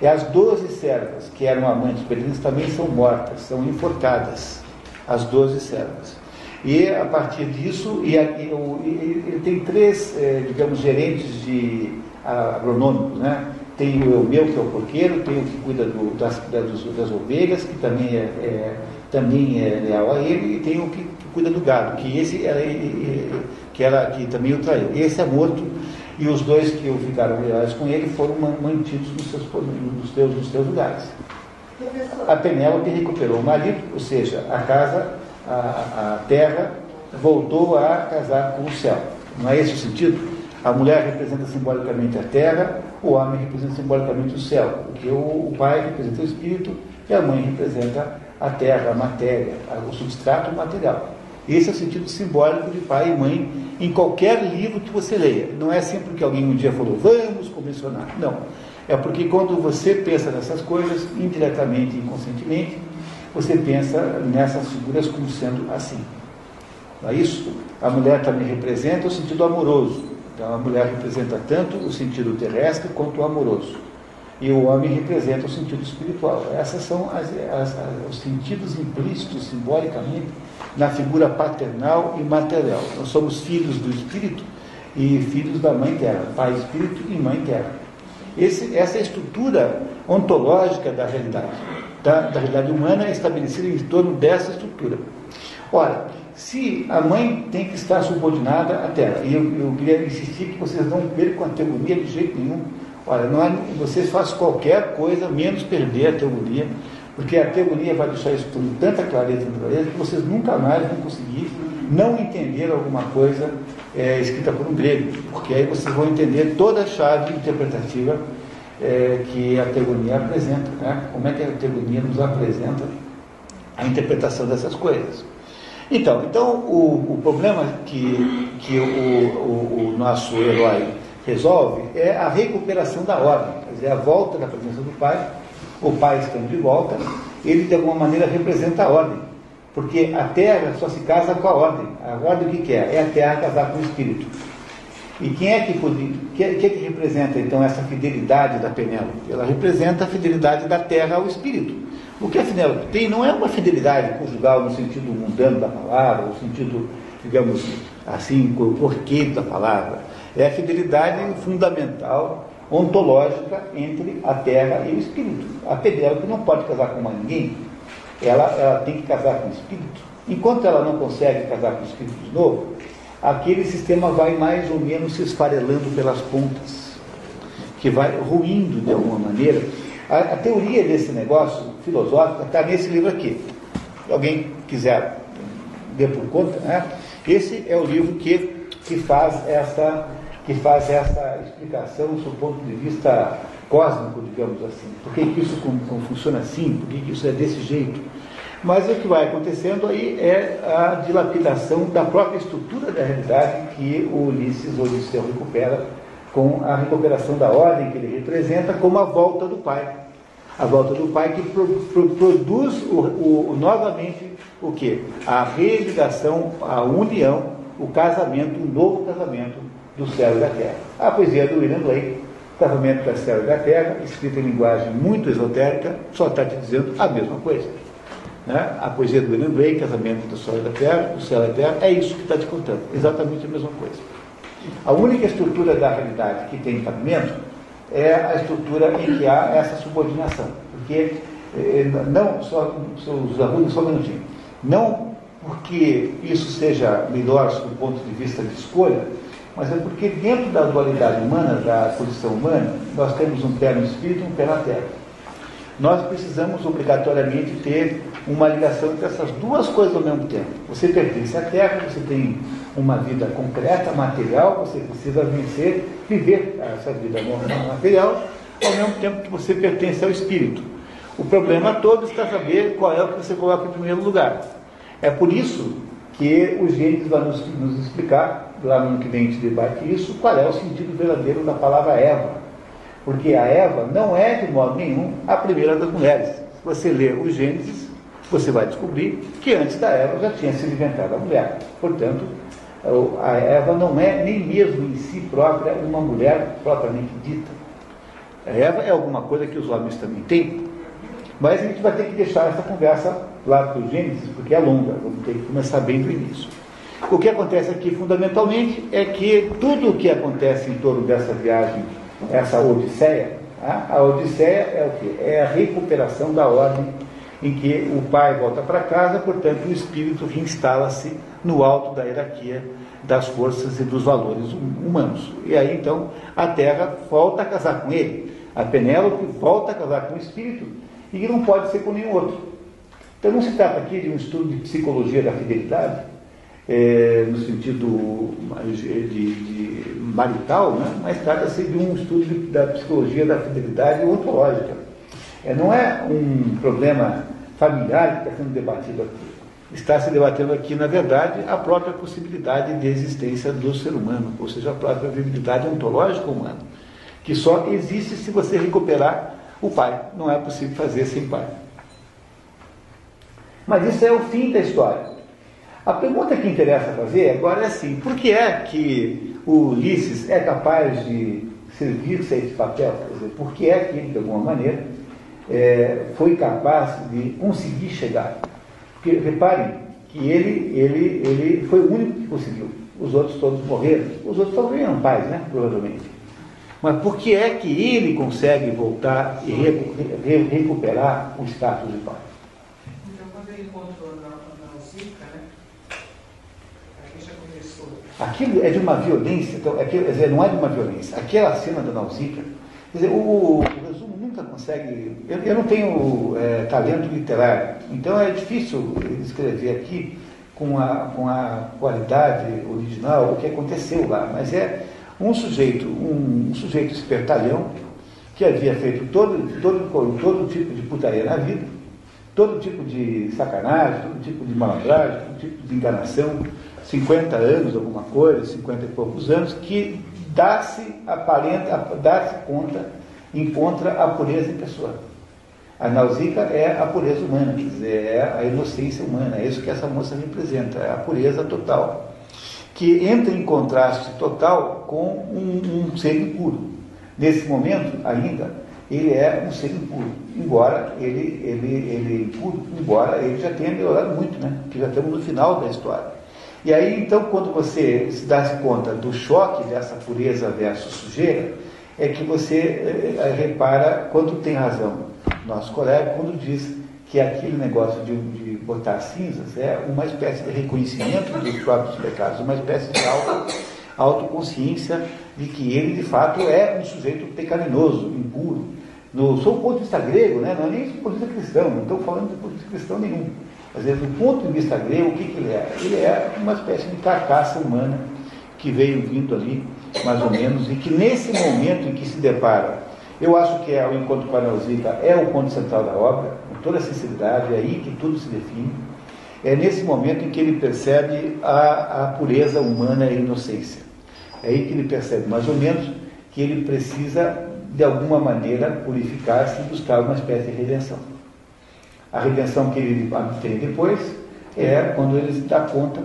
E as doze servas, que eram amantes peregrinos, também são mortas, são enforcadas, as doze servas. E a partir disso, e, e, e, ele tem três, eh, digamos, gerentes de agronômicos, né? Tem o Eumeu, que é o porqueiro, tem o que cuida do, das, das, das, ovelhas, que também é, é também é leal a ele, e tem o que cuida do gado, que esse era, que, era, que também o traiu. Esse é morto, e os dois que ficaram leais com ele foram mantidos nos seus, nos seus, nos seus lugares. A Penélope recuperou o marido, ou seja, a casa, a, a terra, voltou a casar com o céu. Não é esse o sentido? A mulher representa simbolicamente a terra, o homem representa simbolicamente o céu, porque o, pai representa o espírito e a mãe representa a terra, a matéria, o substrato material. Esse é o sentido simbólico de pai e mãe em qualquer livro que você leia. Não é sempre que alguém um dia falou, vamos convencionar. Não. É porque quando você pensa nessas coisas, indiretamente e inconscientemente, você pensa nessas figuras como sendo assim. Não é isso? A mulher também representa o sentido amoroso. Então a mulher representa tanto o sentido terrestre quanto o amoroso e o homem representa o sentido espiritual. Esses são as, as, as, os sentidos implícitos simbolicamente na figura paternal e material. Nós somos filhos do Espírito e filhos da Mãe Terra, Pai Espírito e Mãe Terra. Esse, essa é a estrutura ontológica da realidade. Da, da realidade humana é estabelecida em torno dessa estrutura. Ora, se a mãe tem que estar subordinada à terra, e eu, eu queria insistir que vocês não percam a teoria de jeito nenhum, Olha, não é, vocês fazem qualquer coisa menos perder a teoria, porque a teoria vai deixar isso com tanta clareza e clareza que vocês nunca mais vão conseguir não entender alguma coisa é, escrita por um grego, porque aí vocês vão entender toda a chave interpretativa é, que a teoria apresenta, né? como é que a teoria nos apresenta a interpretação dessas coisas. Então, então o, o problema que, que o, o, o nosso herói resolve é a recuperação da ordem, quer dizer, a volta da presença do pai, o pai estando de volta, ele de alguma maneira representa a ordem. Porque a terra só se casa com a ordem. A ordem o que, que é? É a terra casar com o espírito. E quem é que, podia, que, é que representa então essa fidelidade da Penélope? Ela representa a fidelidade da terra ao espírito. O que a Penélope tem não é uma fidelidade conjugal no sentido mundano da palavra, no sentido, digamos assim, corriqueiro da palavra. É a fidelidade fundamental, ontológica, entre a terra e o espírito. A Penélope não pode casar com ninguém, ela, ela tem que casar com o espírito. Enquanto ela não consegue casar com o espírito de novo, aquele sistema vai mais ou menos se esfarelando pelas pontas, que vai ruindo de alguma maneira. A, a teoria desse negócio filosófico está nesse livro aqui. Se alguém quiser ver por conta, né? esse é o livro que, que, faz essa, que faz essa explicação do ponto de vista cósmico, digamos assim. Por que, que isso como, como funciona assim? Por que, que isso é desse jeito? Mas o que vai acontecendo aí é a dilapidação da própria estrutura da realidade que o Ulisses Odisseu recupera com a recuperação da ordem que ele representa como a volta do pai. A volta do pai que pro, pro, produz o, o, novamente o que? A religação, a união, o casamento, um novo casamento do céu e da terra. A poesia do William Blake, Casamento do céu e da terra, escrita em linguagem muito esotérica, só está te dizendo a mesma coisa. Né? A poesia do William Blake, Casamento do Sol e da Terra, do Céu e da Terra, é isso que está te contando, exatamente a mesma coisa. A única estrutura da realidade que tem cabimento é a estrutura em que há essa subordinação. Porque, eh, não, só, só, só um minutinho, não porque isso seja melhor do ponto de vista de escolha, mas é porque dentro da dualidade humana, da posição humana, nós temos um pé no espírito e um pé na terra. Nós precisamos obrigatoriamente ter uma ligação entre essas duas coisas ao mesmo tempo. Você pertence à Terra, você tem uma vida concreta, material, você precisa vencer, viver essa vida material, ao mesmo tempo que você pertence ao Espírito. O problema todo está saber qual é o que você coloca em primeiro lugar. É por isso que o Gênesis vai nos, nos explicar, lá no que vem a gente debate isso, qual é o sentido verdadeiro da palavra Eva. Porque a Eva não é, de modo nenhum, a primeira das mulheres. Se você ler o Gênesis, você vai descobrir que antes da Eva já tinha sido inventada a mulher. Portanto, a Eva não é nem mesmo em si própria uma mulher propriamente dita. A Eva é alguma coisa que os homens também têm. Mas a gente vai ter que deixar essa conversa lá para o Gênesis, porque é longa, vamos ter que começar bem do início. O que acontece aqui fundamentalmente é que tudo o que acontece em torno dessa viagem, essa Odisseia, a Odisseia é o que? É a recuperação da ordem em que o pai volta para casa, portanto, o espírito reinstala-se no alto da hierarquia das forças e dos valores hum, humanos. E aí, então, a terra volta a casar com ele. A Penélope volta a casar com o espírito e não pode ser com nenhum outro. Então, não se trata aqui de um estudo de psicologia da fidelidade, é, no sentido de, de marital, né? mas trata-se de um estudo da psicologia da fidelidade ontológica. É, não é um problema familiar que está sendo debatido aqui. Está se debatendo aqui, na verdade, a própria possibilidade de existência do ser humano, ou seja, a própria viabilidade ontológica humana, que só existe se você recuperar o pai. Não é possível fazer sem pai. Mas isso é o fim da história. A pergunta que interessa fazer agora é assim: por que é que o Ulisses é capaz de servir-se a esse papel? Dizer, por que é que de alguma maneira, é, foi capaz de conseguir chegar. Porque reparem que ele, ele, ele foi o único que conseguiu. Os outros todos morreram. Os outros talvez eram pais, né? Provavelmente. Mas por que é que ele consegue voltar e recuperar o status de pai? Então, quando ele encontrou na, na Zica, né? Já começou. Aquilo é de uma violência, então, aquilo, quer dizer, não é de uma violência. Aquela cena da Nausicaa, quer dizer, o, o resumo nunca consegue. Eu, eu não tenho é, talento literário, então é difícil escrever aqui com a, com a qualidade original o que aconteceu lá. Mas é um sujeito, um, um sujeito espertalhão que havia feito todo, todo, todo tipo de putaria na vida, todo tipo de sacanagem, todo tipo de malandragem, todo tipo de enganação, 50 anos, alguma coisa, 50 e poucos anos, que dá-se aparenta, dá-se conta encontra a pureza em pessoa. A Nausicaa é a pureza humana, quer dizer, é a inocência humana, é isso que essa moça representa, é a pureza total, que entra em contraste total com um, um ser impuro. Nesse momento, ainda, ele é um ser impuro, embora ele, ele, ele impuro, embora ele já tenha melhorado muito, né? Que já estamos no final da história. E aí, então, quando você se dá conta do choque dessa pureza versus sujeira, é que você é, repara quanto tem razão nosso colega quando diz que aquele negócio de, de botar cinzas é uma espécie de reconhecimento dos próprios pecados, uma espécie de auto, autoconsciência de que ele, de fato, é um sujeito pecaminoso, impuro. No, sob o ponto de vista grego, né, não é nem do ponto de vista cristão, não estou falando do ponto de vista cristão nenhum. Às vezes, do ponto de vista grego, o que, que ele é? Ele é uma espécie de carcaça humana que veio vindo ali, mais ou menos, e que nesse momento em que se depara, eu acho que é o encontro com a Nausicaa é o ponto central da obra, com toda a sinceridade, é aí que tudo se define. É nesse momento em que ele percebe a, a pureza humana e a inocência. É aí que ele percebe, mais ou menos, que ele precisa, de alguma maneira, purificar-se e buscar uma espécie de redenção. A redenção que ele tem depois é quando ele se dá conta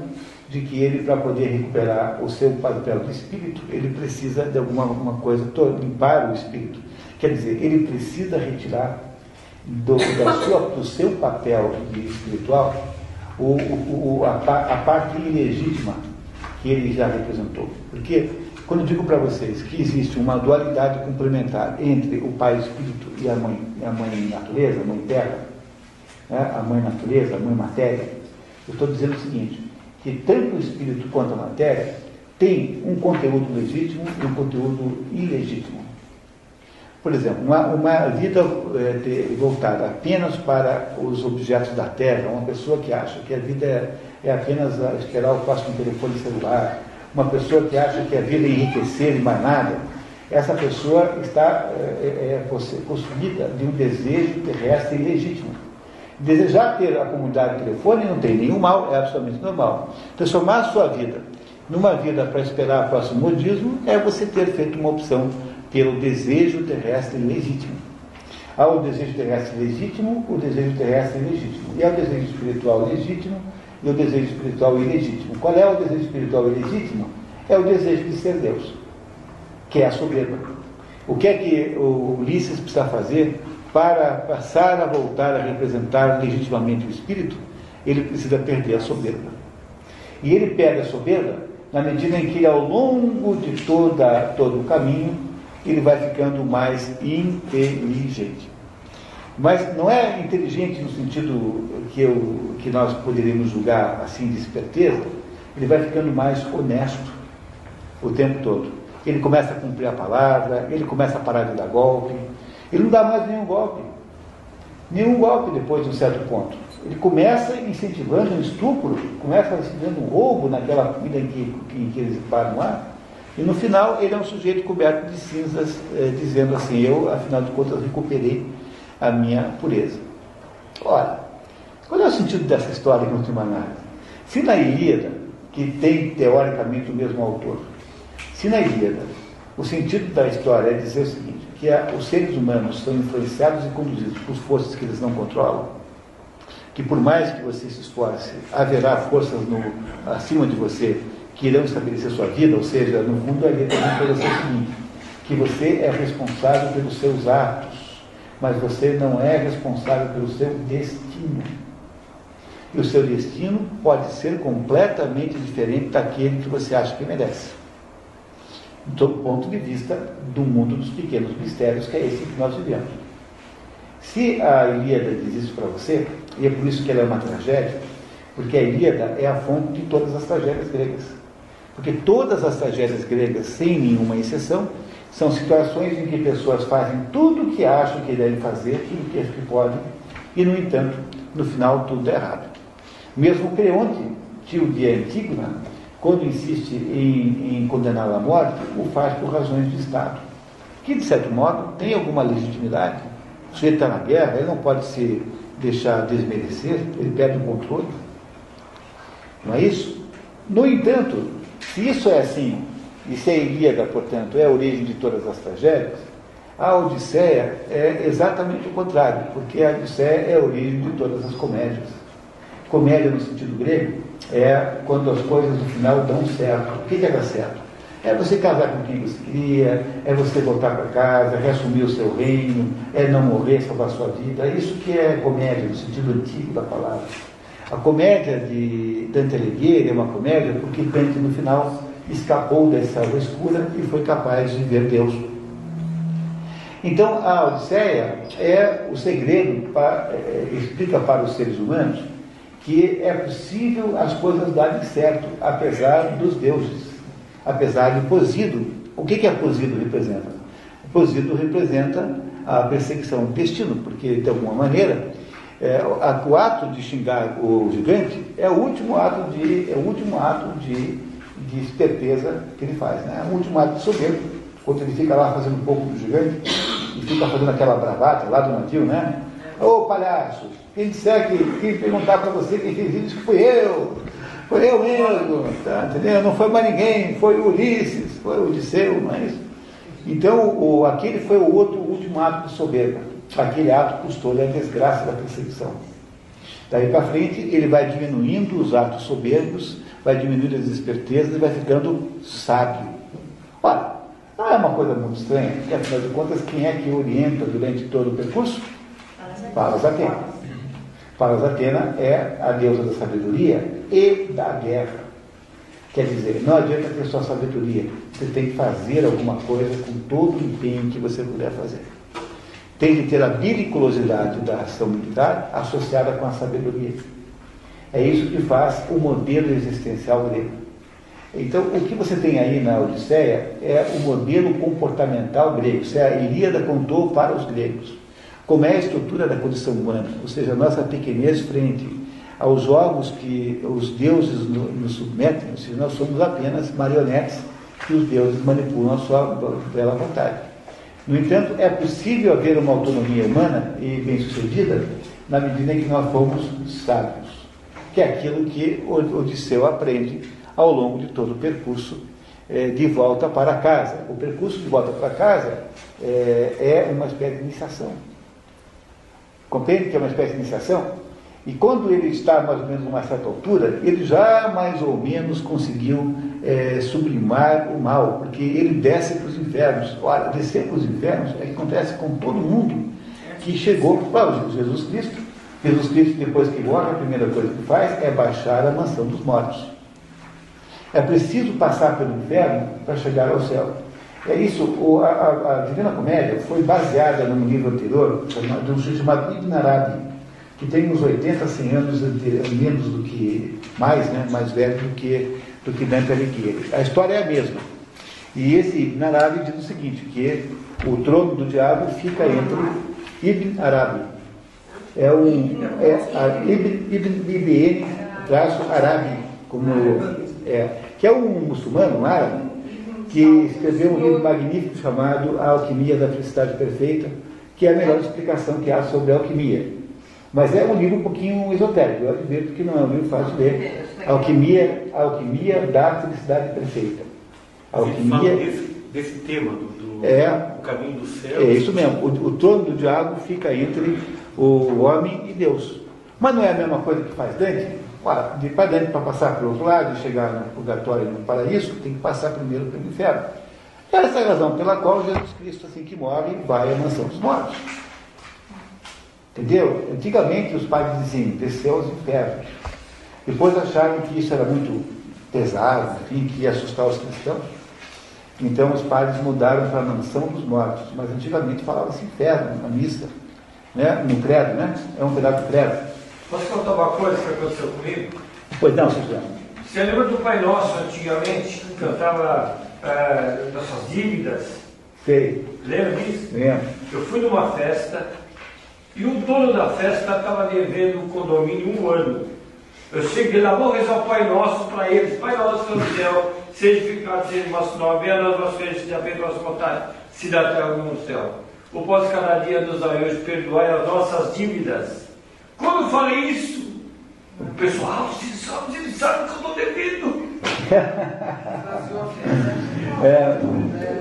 de que ele, para poder recuperar o seu papel de espírito, ele precisa de alguma, alguma coisa, limpar o espírito. Quer dizer, ele precisa retirar do, da sua, do seu papel espiritual o, o, a, a parte ilegítima que ele já representou. Porque quando eu digo para vocês que existe uma dualidade complementar entre o pai espírito e a mãe, a mãe natureza, a mãe terra, né? a mãe natureza, a mãe matéria, eu estou dizendo o seguinte, que tanto o espírito quanto a matéria tem um conteúdo legítimo e um conteúdo ilegítimo. Por exemplo, uma, uma vida é, voltada apenas para os objetos da Terra, uma pessoa que acha que a vida é, é apenas esperar o próximo telefone celular, uma pessoa que acha que a vida é enriquecer e mais nada, essa pessoa está é, é, consumida de um desejo terrestre ilegítimo. Desejar ter a comunidade de telefone não tem nenhum mal, é absolutamente normal. Transformar a sua vida numa vida para esperar o próximo modismo é você ter feito uma opção pelo desejo terrestre legítimo. Há o desejo terrestre legítimo, o desejo terrestre legítimo. E há o desejo espiritual legítimo e o desejo espiritual ilegítimo. Qual é o desejo espiritual ilegítimo? É o desejo de ser Deus, que é a soberba. O que é que o Ulisses precisa fazer para passar a voltar a representar legitimamente o espírito? Ele precisa perder a soberba. E ele perde a soberba na medida em que, ao longo de toda, todo o caminho, ele vai ficando mais inteligente. Mas não é inteligente no sentido que, eu, que nós poderíamos julgar assim de esperteza, ele vai ficando mais honesto o tempo todo. Ele começa a cumprir a palavra, ele começa a parar de dar golpe, ele não dá mais nenhum golpe. Nenhum golpe depois de um certo ponto. Ele começa incentivando um estupro, começa incentivando um roubo naquela em que, em que eles param lá, e no final ele é um sujeito coberto de cinzas, é, dizendo assim, eu, afinal de contas, recuperei a minha pureza. Ora, qual é o sentido dessa história em última análise? Se na Ilíada, que tem teoricamente o mesmo autor, se na Ilíada o sentido da história é dizer o seguinte, que a, os seres humanos são influenciados e conduzidos por forças que eles não controlam, que por mais que você se esforce, haverá forças no, acima de você que irão estabelecer sua vida, ou seja, no fundo a letra vai dizer o seguinte, que você é responsável pelos seus atos, mas você não é responsável pelo seu destino. E o seu destino pode ser completamente diferente daquele que você acha que merece. Do ponto de vista do mundo dos pequenos mistérios, que é esse que nós vivemos. Se a Ilíada diz isso para você, e é por isso que ela é uma tragédia, porque a Ilíada é a fonte de todas as tragédias gregas. Porque todas as tragédias gregas, sem nenhuma exceção, são situações em que pessoas fazem tudo o que acham que devem fazer, tudo o que podem, e, no entanto, no final tudo é errado. Mesmo Creonte, tio de Antígona, quando insiste em, em condená-la à morte, o faz por razões de Estado, que, de certo modo, tem alguma legitimidade. O sujeito está na guerra, ele não pode se deixar desmerecer, ele perde o controle. Não é isso? No entanto, se isso é assim, e se a Ilíada, portanto, é a origem de todas as tragédias, A Odisseia é exatamente o contrário, porque a Odisseia é a origem de todas as comédias. Comédia no sentido grego é quando as coisas no final dão certo. O que é dar certo? É você casar com quem você queria, é você voltar para casa, reassumir o seu reino, é não morrer, salvar a sua vida. É isso que é comédia, no sentido antigo da palavra. A comédia de Dante Alighieri é uma comédia porque Dante, no final, escapou dessa escura e foi capaz de ver Deus. Então, a Odisseia é o segredo, para, é, explica para os seres humanos que é possível as coisas darem certo, apesar dos deuses apesar de Posido. O que, que a Posido representa? Posido representa a perseguição do destino, porque, de alguma maneira, é, o ato de xingar o gigante é o último ato de, é o último ato de, de esperteza que ele faz, né? é o último ato de soberbo, quando ele fica lá fazendo um pouco do gigante e fica fazendo aquela bravata lá do navio, né? Ô palhaço, quem disser que, quem perguntar para você quem fez isso, fui eu. Foi eu mesmo, tá, entendeu? Não foi mais ninguém, foi Ulisses, foi Odisseu, mas. Então, o, aquele foi o outro último ato de soberba. Aquele ato custou-lhe a desgraça da perseguição. Daí para frente, ele vai diminuindo os atos soberbos, vai diminuindo as espertezas e vai ficando sábio. Olha, não é uma coisa muito estranha, porque afinal de contas, quem é que orienta durante todo o percurso? Palas Atena. Palas Atena é a deusa da sabedoria e da guerra. Quer dizer, não adianta ter só sabedoria, você tem que fazer alguma coisa com todo o empenho que você puder fazer. Tem que ter a periculosidade da ação militar associada com a sabedoria. É isso que faz o modelo existencial grego. Então, o que você tem aí na Odisseia é o modelo comportamental grego. Isso é a Ilíada contou para os gregos como é a estrutura da condição humana, ou seja, a nossa pequenez frente aos jogos que os deuses nos submetem, ou seja, nós somos apenas marionetes que os deuses manipulam a sua bela vontade. No entanto, é possível haver uma autonomia humana e bem-sucedida na medida em que nós fomos sábios, que é aquilo que Odisseu aprende ao longo de todo o percurso eh, de volta para casa. O percurso de volta para casa eh, é uma espécie de iniciação. Compreende que é uma espécie de iniciação? E quando ele está mais ou menos numa certa altura, ele já mais ou menos conseguiu é, sublimar o mal, porque ele desce para os infernos. Olha, descer para os infernos é que acontece com todo mundo que chegou para Jesus Cristo. Jesus Cristo, depois que morre, a primeira coisa que faz é baixar a mansão dos mortos. É preciso passar pelo inferno para chegar ao céu. É isso, o, a, a, Divina Comédia foi baseada num livro anterior, de um sujeito chamado Ibn Arabi, que tem uns 80, 100 anos menos do que, mais, né, mais velho do que, do que Dante Alighieri. A história é a mesma. E esse Ibn Arabi diz o seguinte, que o trono do diabo fica entre Ibn Arabi. É um, é, a, Ibn, Ibn, Ibn traço Arabi, como, é, que é um muçulmano, um árabe, que escreveu um livro magnífico chamado A Alquimia da Felicidade Perfeita, que é a melhor explicação que há sobre a alquimia. Mas é um livro um pouquinho esotérico, eu admito que não é um livro fácil de ler. Alquimia, alquimia da Felicidade Perfeita. Alquimia. Desse, desse tema do, do, é, do caminho do céu. É isso mesmo. O, o trono do diabo fica entre o homem e Deus. Mas não é a mesma coisa que faz Dante? De para passar para o outro lado e chegar no purgatório e no paraíso, tem que passar primeiro pelo inferno. Essa é a razão pela qual Jesus Cristo, assim que morre, vai à mansão dos mortos. Entendeu? Antigamente os pais diziam, desceu aos infernos. Depois acharam que isso era muito pesado, enfim, que ia assustar os cristãos. Então os padres mudaram para a mansão dos mortos. Mas antigamente falava-se inferno na missa, né? no credo, né? É um pedaço do credo. Posso contar uma coisa que aconteceu comigo? Pois não, Suzano. Você lembra do Pai Nosso antigamente, que cantava é, nossas dívidas? Sei. Lembra disso? Lembro. Eu fui numa festa e o dono da festa estava devendo o condomínio um ano. Eu cheguei lá, vou rezar o Pai Nosso para eles. Pai Nosso no céu, santificado seja o nosso nome, venha nós vossas vezes, seja feita a vossa vontade, se dá até no céu. O pós cada dia dai hoje, perdoai as nossas dívidas quando eu falei isso, o pessoal, ah, vocês sabem, eles sabem que eu estou devendo. É,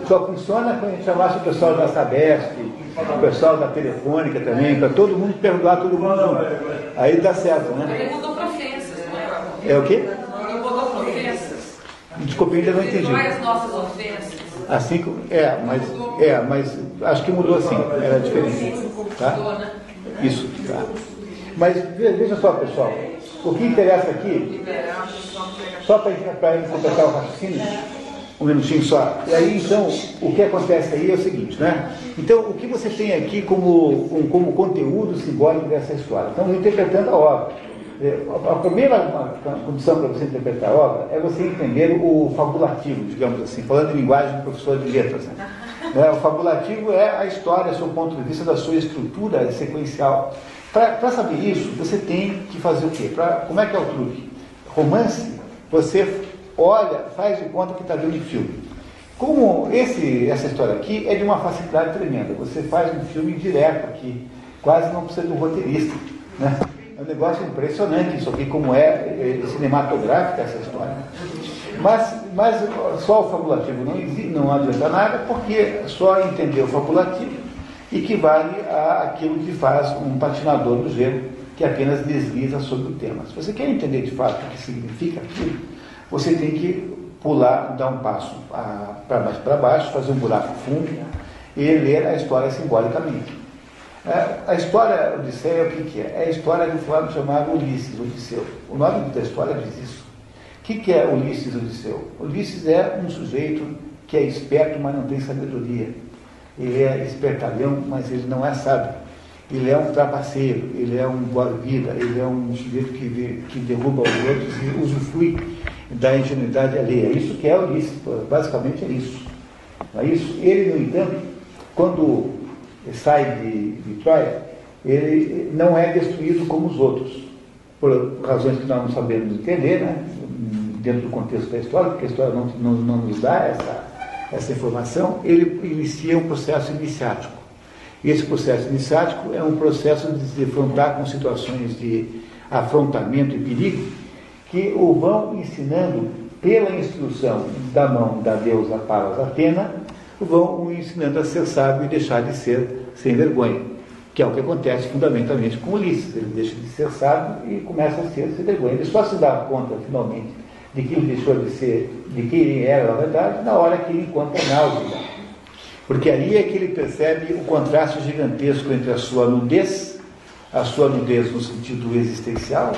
só funciona quando a gente chamasse o pessoal da Sabesp, o pessoal da Telefônica também, para todo mundo perdoar todo mundo junto. Aí dá certo, né? Ele mudou para ofensas, não é? É o quê? Ele mudou para ofensas. Desculpe, ainda não entendi. Não é as nossas ofensas. Assim, é, mas, é, mas acho que mudou assim, era diferente. Tá? Isso, tá. Mas ve- veja só, pessoal, o que interessa aqui, só para completar o raciocínio, um minutinho só. E aí, então, o que acontece aí é o seguinte, né? Então, o que você tem aqui como, um- como conteúdo simbólico dessa história? Então, interpretando a obra. É, A primeira condição para você interpretar a obra é você entender o fabulativo, digamos assim, falando em linguagem de professor de letras. Né? Né, O fabulativo é a história, do ponto de vista da sua estrutura sequencial. Para saber isso, você tem que fazer o quê? Pra, como é que é o truque? Romance, você olha, faz de conta que está vendo um filme. Como esse, essa história aqui é de uma facilidade tremenda, você faz um filme direto aqui, quase não precisa de um roteirista. Né? É um negócio impressionante isso aqui, como é, é cinematográfica essa história. Mas, mas só o fabulativo não, não adianta nada, porque só entender o fabulativo equivale àquilo que faz um patinador do gelo, que apenas desliza sobre o tema. Se você quer entender de fato o que significa aquilo, você tem que pular, dar um passo para mais para baixo, fazer um buraco fundo e ler a história simbolicamente. É, A história Odisseia, o que, que é? É a história de um fulano chamado Ulisses, Odisseu. O nome da história diz isso. O que, que é Ulisses Odisseu? Ulisses é um sujeito que é esperto, mas não tem sabedoria. Ele é espertalhão, mas ele não é sábio. Ele é um trapaceiro, ele é um boa-vida, ele é um sujeito que, que derruba os outros e usufrui da ingenuidade alheia. Isso que é Ulisses, basicamente é isso. Não é isso? Ele, no entanto, quando sai de, de Troia, ele não é destruído como os outros, por razões que nós não sabemos entender, né? dentro do contexto da história, porque a história não, não, não nos dá essa, essa informação, ele inicia um processo iniciático. E esse processo iniciático é um processo de se defrontar com situações de afrontamento e perigo que o vão ensinando pela instrução da mão da deusa Palas Atena, vão o ensinando a ser sábio e deixar de ser sem vergonha, que é o que acontece fundamentalmente com Ulisses. Ele deixa de ser sábio e começa a ser sem vergonha. Ele só se dá conta, finalmente, de que ele deixou de ser, de quem ele era, na verdade, na hora que ele encontra náusea. Porque ali é que ele percebe o contraste gigantesco entre a sua nudez, a sua nudez no sentido existencial,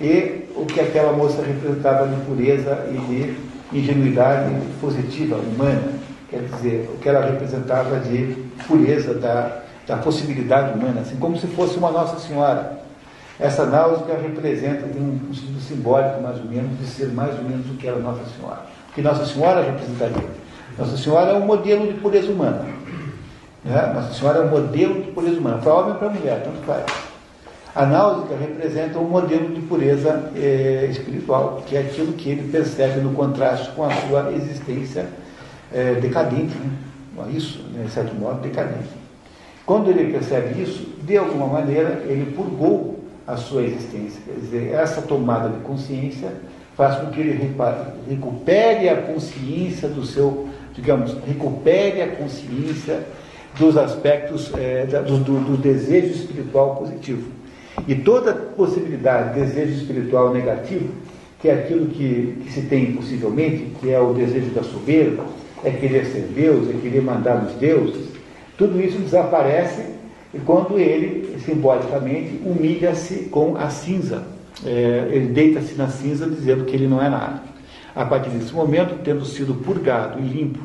e o que aquela moça representava de pureza e de ingenuidade positiva, humana. Quer dizer, o que ela representava de pureza da, da possibilidade humana, assim como se fosse uma Nossa Senhora. Essa náusea representa, tem um, sentido simbólico, mais ou menos, de ser mais ou menos o que era Nossa Senhora. O que Nossa Senhora representaria? Nossa Senhora é um modelo de pureza humana. Né? Nossa Senhora é um modelo de pureza humana, para homem ou para mulher, tanto faz. A náusea representa um modelo de pureza eh, espiritual, que é aquilo que ele percebe no contraste com a sua existência eh, decadente. Né? Isso, né, de certo modo, decadente. Quando ele percebe isso, de alguma maneira, ele purgou a sua existência. Quer dizer, essa tomada de consciência faz com que ele recupere a consciência do seu, digamos, recupere a consciência dos aspectos da- do, do- do desejo espiritual positivo. E toda possibilidade de desejo espiritual negativo, que é aquilo que, que se tem possivelmente, que é o desejo da soberba, é querer ser Deus, é querer mandar nos deuses, tudo isso desaparece quando ele, simbolicamente, humilha-se com a cinza. É, ele deita-se na cinza dizendo que ele não é nada. A partir desse momento, tendo sido purgado e limpo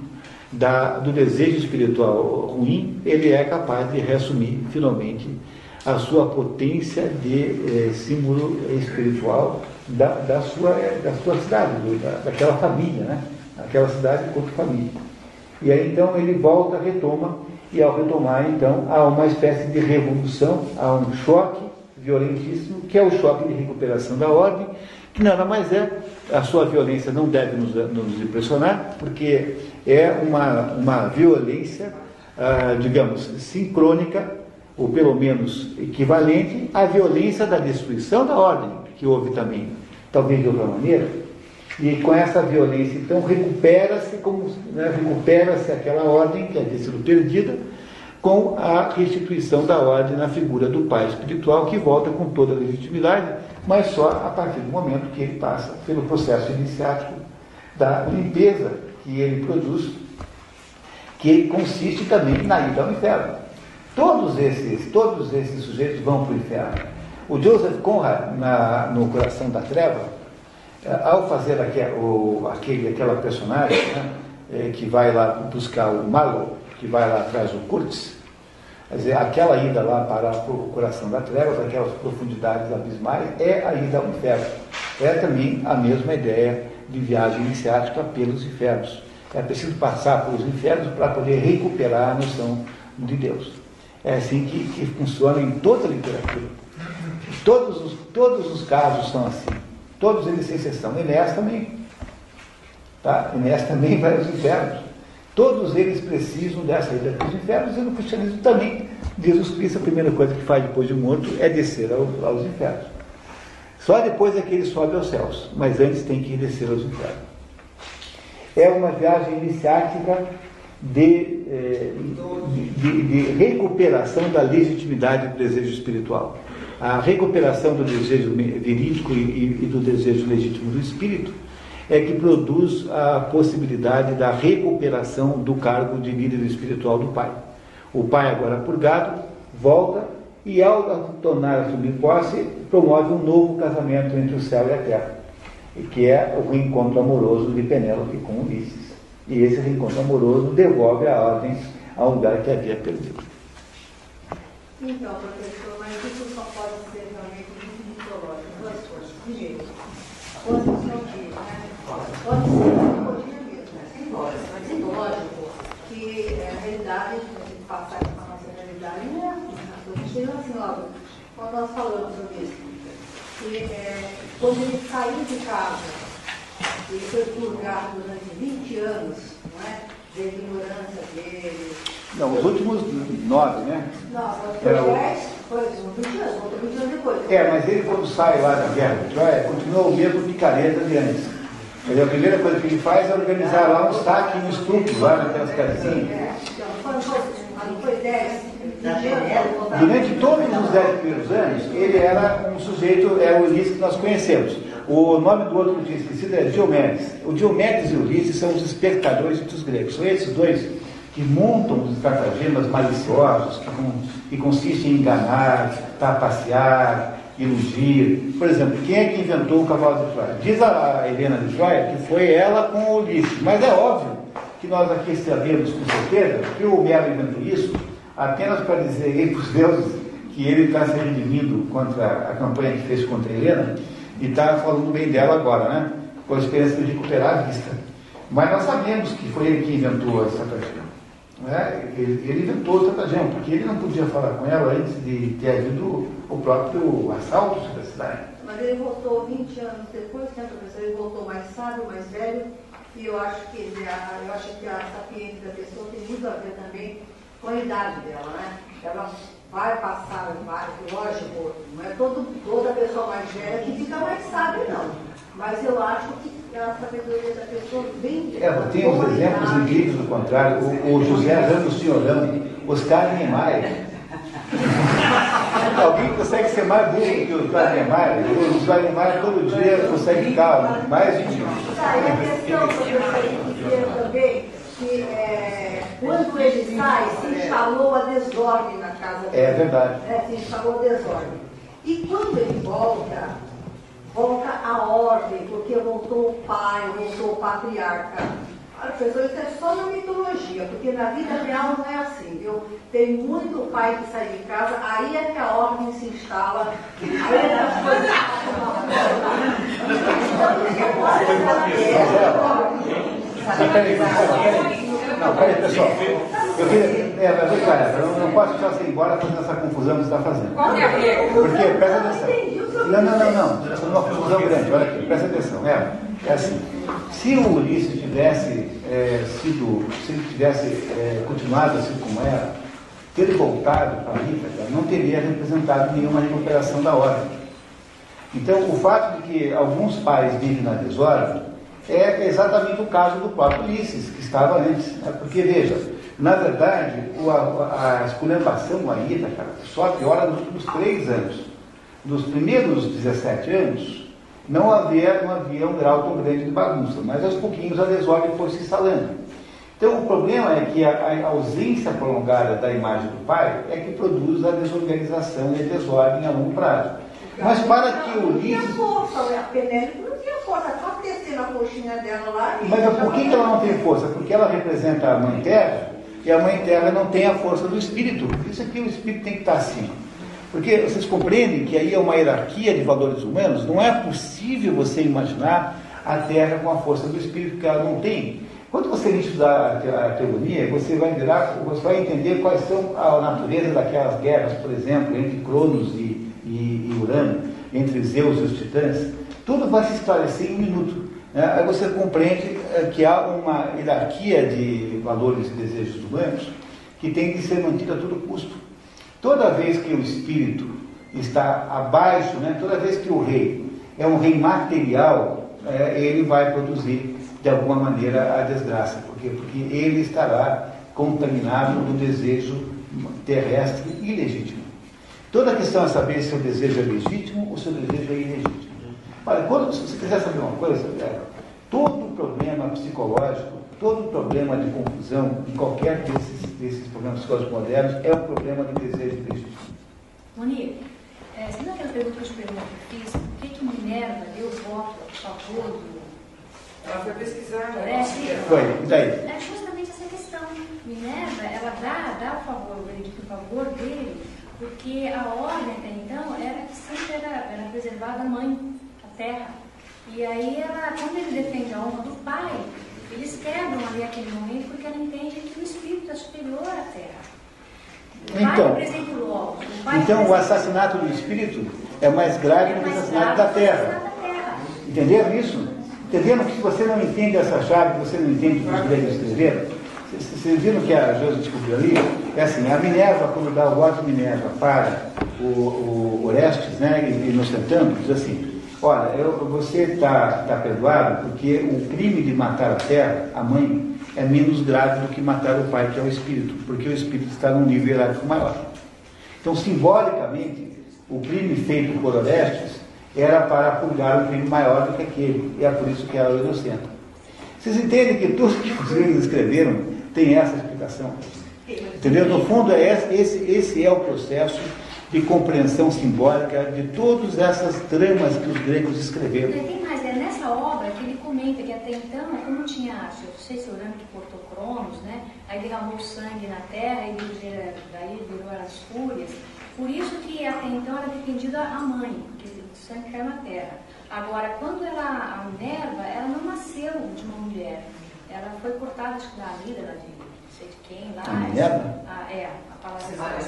da- do desejo espiritual ruim, ele é capaz de reassumir finalmente a sua potência de eh, símbolo espiritual da, da sua, eh, da sua cidade, da, daquela família, né? aquela cidade enquanto família. E aí então ele volta, retoma, e ao retomar então há uma espécie de revolução, há um choque violentíssimo, que é o choque de recuperação da ordem, que nada mais é, a sua violência não deve nos, nos impressionar, porque é uma, uma violência, ah, digamos, sincrônica, ou pelo menos equivalente à violência da destruição da ordem, que houve também, talvez de outra maneira, E com essa violência, então, recupera-se como né, recupera-se aquela ordem que havia sido perdida com a restituição da ordem na figura do pai espiritual, que volta com toda a legitimidade, mas só a partir do momento que ele passa pelo processo iniciático da limpeza que ele produz, que consiste também na ida ao inferno. Todos esses, todos esses sujeitos vão para o inferno. O Joseph Conrad, na, no Coração da Treva, ao fazer aquele, aquela personagem né, eh, que vai lá buscar o Marlowe, que vai lá atrás do Kurtz, quer dizer, aquela ida lá para o coração da treva, para aquelas profundidades abismais, é a ida ao inferno. É também a mesma ideia de viagem iniciática pelos infernos. É preciso passar pelos infernos para poder recuperar a noção de Deus. É assim que, que funciona em toda a literatura. Todos os, todos os casos são assim. Todos eles sem exceção. Inés também. Tá? Inés também vai aos infernos. Todos eles precisam dessa ida para os infernos e no cristianismo também. Jesus Cristo, a primeira coisa que faz depois de morto é descer ao, aos infernos. Só depois é que ele sobe aos céus, mas antes tem que descer aos infernos. É uma viagem iniciática de, eh, de, de recuperação da legitimidade do desejo espiritual. A recuperação do desejo verídico e, e do desejo legítimo do espírito é que produz a possibilidade da recuperação do cargo de líder espiritual do pai. O pai, agora purgado, volta e, ao tornar a assumir posse, promove um novo casamento entre o céu e a terra, que é o reencontro amoroso de Penélope com Ulisses. E esse reencontro amoroso devolve a ordem ao lugar que havia perdido. Então, professor, mas isso só pode ser realmente mitológico. Duas coisas. Primeiro, posição de pode ser rotina mesmo, né? simbólico, mas simbólico, que é, a realidade, a gente passar para a nossa realidade, não é assim. A gente tem assim, ó, quando nós falamos sobre isso, que é, quando ele saiu de casa, ele foi purgado durante 20 anos, não é? Da ignorância dele. Não, os últimos nove, né? Não, foi 10, foi 20 anos, voltou 20 anos depois. É, mas ele quando sai lá da guerra continua o mesmo picareta de antes. Mas a primeira coisa que ele faz é organizar lá um saque no estupro, lá naquelas casinhas. Durante todos os dez primeiros anos, ele era um sujeito, é o Ulisses que nós conhecemos. O nome do outro que tinha esquecido é Diomedes. O Diomedes e Ulisses são os espectadores dos gregos. São esses dois que montam os estratagemas maliciosos, que, que consistem em enganar, trapacear, iludir. Por exemplo, quem é que inventou o cavalo de Troia? Diz a Helena de Troia que foi ela com o Ulisses, mas é óbvio que nós aqui sabemos com certeza que o Homero inventou isso apenas para dizer para os deuses que ele está se redimindo contra a campanha que fez contra Helena e está falando bem dela agora, né? Com a esperança de recuperar a vista. Mas nós sabemos que foi ele que inventou a estratégia. Né? Ele, ele inventou o estratagema, porque ele não podia falar com ela antes de ter havido o próprio assalto sobre a cidade. Mas ele voltou 20 anos depois, né, professor? Ele voltou mais sábio, mais velho, e eu acho que, eu acho que a sapiência da pessoa tem muito a ver também com a idade dela, né? Ela vai passar, vai, lógico, não é todo, toda pessoa mais velha que fica mais sábia, não. Mas eu acho que a sabedoria da pessoa vem é, Tem uns exemplos incríveis do contrário. O, o José Ramos Senhorão, Oscar Niemeyer. Alguém consegue ser mais burro que o Oscar Niemeyer? O Oscar Niemeyer todo dia consegue ficar mais de Aí a questão que eu também, que é, quando ele sai, se instalou a desordem na casa dele. É verdade. É, se instalou a desordem. E quando ele volta, volta a ordem, porque voltou o pai, voltou o patriarca. Olha, professor, isso é só na mitologia, porque na vida real não é assim, viu? Tem muito pai que sai de casa, aí é que a ordem se instala, aí é que as coisas Não, peraí, pessoal. Eu queria. É, mas vem cá, eu não posso deixar você ir embora fazendo essa confusão que você está fazendo. Porque, presta atenção. Não, não, não, não. É uma confusão grande, olha aqui, presta atenção. É, é assim. Se o Ulisses tivesse é, sido, se ele tivesse é, continuado assim como era, ter voltado para a Ítaca não teria representado nenhuma recuperação da ordem. Então, o fato de que alguns pais vivem na desordem é exatamente o caso do próprio Ulisses, que estava antes. Né? Porque, veja, na verdade, o, a, a esculhambação aí, cara, só piora nos últimos três anos. Nos primeiros 17 anos, não havia, não havia um grau tão grande de bagunça, mas aos pouquinhos a desordem foi se instalando. Então, o problema é que a, a, ausência prolongada da imagem do pai é que produz a desorganização e a desordem a longo prazo. Mas para que o Ulisses. Não tinha força, né? a Penélope não tinha força, só na coxinha dela lá. Mas por que, que ela não tem força? Porque ela representa a Mãe Terra e a Mãe Terra não tem a força do Espírito. Isso aqui o Espírito tem que estar acima. Porque vocês compreendem que aí é uma hierarquia de valores humanos, não é possível você imaginar a Terra com a força do Espírito, que ela não tem. Quando você estudar a teoria, você vai, virar, você vai entender quais são a natureza daquelas guerras, por exemplo, entre Cronos e, e, e Urano, entre Zeus e os titãs. Tudo vai se esclarecer em um minuto. Né? Aí você compreende eh, que há uma hierarquia de valores e desejos humanos que tem que ser mantida a todo custo. Toda vez que o espírito está abaixo, né? toda vez que o rei é um rei material, é, ele vai produzir de alguma maneira a desgraça. Por quê? Porque ele estará contaminado no desejo terrestre ilegítimo. Toda a questão é saber se o desejo é legítimo ou se o desejo é ilegítimo. Olha, quando, se você quiser saber uma coisa, é, todo problema psicológico, todo problema de confusão, em qualquer desses, desses problemas psicológicos modernos, é um problema de desejo ilegítimo. Monique, é, sabe aquela pergunta que eu te pergunto, fiz? Por que, que Minerva deu voto a favor do ela foi pesquisar. É, foi, e daí? É justamente essa questão. Minerva, ela dá, dá o favor, o veredito em favor dele, porque a ordem até então era que sempre era, era preservada a mãe, terra. E aí, ela, quando ele defende a honra do pai, eles quebram ali aquele momento porque ela entende que o espírito é superior à terra. O então, o, então o assassinato do espírito é mais grave do que o assassinato da terra. Entenderam isso? Entendendo que se você não entende essa chave, você não entende o que os gregos escreveram, vocês viram que a Josi descobriu ali? É assim, a Minerva, quando dá o voto de Minerva para o, o Orestes, né, e, nos diz assim, olha, eu, você está tá perdoado porque o crime de matar a terra, a mãe, é menos grave do que matar o pai, que é o espírito, porque o espírito está num nível hierárquico maior. Então, simbolicamente, o crime feito por Orestes era para purgar um crime maior do que aquele, e é por isso que ela é inocente. Vocês entendem que tudo que os gregos escreveram tem essa explicação? Entendeu? No fundo, é esse, esse é o processo de compreensão simbólica de todas essas tramas que os gregos escreveram. Tem mais, é nessa obra que ele comenta que até então, como tinha, eu não sei se eu lembro que cortou Cronos, né? Aí derramou sangue na terra e daí virou as fúrias. Por isso que até então era defendida a mãe, porque sangue caiu na terra. Agora, quando ela, a Minerva, ela não nasceu de uma mulher. Ela foi cortada, acho que da vida, da de não sei de quem lá. A Minerva? Ah, é, a palavra.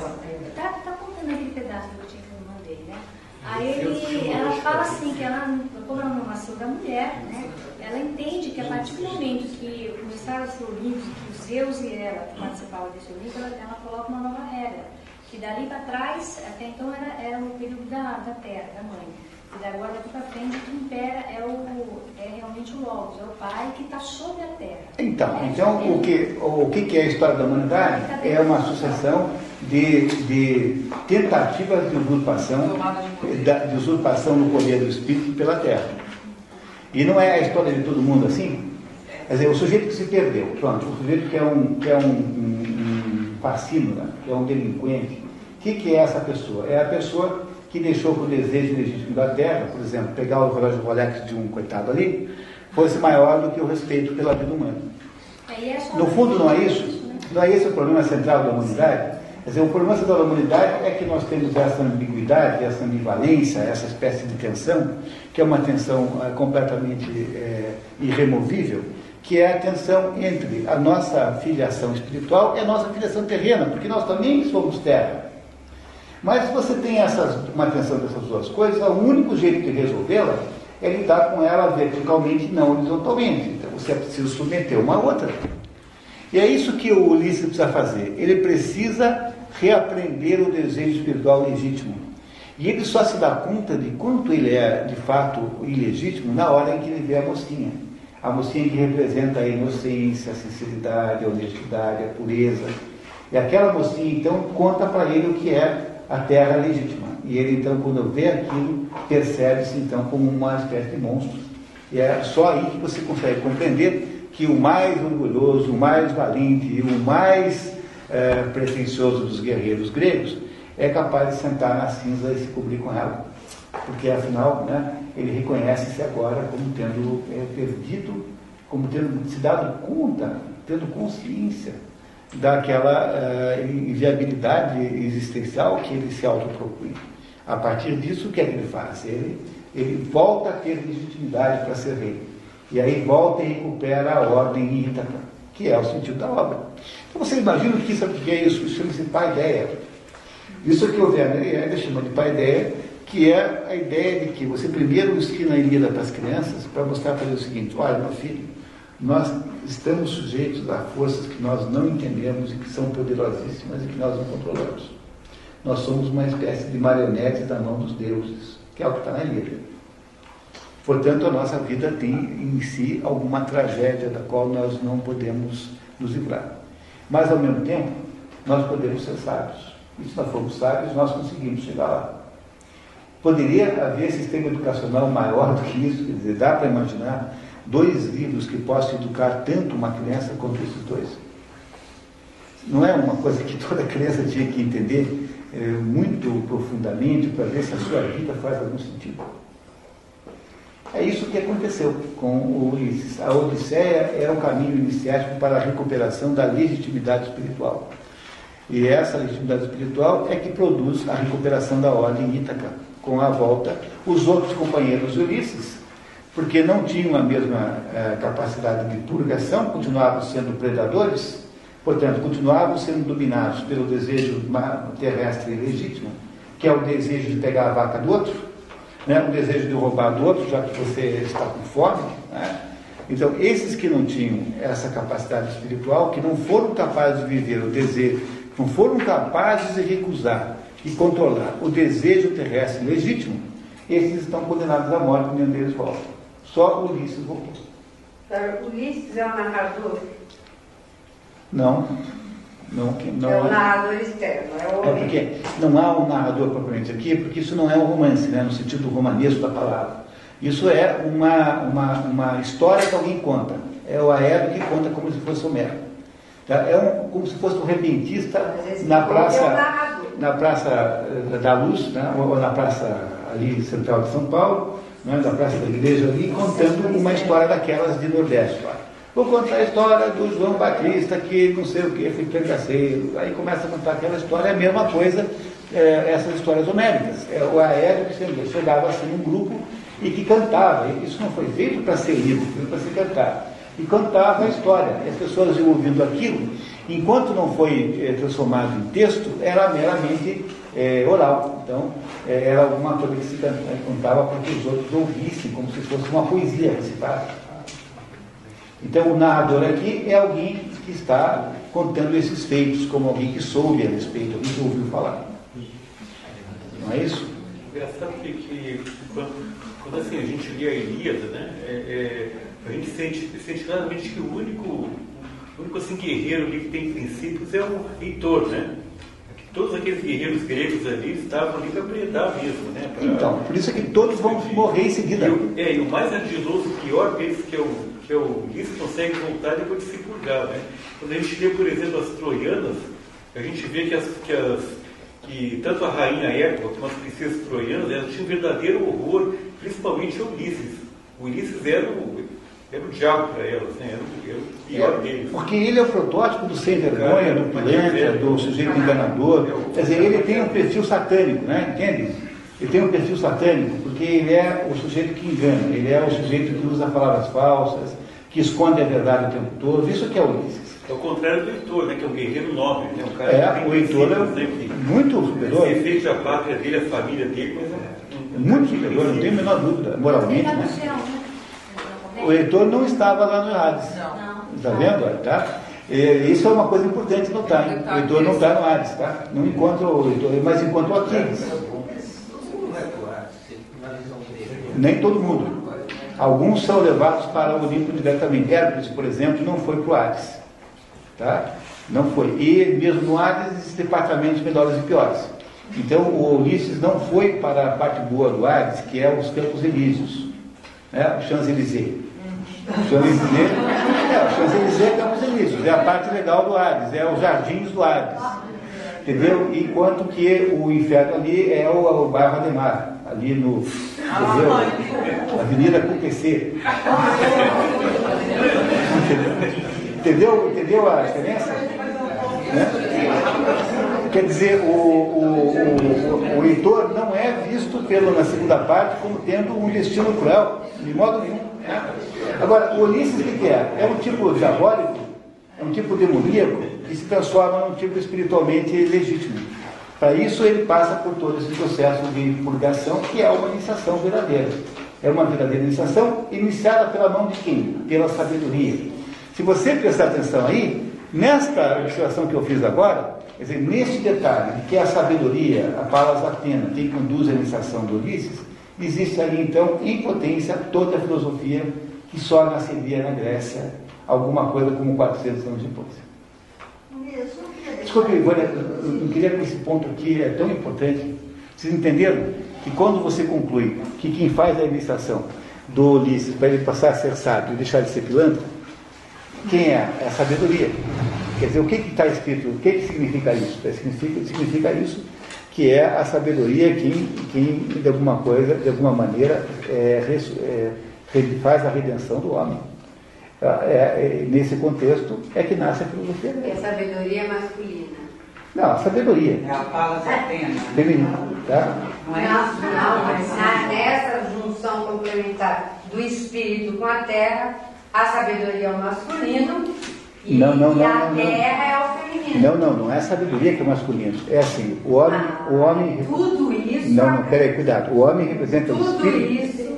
Está tá contando aquele pedaço que eu tinha que eu mandei, né? Aí ele, ela fala assim, que ela, como ela não nasceu da mulher, né? Ela entende que a partir do momento que começaram a ser Olimpo, que os Zeus e ela participavam desse Olimpo, ela, ela coloca uma nova regra. Que dali para trás, até então era, era o período da, da terra, da mãe. E agora daqui para frente o que impera é, o, é realmente o Logos, é o Pai que está sobre a terra. Então, é, então o, que, o que é a história da humanidade? É uma sucessão de, de tentativas de usurpação, de usurpação no poder do Espírito pela terra. E não é a história de todo mundo assim? Quer dizer, o sujeito que se perdeu, pronto, o sujeito que é um, que é um, um, um né? que é um delinquente. O que, que é essa pessoa? É a pessoa que deixou que o desejo legítimo da terra, por exemplo, pegar o relógio Rolex de um coitado ali, fosse maior do que o respeito pela vida humana. No fundo, não é isso? Não é esse o problema central da humanidade? Quer dizer, o problema central da humanidade é que nós temos essa ambiguidade, essa ambivalência, essa espécie de tensão, que é uma tensão é, completamente é, irremovível, que é a tensão entre a nossa filiação espiritual e a nossa filiação terrena, porque nós também somos terra. Mas se você tem essas, uma atenção dessas duas coisas, o único jeito de resolvê-la é lidar com ela verticalmente não horizontalmente. Então você preciso submeter uma a outra. E é isso que o Ulisses precisa fazer. Ele precisa reaprender o desejo espiritual legítimo. E ele só se dá conta de quanto ele é, de fato, ilegítimo na hora em que ele vê a mosquinha. A mocinha que representa a inocência, a sinceridade, a honestidade, a pureza. E aquela mocinha, então, conta para ele o que é a terra legítima. E ele, então, quando vê aquilo, percebe-se, então, como uma espécie de monstro. E é só aí que você consegue compreender que o mais orgulhoso, o mais valente e o mais é, pretensioso dos guerreiros gregos é capaz de sentar na cinza e se cobrir com ela. Porque, afinal, né, ele reconhece-se agora como tendo é, perdido, como tendo se dado conta, tendo consciência daquela uh, inviabilidade existencial que ele se autopropõe. A partir disso, o que é que ele faz? Ele, ele volta a ter legitimidade para ser rei. E aí volta e recupera a ordem Ítaca, que é o sentido da obra. Então você imagina que isso é isso? Isso chama-se paideia. Isso que o Werner ainda chama de paideia, que é a ideia de que você primeiro ensina a Ilíada para as crianças para mostrar para ele o seguinte, olha meu filho, nós estamos sujeitos a forças que nós não entendemos e que são poderosíssimas e que nós não controlamos. Nós somos uma espécie de marionete da mão dos deuses, que é o que está na Ilíada. Portanto, a nossa vida tem em si alguma tragédia da qual nós não podemos nos livrar. Mas, ao mesmo tempo, nós podemos ser sábios. E se nós formos sábios, nós conseguimos chegar lá. Poderia haver sistema educacional maior do que isso? Quer dizer, dá para imaginar dois livros que possam educar tanto uma criança quanto esses dois? Não é uma coisa que toda criança tinha que entender é, muito profundamente para ver se a sua vida faz algum sentido? É isso que aconteceu com o Ulisses. A Odisseia é o caminho iniciático para a recuperação da legitimidade espiritual. E essa legitimidade espiritual é que produz a recuperação da ordem Ítaca, com a volta. Os outros companheiros de Ulisses, porque não tinham a mesma eh, capacidade de purgação, continuavam sendo predadores, portanto, continuavam sendo dominados pelo desejo terrestre legítimo, que é o desejo de pegar a vaca do outro, né, o desejo de roubar do outro, já que você está com fome. Né? Então, esses que não tinham essa capacidade espiritual, que não foram capazes de viver o desejo, não foram capazes de recusar e controlar o desejo terrestre legítimo, esses estão condenados à morte, nenhum deles volta. Só Ulisses voltou. Ulisses é o narrador? Não. Não, não é o narrador externo, é o É porque não há um narrador propriamente aqui, porque isso não é um romance, né, no sentido romanesco da palavra. Isso é uma, uma, uma história que alguém conta. É o Aedo que conta como se fosse Homero. Tá? É um, como se fosse um repentista na praça, é na praça da Luz, né, ou na praça ali central de São Paulo, né, na praça da igreja ali, contando uma história daquelas de Nordeste. Lá. Vou contar a história do João Batista, que não sei o que, foi cangaceiro. Aí começa a contar aquela história, é a mesma coisa, é, essas histórias homéricas. É, o Aéreo que chegava assim num grupo e que cantava. Isso não foi feito para ser lido, foi para ser cantado. E cantava a história. E as pessoas iam ouvindo aquilo, enquanto não foi é, transformado em texto, era meramente é, oral. Então, é, era alguma coisa que se contava para que os outros ouvissem, como se fosse uma poesia recitada. Então, o narrador aqui é alguém que está contando esses feitos, como alguém que soube a respeito, alguém que ouviu falar. Não é isso? Engraçado que, que quando, quando assim, a gente lê a Ilíada, né, é, é, a gente sente, sente claramente que o único, o único assim, guerreiro que tem princípios é o Heitor, né? Todos aqueles guerreiros gregos ali estavam ali para predar mesmo, né? Pra... Então, por isso é que todos vão morrer em seguida. E o, é, e o mais ardiloso, o pior deles, que é o, que é o Ulisses, consegue voltar depois de se purgar, né? Quando a gente vê, por exemplo, as troianas, a gente vê que, as, que, as, que tanto a rainha Hércules como as princesas troianas, elas tinham um verdadeiro horror, principalmente o Ulisses. O Ulisses era o, era o diabo para elas, né? era, o, era o pior é, deles. Porque ele é o protótipo do sem vergonha, do pilantra, do sujeito enganador. Quer dizer, ele tem um perfil satânico, né? entende? Ele tem um perfil satânico, porque ele é o sujeito que engana, ele é o sujeito que usa palavras falsas, que esconde a verdade o tempo todo. Isso que é o Ulisses. É o contrário do Heitor, né? que é um guerreiro nobre, né? um cara é, o Heitor é né? muito superior. Ele fez a pátria dele, a família dele, mas é muito superior, não tenho a menor dúvida, moralmente. Né? O Heitor não estava lá no Hades. Está vendo? Tá? E, isso é uma coisa importante notar. Hein? O Heitor não está no Hades, tá? Não encontra o Heitor, mas encontra o Aquiles. Nem todo mundo. Alguns são levados para o Olimpo diretamente. Hércules, por exemplo, não foi para o Hades. Tá? Não foi. E mesmo no Hades existem departamentos melhores e piores. Então o Ulisses não foi para a parte boa do Hades, que é os Campos Elíseos, né? o Champs-Élysées. Champs-Élysées é, Champs-Élysées é Campos Elíseos, é a parte legal do Hades, é os jardins do Hades. Entendeu? Enquanto que o inferno ali é o, o bairro Ademar, ali no entendeu? Avenida CUPC. Entendeu? Entendeu a diferença? Né? Quer dizer, o, o, o, o leitor não é visto pelo, na segunda parte como tendo um destino cruel, de modo nenhum. Né? Agora, o Ulisses, o que é? É um tipo diabólico, é um tipo demoníaco, que se transforma num tipo espiritualmente legítimo. Para isso, ele passa por todo esse processo de purgação, que é uma iniciação verdadeira. É uma verdadeira iniciação iniciada pela mão de quem? Pela sabedoria. Se você prestar atenção aí, nesta observação que eu fiz agora, quer dizer, neste detalhe de que a sabedoria, a Palas Atena, quem conduz a iniciação do Ulisses, existe ali então, em potência, toda a filosofia que só nasceria na Grécia, alguma coisa como 400 anos depois. Desculpe, Ivone, eu queria que esse ponto aqui é tão importante. Vocês entenderam que quando você conclui que quem faz a iniciação do Ulisses para ele passar a ser sábio e deixar de ser pilantra, quem é? É a sabedoria. Quer dizer, o que está escrito? O que, que significa isso? Significa, significa isso que é a sabedoria quem, quem de alguma coisa, de alguma maneira, é, é, faz a redenção do homem. É, é, nesse contexto é que nasce a filosofia. É a sabedoria masculina. Não, a sabedoria. É a fala Atena. Feminina. Tá? Não é isso, não, mas nessa junção complementar do espírito com a terra, a sabedoria é o masculino e, não, não, e não, a não, terra é o feminino. Não, não, não é a sabedoria que é masculino. É assim, o homem. Ah, o homem tudo isso. Não, não, peraí, cuidado. O homem representa o Tudo espírito. isso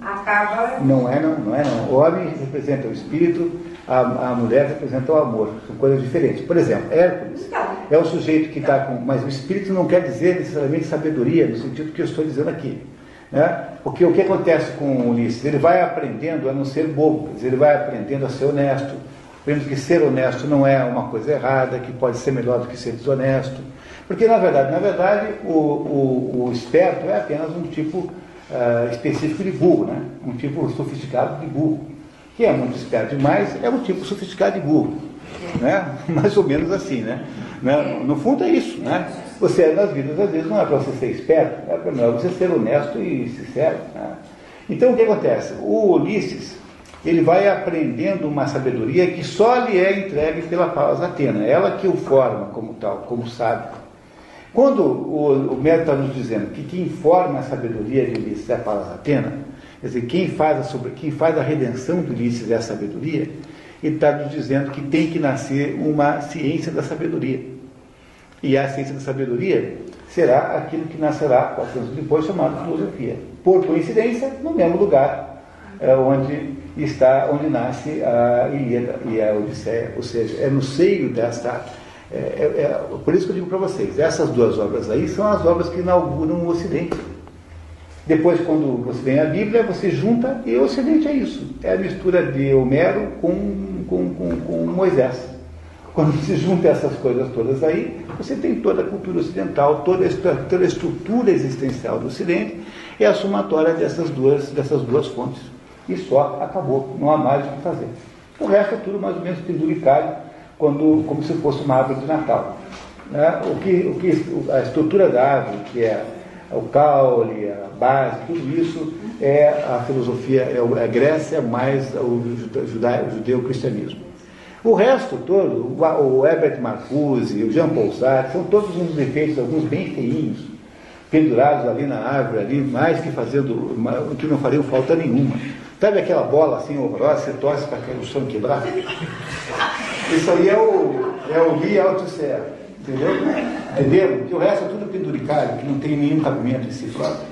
acaba. Não é, não, não é não. O homem representa o espírito, a, a mulher representa o amor. São coisas diferentes. Por exemplo, Hércules Então, é o sujeito que está com. Mas o espírito não quer dizer necessariamente sabedoria, no sentido que eu estou dizendo aqui. Né? Porque o que acontece com o Ulisses? Ele vai aprendendo a não ser bobo, ele vai aprendendo a ser honesto, aprendendo que ser honesto não é uma coisa errada, que pode ser melhor do que ser desonesto. Porque, na verdade, na verdade, o, o, o esperto é apenas um tipo ah, específico de burro, né? um tipo sofisticado de burro. Quem é muito esperto demais é um tipo sofisticado de burro. Né? Mais ou menos assim, né? né? No fundo é isso, né? Você nas vidas, às vezes, não é para você ser esperto, é para você ser honesto e sincero. Né? Então o que acontece? O Ulisses, ele vai aprendendo uma sabedoria que só lhe é entregue pela Palas Atena, ela que o forma como tal, como sábio. Quando o, o está nos dizendo que quem forma a sabedoria de Ulisses é a Palas Atena, quer dizer, quem faz a, sobre, quem faz a redenção de Ulisses é a sabedoria, ele está nos dizendo que tem que nascer uma ciência da sabedoria. E a ciência da sabedoria será aquilo que nascerá, 400 anos depois, chamado filosofia. Por coincidência, no mesmo lugar é, onde está, onde nasce a Ilíada e a Odisseia, ou seja, é no seio desta. É, é, é, por isso que eu digo para vocês, essas duas obras aí são as obras que inauguram o Ocidente. Depois, quando você vem a Bíblia, você junta, e o Ocidente é isso. É a mistura de Homero com, com, com, com Moisés. Quando se junta essas coisas todas aí, você tem toda a cultura ocidental, toda a, toda a estrutura existencial do Ocidente, é a somatória dessas duas, dessas duas fontes. E só acabou, não há mais o que fazer. O resto é tudo mais ou menos penduricado, quando, como se fosse uma árvore de Natal. Né? O que, o que, a estrutura da árvore, que é o caule, a base, tudo isso é a filosofia, é a Grécia mais o, judeu, o judeu-cristianismo. O resto todo, o Herbert Marcuse, o Jean Paul Sartre, são todos uns efeitos, alguns bem feinhos, pendurados ali na árvore, ali, mais que fazendo, que não fariam falta nenhuma. Sabe aquela bola assim horrorosa, você torce para o chão quebrar? Isso aí é o, é o Lee Althusser, entendeu? Entenderam? Que o resto é tudo penduricário, que não tem nenhum cabimento em si próprio.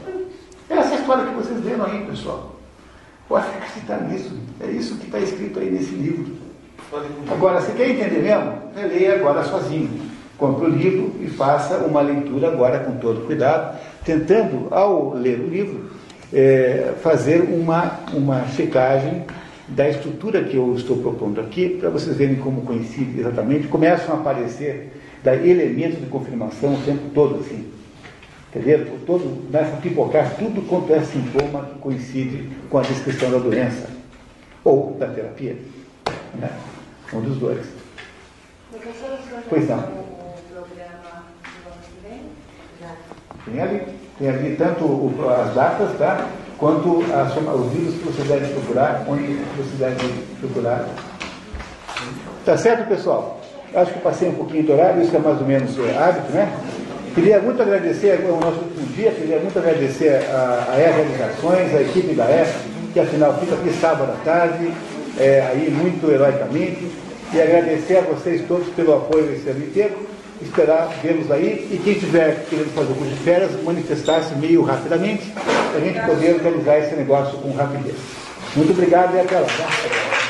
Essa é a história que vocês leram aí, pessoal. Pode acreditar nisso. É isso que está escrito aí nesse livro. Agora, se quer entender mesmo, leia agora sozinho. Compre o livro e faça uma leitura agora com todo cuidado, tentando, ao ler o livro, é, fazer uma, uma checagem da estrutura que eu estou propondo aqui, para vocês verem como coincide exatamente, começam a aparecer daí elementos de confirmação o tempo todo, assim. Entendeu? Todo, começa a pipocar tudo quanto é sintoma que coincide com a descrição da doença ou da terapia. Né? Um dos dois. Pois não. falou o programa do ano que vem? Já. Tem ali, tem ali tanto o- as datas, tá? quanto os livros que você deve procurar, onde você deve procurar. Tá certo, pessoal? Acho que passei um pouquinho do horário, isso é mais ou menos é, hábito, né? Queria muito agradecer, agora o nosso último dia, queria muito agradecer a, a E Realizações, a equipe da E, que afinal fica aqui sábado à tarde, é, aí muito heroicamente, e agradecer a vocês todos pelo apoio esse ano inteiro, esperar vê-los aí, e quem estiver querendo fazer o curso de férias, manifestar-se meio rapidamente, para a gente poder organizar esse negócio com rapidez. Muito obrigado e até lá. tá?